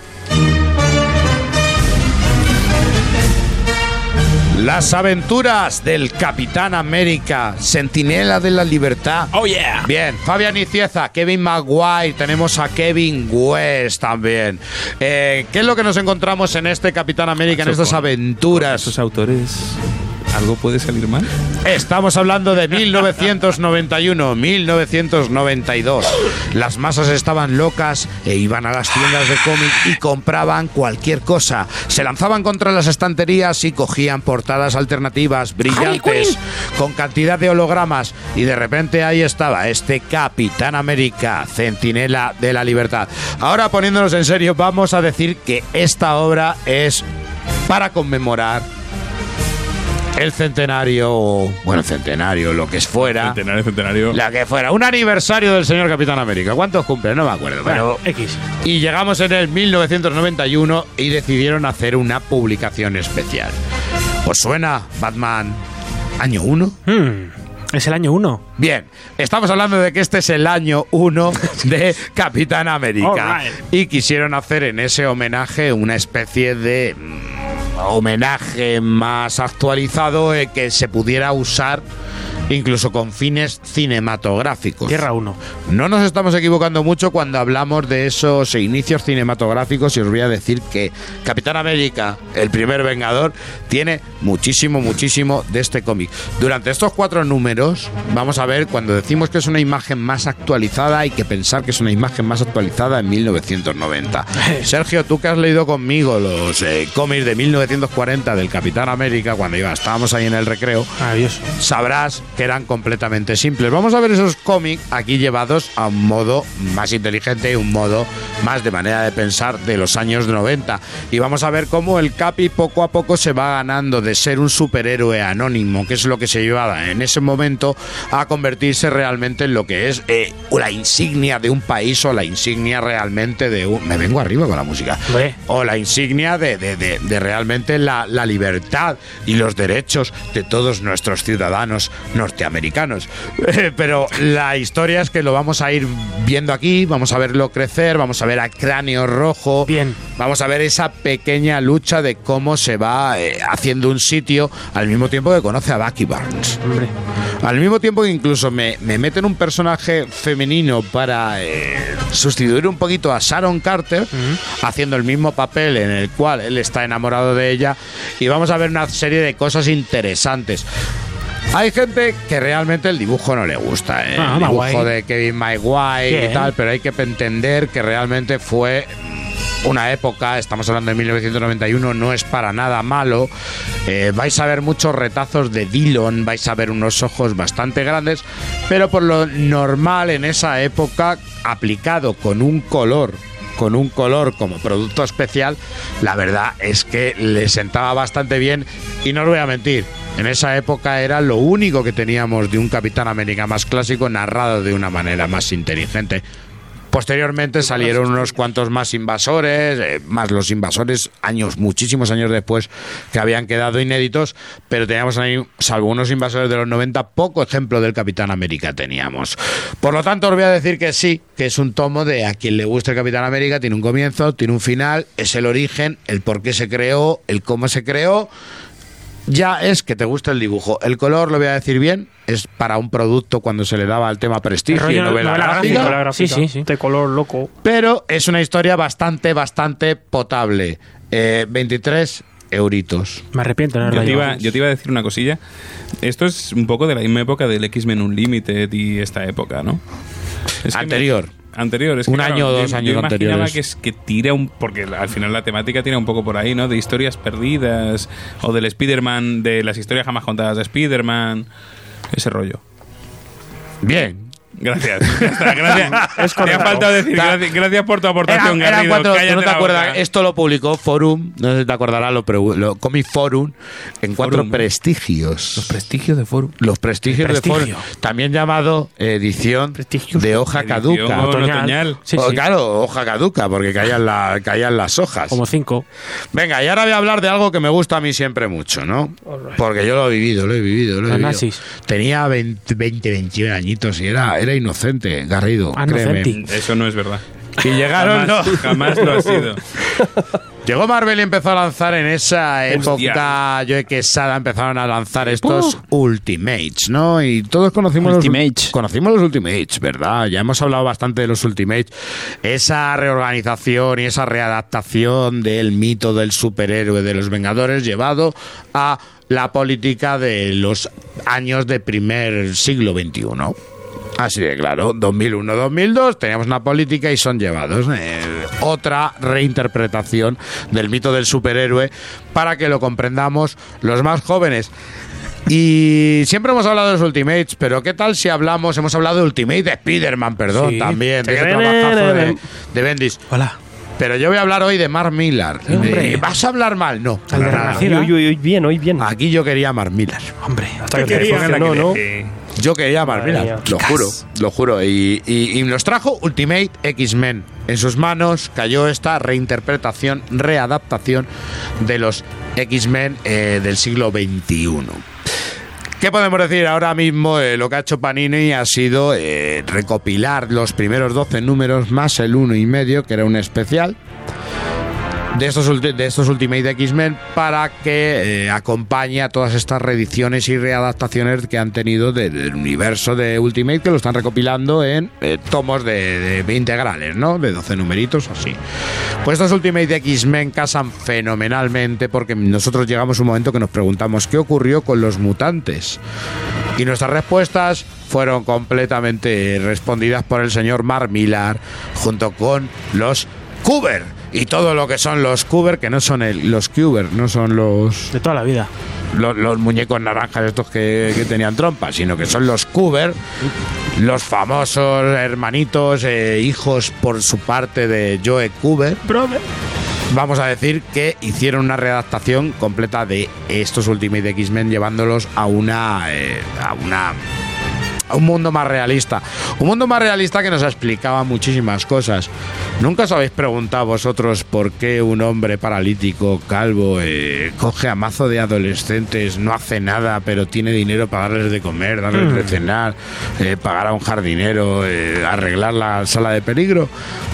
Las aventuras del Capitán América, Sentinela de la Libertad. Oh, yeah. Bien, Fabián Icieza, Kevin Maguire, tenemos a Kevin West también. Eh, ¿Qué es lo que nos encontramos en este Capitán América, en estas aventuras? Esos autores. ¿Algo puede salir mal? Estamos hablando de 1991, 1992. Las masas estaban locas e iban a las tiendas de cómic y compraban cualquier cosa. Se lanzaban contra las estanterías y cogían portadas alternativas, brillantes, con cantidad de hologramas. Y de repente ahí estaba este Capitán América, Centinela de la Libertad. Ahora poniéndonos en serio, vamos a decir que esta obra es para conmemorar el centenario, bueno, centenario, lo que es fuera, Centenario, centenario. la que fuera, un aniversario del señor Capitán América. ¿Cuántos cumple? No me acuerdo, pero... X. Y llegamos en el 1991 y decidieron hacer una publicación especial. ¿Os suena Batman año 1? Hmm, es el año 1. Bien, estamos hablando de que este es el año 1 de Capitán América. Y quisieron hacer en ese homenaje una especie de mm, homenaje más actualizado eh, que se pudiera usar incluso con fines cinematográficos. Tierra 1. No nos estamos equivocando mucho cuando hablamos de esos inicios cinematográficos y os voy a decir que Capitán América, el primer Vengador, tiene muchísimo, muchísimo de este cómic. Durante estos cuatro números vamos a ver cuando decimos que es una imagen más actualizada hay que pensar que es una imagen más actualizada en 1990. Sergio, tú que has leído conmigo los eh, cómics de 1940 del Capitán América cuando iba, estábamos ahí en el recreo, Maravilloso. sabrás que eran completamente simples. Vamos a ver esos cómics aquí llevados a un modo más inteligente, un modo más de manera de pensar de los años 90. Y vamos a ver cómo el Capi poco a poco se va ganando de ser un superhéroe anónimo, que es lo que se llevaba en ese momento, a convertirse realmente en lo que es eh, la insignia de un país o la insignia realmente de un... Me vengo arriba con la música o la insignia de, de- de- de realmente la, la libertad y los derechos de todos nuestros ciudadanos norteamericanos. Eh, Pero la historia es que lo vamos a ir viendo aquí, vamos a verlo crecer, vamos a ver a Cráneo Rojo, Bien. vamos a ver esa pequeña lucha de cómo se va eh, haciendo un sitio al mismo tiempo que conoce a Bucky Barnes. Hombre. Al mismo tiempo que incluso me, me meten un personaje femenino para eh, sustituir un poquito a Sharon Carter, haciendo el mismo papel en el cual él está enamorado de ella, y vamos a ver una serie de cosas interesantes. Hay gente que realmente el dibujo no le gusta, ¿eh? Ah, el dibujo de Kevin Maguire y tal, pero hay que entender que realmente fue una época, estamos hablando de 1991, no es para nada malo. Eh, vais a ver muchos retazos de Dillon, vais a ver unos ojos bastante grandes, pero por lo normal en esa época, aplicado con un color con un color como producto especial, la verdad es que le sentaba bastante bien. Y no os voy a mentir, en esa época era lo único que teníamos de un Capitán América más clásico narrado de una manera más inteligente Posteriormente salieron unos cuantos más invasores, eh, más los invasores años, muchísimos años después, que habían quedado inéditos, pero teníamos ahí, salvo unos invasores de los 90, poco ejemplo del Capitán América teníamos. Por lo tanto, os voy a decir que sí, que es un tomo de a quien le gusta el Capitán América, tiene un comienzo, tiene un final, es el origen, el por qué se creó, el cómo se creó. Ya es que te gusta el dibujo. El color, lo voy a decir bien, es para un producto cuando se le daba al tema prestigio y novela, novela gráfica. gráfica, novela Sí, gráfica. sí, sí. De color loco. Pero es una historia bastante, bastante potable. Eh, 23 euritos. Me arrepiento, no Yo te, iba, yo te iba a decir una cosilla. Esto es un poco de la misma época del X-Men Unlimited y esta época, ¿no? Es que me- Anterior. Anterior, es que, Un año o dos yo años imaginaba anteriores. que es que tira un porque al final la temática tira un poco por ahí, ¿no? De historias perdidas o del Spider-Man, de las historias jamás contadas de Spider-Man, ese rollo. Bien. Gracias. Está, gracias. Es Te ha faltado decir gracias, gracias por tu aportación, ¿tú Cállate no te acuerdas? Esto lo publicó Forum, no sé si te acordarás, lo, lo Comic Forum, en cuatro Forum. prestigios. Los prestigios de Forum. Los prestigios de Prestigio. Forum. También llamado edición Prestigios. de hoja Edición caduca. Otoñal. otoñal. Sí, Oh, sí. Claro, hoja caduca, porque caían, la- caían las hojas. Como cinco. Venga, y ahora voy a hablar de algo que me gusta a mí siempre mucho, ¿no? Porque yo lo he vivido, lo he vivido, lo he vivido. nazis. Tenía 20, 20, 21 añitos y era, era inocente, Garrido, Ah, créeme. Eso no es verdad. Y llegaron, Jamás, no. jamás lo ha sido. Llegó Marvel y empezó a lanzar en esa época, yo que Quesada empezaron a lanzar estos Ultimates, ¿no? Y todos conocimos Ultimates. los conocimos los Ultimates, ¿verdad? Ya hemos hablado bastante de los Ultimates. Esa reorganización y esa readaptación del mito del superhéroe de los Vengadores llevado a la política de los años de primer siglo XXI. Así de claro, 2001-2002 teníamos una política y son llevados. eh, otra reinterpretación del mito del superhéroe para que lo comprendamos los más jóvenes. Y siempre hemos hablado de los Ultimates, pero ¿qué tal si hablamos, hemos hablado de Ultimate de Spider-Man, perdón, Sí. también, de ese trabajazo de, de Bendis. Hola. Pero yo voy a hablar hoy de Mark Millar. Hombre. ¿Vas a hablar mal? No. De uy, bien, hoy bien. Aquí yo quería a Mark Millar. Hombre. Hasta que te funcionó, ¿no? Yo quería a Mark Madre Millar, mía. lo juro, lo juro. Y, y- y nos trajo Ultimate X-Men. En sus manos cayó esta reinterpretación, readaptación de los X-Men eh, del siglo XXI. ¿Qué podemos decir ahora mismo? Eh, lo que ha hecho Panini ha sido eh, recopilar los primeros 12 números más el uno y medio, que era un especial, de estos, de estos Ultimate X-Men para que eh, acompañe a todas estas reediciones y readaptaciones que han tenido de- del universo de Ultimate, que lo están recopilando en eh, tomos de, de integrales, ¿no? De 12 numeritos, así. Pues estos Ultimate X-Men casan fenomenalmente porque nosotros llegamos a un momento que nos preguntamos qué ocurrió con los mutantes. Y nuestras respuestas fueron completamente respondidas por el señor Mark Millar junto con los Cuber y todo lo que son los Cuber, que no son el- los Cuber, no son los, De toda la vida. los, los muñecos naranjas estos que, que tenían trompas, sino que son los Cuber, los famosos hermanitos, eh, hijos por su parte de Joe Cuber. Vamos a decir que hicieron una redactación completa de estos Ultimate X-Men llevándolos a una eh, a una a un mundo más realista. Un mundo más realista que nos explicaba muchísimas cosas. ¿Nunca os habéis preguntado vosotros por qué un hombre paralítico, calvo, eh, coge a mazo de adolescentes, no hace nada, pero tiene dinero para darles de comer, darles de cenar, eh, pagar a un jardinero, eh, arreglar la sala de peligro?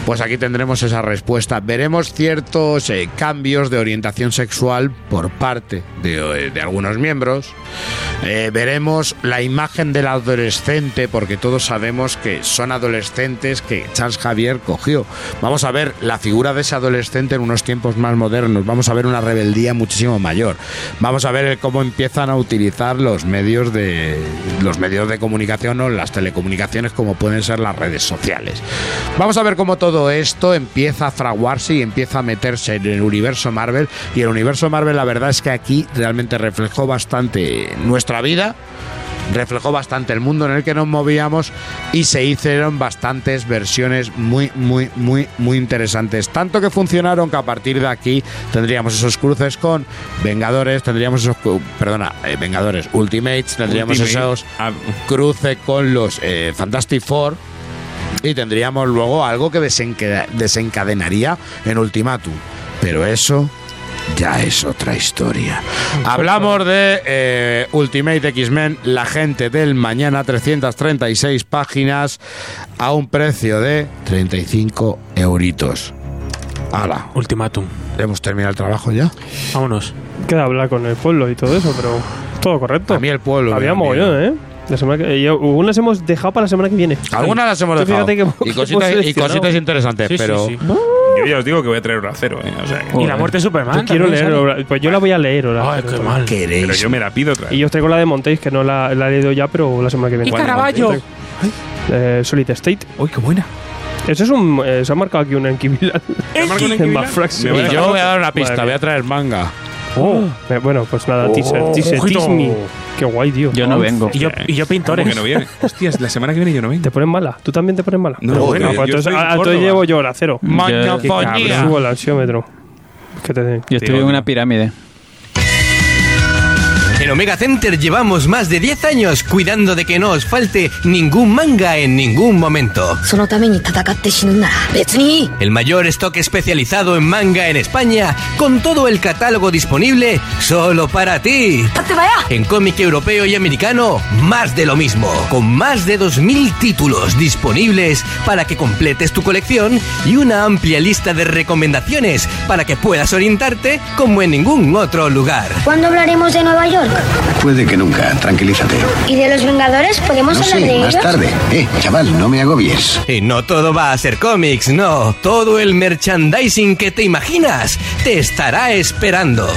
Pues aquí tendremos esa respuesta. Veremos ciertos eh, cambios de orientación sexual por parte de, eh, de algunos miembros. Eh, veremos la imagen del adolescente, porque todos sabemos que son adolescentes que Charles Javier cogió. Vamos a ver la figura de ese adolescente en unos tiempos más modernos. Vamos a ver una rebeldía muchísimo mayor. Vamos a ver cómo empiezan a utilizar los medios de los medios de comunicación o las telecomunicaciones, como pueden ser las redes sociales. Vamos a ver cómo todo esto empieza a fraguarse y empieza a meterse en el universo Marvel. Y el universo Marvel, la verdad es que aquí realmente reflejó bastante nuestra vida reflejó bastante el mundo en el que nos movíamos y se hicieron bastantes versiones muy, muy, muy, muy interesantes. Tanto que funcionaron que a partir de aquí tendríamos esos cruces con Vengadores, tendríamos esos, perdona, eh, Vengadores Ultimates, tendríamos Ultimate. esos Ah, cruce con los eh, Fantastic Four. y tendríamos luego algo que desenca- desencadenaría en Ultimatum. Pero eso ya es otra historia. Hablamos de eh, Ultimate X-Men, la gente del mañana, 336 páginas a un precio de 35 euritos. ¡Hala! Ultimátum. ¿Hemos terminado el trabajo ya? Vámonos. Queda hablar con el pueblo y todo eso, pero todo correcto. A mí el pueblo. Había mogollón. ¿eh? La semana que, y algunas hemos dejado para la semana que viene. Algunas las hemos dejado. fíjate que- y, que cositas, hemos y cositas interesantes, Sí, sí, pero. sí. Yo ya os digo que voy a traer hora cero, ¿eh? O sea, que- Y la muerte de Superman. Yo quiero también leer, sale. Hora- pues yo la voy a leer ahora. Ay, qué mal. ¿Queréis? pero yo me la pido otra vez. Y yo os traigo la de Montéis, que no la, la he leído ya, pero la semana que viene. Y Caravaggio. Eh, Solid State. Uy, qué buena. Eso es un. eh, se ha marcado aquí un Enkibilal. marcado un En Enkibilal? Mafrax. Me Y voy a yo dejar voy a dar una pista, voy a traer manga. Oh. Eh, bueno, pues nada, teaser. Teaser. ojito. tease me. Qué guay, tío. Yo no vengo. Y yo, y yo ¿Cómo pintores. que no viene? Hostias, la semana que viene yo no vengo. ¿Te pones mala? ¿Tú también te pones mala? No, Ah, bueno, pues yo entonces ah, entonces llevo yo hora cero. Mañofonía. Subo el ansiómetro. ¿Qué te Yo estoy en una pirámide. En Omega Center llevamos más de 10 años cuidando de que no os falte ningún manga en ningún momento. El mayor stock especializado en manga en España, con todo el catálogo disponible solo para ti. En cómic europeo y americano, más de lo mismo, con más de 2.000 títulos disponibles para que completes tu colección y una amplia lista de recomendaciones para que puedas orientarte como en ningún otro lugar. ¿Cuándo hablaremos de Nueva York? Puede que nunca, tranquilízate. ¿Y de los Vengadores? ¿Podemos No hablar sé, de más ellos? tarde. Eh, chaval, no me agobies. Y no todo va a ser cómics, no. Todo el merchandising que te imaginas te estará esperando.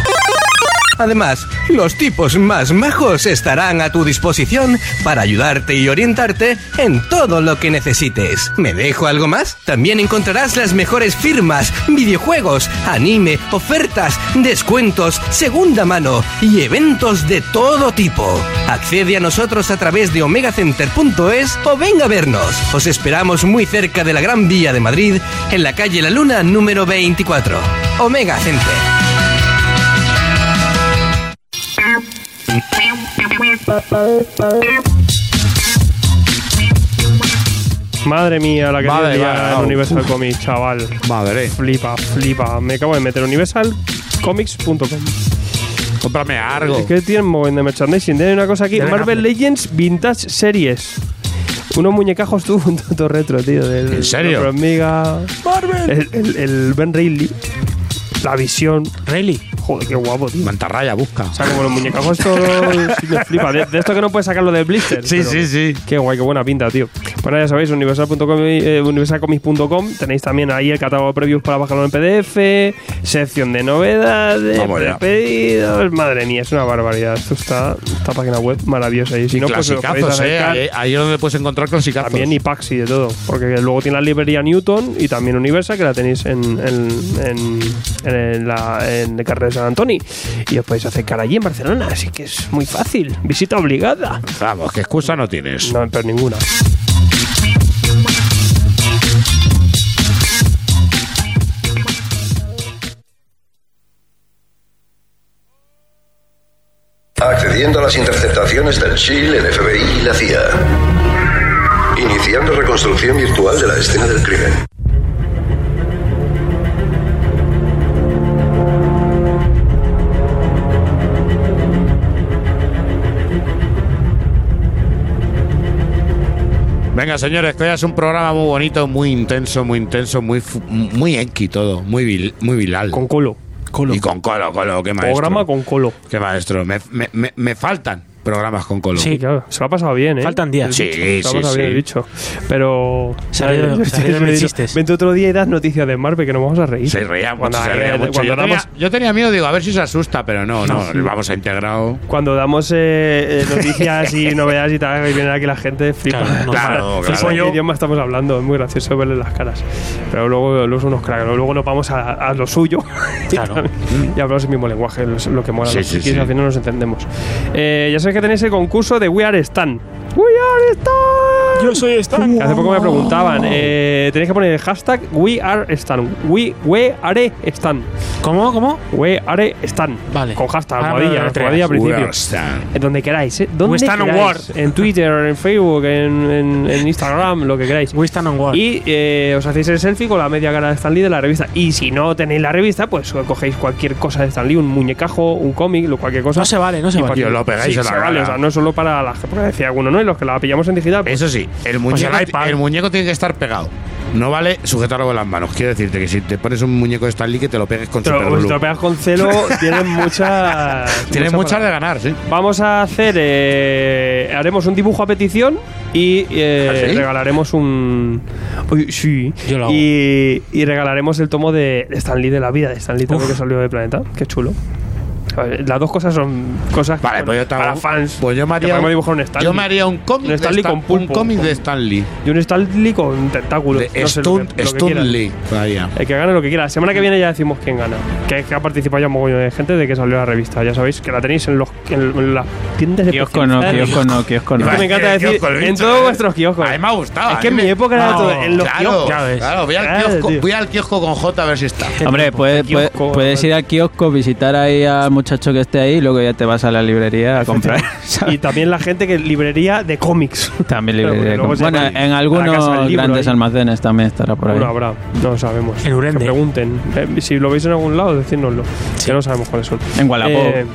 Además, los tipos más majos estarán a tu disposición para ayudarte y orientarte en todo lo que necesites. ¿Me dejo algo más? También encontrarás las mejores firmas, videojuegos, anime, ofertas, descuentos, segunda mano y eventos de todo tipo. Accede a nosotros a través de omegacenter.es o venga a vernos. Os esperamos muy cerca de la Gran Vía de Madrid, en la calle La Luna número 24. Omega Center. Madre mía, la que Madre tiene mía, en. Universal Comics, chaval. Madre. Flipa, flipa. Me acabo de meter universalcomics.com. Cómprame algo. Es que tienen mogollón de merchandising. Tienen una cosa aquí: Marvel. Legends Vintage Series. Unos muñecajos tú, un todo retro, tío. Del, ¿En serio? Hormiga. El, el, el Ben Reilly. La visión. Rayleigh. Joder, qué guapo, tío. Mantarraya busca. O sea, como los muñecajos sí me flipa. De, de esto que no puedes sacarlo del blister. Sí, sí, sí. Qué guay, qué buena pinta, tío. Bueno, ya sabéis, universal.com, eh, universalcomics.com. Tenéis también ahí el catálogo de previews para bajarlo en PDF, sección de novedades, pedidos. Madre mía, es una barbaridad. Esto está, esta página web maravillosa. Y si no, pues eh. Ahí, ahí es donde puedes encontrar clasicazos. también y y de todo. Porque luego tiene la librería Newton y también Universal, que la tenéis en, en, en, en la, en el carrer de San Antonio. Y os podéis acercar allí en Barcelona. Así que es muy fácil. Visita obligada. Vamos, que excusa no tienes. No, pero ninguna. Accediendo a las interceptaciones del SHIELD, el FBI y la CIA. Iniciando reconstrucción virtual de la escena del crimen. Venga, señores, que hoy es un programa muy bonito, muy intenso, muy intenso, muy muy enki todo, muy vil- muy vilal. Con colo. Y con colo, colo, qué maestro. Programa con colo. Qué maestro. Me, me- me- me faltan programas con colo. Sí, claro. Se lo ha pasado bien, ¿eh? Faltan días. Sí, bicho, Se lo sí, ha pasado sí. bien el bicho. Pero. Se ha chistes. Vente otro día y das noticias de Marvel que nos vamos a reír. Se reía Cuando, se reía mucho. cuando Yo tenía, damos, yo tenía miedo, digo, a ver si se asusta, pero no, no, vamos a integrado. cuando damos eh, eh, noticias y novedades y tal, y viene aquí la gente, flipa. Claro, claro, Flipa claro. en qué idioma estamos hablando, es muy gracioso verle las caras. Pero luego, luego son unos cracks, luego nos vamos a, a lo suyo Claro. y hablamos el mismo lenguaje, lo, lo que mola. Sí, los sí, sí. Al final nos entendemos. Eh, ya sabéis que tenéis el concurso de We Are Stan. We Are Stan. Yo soy Stan. Que hace poco me preguntaban. Eh, tenéis que poner el hashtag We Are Stan. We, we Are Stan. ¿Cómo? ¿Cómo? We Are Stan. Vale. Con hashtag, Ahora me almohadilla, lo deletreas. almohadilla al We principio. are Stan. En donde queráis, ¿eh? Donde We stand on queráis. Word. En Twitter, en Facebook, en, en- en Instagram, lo que queráis. We stand on Word. Y eh, os hacéis el selfie con la media cara de Stan Lee de la revista. Y si no tenéis la revista, pues cogéis cualquier cosa de Stan Lee, un muñecajo, un cómic, lo- cualquier cosa. No se vale, no se Y vale. os lo pegáis Sí, en la se vale, cara. o sea, no solo para la porque decía alguno, ¿no? Y los que la pillamos en digital. pues, Eso sí, el muñeco, el iPad. el muñeco tiene que estar pegado. No vale sujetarlo con las manos. Quiero decirte que si te pones un muñeco de Stanley que te lo pegues con te lo- superglue. si te lo pegas con celo, tienen muchas. Tienes muchas de ganar, sí. Vamos a hacer. eh, haremos un dibujo a petición y eh, ¿Ah, sí? regalaremos un. Uy, sí. Yo lo hago. Y, y regalaremos el tomo de de Stan Lee de la vida de Stan Lee también que salió de Planeta. Qué chulo. A Las dos cosas son cosas Vale, pues yo te para hago- fans. Pues yo me haría, un, dibujar un Stan yo Lee. me haría un cómic Un de Stan Lee Stan- con un cómic de Stan Lee. Y un Stan Lee con tentáculos. De no sé lo que- Stunt, lo que Stunt quieran. Lee. Vaya. El que gane lo que quiera. La semana que viene ya decimos quién gana. Que, que ha participado ya un mogollón de gente de que salió la revista. Ya sabéis que la tenéis en, los, en, en las tiendas de Kiosco no, kiosco no, kiosco no. Es que me encanta decir kiosco, en todos eh. vuestros kioscos. A mí me ha gustado. Es a que en mi época era todo en los kioscos. Claro, voy al, kiosco, voy al kiosco con J a ver si está. Hombre, puedes, puedes, kiosco, puedes ir al kiosco, visitar ahí al muchacho que esté ahí y luego ya te vas a la librería a comprar. Y también la gente que librería de cómics. También librería. porque luego Bueno, en algunos grandes ahí. almacenes también estará por ahí. Bueno, habrá, no lo sabemos. En Urende. Que pregunten. Eh, si lo veis en algún lado, decírnoslo. Que no sabemos cuáles son. En Wallapop. Eh,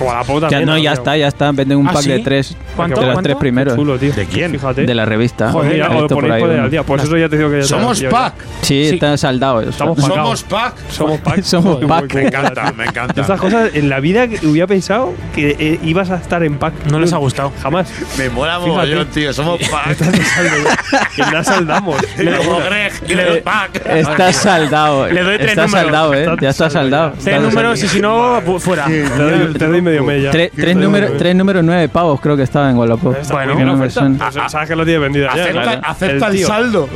Wallapop Ya no, ya está, ya está. Venden un ¿Ah, pack de sí? tres. ¿Cuánto? De los ¿Cuánto? tres primeros. Chulo, tío. ¿De quién? Fíjate. De la revista. Joder, mira, He o visto ponéis por ahí por uno. al día. Pues eso ya te digo que ya Somos pack. Sí, Sí. está saldado. eso. Estamos pagados. Somos pack. Somos pack. Somos Me encanta, me encanta. Estas cosas en la vida que hubiera pensado que eh, ibas a estar en pack. No les ha gustado. Jamás. Me mola mogollón, tío. Somos pack. que nada saldamos. Como Greg, y le doy pack. Está saldado. Le doy tres números. saldado, eh. Está Ya está saldado. Tres números y si no, fu- fuera. Te doy, te doy medio media. Tres, tres números, tres números nueve pavos creo que estaba en Wallapop. Bueno, la no me oferta. suena. Pues, Sabes que lo tiene vendida ya. Acepta, claro. acepta el, tío. saldo.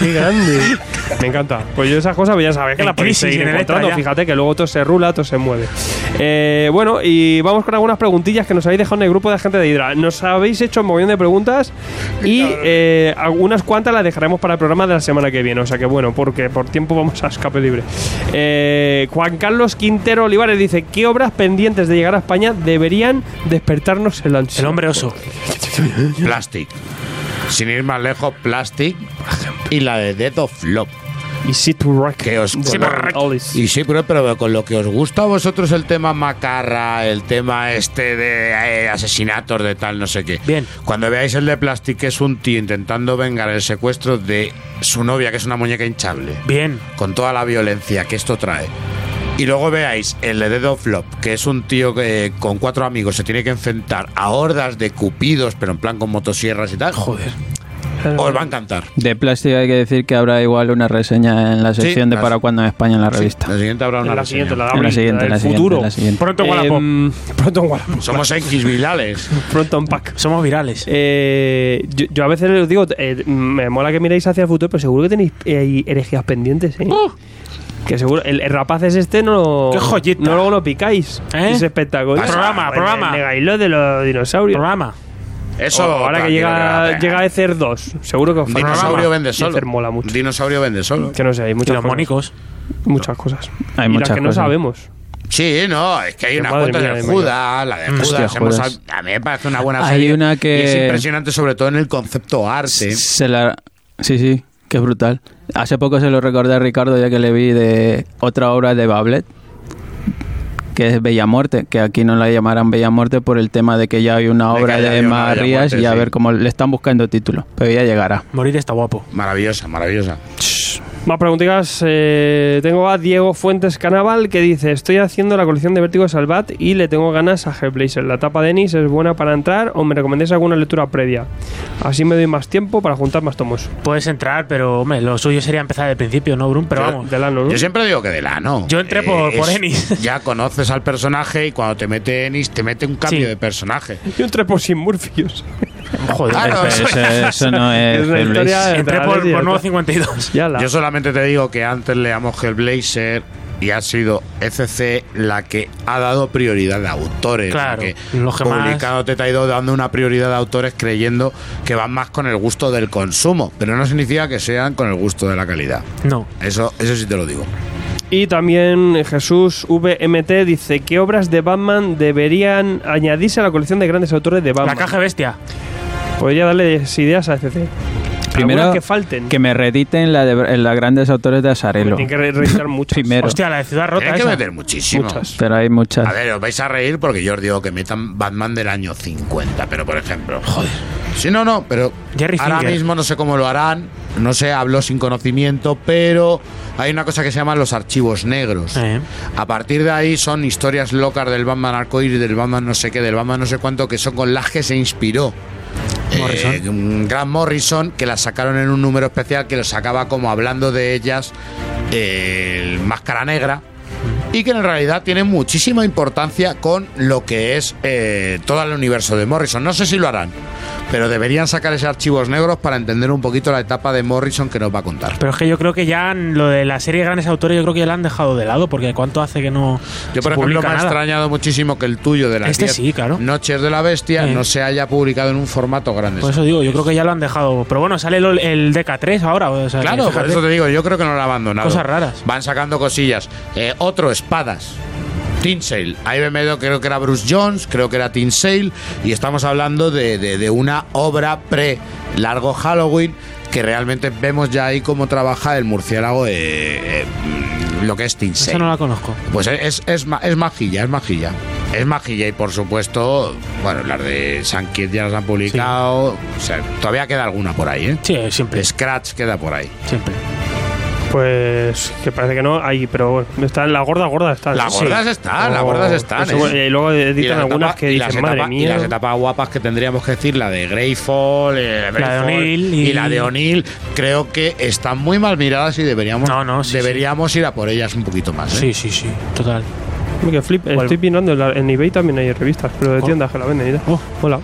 Qué grande. Me encanta. Pues yo esas cosas pues ya sabes que En las podéis crisis, seguir en encontrando. ya. Fíjate que luego todo se rula, todo se mueve. Eh, bueno, y vamos con algunas preguntillas que nos habéis dejado en el grupo de gente de Hydra. Nos habéis hecho un montón de preguntas y eh, algunas cuantas las dejaremos para el programa de la semana que viene. O sea que bueno, porque por tiempo vamos a escape libre. Eh, Juan Carlos Quintero Olivares dice: ¿Qué obras pendientes de llegar a España deberían despertarnos el ansia? El hombre oso. Plastic. Sin ir más lejos, Plastic. Y la de Death of Love. Y sí, tu rock. Que os, Sí, con- rock. Olis. y sí, pero, pero con lo que os gusta a vosotros el tema macarra, el tema este de eh, asesinatos de tal, no sé qué. Bien. Cuando veáis el de Plastic, que es un tío intentando vengar el secuestro de su novia, que es una muñeca hinchable, Bien. con toda la violencia que esto trae. Y luego veáis el de Dead of Love, que es un tío que con cuatro amigos se tiene que enfrentar a hordas de cupidos, pero en plan con motosierras y tal. Joder. Os va a encantar. De plástico hay que decir que habrá igual una reseña en la sección de para cuando en España en la revista. La siguiente habrá una En la reseña. siguiente, la En la siguiente, la en la siguiente, futuro. en la siguiente. Pronto en Wallapop. Em, pronto en Wallapop. Somos X virales. Pronto en pack. Somos virales. Eh, yo, yo a veces les digo, eh, me mola que miréis hacia el futuro, pero seguro que tenéis eh, herejías pendientes, ¿eh? Que seguro, el, el rapaz es este, no lo, ¡Qué joyita! no luego lo picáis. ¿Eh? Ese espectáculo. Programa, Pues, programa. Negáis lo de los dinosaurios. Programa. Eso. O ahora que llega, llega Ether 2, seguro que. Dinosaurio vende solo. Ether mola mucho. Dinosaurio vende solo. Que no sé, hay Y muchas los cosas. mónicos. Muchas cosas. Hay y muchas las que no cosas. sabemos. Sí, no, es que hay una cuenta de Judas, la de Hostia, Judas. hemos- Judas. a mí me parece una buena Hay serie. una que- y es impresionante, sobre todo en el concepto arte. Se la... Sí, sí, que es brutal. Hace poco se lo recordé a Ricardo ya que le vi de otra obra de Bablet, que es Bella Muerte, que aquí no la llamarán Bella Muerte por el tema de que ya hay una De obra de una Emma Rías y a sí. ver cómo le están buscando título, pero ya llegará. Morir está guapo. Maravillosa, maravillosa. Más preguntitas. eh, tengo a Diego Fuentes Canaval que dice: Estoy haciendo la colección de Vértigo de Salvat y le tengo ganas a Hellblazer. La tapa de Ennis es buena para entrar o me recomendéis alguna lectura previa. Así me doy más tiempo para juntar más tomos. Puedes entrar, pero hombre, lo suyo sería empezar del principio, ¿no, Brun? Pero Yo- vamos. Del ano, ¿no? Yo siempre digo que de la no. Yo entré por- por es- Ennis. Ya conoces al personaje y cuando te mete Ennis, te mete un cambio Sí. de personaje. Yo entré por Sin Murphy's. Joder. Eso, eso- eso- eso no es. Entré por, por nuevo 52. Ya la. Yo solamente te digo que antes leamos Hellblazer, y ha sido ECC la que ha dado prioridad a autores. la Claro, que los que más- publicado te ha ido dando una prioridad a autores creyendo que van más con el gusto del consumo, pero no significa que sean con el gusto de la calidad. No. Eso, eso sí te lo digo. Y también Jesús VMT dice: ¿Qué obras de Batman deberían añadirse a la colección de grandes autores de Batman? La caja bestia. Podría darles ideas a ECC. Primero, que falten. que me rediten la de la grandes autores de Asarelo. Tienen que re- reeditar muchas. Primero. Hostia, la de Ciudad Rota Hay que meter muchísimo. Muchas. Pero hay muchas. A ver, os vais a reír porque yo os digo que metan Batman del año 50, pero por ejemplo. Joder. Sí, no, no, pero Jerry ahora mismo no sé cómo lo harán, no sé, hablo sin conocimiento, pero hay una cosa que se llama los archivos negros. Eh. A partir de ahí son historias locas del Batman arcoíris, del Batman no sé qué, del Batman no sé cuánto, que son con las que se inspiró. Morrison. Eh, un Grant Morrison que las sacaron en un número especial que lo sacaba como hablando de ellas el Máscara Negra y que en realidad tiene muchísima importancia con lo que es eh, todo el universo de Morrison. No sé si lo harán, pero deberían sacar esos archivos negros para entender un poquito la etapa de Morrison que nos va a contar. Pero es que yo creo que ya lo de la serie de grandes autores, yo creo que ya la han dejado de lado, porque ¿cuánto hace que no Yo, se por ejemplo, me ha extrañado muchísimo que el tuyo de las Este 10 sí, claro. Noches de la Bestia Eh. no se haya publicado en un formato grande. Por eso digo, yo creo que ya lo han dejado. Pero bueno, sale el, el DK3 ahora. O sea, Claro, por eso te digo, yo creo que no lo han abandonado. Cosas raras. Van sacando cosillas. Eh, otro, espadas. Tin Sale. Ahí me meto, creo que era Bruce Jones, creo que era Tin Sale. Y estamos hablando de, de- de una obra pre-largo Halloween que realmente vemos ya ahí cómo trabaja el murciélago, eh, eh, lo que es Tin Sale. Esa no la conozco. Pues es, es, ma- es majilla, es majilla. Es majilla y por supuesto, bueno, las de San Kid ya las han publicado. O sea, todavía queda alguna por ahí, ¿eh? Sí, siempre. Scratch queda por ahí. Siempre. Pues que parece que no, ahí, pero bueno, está en la gorda, gorda está. Las gordas están, las gordas están, Eso, y luego editan las algunas que las dicen, madre etapas- Y mía. las etapas guapas que tendríamos que decir, la de Greyfall, eh, Greyfall O'Neill y... y- la de O'Neill, creo que están muy mal miradas y deberíamos, No, no, sí, deberíamos ir a por ellas un poquito más. ¿eh? Sí, sí, sí. Total. Que flip, estoy mirando en, la- en eBay también hay revistas, pero de Oh. tiendas que la venden y tal. Oh. Hola.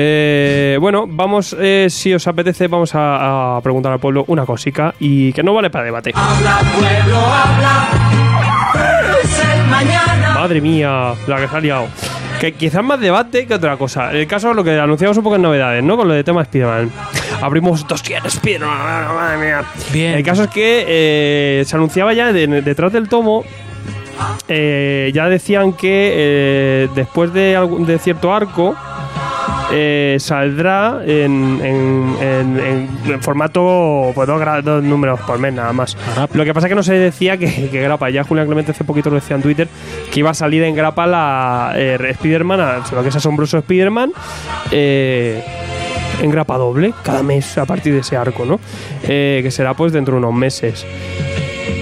Eh, bueno, vamos, eh, si os apetece, vamos a, a preguntar al pueblo una cosica y que no vale para debate. Habla pueblo, habla. Es el mañana. Madre mía, la que se ha liado. Que quizás más debate que otra cosa. El caso es lo que anunciamos un poco en novedades, ¿no? Con lo de tema Spider-Man. Abrimos dossier Spider-Man, madre mía. Bien. El caso es que eh, se anunciaba ya de- detrás del tomo. eh, ya decían que eh, después de, algún- de cierto arco eh, saldrá en, en- en- en- formato pues, dos, dos números por mes nada más. Lo que pasa es que no se decía que, que grapa. Ya Julián Clemente hace poquito lo decía en Twitter que iba a salir en grapa la eh, Spider-Man, lo que es asombroso Spider-Man. eh, en grapa doble cada mes a partir de ese arco, ¿no? Eh, que será pues dentro de unos meses.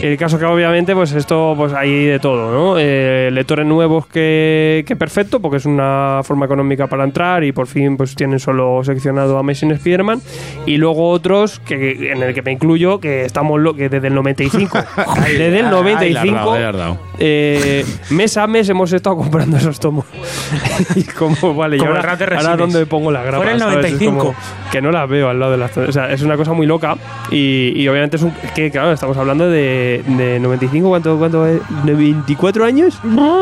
El caso que obviamente, pues esto, pues hay de todo, ¿no? Eh, lectores nuevos que, que perfecto, porque es una forma económica para entrar y por fin pues tienen solo seccionado Amazing Spider-Man. Y luego otros, que, en el que me incluyo, que estamos lo, que desde el 95, desde el Ahí la has 95, dado, ahí la has dado. eh, mes a mes hemos estado comprando esos tomos. y como, vale, y Como ahora, ahora dónde pongo la grapa. Fuera el ¿sabes? Es 95. como que no las veo al lado de las. O sea, es una cosa muy loca. Y, y obviamente es un. es que, claro, estamos hablando de, de 95, ¿cuánto, cuánto es? ¿De 24 años?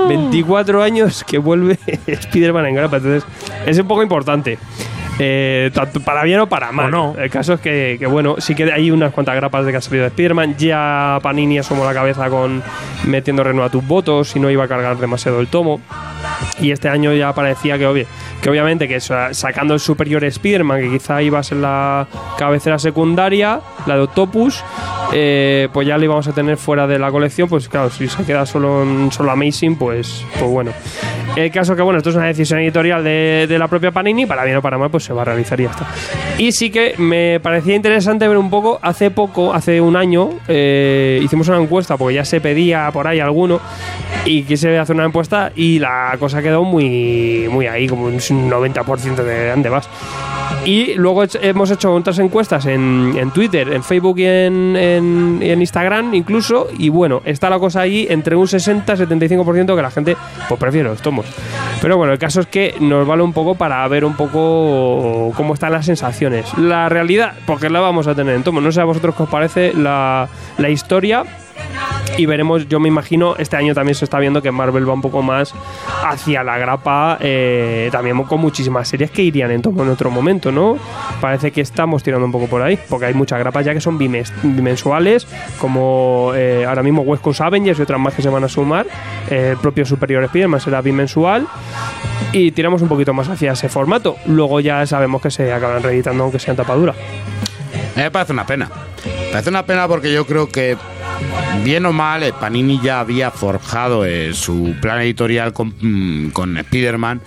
24 años que vuelve Spider-Man en grapa. Entonces, es un poco importante. Eh, tanto para bien o para mal. O no. El caso es que, que, bueno, sí que hay unas cuantas grapas de que ha salido de Spider-Man. Ya Panini asomó la cabeza con metiendo reno a tus votos y no iba a cargar demasiado el tomo. Y este año ya parecía que, obvio, que obviamente que sa- sacando el superior Spider-Man, que quizá iba a ser la cabecera secundaria, la de Octopus, eh, pues ya lo íbamos a tener fuera de la colección. Pues claro, si se queda solo en solo Amazing, pues, pues bueno. El caso que, bueno, esto es una decisión editorial de, de la propia Panini, para bien o para mal, pues se va a realizar y ya está. Y sí que me parecía interesante ver un poco, hace poco, hace un año, eh, hicimos una encuesta, porque ya se pedía por ahí alguno, y quise hacer una encuesta y la cosa quedó muy, muy ahí, como un 90% de dónde vas. Y luego he- hemos hecho otras encuestas en, en Twitter, en Facebook y en, en- Instagram incluso. Y bueno, está la cosa ahí entre un 60 y 75% que la gente pues prefiere los tomos. Pero bueno, el caso es que nos vale un poco para ver un poco cómo están las sensaciones. La realidad, porque la vamos a tener en tomos. No sé a vosotros qué os parece la, la historia. Y veremos, yo me imagino, este año también se está viendo que Marvel va un poco más hacia la grapa, eh, también con muchísimas series que irían en, otro momento, ¿no? Parece que estamos tirando un poco por ahí, porque hay muchas grapas ya que son bimensuales, como eh, ahora mismo West Coast Avengers y otras más que se van a sumar. Eh, el propio Superior Spider-Man será bimensual. Y tiramos un poquito más hacia ese formato. Luego ya sabemos que se acaban reeditando aunque sea en tapadura. Mí me parece una pena. Me parece una pena porque yo creo que, bien o mal, eh, Panini ya había forjado eh, su plan editorial con, mm, con Spider-Man.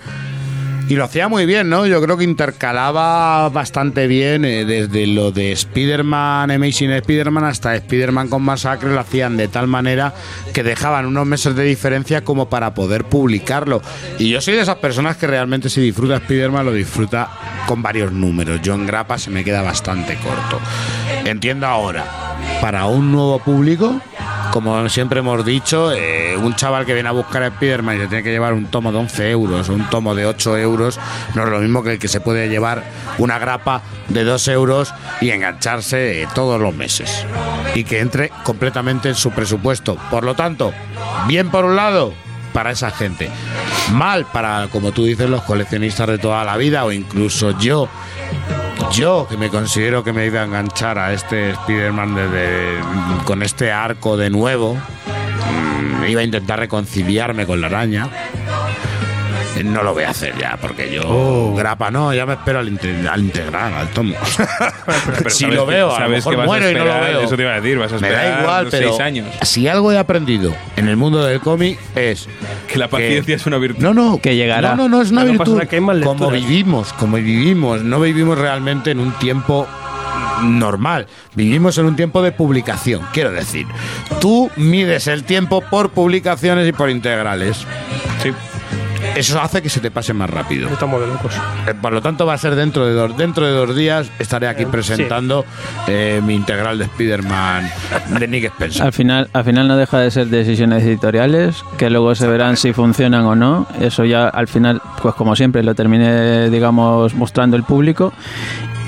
Y lo hacía muy bien, ¿no? Yo creo que intercalaba bastante bien eh, desde lo de Spider-Man, Amazing Spider-Man, hasta Spider-Man con Masacre, lo hacían de tal manera que dejaban unos meses de diferencia como para poder publicarlo. Y yo soy de esas personas que realmente si disfruta Spider-Man lo disfruta con varios números. Yo en grapa se me queda bastante corto. Entiendo ahora, para un nuevo público, como siempre hemos dicho, eh, un chaval que viene a buscar a Spider-Man y se tiene que llevar un tomo de 11 euros un tomo de 8 euros, no es lo mismo que el que se puede llevar una grapa de 2 euros y engancharse eh, todos los meses. Y que entre completamente en su presupuesto. Por lo tanto, bien por un lado, para esa gente. Mal para, como tú dices, los coleccionistas de toda la vida o incluso yo yo, que me considero que me iba a enganchar a este Spider-Man con este arco de nuevo, mm, iba a intentar reconciliarme con la araña. Eh, No lo voy a hacer ya, porque yo Oh. grapa no, ya me espero al, inte- al integral, al tomo. Pero si lo que- veo, a lo sabes mejor que vas a muero y no lo esperar, veo. Eso te iba a decir, vas a Me esperar da igual, pero seis años. si algo he aprendido en el mundo del cómic es Que la paciencia es una virtud. no, no, Que llegará. No, no, no es una no virtud. como vivimos, como vivimos, no vivimos realmente en un tiempo normal. Vivimos en un tiempo de publicación, quiero decir. Tú mides el tiempo por publicaciones y por integrales. Sí. Eso hace que se te pase más rápido. Estamos de locos. Eh, Por lo tanto, va a ser dentro de dos, dentro de dos días. Estaré aquí Eh, presentando eh, mi integral de Spider-Man de Nick Spencer. Al final, al final no deja de ser decisiones editoriales que luego se verán si funcionan o no. Eso ya al final, pues como siempre, lo termine, digamos, mostrando el público.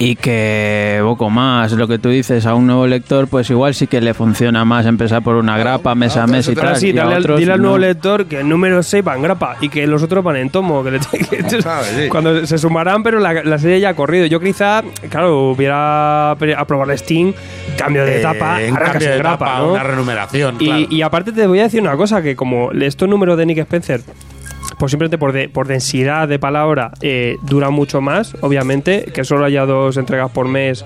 Y que poco más, lo que tú dices, a un nuevo lector, pues igual sí que le funciona más empezar por una grapa mes a mes y Pero tal. sí, y a dale, al- otros dile al no. nuevo lector que el número 6 va en grapa y que los otros van en tomo. Que le- que- Cuando se sumarán, pero la, la serie ya ha corrido. Yo quizá, claro, hubiera pre- aprobado Steam, cambio de Eh, etapa, en arrancas cambio de grapa, etapa, ¿no? una renumeración. Y, claro. y aparte te voy a decir una cosa, que como estos números de Nick Spencer, pues simplemente por, de- por densidad de palabra, eh, dura mucho más, obviamente, que solo haya dos entregas por mes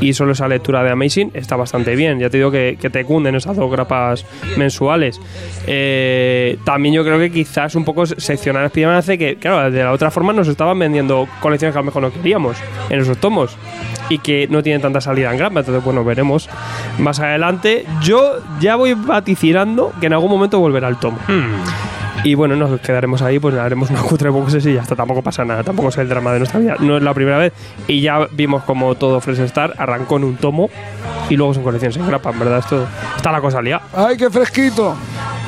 y solo esa lectura de Amazing, está bastante bien. Ya te digo que, que te cunden esas dos grapas mensuales. Eh, también yo creo que quizás un poco seccionar Spider-Man hace que, claro, de la otra forma nos estaban vendiendo colecciones que a lo mejor no queríamos en esos tomos y que no tienen tanta salida en grapa. Entonces, bueno, veremos más adelante. Yo ya voy vaticinando que en algún momento volverá el tomo. Y bueno, nos quedaremos ahí, pues haremos una cutre boxes y ya está. Tampoco pasa nada, tampoco es el drama de nuestra vida. No es la primera vez. Y ya vimos como todo Fresh Star arrancó en un tomo y luego colecciones en grapa, en verdad. Esto está la cosa liada. ¡Ay, qué fresquito!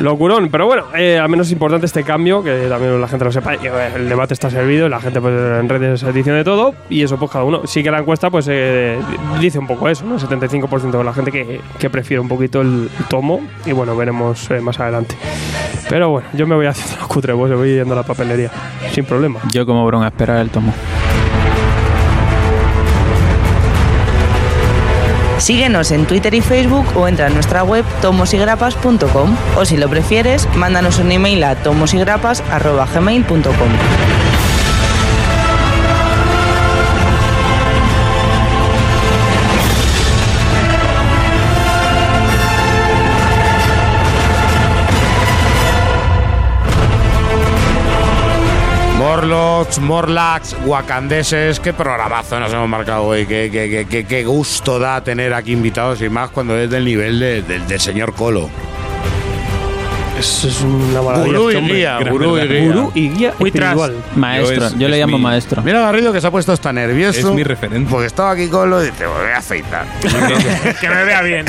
Locurón, pero bueno, eh, al menos es importante este cambio, que también la gente lo sepa. eh, el debate está servido, la gente pues en redes dice de todo, y eso pues cada uno. Sí que la encuesta pues eh, dice un poco eso, ¿no? 75% de la gente que, que prefiere un poquito el, tomo, y bueno, veremos eh, más adelante. Pero bueno, yo me voy haciendo la cutre, pues, voy yendo a la papelería, sin problema. Yo como bron a esperar el tomo. Síguenos en Twitter y Facebook o entra en nuestra web tomosigrapas.com o si lo prefieres, mándanos un email a tomosigrapas.gmail.com. Morlocks, Morlax, Wakandeses, qué programazo nos hemos marcado hoy, qué, qué- qué- qué- gusto da tener aquí invitados y más cuando es del nivel de- del señor Colo. Eso es una maravilla. Gurú y este hombre. guía, gurú y guía. Gurú y guía Muy tras. espiritual. Maestro, Yo es- yo le es llamo mi- maestro. Mira Garrido que se ha puesto hasta nervioso. Es mi referente. Porque estaba aquí Colo y dice, "Me voy a afeitar. que me vea bien.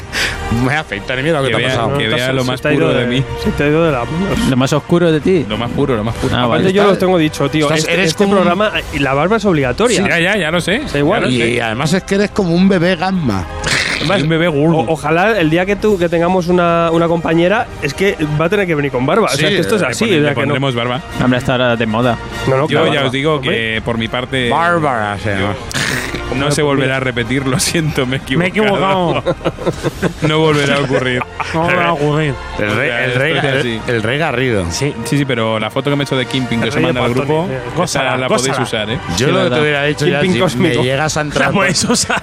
me voy a afeitar y mira lo que, Que te ha pasado. que vea lo más te ha ido puro de mí. Se te ha ido de la manos. Lo más oscuro de ti. Lo más puro, lo más puro. Ah, Aparte vale. yo lo tengo dicho, tío. Estás- este eres este como un- programa, y la barba es obligatoria. Ya, ya, ya lo sé. Da igual. lo Y además es que eres como un bebé gamma. Además, un bebé gordo. o- ojalá el día que tú que tengamos una, una compañera es que va a tener que venir con barba. o sea, Sí, que esto es le así. pone- o sea, le que no- barba. Hombre, está ahora de moda. No, no, Yo claro, ya os digo hombre. que por mi parte. Bárbara se llama. No se volverá a repetir, lo siento, me he equivocado. Me he equivocado. no volverá a ocurrir. No me va a ocurrir. El rey, el rey, el, el rey Garrido. Sí. Sí, sí, pero la foto que me he hecho de Kimping que El os rey de manda al grupo, eh, esa gózala, la podéis gózala. usar, ¿eh? Yo Sí, lo que te hubiera dicho ya, si me llegas a entrar, por,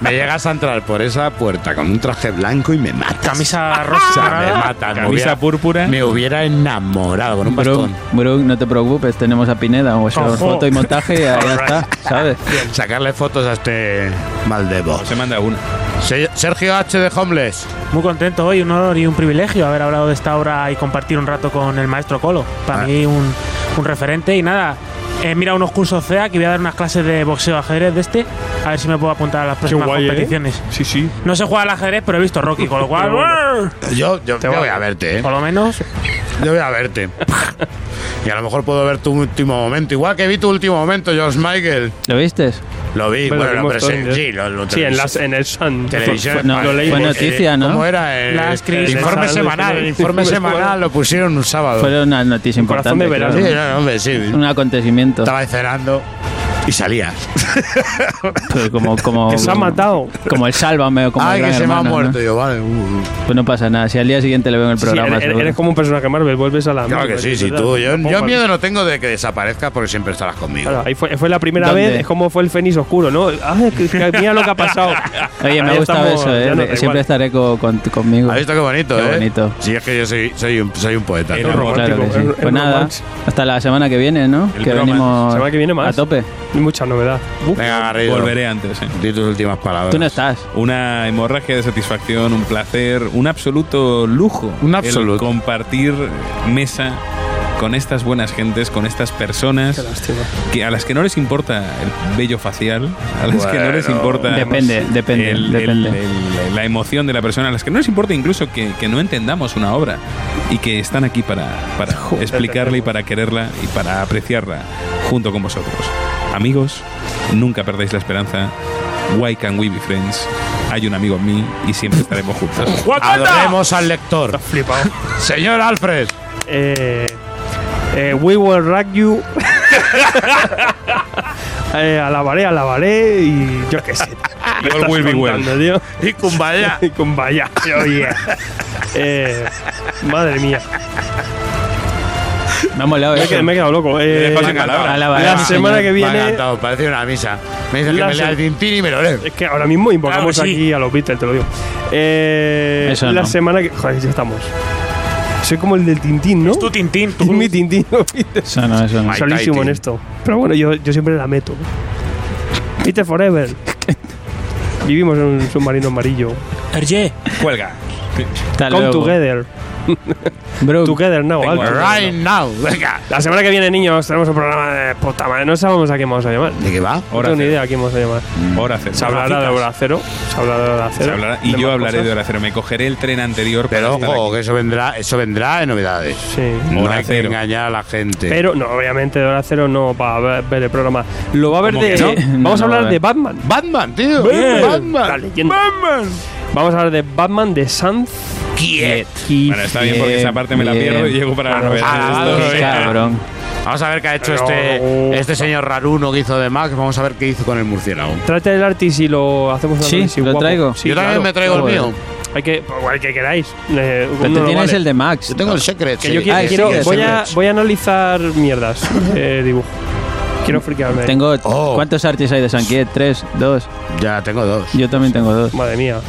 me llegas a entrar por esa puerta con un traje blanco y me matas. Camisa rosa. me matas. me Camisa hubiera- púrpura. Me hubiera enamorado con un bastón. Brooke, no te preocupes, tenemos a Pineda, o sea, foto y montaje y ya está, ¿sabes? Sacarle fotos a este Maldevo. Se manda una. Se- Sergio H. de Homeless. Muy contento hoy, un honor y un privilegio haber hablado de esta obra y compartir un rato con el maestro Colo. Para Ah. mí un, un referente y nada. He mirado unos cursos CEA que voy a dar unas clases de boxeo ajedrez de este. A ver si me puedo apuntar a las próximas guay, ¿eh? competiciones. Sí, sí. No sé jugar al ajedrez, pero he visto Rocky, con lo cual. Yo, yo, Te yo voy a verte, ¿eh? Por lo menos. Yo voy a verte. y a lo mejor puedo ver tu último momento. Igual que vi tu último momento, George Michael. ¿Lo viste? Lo vi, Hombre, bueno, lo lo vimos presen- todos, ¿eh? sí, lo, lo Sí, en, las, en el Sun. televisión. Fue- no, fue noticia, eh, ¿no? ¿Cómo era? El, informe semanal. El informe semanal lo pusieron un sábado. Fue una noticia El corazón importante. de Sí, verano. no, hombre, sí. Un acontecimiento. Estaba cenando y salías. Pues como, como, Que se ha matado. como el Sálvame o como Ay, el que Gran se me ha Hermano, ¿no? muerto. Yo, vale. uh, uh. Pues no pasa nada. Si al día siguiente le veo en el Sí, sí, programa. eres, eres como un personaje Marvel, vuelves a la. Claro que Marvel, sí, es sí, verdad. tú. Yo, yo miedo no tengo de que desaparezcas porque siempre estarás conmigo. Claro, ahí fue, fue la primera ¿Dónde? vez, es como fue el Fénix Oscuro, ¿no? Ay, que, que mira lo que ha pasado. Oye, me ha gustado eso, ¿eh? no Siempre igual. estaré co- con- conmigo. ¿Has visto qué bonito, Qué eh? bonito. Sí, es que yo soy, soy, un, soy un poeta. Que sí. Pues nada, hasta la semana que viene, ¿no? El que venimos Semana que viene más. a tope. Mucha novedad. Uf. Venga, Garrido. Volveré antes, ¿eh? Di tus últimas palabras. Tú no estás. Una hemorragia de satisfacción, un placer, un absoluto lujo. Un el absoluto. compartir mesa con estas buenas gentes, con estas personas que a las que no les importa el vello facial, a las que no les Bueno, importa Depende, depende, el- el- depende. el- la emoción de la persona, a las que no les importa incluso que, que no entendamos una obra y que están aquí para, para explicarla y para quererla y para apreciarla junto con vosotros. Amigos, nunca perdáis la esperanza. Why can we be friends? Hay un amigo en mí y siempre estaremos juntos. Adoremos al lector. Flipado. Señor Alfred. Eh, eh, we will rock you. eh, alabaré, alabaré y yo qué sé. Me All estás will be well. tío. Y Kumbaya. Y con vaya. Oye. Eh, madre mía. Me ha molado Me me he quedado loco. Eh, dejo sin la- la semana que Me ha viene. encantado, parece una misa. Me dice que me lea el Tintín y me lo leo. Es que ahora mismo invocamos Claro sí. aquí a los Beatles, te lo digo. Eh, Eso la no. semana que. Joder, ya estamos. Soy como el del Tintín, ¿no? Es tu Tintín, Es tú. mi Tintín. Beatles. Eso no, eso no. Solísimo en esto. Pero bueno, yo, yo siempre la meto. Peter Forever. Vivimos en un submarino amarillo. Hergé. Cuelga. Hasta Come luego. together. Bro, Together now. Right now. Venga. La semana que viene, niños, tenemos un programa de puta madre. No sabemos a quién vamos a llamar. ¿De qué va? No Hora tengo ni cero. idea a quién vamos a llamar. Hora cero. Se hablará de hora cero. Se hablará de hora Se cero. hablará- y yo hablaré cosas. de hora cero. Me cogeré el tren anterior para Pero estar ojo, que eso vendrá, eso vendrá de novedades. Sí. No Hora hay que cero. engañar a la gente. Pero no, obviamente de hora cero no va a ver, ver el programa. Lo va a ver ¿Cómo de. que no? Vamos No, a va hablar ver. de Batman. Batman, tío. Bien. Batman. La leyenda. Batman. Vamos a hablar de Batman de Sans Quiet. Bueno, está bien porque esa parte me la pierdo y llego para la sea. cabrón. Vamos a ver qué ha hecho este, este señor Raruno que hizo de Max. Vamos a ver qué hizo con el murciélago. Trate el artis y lo hacemos un Sí, lo guapo. traigo. Sí, Yo también claro. me traigo el mío. Hay que, el que queráis. Eh, Pero no tienes vale. el de Max. Yo tengo el Secret. Que sí. yo quiero, Ah, quiero- voy, a, voy a analizar mierdas de dibujo. Quiero friquearme. Tengo. Oh. ¿Cuántos artis hay de Sanquiet? ¿Tres? ¿Dos? Ya tengo dos. Yo también tengo dos. Madre mía.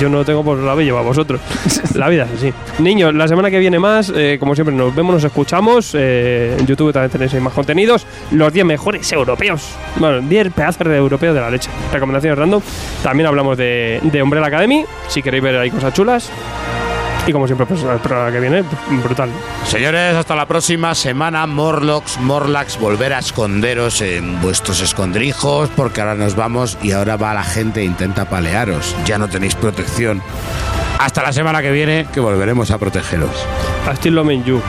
Yo no lo tengo por la bella, a vosotros. La vida es así. Niños, la semana que viene más, eh, como siempre, nos vemos, nos escuchamos. eh, en YouTube también tenéis más contenidos. Los 10 mejores europeos. Bueno, 10 pedazos de europeos de la leche. Recomendaciones random. También hablamos de, de Umbrella Academy. Si queréis ver ahí cosas chulas. Y como siempre, pues el programa que viene, brutal. Señores, hasta la próxima semana. Morlocks, Morlax, volver a esconderos en vuestros escondrijos porque ahora nos vamos y ahora va la gente e intenta palearos. Ya no tenéis protección. Hasta la semana que viene que volveremos a protegeros. Still love you.